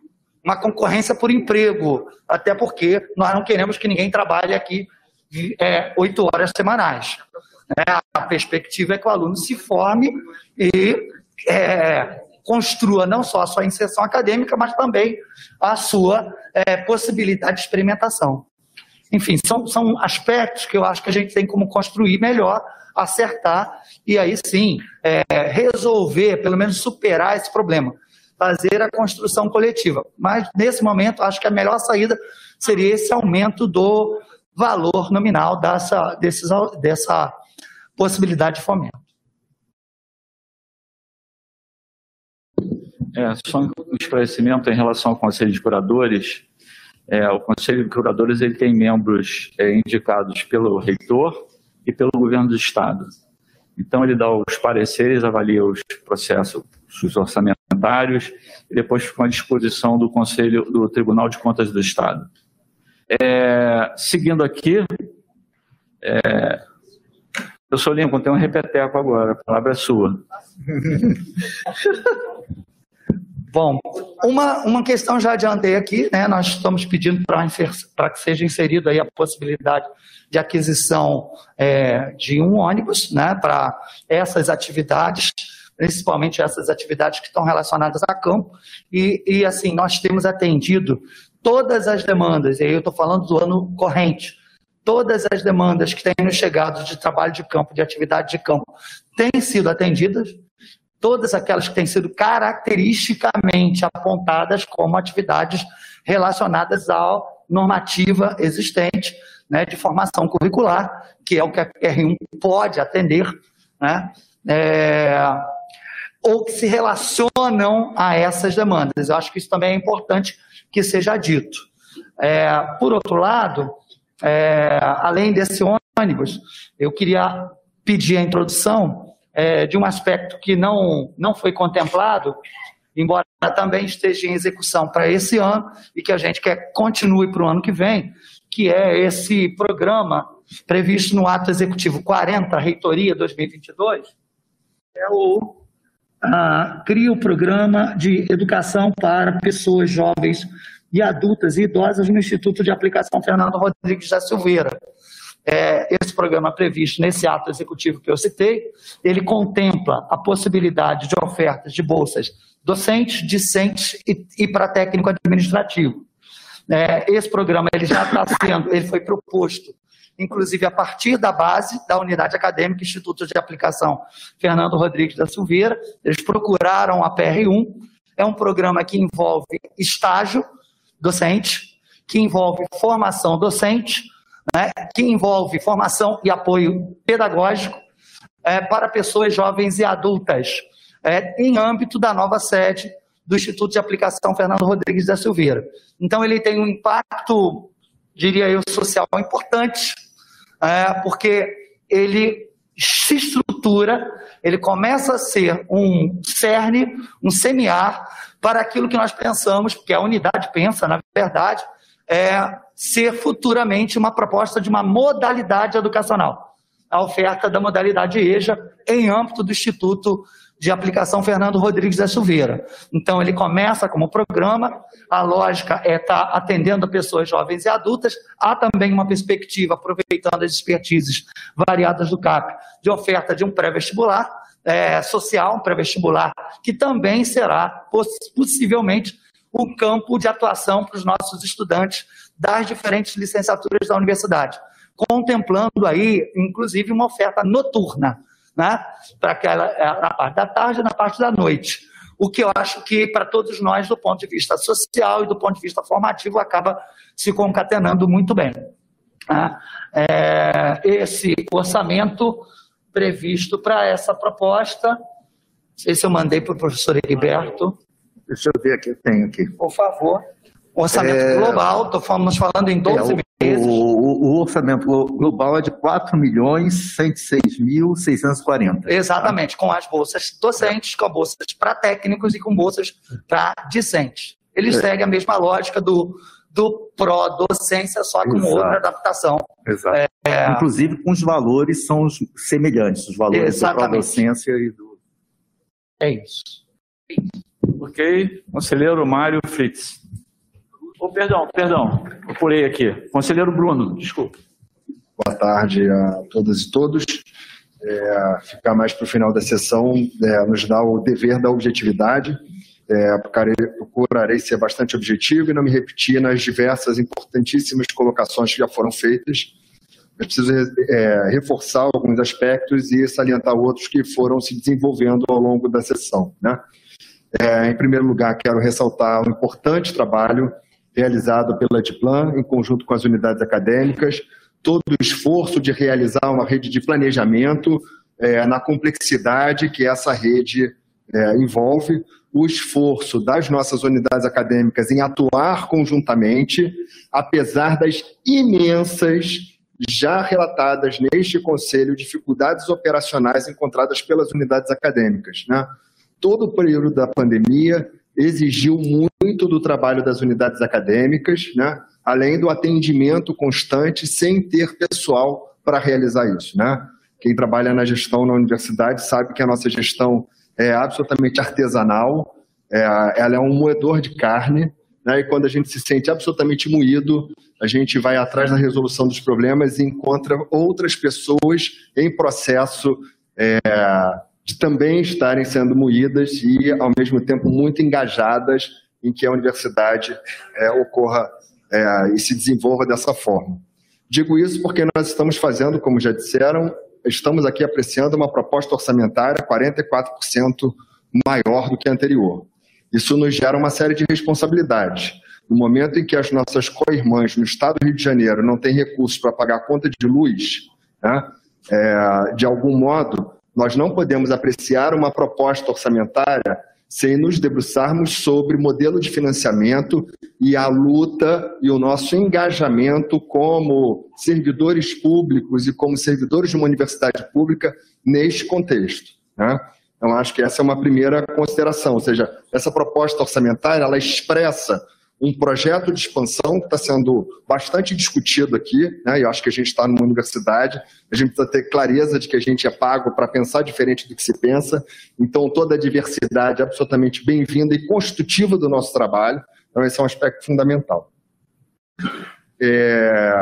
S11: uma concorrência por emprego, até porque nós não queremos que ninguém trabalhe aqui é, oito horas semanais. né? A perspectiva é que o aluno se forme e é, construa não só a sua inserção acadêmica, mas também a sua é, possibilidade de experimentação. Enfim, são, são aspectos que eu acho que a gente tem como construir melhor, acertar e aí sim é, resolver, pelo menos superar esse problema, fazer a construção coletiva. Mas nesse momento, acho que a melhor saída seria esse aumento do valor nominal dessa, desses, dessa possibilidade de fomento.
S2: É, só um esclarecimento em relação ao Conselho de Curadores. É, o Conselho de Curadores ele tem membros é, indicados pelo reitor e pelo governo do Estado. Então, ele dá os pareceres, avalia os processos os orçamentários e depois fica à disposição do Conselho do Tribunal de Contas do Estado. É, seguindo aqui, é, eu sou Lincoln, tem um repeteco agora, a palavra é sua.
S11: Bom, uma, uma questão já adiantei aqui, né? Nós estamos pedindo para que seja inserido aí a possibilidade de aquisição é, de um ônibus, né? Para essas atividades, principalmente essas atividades que estão relacionadas a campo. E, e assim, nós temos atendido todas as demandas, e aí eu estou falando do ano corrente, todas as demandas que têm chegado de trabalho de campo, de atividade de campo, têm sido atendidas todas aquelas que têm sido caracteristicamente apontadas como atividades relacionadas à normativa existente né, de formação curricular, que é o que a R1 pode atender, né, é, ou que se relacionam a essas demandas. Eu acho que isso também é importante que seja dito. É, por outro lado, é, além desse ônibus, eu queria pedir a introdução é, de um aspecto que não, não foi contemplado, embora também esteja em execução para esse ano e que a gente quer continue para o ano que vem, que é esse programa previsto no ato executivo 40, Reitoria 2022, é o cria o programa de educação para pessoas jovens e adultas e idosas no Instituto de Aplicação Fernando Rodrigues da Silveira é, esse programa previsto nesse ato executivo que eu citei, ele contempla a possibilidade de ofertas de bolsas docentes, discentes e, e para técnico administrativo. É, esse programa ele já está sendo, ele foi proposto, inclusive a partir da base da unidade acadêmica Instituto de Aplicação Fernando Rodrigues da Silveira. Eles procuraram a PR1. É um programa que envolve estágio docente, que envolve formação docente, né, que envolve formação e apoio pedagógico é, para pessoas jovens e adultas, é, em âmbito da nova sede do Instituto de Aplicação Fernando Rodrigues da Silveira. Então, ele tem um impacto, diria eu, social importante, é, porque ele se estrutura, ele começa a ser um cerne, um semear para aquilo que nós pensamos, porque a unidade pensa, na verdade, é ser futuramente uma proposta de uma modalidade educacional. A oferta da modalidade EJA em âmbito do Instituto de Aplicação Fernando Rodrigues da Silveira. Então, ele começa como programa, a lógica é estar tá atendendo pessoas jovens e adultas, há também uma perspectiva, aproveitando as expertises variadas do CAP, de oferta de um pré-vestibular é, social, um pré-vestibular, que também será, possivelmente, o campo de atuação para os nossos estudantes das diferentes licenciaturas da universidade, contemplando aí, inclusive, uma oferta noturna, né? para aquela é, na parte da tarde e na parte da noite. O que eu acho que, para todos nós, do ponto de vista social e do ponto de vista formativo, acaba se concatenando muito bem. Né? É, esse orçamento previsto para essa proposta, não sei se eu mandei para o professor Heriberto.
S16: Deixa eu ver aqui, eu tenho aqui.
S11: Por favor. Orçamento é... global, estamos falando em 12 é, meses.
S16: O, o, o, orçamento global é de 4 milhões 106.640.
S11: Exatamente, com as bolsas docentes, com bolsas para técnicos e com bolsas para discentes. Ele é. segue a mesma lógica do, do pró-docência, só com Exato. outra adaptação.
S16: Exato. É... Inclusive, com os valores são os semelhantes, os valores Exatamente. da pró-docência e do...
S11: É isso.
S2: Ok. Conselheiro Mário Fritz. Oh, perdão, perdão, apurei aqui. Conselheiro Bruno, desculpa.
S29: Boa tarde a todas e todos. é, ficar mais para o final da sessão, é, nos dá o dever da objetividade. É, procurarei ser bastante objetivo e não me repetir nas diversas importantíssimas colocações que já foram feitas. Eu preciso é, reforçar alguns aspectos e salientar outros que foram se desenvolvendo ao longo da sessão. Né? É, em primeiro lugar, quero ressaltar o um importante trabalho realizado pela Diplan, em conjunto com as unidades acadêmicas, todo o esforço de realizar uma rede de planejamento é, na complexidade que essa rede é, envolve, o esforço das nossas unidades acadêmicas em atuar conjuntamente, apesar das imensas, já relatadas neste Conselho, dificuldades operacionais encontradas pelas unidades acadêmicas. Né? Todo o período da pandemia exigiu muito do trabalho das unidades acadêmicas, né? além do atendimento constante, sem ter pessoal para realizar isso. Né? Quem trabalha na gestão na universidade sabe que a nossa gestão é absolutamente artesanal, é, ela é um moedor de carne, né? e quando a gente se sente absolutamente moído, a gente vai atrás da resolução dos problemas e encontra outras pessoas em processo é, também estarem sendo moídas e, ao mesmo tempo, muito engajadas em que a universidade é, ocorra é, e se desenvolva dessa forma. Digo isso porque nós estamos fazendo, como já disseram, estamos aqui apreciando uma proposta orçamentária 44% maior do que a anterior. Isso nos gera uma série de responsabilidades. No momento em que as nossas co-irmãs no estado do Rio de Janeiro não têm recursos para pagar a conta de luz, né, é, de algum modo, nós não podemos apreciar uma proposta orçamentária sem nos debruçarmos sobre modelo de financiamento e a luta e o nosso engajamento como servidores públicos e como servidores de uma universidade pública neste contexto. Né? Então, acho que essa é uma primeira consideração, ou seja, essa proposta orçamentária, ela expressa um projeto de expansão que está sendo bastante discutido aqui, né? e eu acho que a gente está numa universidade, a gente precisa ter clareza de que a gente é pago para pensar diferente do que se pensa, então toda a diversidade é absolutamente bem-vinda e constitutiva do nosso trabalho, então esse é um aspecto fundamental. É...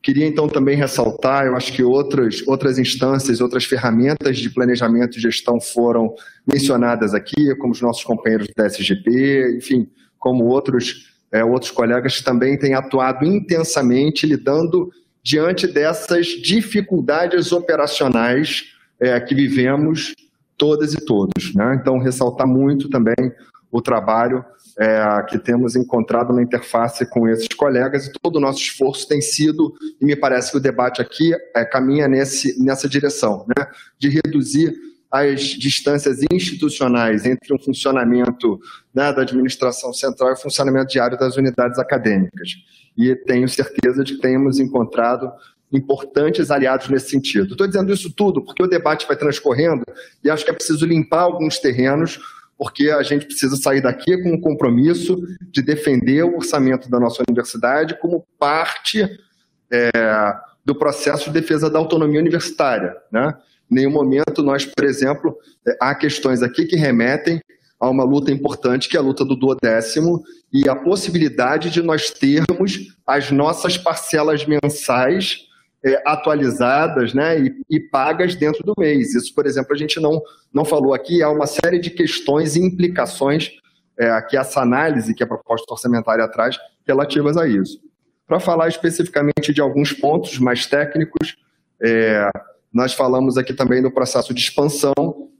S29: Queria então também ressaltar, eu acho que outras, outras instâncias, outras ferramentas de planejamento e gestão foram mencionadas aqui, como os nossos companheiros do SGP, enfim, como outros é, outros colegas também têm atuado intensamente lidando diante dessas dificuldades operacionais é, que vivemos todas e todos. Né? Então, ressaltar muito também o trabalho é, que temos encontrado na interface com esses colegas e todo o nosso esforço tem sido, e me parece que o debate aqui é, caminha nesse, nessa direção, né? de reduzir as distâncias institucionais entre o funcionamento né, da administração central e o funcionamento diário das unidades acadêmicas. E tenho certeza de que temos encontrado importantes aliados nesse sentido. Estou dizendo isso tudo porque o debate vai transcorrendo e acho que é preciso limpar alguns terrenos, porque a gente precisa sair daqui com um compromisso de defender o orçamento da nossa universidade como parte é, do processo de defesa da autonomia universitária. Né? Nenhum momento nós, por exemplo, é, há questões aqui que remetem a uma luta importante, que é a luta do duodécimo, e a possibilidade de nós termos as nossas parcelas mensais é, atualizadas né, e, e, pagas dentro do mês. Isso, por exemplo, a gente não, não falou aqui, há uma série de questões e implicações é, que essa análise que a proposta orçamentária traz relativas a isso. Para falar especificamente de alguns pontos mais técnicos, é, nós falamos aqui também do processo de expansão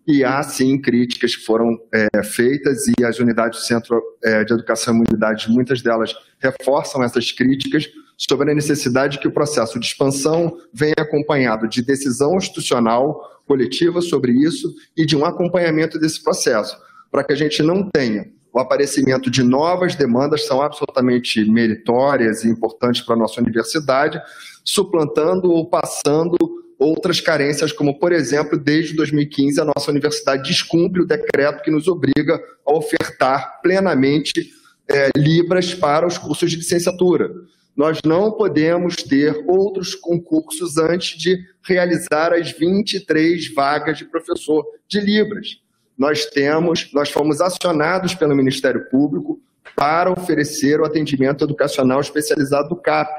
S29: e há sim críticas que foram é, feitas e as unidades do Centro é, de Educação e Imunidade, muitas delas reforçam essas críticas sobre a necessidade que o processo de expansão venha acompanhado de decisão institucional coletiva sobre isso e de um acompanhamento desse processo, para que a gente não tenha o aparecimento de novas demandas são absolutamente meritórias e importantes para a nossa universidade, suplantando ou passando outras carências, como, por exemplo, desde 2015, a nossa universidade descumpre o decreto que nos obriga a ofertar plenamente é, Libras para os cursos de licenciatura. Nós não podemos ter outros concursos antes de realizar as 23 vagas de professor de Libras. Nós temos, nós fomos acionados pelo Ministério Público para oferecer o atendimento educacional especializado do CAP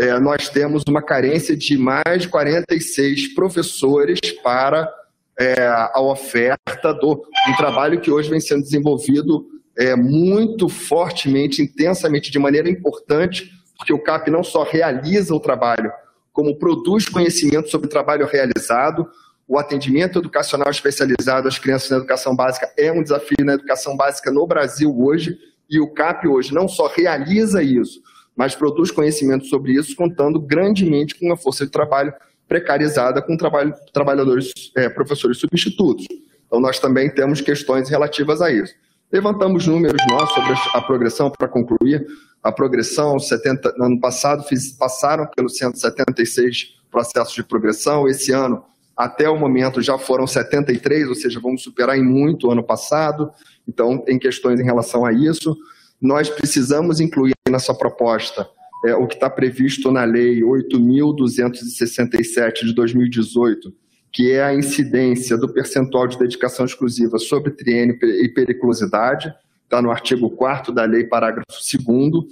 S29: é, nós temos uma carência de mais de 46 professores para é, a oferta do um trabalho que hoje vem sendo desenvolvido é, muito fortemente, intensamente, de maneira importante, porque o CAP não só realiza o trabalho, como produz conhecimento sobre o trabalho realizado. O atendimento educacional especializado às crianças na educação básica é um desafio na educação básica no Brasil hoje, e o CAP hoje não só realiza isso, mas produz conhecimento sobre isso, contando grandemente com uma força de trabalho precarizada com trabalho, trabalhadores, é, professores substitutos. Então, nós também temos questões relativas a isso. Levantamos números nossos sobre a progressão para concluir. A progressão, 70, no ano passado, fiz, passaram pelos 176 processos de progressão. Esse ano, até o momento, já foram 73, ou seja, vamos superar em muito o ano passado. Então, tem questões em relação a isso. Nós precisamos incluir nessa proposta é, o que está previsto na Lei 8.267 de 2018, que é a incidência do percentual de dedicação exclusiva sobre triênio e periculosidade, está no artigo 4 da lei, parágrafo 2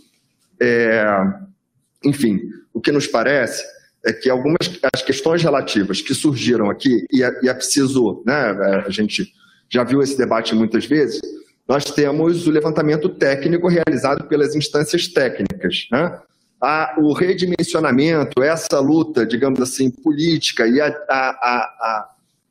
S29: é, Enfim, o que nos parece é que algumas as questões relativas que surgiram aqui, e é, e é preciso, né, a gente já viu esse debate muitas vezes, nós temos o levantamento técnico realizado pelas instâncias técnicas, né? a, o redimensionamento, essa luta, digamos assim, política e a, a, a,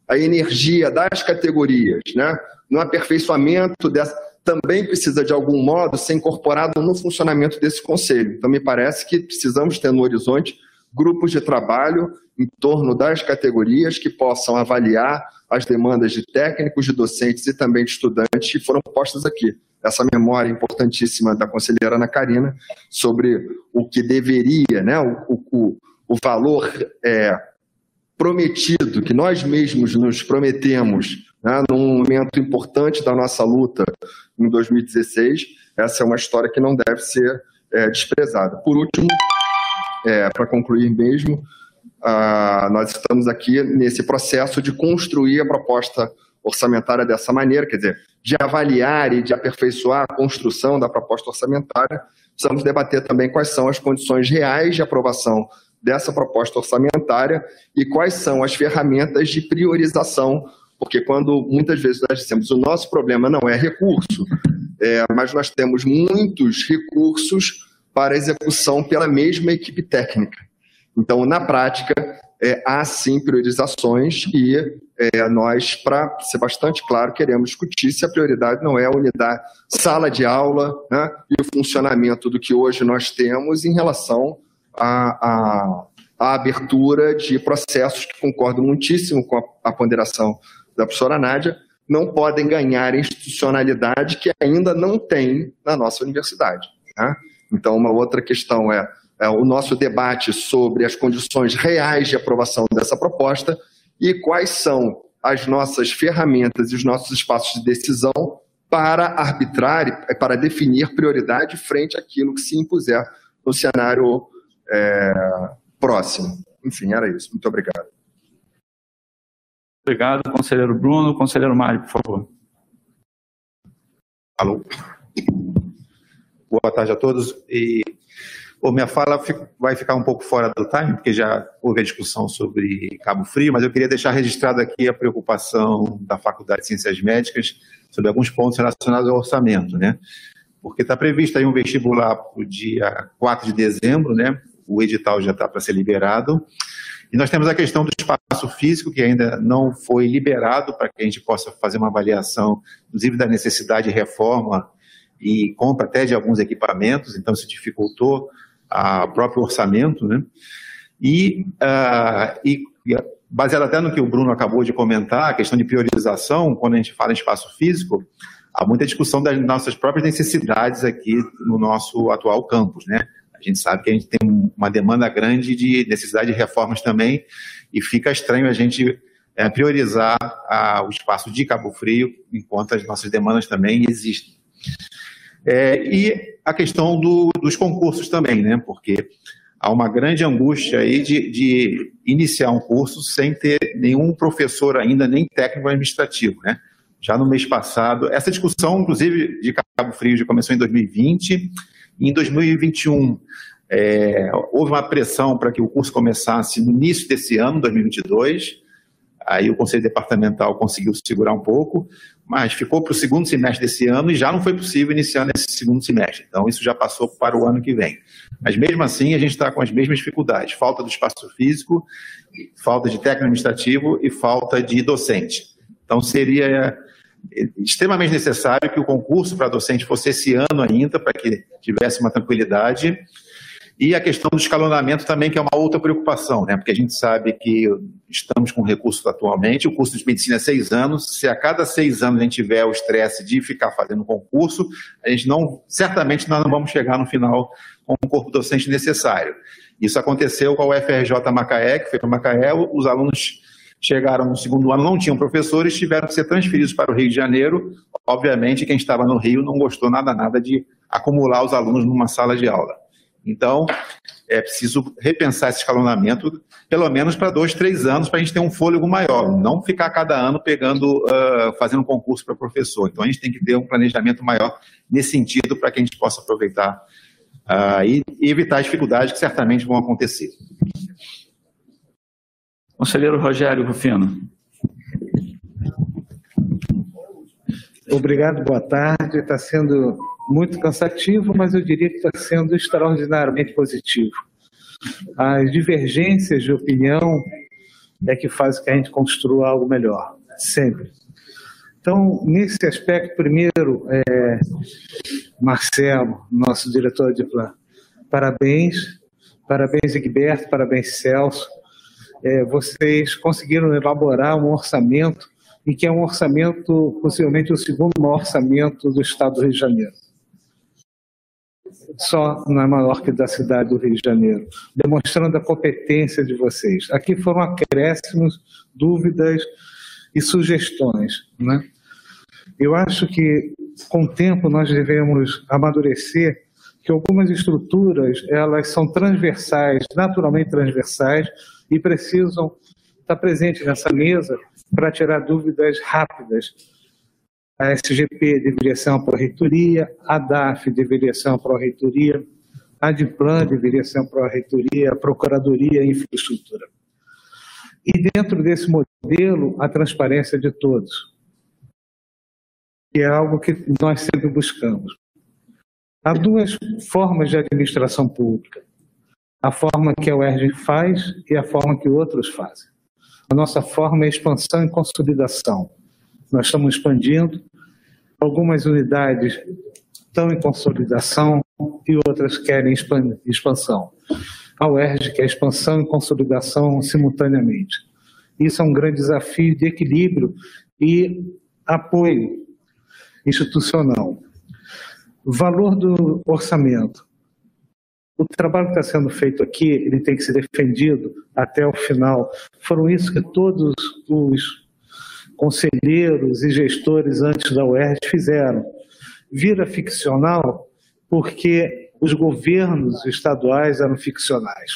S29: a energia das categorias, né? no aperfeiçoamento dessa, também precisa, de algum modo, ser incorporado no funcionamento desse conselho. Então, me parece que precisamos ter no horizonte grupos de trabalho em torno das categorias que possam avaliar as demandas de técnicos, de docentes e também de estudantes que foram postas aqui. Essa memória importantíssima da conselheira Ana Karina sobre o que deveria, né, o, o, o valor é, prometido, que nós mesmos nos prometemos né, num momento importante da nossa luta em 2016. Essa é uma história que não deve ser é, desprezada. Por último, é, para concluir mesmo, ah, nós estamos aqui nesse processo de construir a proposta orçamentária dessa maneira, quer dizer, de avaliar e de aperfeiçoar a construção da proposta orçamentária, precisamos debater também quais são as condições reais de aprovação dessa proposta orçamentária e quais são as ferramentas de priorização, porque quando muitas vezes nós dizemos o nosso problema não é recurso, é, mas nós temos muitos recursos para execução pela mesma equipe técnica. Então, na prática, é, há sim priorizações e é, nós, para ser bastante claro, queremos discutir se a prioridade não é a unidade, sala de aula né, e o funcionamento do que hoje nós temos em relação à, abertura de processos que concordo muitíssimo com a, a ponderação da professora Nádia, não podem ganhar institucionalidade que ainda não tem na nossa universidade. Né? Então, uma outra questão é, o nosso debate sobre as condições reais de aprovação dessa proposta e quais são as nossas ferramentas e os nossos espaços de decisão para arbitrar e para definir prioridade frente àquilo que se impuser no cenário é, próximo. Enfim, era isso. Muito obrigado.
S2: Obrigado, conselheiro Bruno. Conselheiro Mário, por favor.
S30: Alô. Boa tarde a todos. E Bom, minha fala vai ficar um pouco fora do time, porque já houve a discussão sobre Cabo Frio, mas eu queria deixar registrado aqui a preocupação da Faculdade de Ciências Médicas sobre alguns pontos relacionados ao orçamento, né? Porque está previsto aí um vestibular para o dia 4 de dezembro, né? O edital já está para ser liberado. E nós temos a questão do espaço físico, que ainda não foi liberado para que a gente possa fazer uma avaliação, inclusive da necessidade de reforma e compra até de alguns equipamentos, então isso dificultou o próprio orçamento, né? E, uh, e baseado até no que o Bruno acabou de comentar, a questão de priorização, quando a gente fala em espaço físico, há muita discussão das nossas próprias necessidades aqui no nosso atual campus, né? A gente sabe que a gente tem uma demanda grande de necessidade de reformas também, e fica estranho a gente é, priorizar a, o espaço de Cabo Frio, enquanto as nossas demandas também existem. É, e a questão do, dos concursos também, né? Porque há uma grande angústia aí de, de, iniciar um curso sem ter nenhum professor ainda, nem técnico administrativo, né? Já no mês passado, essa discussão, inclusive, de Cabo Frio já começou em 2020, e em 2021 É, houve uma pressão para que o curso começasse no início desse ano, 2022. Aí o Conselho Departamental conseguiu segurar um pouco, mas ficou para o segundo semestre desse ano e já não foi possível iniciar nesse segundo semestre. Então, isso já passou para o ano que vem. Mas mesmo assim, a gente está com as mesmas dificuldades: falta do espaço físico, falta de técnico administrativo e falta de docente. Então, seria extremamente necessário que o concurso para docente fosse esse ano ainda, para que tivesse uma tranquilidade e a questão do escalonamento também, que é uma outra preocupação, né? porque a gente sabe que estamos com recursos atualmente, o curso de medicina é seis anos, se a cada seis anos a gente tiver o estresse de ficar fazendo concurso, a gente não, certamente nós não vamos chegar no final com o corpo docente necessário. Isso aconteceu com a UFRJ Macaé, que foi para Macaé, os alunos chegaram no segundo ano, não tinham professores, tiveram que ser transferidos para o Rio de Janeiro. Obviamente, quem estava no Rio não gostou nada, nada de acumular os alunos numa sala de aula. Então, é preciso repensar esse escalonamento, pelo menos para dois, três anos, para a gente ter um fôlego maior, não ficar cada ano pegando, uh, fazendo concurso para professor. Então, a gente tem que ter um planejamento maior nesse sentido para que a gente possa aproveitar uh, e, e evitar as dificuldades que certamente vão acontecer.
S2: Conselheiro Rogério Rufino.
S21: Obrigado, boa tarde. Está sendo muito cansativo, mas eu diria que está sendo extraordinariamente positivo. As divergências de opinião é que faz que a gente construa algo melhor, sempre. Então, nesse aspecto, primeiro, é, Marcelo, nosso diretor de plano, parabéns, parabéns Egberto, parabéns Celso, é, vocês conseguiram elaborar um orçamento e que é um orçamento, possivelmente o segundo maior orçamento do Estado do Rio de Janeiro só é maior que da cidade do Rio de Janeiro, demonstrando a competência de vocês. Aqui foram acréscimos, dúvidas e sugestões. Né? Eu acho que, com o tempo, nós devemos amadurecer que algumas estruturas elas são transversais, naturalmente transversais, e precisam estar presentes nessa mesa para tirar dúvidas rápidas a SGP deveria ser uma pró-reitoria, a DAF deveria ser uma pró-reitoria, a DIPLAN deveria ser uma pró-reitoria, a Procuradoria e Infraestrutura. E dentro desse modelo, a transparência de todos, que é algo que nós sempre buscamos. Há duas formas de administração pública. A forma que a UERJ faz e a forma que outros fazem. A nossa forma é expansão e consolidação. Nós estamos expandindo, algumas unidades estão em consolidação e outras querem expansão. A UERJ quer expansão e consolidação simultaneamente. Isso é um grande desafio de equilíbrio e apoio institucional. Valor do orçamento. O trabalho que está sendo feito aqui, ele tem que ser defendido até o final. Foram isso que todos os conselheiros e gestores antes da UERJ fizeram. Vira ficcional porque os governos estaduais eram ficcionais.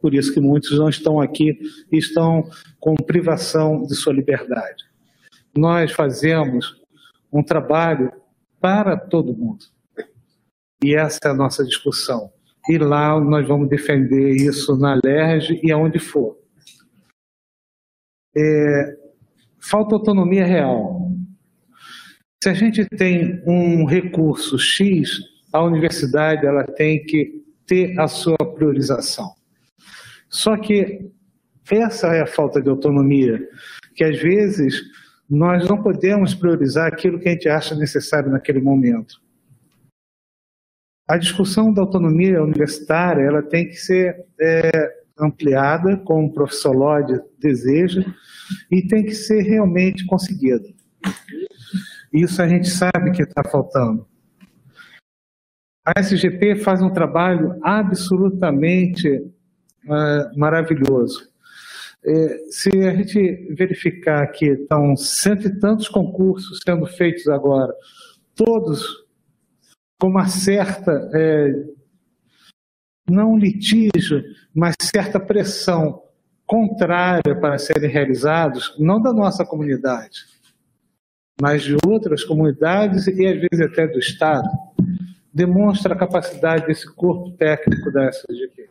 S21: Por isso que muitos não estão aqui e estão com privação de sua liberdade. Nós fazemos um trabalho para todo mundo. E essa é a nossa discussão. E lá nós vamos defender isso na LERJ e aonde for. É, falta autonomia real. Se a gente tem um recurso X, a universidade ela tem que ter a sua priorização. Só que essa é a falta de autonomia, que às vezes nós não podemos priorizar aquilo que a gente acha necessário naquele momento. A discussão da autonomia universitária ela tem que ser é, ampliada, como o professor Lodge deseja, e tem que ser realmente conseguida. Isso a gente sabe que está faltando. A SGP faz um trabalho absolutamente uh, maravilhoso. É, se a gente verificar que estão cento e tantos concursos sendo feitos agora, todos com uma certa é, não litígio, mas certa pressão contrária para serem realizados, não da nossa comunidade, mas de outras comunidades e às vezes até do Estado. demonstra a capacidade desse corpo técnico da SGP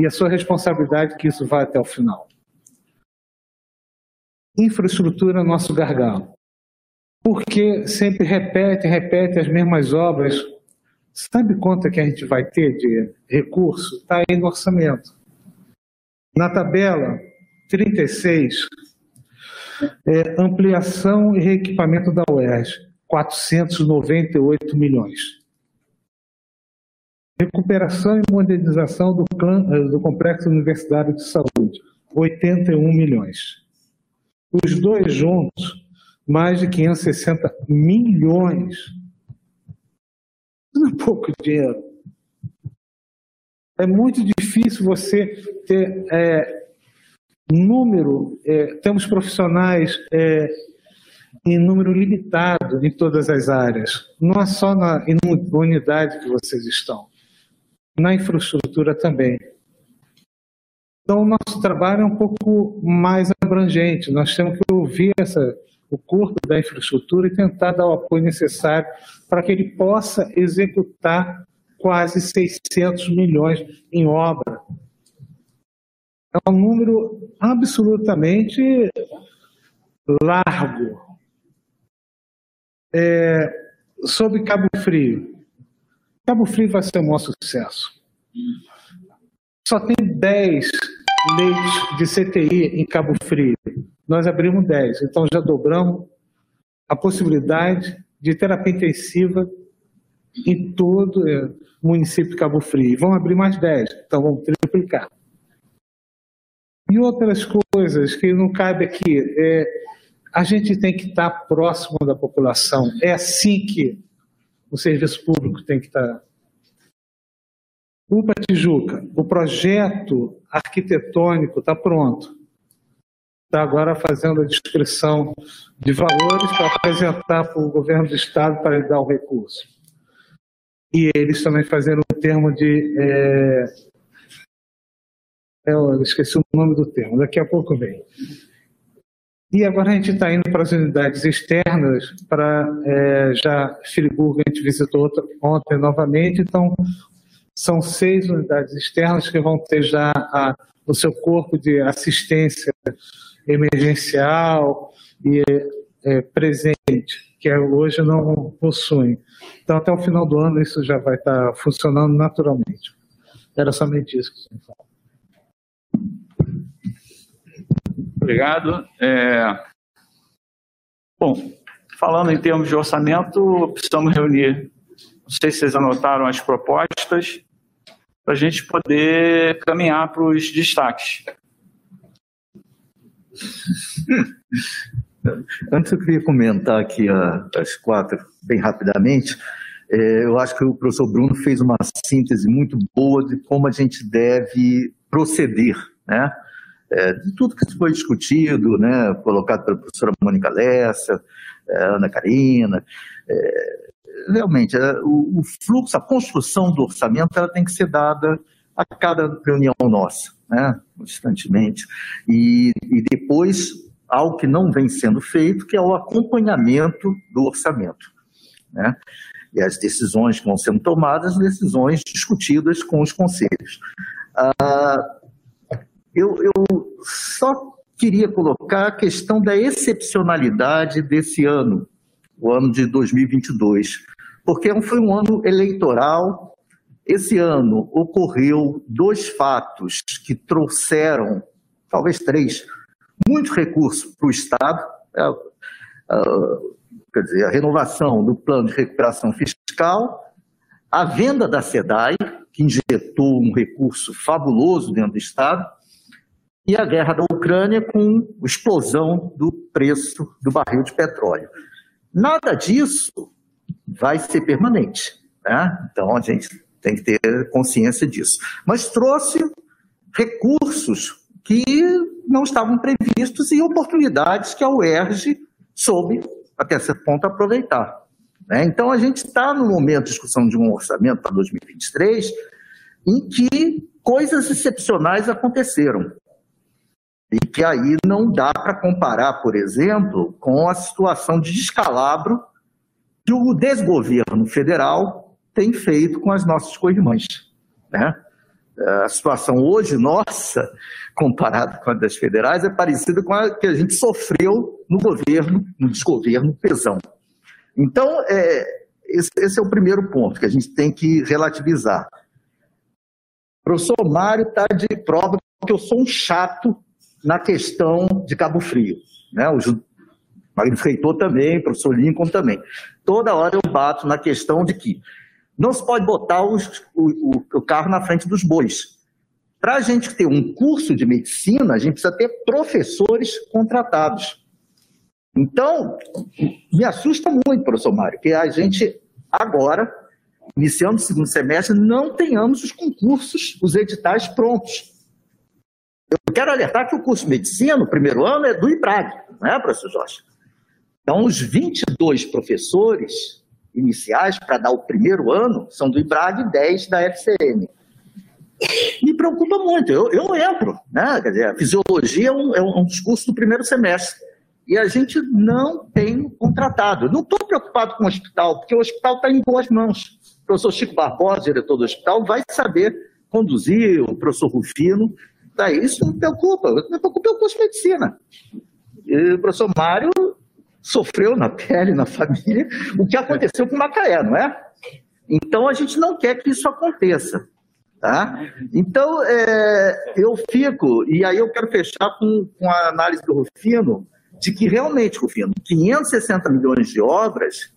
S21: e a sua responsabilidade que isso vá até o final. Infraestrutura é nosso gargalo. Porque sempre repete, repete as mesmas obras. Sabe quanto é que a gente vai ter de recurso? Está aí no orçamento. Na tabela 36, é, ampliação e reequipamento da UERJ, 498 milhões. Recuperação e modernização do, clã, eh, do Complexo Universitário de Saúde, 81 milhões. Os dois juntos, mais de 560 milhões. Não é pouco dinheiro. É muito difícil você ter é, número, é, temos profissionais é, em número limitado em todas as áreas. Não é só na unidade que vocês estão, na infraestrutura também. Então, o nosso trabalho é um pouco mais abrangente. Nós temos que ouvir essa, o corpo da infraestrutura e tentar dar o apoio necessário para que ele possa executar quase 600 milhões em obra. É um número absolutamente largo. É, sobre Cabo Frio. Cabo Frio vai ser um maior sucesso. Só tem 10 leitos de CTI em Cabo Frio. Nós abrimos 10, então já dobramos a possibilidade de terapia intensiva em todo o é, município de Cabo Frio. Vamos abrir mais 10, então vamos triplicar. E outras coisas que não cabe aqui, é, a gente tem que estar próximo da população. É assim que o serviço público tem que estar. UPA Tijuca, o projeto arquitetônico está pronto. Está agora fazendo a descrição de valores para apresentar para o governo do estado para ele dar o recurso. E eles também fazendo o termo de é, eu esqueci o nome do termo, daqui a pouco vem. E agora a gente está indo para as unidades externas, para é, já Friburgo a gente visitou outra, ontem novamente, então são seis unidades externas que vão ter já a, o seu corpo de assistência emergencial e é, presente, que hoje não possuem. Então até o final do ano isso já vai estar funcionando naturalmente. Era somente isso que eu falar.
S2: Obrigado. É... Bom, falando em termos de orçamento, precisamos reunir, não sei se vocês anotaram as propostas, para a gente poder caminhar para os destaques.
S16: Antes eu queria comentar aqui as quatro, bem rapidamente. É, eu acho que o professor Bruno fez uma síntese muito boa de como a gente deve proceder, né? É, de tudo que foi discutido, né, colocado pela professora Mônica Lessa, é, Ana Karina, realmente, é, o, o, fluxo, a construção do orçamento, ela tem que ser dada a cada reunião nossa, né, constantemente, e, e depois, algo que não vem sendo feito, que é o acompanhamento do orçamento, né, e as decisões que vão sendo tomadas, decisões discutidas com os conselhos. Ah, eu, eu só queria colocar a questão da excepcionalidade desse ano, o ano de 2022, porque foi um ano eleitoral. Esse ano ocorreu dois fatos que trouxeram, talvez três, muito recurso para o Estado. É, é, quer dizer, a renovação do plano de recuperação fiscal, a venda da SEDAI, que injetou um recurso fabuloso dentro do Estado, e a guerra da Ucrânia com explosão do preço do barril de petróleo. Nada disso vai ser permanente. Né? Então a gente tem que ter consciência disso. Mas trouxe recursos que não estavam previstos e oportunidades que a UERJ soube, até certo ponto, aproveitar. Né? Então a gente está no momento de discussão de um orçamento para 2023 em que coisas excepcionais aconteceram. E que aí não dá para comparar, por exemplo, com a situação de descalabro que o desgoverno federal tem feito com as nossas co-irmãs. Né? A situação hoje nossa, comparada com a das federais, é parecida com a que a gente sofreu no governo, no desgoverno pesão. Então, é, esse, esse é o primeiro ponto que a gente tem que relativizar. O professor Mário está de prova que eu sou um chato na questão de Cabo Frio. Né? O Magnífico Heitor também, o professor Lincoln também. Toda hora eu bato na questão de que não se pode botar os, o, o, carro na frente dos bois. Para a gente ter um curso de medicina, a gente precisa ter professores contratados. Então, me assusta muito, professor Mário, que a gente agora, iniciando o segundo semestre, não tenhamos os concursos, os editais prontos. Eu quero alertar que o curso de medicina, no primeiro ano, é do IBRAG, não é, professor Jorge? Então, os 22 professores iniciais para dar o primeiro ano são do IBRAG e 10 da FCM. Me preocupa muito, eu, eu entro, né? Quer dizer, a fisiologia é um, é um cursos do primeiro semestre. E a gente não tem contratado. Não estou preocupado com o hospital, porque o hospital está em boas mãos. O professor Chico Barbosa, diretor do hospital, vai saber conduzir, o professor Rufino. Tá, isso não me preocupa. Me preocupa o curso de medicina. E o professor Mário sofreu na pele, na família, o que aconteceu com Macaé, não é? Então a gente não quer que isso aconteça. Tá? Então é, eu fico, e aí eu quero fechar com, com a análise do Rufino, de que realmente, Rufino, 560 milhões de obras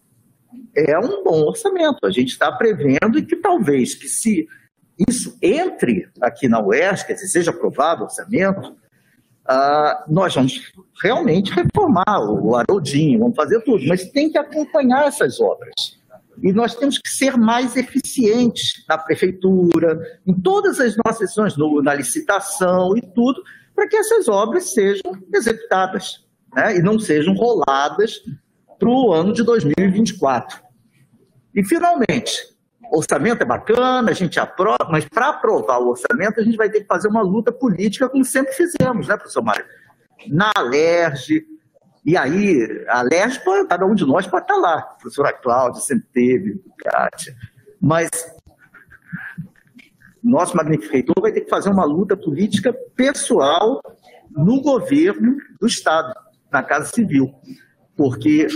S16: é um bom orçamento. A gente está prevendo e que talvez que se isso entre aqui na UERJ, quer dizer, seja aprovado o orçamento, ah, nós vamos realmente reformar o Haroldinho, vamos fazer tudo, mas tem que acompanhar essas obras. E nós temos que ser mais eficientes na prefeitura, em todas as nossas ações, na licitação e tudo, para que essas obras sejam executadas né, e não sejam roladas para o ano de 2024. E, finalmente, orçamento é bacana, a gente aprova, mas para aprovar o orçamento a gente vai ter que fazer uma luta política, como sempre fizemos, né, professor Mário? Na Alerj, e aí, a Alerj, cada um de nós pode estar lá. A professora Cláudia sempre teve. Mas nosso magnificador vai ter que fazer uma luta política pessoal no governo do Estado, na Casa Civil, porque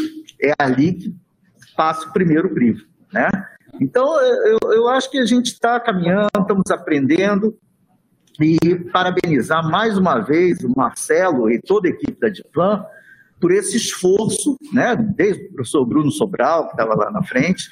S16: é ali que passa o primeiro crivo, né? Então, eu, eu acho que a gente está caminhando, estamos aprendendo, e parabenizar mais uma vez o Marcelo e toda a equipe da Diplan por esse esforço, né, desde o professor Bruno Sobral, que estava lá na frente,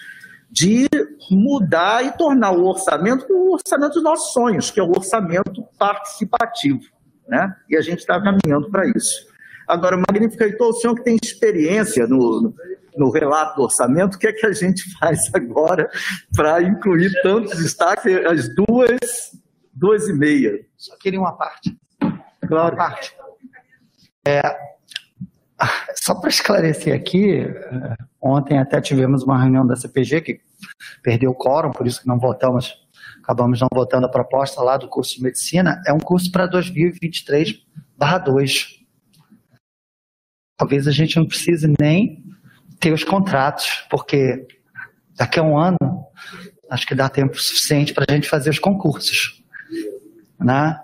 S16: de mudar e tornar o orçamento o orçamento dos nossos sonhos, que é o orçamento participativo. Né? E a gente está caminhando para isso. Agora, Magnífica Heitor, o senhor que tem experiência no, no relato do orçamento, o que é que a gente faz agora para incluir tantos destaques, as duas, duas e meia?
S11: Só queria uma parte.
S16: Claro.
S11: Uma parte. É, só para esclarecer aqui, ontem até tivemos uma reunião da CPG que perdeu o quórum, por isso que não votamos, acabamos não votando a proposta lá do curso de medicina. É um curso para 2023/2. Talvez a gente não precise nem ter os contratos, porque daqui a um ano acho que dá tempo suficiente para a gente fazer os concursos. Né?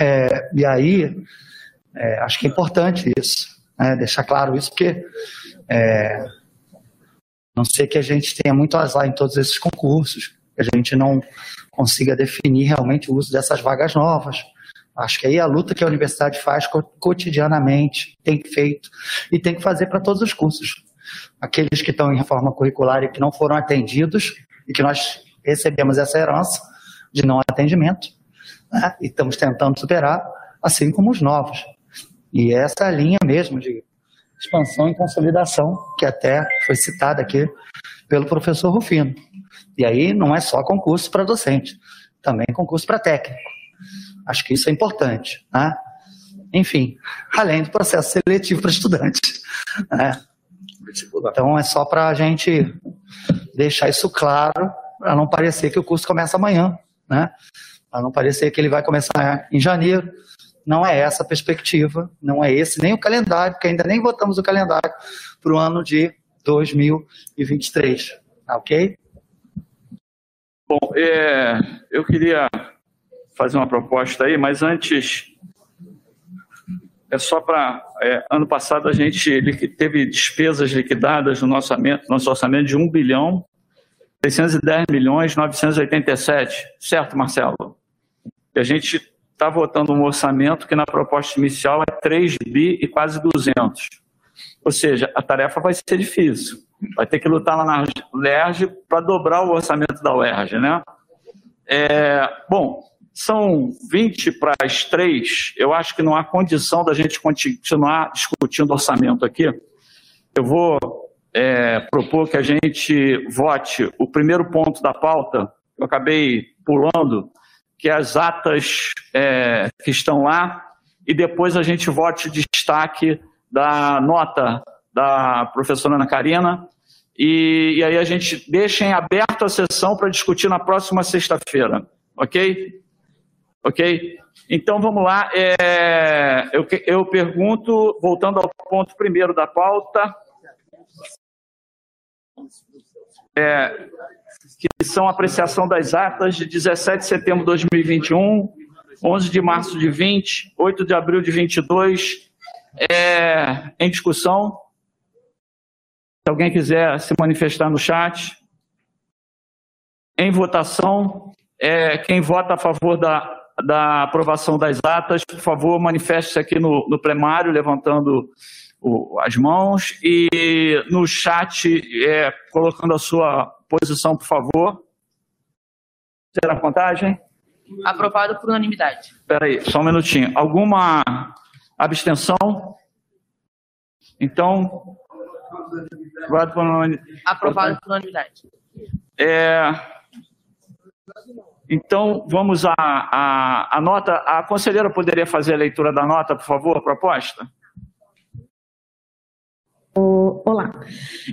S11: É, e aí, é, acho que é importante isso, né? deixar claro isso, porque é, não sei que a gente tenha muito azar em todos esses concursos, que a gente não consiga definir realmente o uso dessas vagas novas. Acho que aí é a luta que a universidade faz cotidianamente, tem feito e tem que fazer para todos os cursos aqueles que estão em reforma curricular e que não foram atendidos e que nós recebemos essa herança de não atendimento né? e estamos tentando superar, assim como os novos. E essa linha mesmo de expansão e consolidação que até foi citada aqui pelo professor Rufino. E aí não é só concurso para docente, também concurso para técnico. Acho que isso é importante. Né? Enfim, além do processo seletivo para estudantes. Né? Então é só para a gente deixar isso claro, para não parecer que o curso começa amanhã, né? Para não parecer que ele vai começar em janeiro. Não é essa a perspectiva, não é esse nem o calendário, porque ainda nem votamos o calendário para o ano de 2023. Tá ok?
S2: Bom, é, eu queria fazer uma proposta aí, mas antes, é só para. É, ano passado a gente teve despesas liquidadas no nosso orçamento, nosso orçamento de 1 bilhão 610 milhões 987, certo, Marcelo? E a gente está votando um orçamento que na proposta inicial é 3 bi e quase 200. Ou seja, a tarefa vai ser difícil. Vai ter que lutar lá na LERJ para dobrar o orçamento da UERJ, né? É, bom, são 20 para as 3. Eu acho que não há condição da gente continuar discutindo orçamento aqui. Eu vou é, propor que a gente vote o primeiro ponto da pauta, eu acabei pulando, que é as atas é, que estão lá, e depois a gente vote destaque da nota da professora Ana Karina, e, e aí a gente deixa em aberto a sessão para discutir na próxima sexta-feira, ok? Ok? Então vamos lá. É, eu, eu pergunto, voltando ao ponto primeiro da pauta, é, que são apreciação das atas de 17 de setembro de 2021, 11 de março de 20, 8 de abril de 22, é, em discussão. Se alguém quiser se manifestar no chat. Em votação, é, quem vota a favor da, da aprovação das atas, por favor, manifeste-se aqui no, no plenário, levantando o, as mãos e no chat é, colocando a sua posição, por favor. Será a contagem?
S6: Aprovado por unanimidade.
S2: Espera aí, só um minutinho. Alguma abstenção? Então,
S6: Aprovado por unanimidade. Aprovado por unanimidade.
S2: É, então, vamos à, à, à, nota. A conselheira poderia fazer a leitura da nota, por favor, proposta?
S4: Olá.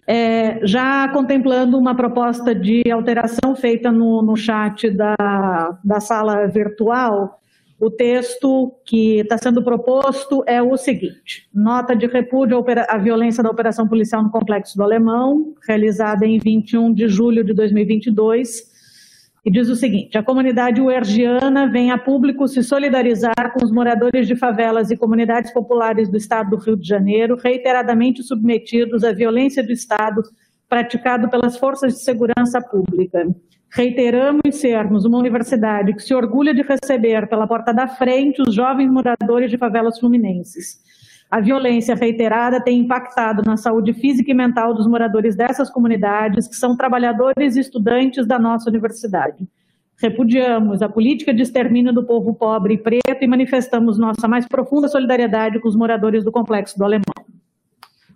S4: É, já contemplando uma proposta de alteração feita no, no chat da, da sala virtual, o texto que está sendo proposto é o seguinte: nota de repúdio à violência da operação policial no Complexo do Alemão, realizada em 21 de julho de 2022 e diz o seguinte: a comunidade uergiana vem a público se solidarizar com os moradores de favelas e comunidades populares do estado do Rio de Janeiro, reiteradamente submetidos à violência do Estado praticado pelas forças de segurança pública. Reiteramos sermos uma universidade que se orgulha de receber pela porta da frente os jovens moradores de favelas fluminenses. A violência reiterada tem impactado na saúde física e mental dos moradores dessas comunidades, que são trabalhadores e estudantes da nossa universidade. Repudiamos a política de extermínio do povo pobre e preto e manifestamos nossa mais profunda solidariedade com os moradores do Complexo do Alemão.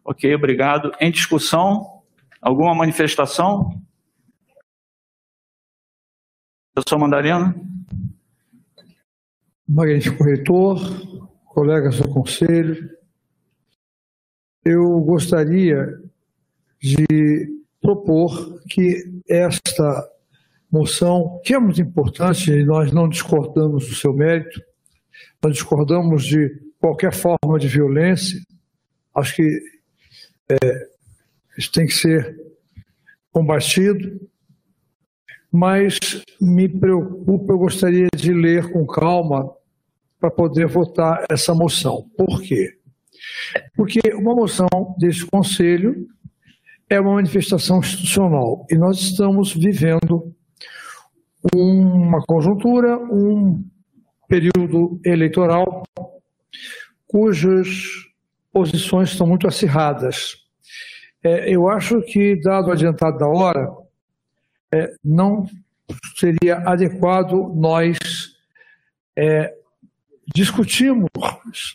S2: Ok, obrigado. Em discussão, alguma manifestação? Professor Mandarina?
S31: Magnífico reitor, colegas do conselho, eu gostaria de propor que esta moção, que é muito importante, e nós não discordamos do seu mérito, nós discordamos de qualquer forma de violência, acho que é, isso tem que ser combatido, mas me preocupa, eu gostaria de ler com calma para poder votar essa moção. Por quê? Porque uma moção desse Conselho é uma manifestação institucional e nós estamos vivendo uma conjuntura, um período eleitoral cujas posições estão muito acirradas. É, eu acho que, dado o adiantado da hora, é, não seria adequado nós é, discutimos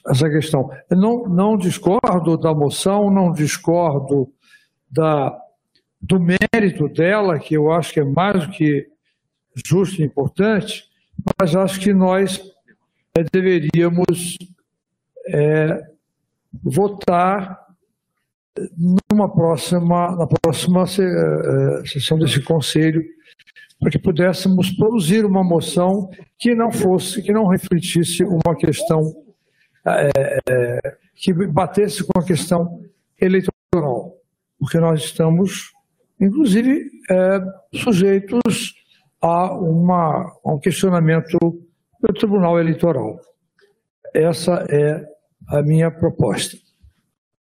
S31: essa questão. Eu não, não discordo da moção, não discordo da, do mérito dela, que eu acho que é mais do que justo e importante, mas acho que nós é, deveríamos é, votar numa próxima, na próxima é, sessão desse conselho para que pudéssemos produzir uma moção que não fosse, que não refletisse uma questão é, é, que batesse com a questão eleitoral, porque nós estamos, inclusive, é, sujeitos a, uma, a um questionamento do Tribunal Eleitoral. Essa é a minha proposta.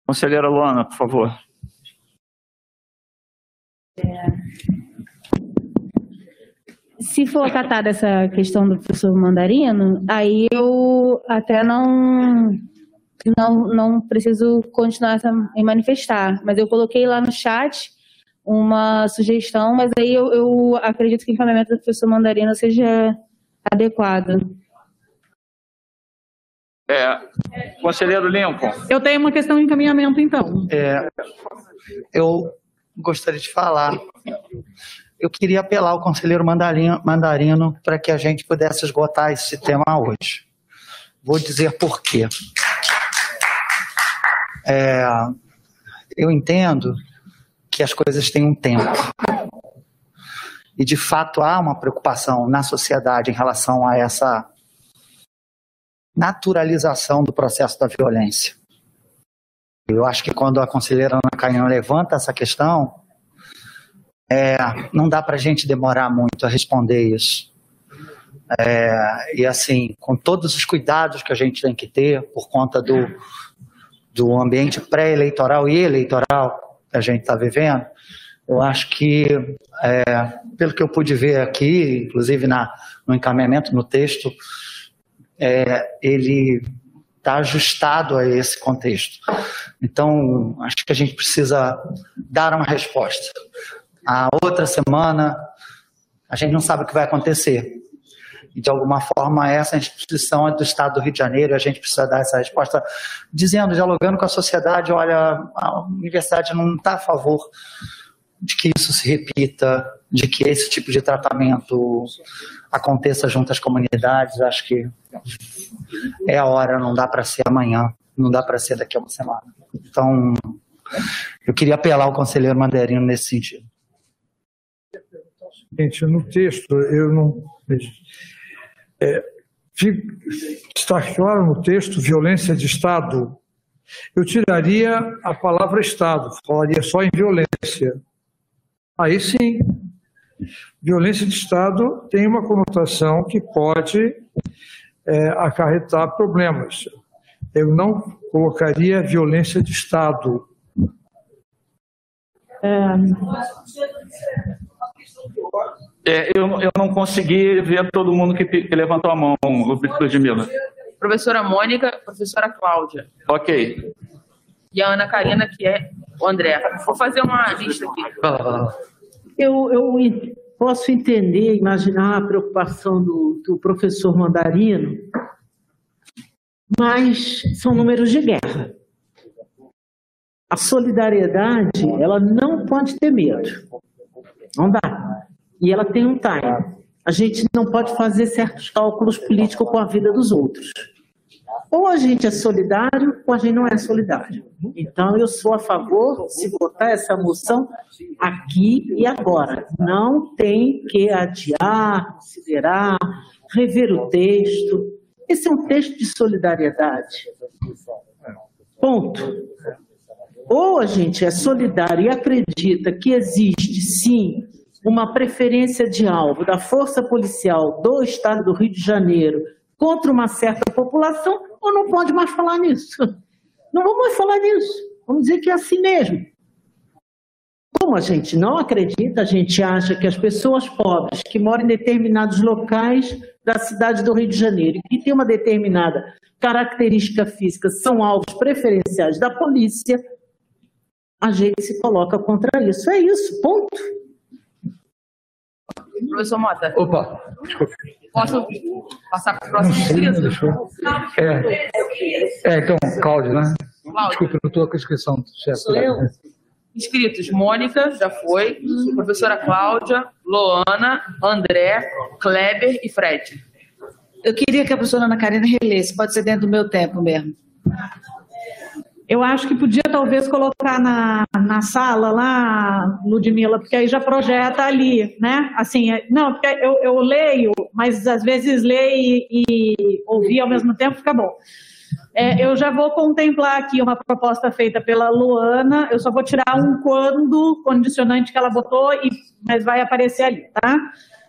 S2: Conselheira Luana, por favor.
S20: Se for acatada essa questão do professor Mandarino, aí eu até não não, não preciso continuar essa, em manifestar. Mas eu coloquei lá no chat uma sugestão, mas aí eu, eu acredito que o encaminhamento do professor Mandarino seja adequado.
S2: É, conselheiro Lincoln.
S4: Eu tenho uma questão de encaminhamento, então.
S11: É, eu gostaria de falar. Eu queria apelar ao conselheiro Mandarino, Mandarino para que a gente pudesse esgotar esse tema hoje. Vou dizer por quê. É, eu entendo que as coisas têm um tempo. E, de fato, há uma preocupação na sociedade em relação a essa naturalização do processo da violência. Eu acho que quando a conselheira Ana Carina levanta essa questão, é, não dá para a gente demorar muito a responder isso. É, e assim, com todos os cuidados que a gente tem que ter por conta do, do ambiente pré-eleitoral e eleitoral que a gente está vivendo, eu acho que, é, pelo que eu pude ver aqui, inclusive na, no encaminhamento, no texto, é, ele está ajustado a esse contexto. Então, acho que a gente precisa dar uma resposta. A outra semana, a gente não sabe o que vai acontecer. E, de alguma forma, essa instituição é do Estado do Rio de Janeiro, a gente precisa dar essa resposta, dizendo, dialogando com a sociedade: olha, a universidade não está a favor de que isso se repita, de que esse tipo de tratamento aconteça junto às comunidades. Acho que é a hora, não dá para ser amanhã, não dá para ser daqui a uma semana. Então, eu queria apelar ao conselheiro Mandarino nesse sentido.
S31: Gente, no texto, eu não. É, está claro no texto violência de Estado. Eu tiraria a palavra Estado, falaria só em violência. Aí sim, violência de Estado tem uma conotação que pode é, acarretar problemas. Eu não colocaria violência de Estado.
S2: É... É, eu, eu não consegui ver todo mundo que, que levantou a mão, Ludmila.
S3: Professora Mônica, professora Cláudia.
S2: Ok.
S3: E a Ana Karina, que é o André. Vou fazer uma lista aqui.
S10: Eu, eu posso entender, imaginar a preocupação do, do professor Mandarino, mas são números de guerra. A solidariedade, ela não pode ter medo. Não dá. E ela tem um time. A gente não pode fazer certos cálculos políticos com a vida dos outros. Ou a gente é solidário ou a gente não é solidário. Então, eu sou a favor de votar essa moção aqui e agora. Não tem que adiar, considerar, rever o texto. Esse é um texto de solidariedade. Ponto. Ou a gente é solidário e acredita que existe, sim, uma preferência de alvo da força policial do Estado do Rio de Janeiro contra uma certa população, ou não pode mais falar nisso. Não vamos mais falar nisso. Vamos dizer que é assim mesmo. Como a gente não acredita, a gente acha que as pessoas pobres que moram em determinados locais da cidade do Rio de Janeiro e que têm uma determinada característica física são alvos preferenciais da polícia, a gente se coloca contra isso. É isso, ponto.
S3: Professor Mota.
S31: Opa, desculpa.
S3: Posso passar para o próximo.
S31: É. é, então, Cláudio, né?
S3: Cláudio.
S31: Desculpa, não estou com a inscrição. Chefe.
S3: Sou eu? Inscritos: Mônica, já foi. Professora Cláudia, Loana, André, Kleber e Fred.
S15: Eu queria que a professora Ana Karina relesse, pode ser dentro do meu tempo mesmo.
S4: Eu acho que podia talvez colocar na, na sala lá, Ludmilla, porque aí já projeta ali, né? Assim, é, não, porque eu, eu leio, mas às vezes ler e, e ouvir ao mesmo tempo fica bom. É, eu já vou contemplar aqui uma proposta feita pela Luana, eu só vou tirar um quando, condicionante que ela botou, e, mas vai aparecer ali, tá?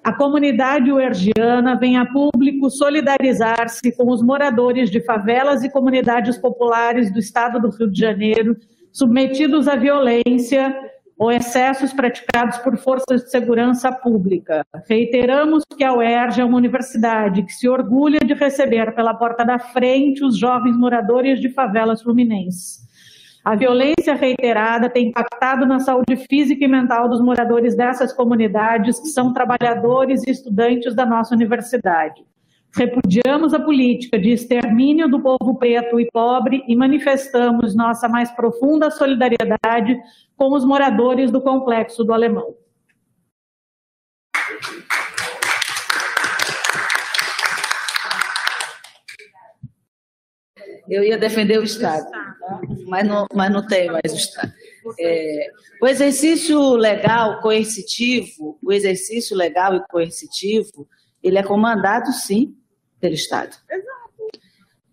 S4: A comunidade uergiana vem a público solidarizar-se com os moradores de favelas e comunidades populares do estado do Rio de Janeiro, submetidos à violência ou excessos praticados por forças de segurança pública. Reiteramos que a UERJ é uma universidade que se orgulha de receber pela porta da frente os jovens moradores de favelas fluminenses. A violência reiterada tem impactado na saúde física e mental dos moradores dessas comunidades, que são trabalhadores e estudantes da nossa universidade. Repudiamos a política de extermínio do povo preto e pobre e manifestamos nossa mais profunda solidariedade com os moradores do complexo do Alemão.
S15: Eu ia defender o Estado, mas, não, mas não tem mais o Estado. É, o exercício legal coercitivo, o exercício legal e coercitivo, ele é comandado, sim, pelo Estado.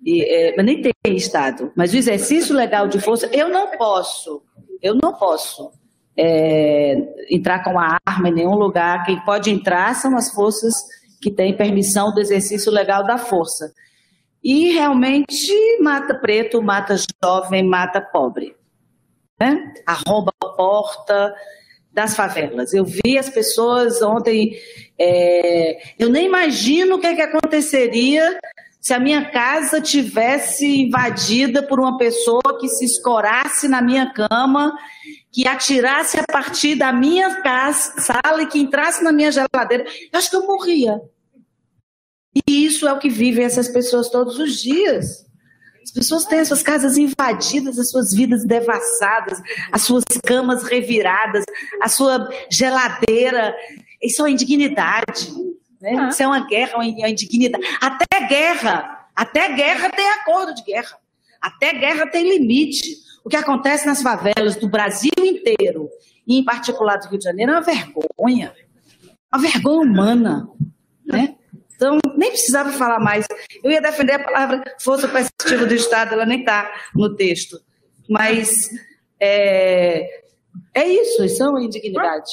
S15: E, é, mas nem tem Estado. Mas o exercício legal de força, eu não posso, eu não posso é, entrar com a arma em nenhum lugar. Quem pode entrar são as forças que têm permissão do exercício legal da força. E realmente mata preto, mata jovem, mata pobre. Né? Arromba a porta das favelas. Eu vi as pessoas ontem. É, eu nem imagino o que, é que aconteceria se a minha casa tivesse invadida por uma pessoa que se escorasse na minha cama, que atirasse a partir da minha casa, sala e que entrasse na minha geladeira. Eu acho que eu morria. E isso é o que vivem essas pessoas todos os dias. As pessoas têm as suas casas invadidas, as suas vidas devassadas, as suas camas reviradas, a sua geladeira. Isso é uma indignidade. Né? Ah. Isso é uma guerra, uma indignidade. Até guerra, até guerra tem acordo de guerra. Até guerra tem limite. O que acontece nas favelas do Brasil inteiro, e em particular do Rio de Janeiro, é uma vergonha. Uma vergonha humana. Né? Nem precisava falar mais. Eu ia defender a palavra força coercitiva do Estado, ela nem está no texto. Mas é, é isso, isso é uma indignidade.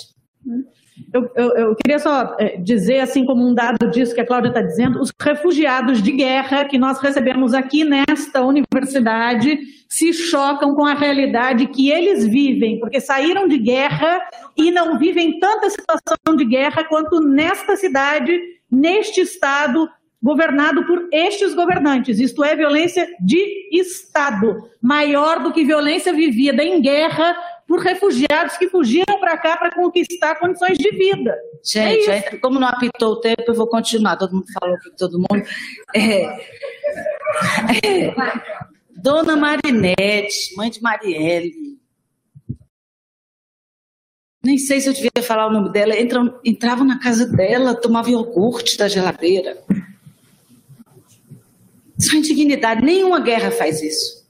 S4: Eu, eu, eu, queria só é, dizer, assim como um dado disso que a Cláudia está dizendo, os refugiados de guerra que nós recebemos aqui nesta universidade se chocam com a realidade que eles vivem, porque saíram de guerra e não vivem tanta situação de guerra quanto nesta cidade neste Estado governado por estes governantes. Isto é violência de Estado, maior do que violência vivida em guerra por refugiados que fugiram para cá para conquistar condições de vida.
S15: Gente, é como não apitou o tempo, eu vou continuar. Todo mundo falou que todo mundo. É, é, Dona Marinete, mãe de Marielle, nem sei se eu devia falar o nome dela. Entram, entravam na casa dela, tomava iogurte da geladeira. É indignidade. Nenhuma guerra faz isso.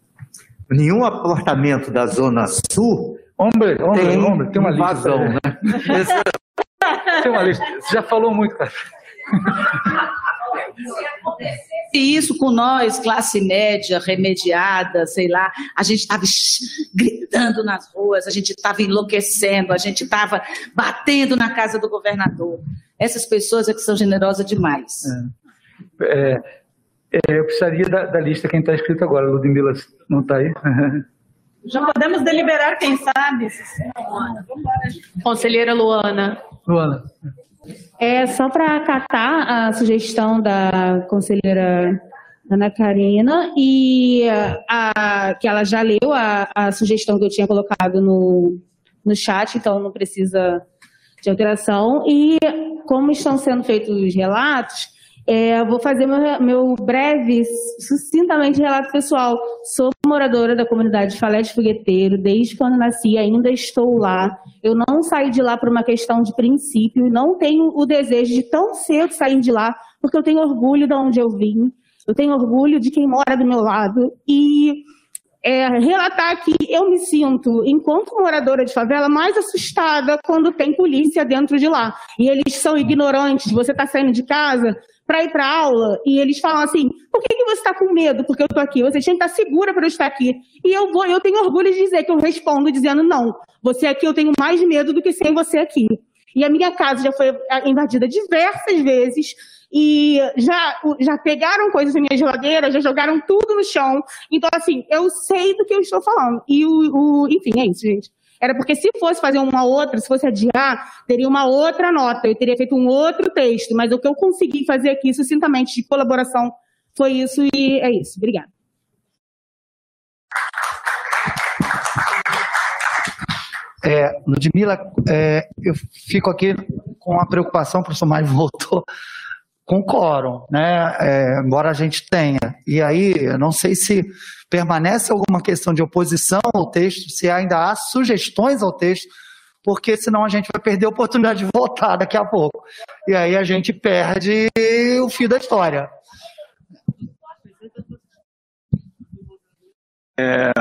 S16: Nenhum apartamento da Zona Sul.
S22: Homem, homem,
S16: tem,
S22: homem, tem uma
S16: invasão,
S22: lista.
S16: né?
S22: tem uma lista. Você já falou muito, cara.
S15: E isso com nós, classe média, remediada, sei lá, a gente estava gritando nas ruas, a gente estava enlouquecendo, a gente estava batendo na casa do governador. Essas pessoas é que são generosas demais.
S22: É, é, eu precisaria da, da lista quem está escrito agora. Ludmilla não está aí?
S4: Já podemos deliberar, quem sabe?
S32: Conselheira Luana.
S22: Luana.
S20: É só para acatar a sugestão da conselheira Ana Karina e a, que ela já leu a, a sugestão que eu tinha colocado no, no chat, então não precisa de alteração. E como estão sendo feitos os relatos, é, vou fazer meu, meu, breve, sucintamente relato pessoal. Sou moradora da comunidade Falé de Fogueteiro, desde quando nasci, ainda estou lá. Eu não saí de lá por uma questão de princípio, não tenho o desejo de tão cedo sair de lá, porque eu tenho orgulho de onde eu vim, eu tenho orgulho de quem mora do meu lado. E é, relatar que eu me sinto, enquanto moradora de favela, mais assustada quando tem polícia dentro de lá. E eles são ignorantes. Você está saindo de casa, para ir para aula e eles falam assim: por que, que você está com medo? Porque eu estou aqui. Você tinha que estar segura para eu estar aqui. E eu vou, eu tenho orgulho de dizer que eu respondo dizendo: não, você aqui eu tenho mais medo do que sem você aqui. E a minha casa já foi invadida diversas vezes e já, já pegaram coisas da minha geladeira, já jogaram tudo no chão. Então, assim, eu sei do que eu estou falando. E o, o enfim, é isso, gente. Era porque se fosse fazer uma outra, se fosse adiar, teria uma outra nota, eu teria feito um outro texto, mas o que eu consegui fazer aqui, sucintamente, de colaboração, foi isso e é isso. Obrigada.
S11: É, Ludmila, é, eu fico aqui com a preocupação, o professor Mário voltou, com quórum, né? É, embora a gente tenha. E aí, eu não sei se permanece alguma questão de oposição ao texto, se ainda há sugestões ao texto, porque senão a gente vai perder a oportunidade de votar daqui a pouco. E aí a gente perde o fio da história.
S2: É,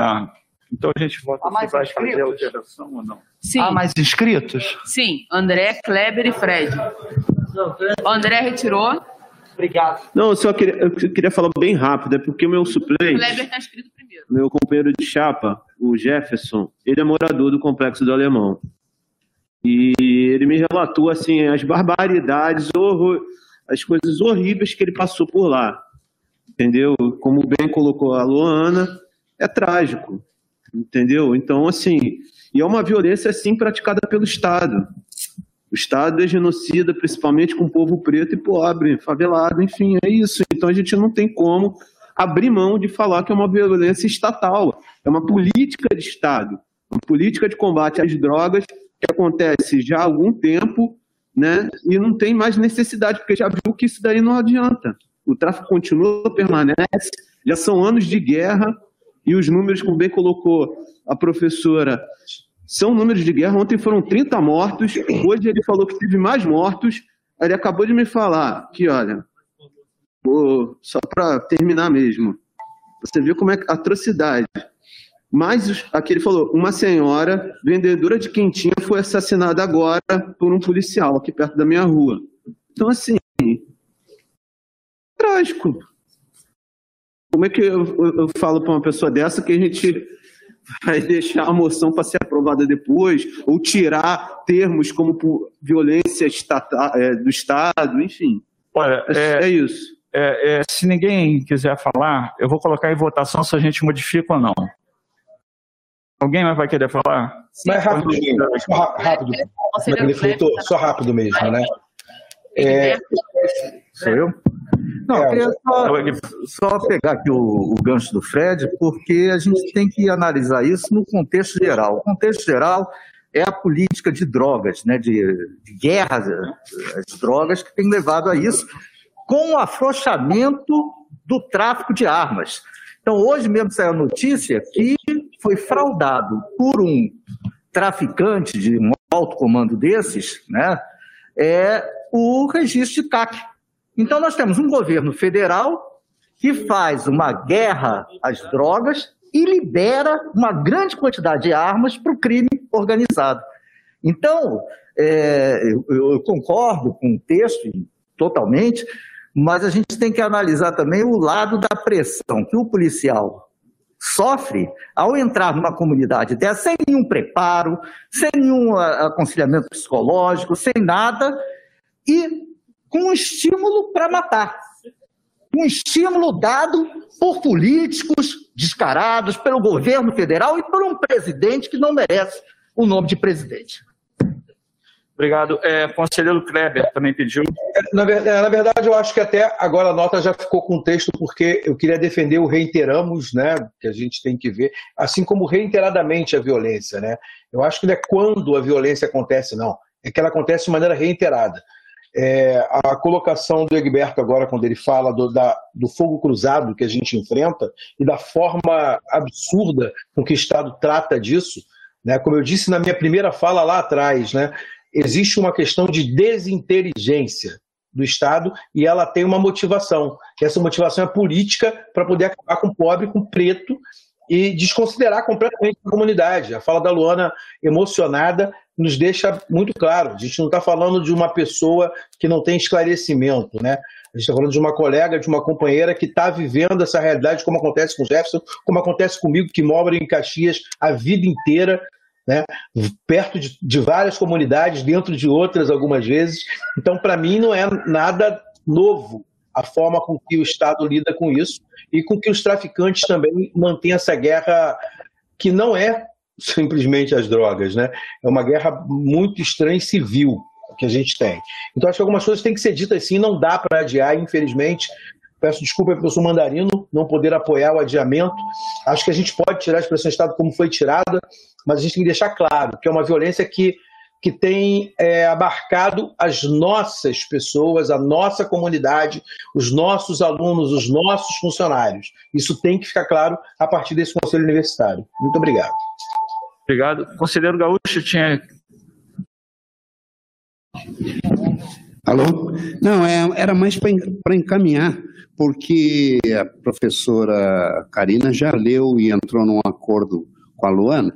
S2: então a gente vota se vai fazer a alteração ou não.
S3: Sim.
S11: Há mais inscritos?
S3: Sim, André, Kleber e Fred. O André retirou.
S11: Obrigado.
S19: Não, eu só queria, eu queria falar bem rápido, é porque o meu suplente,
S3: Kleber está escrito primeiro.
S19: meu companheiro de chapa, o Jefferson, ele é morador do Complexo do Alemão. E ele me relatou, assim, as barbaridades, horror, as coisas horríveis que ele passou por lá. Entendeu? Como bem colocou a Luana, é trágico. Entendeu? Então, assim, e é uma violência, assim, praticada pelo Estado. O Estado é genocida, principalmente com o povo preto e pobre, favelado, enfim, é isso. Então a gente não tem como abrir mão de falar que é uma violência estatal, é uma política de Estado, uma política de combate às drogas que acontece já há algum tempo, né? E não tem mais necessidade, porque já viu que isso daí não adianta. O tráfico continua, permanece, já são anos de guerra, e os números, como bem colocou a professora, são números de guerra. Ontem foram 30 mortos, hoje ele falou que teve mais mortos. Ele acabou de me falar que, olha, vou- só para terminar mesmo, você viu como é que atrocidade. Mas aqui ele falou, uma senhora vendedora de quentinha foi assassinada agora por um policial aqui perto da minha rua. Então, assim, trágico. Como é que eu, eu- eu falo para uma pessoa dessa que a gente vai deixar a moção para ser aprovada depois, ou tirar termos como por violência estata- é, do Estado, enfim.
S2: Olha,
S19: é, é isso.
S2: É, é, se ninguém quiser falar, eu vou colocar em votação se a gente modifica ou não. Alguém mais vai querer falar?
S12: Mas rapidinho, só ra- rápido. Magnifico, só rápido mesmo, né? É,
S16: Sou eu? Não, eu queria só, só pegar aqui o, o gancho do Fred, porque a gente tem que analisar isso no contexto geral. O contexto geral é a política de drogas, né, de, de guerra às drogas, que tem levado a isso, com o afrouxamento do tráfico de armas. Então, hoje mesmo saiu a notícia que foi fraudado por um traficante de um alto comando desses, né, é o registro de CAC. Então, nós temos um governo federal que faz uma guerra às drogas e libera uma grande quantidade de armas para o crime organizado. Então, é, eu, eu concordo com o texto totalmente, mas a gente tem que analisar também o lado da pressão que o policial sofre ao entrar numa comunidade dessa sem nenhum preparo, sem nenhum aconselhamento psicológico, sem nada, e com um estímulo para matar. Um estímulo dado por políticos descarados, pelo governo federal e por um presidente que não merece o nome de presidente.
S2: Obrigado. É, conselheiro Kleber também pediu.
S12: Na verdade, na verdade, eu acho que até agora a nota já ficou com o texto, porque eu queria defender o reiteramos, né? Que a gente tem que ver, assim como reiteradamente a violência, né? Eu acho que não é quando a violência acontece, não. É que ela acontece de maneira reiterada. É, a colocação do Egberto agora, quando ele fala do, da- do fogo cruzado que a gente enfrenta e da forma absurda com que o Estado trata disso, né? como eu disse na minha primeira fala lá atrás, né? existe uma questão de desinteligência do Estado e ela tem uma motivação. Essa motivação é política para poder acabar com o pobre, com o preto e desconsiderar completamente a comunidade. A fala da Luana emocionada nos deixa muito claro. A gente não está falando de uma pessoa que não tem esclarecimento, né? A gente está falando de uma colega, de uma companheira que está vivendo essa realidade, como acontece com o Jefferson, como acontece comigo, que mora em Caxias a vida inteira. né? perto de, de várias comunidades, dentro de outras algumas vezes. Então, para mim, não é nada novo a forma com que o Estado lida com isso e com que os traficantes também mantêm essa guerra que não é simplesmente as drogas, né? É uma guerra muito estranha e civil que a gente tem. Então acho que algumas coisas têm que ser ditas assim, não dá para adiar, infelizmente. Peço desculpa ao professor Mandarino não poder apoiar o adiamento. Acho que a gente pode tirar a expressão Estado como foi tirada, mas a gente tem que deixar claro que é uma violência que que tem é, abarcado as nossas pessoas, a nossa comunidade, os nossos alunos, os nossos funcionários. Isso tem que ficar claro a partir desse Conselho Universitário. Muito obrigado.
S2: Obrigado. Conselheiro Gaúcho tinha.
S13: Alô? Não, é, era mais para encaminhar, porque a professora Karina já leu e entrou num acordo com a Luana,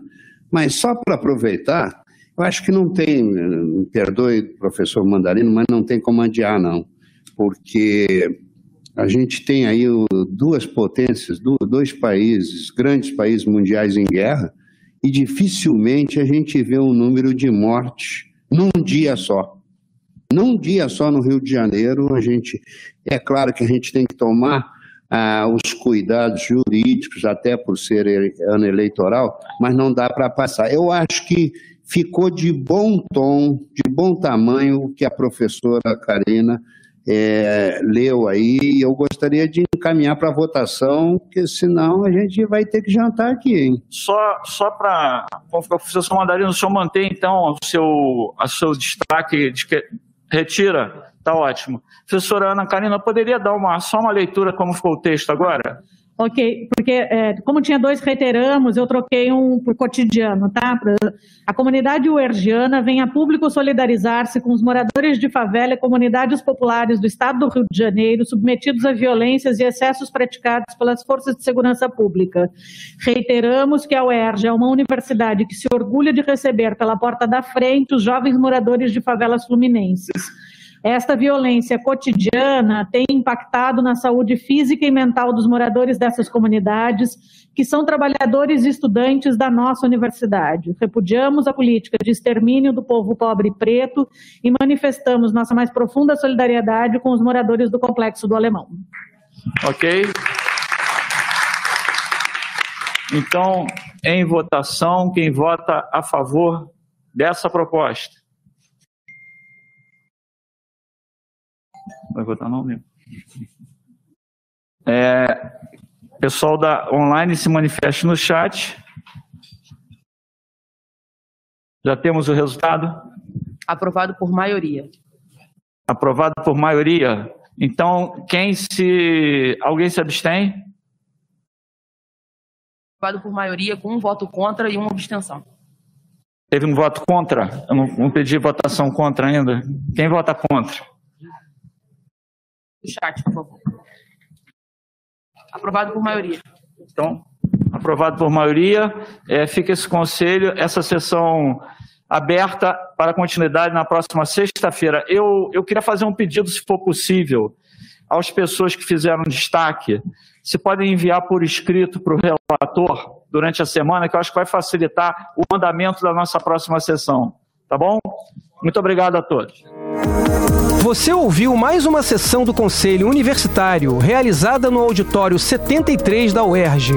S13: mas só para aproveitar, eu acho que não tem, me perdoe, professor Mandarino, mas não tem como adiar, não, porque a gente tem aí duas potências, dois países, grandes países mundiais em guerra, e dificilmente a gente vê um número de mortes num dia só. Num dia só no Rio de Janeiro, a gente. É claro que a gente tem que tomar ah, os cuidados jurídicos, até por ser ano eleitoral, mas não dá para passar. Eu acho que ficou de bom tom, de bom tamanho o que a professora Karina é, leu aí, eu gostaria de encaminhar para votação, porque senão a gente vai ter que jantar aqui, hein?
S2: Só, só para. Professor Mandarino, o senhor mantém então o seu, o seu destaque de que retira? Tá ótimo. Professora Ana Karina, poderia dar uma, só uma leitura como ficou o texto agora?
S4: Ok, porque é, como tinha dois reiteramos, eu troquei um por cotidiano, tá? A comunidade uergiana vem a público solidarizar-se com os moradores de favela e comunidades populares do estado do Rio de Janeiro submetidos a violências e excessos praticados pelas forças de segurança pública. Reiteramos que a UERJ é uma universidade que se orgulha de receber pela porta da frente os jovens moradores de favelas fluminenses. Esta violência cotidiana tem impactado na saúde física e mental dos moradores dessas comunidades, que são trabalhadores e estudantes da nossa universidade. Repudiamos a política de extermínio do povo pobre e preto e manifestamos nossa mais profunda solidariedade com os moradores do Complexo do Alemão.
S2: Ok. Então, em votação, quem vota a favor dessa proposta? Vai votar não mesmo. É, pessoal da online se manifeste no chat. Já temos o resultado?
S3: Aprovado por maioria.
S2: Aprovado por maioria. Então, quem se. Alguém se abstém?
S3: Aprovado por maioria, com um voto contra e uma abstenção.
S2: Teve um voto contra? Eu não, não pedi votação contra ainda. Quem vota contra?
S3: Do chat, por favor. Aprovado por maioria.
S2: Então, aprovado por maioria. É, fica esse conselho, essa sessão aberta para continuidade na próxima sexta-feira. Eu, eu queria fazer um pedido, se for possível, às pessoas que fizeram destaque, se podem enviar por escrito para o relator durante a semana, que eu acho que vai facilitar o andamento da nossa próxima sessão. Tá bom? Muito obrigado a todos.
S1: Você ouviu mais uma sessão do Conselho Universitário realizada no auditório 73 da UERJ.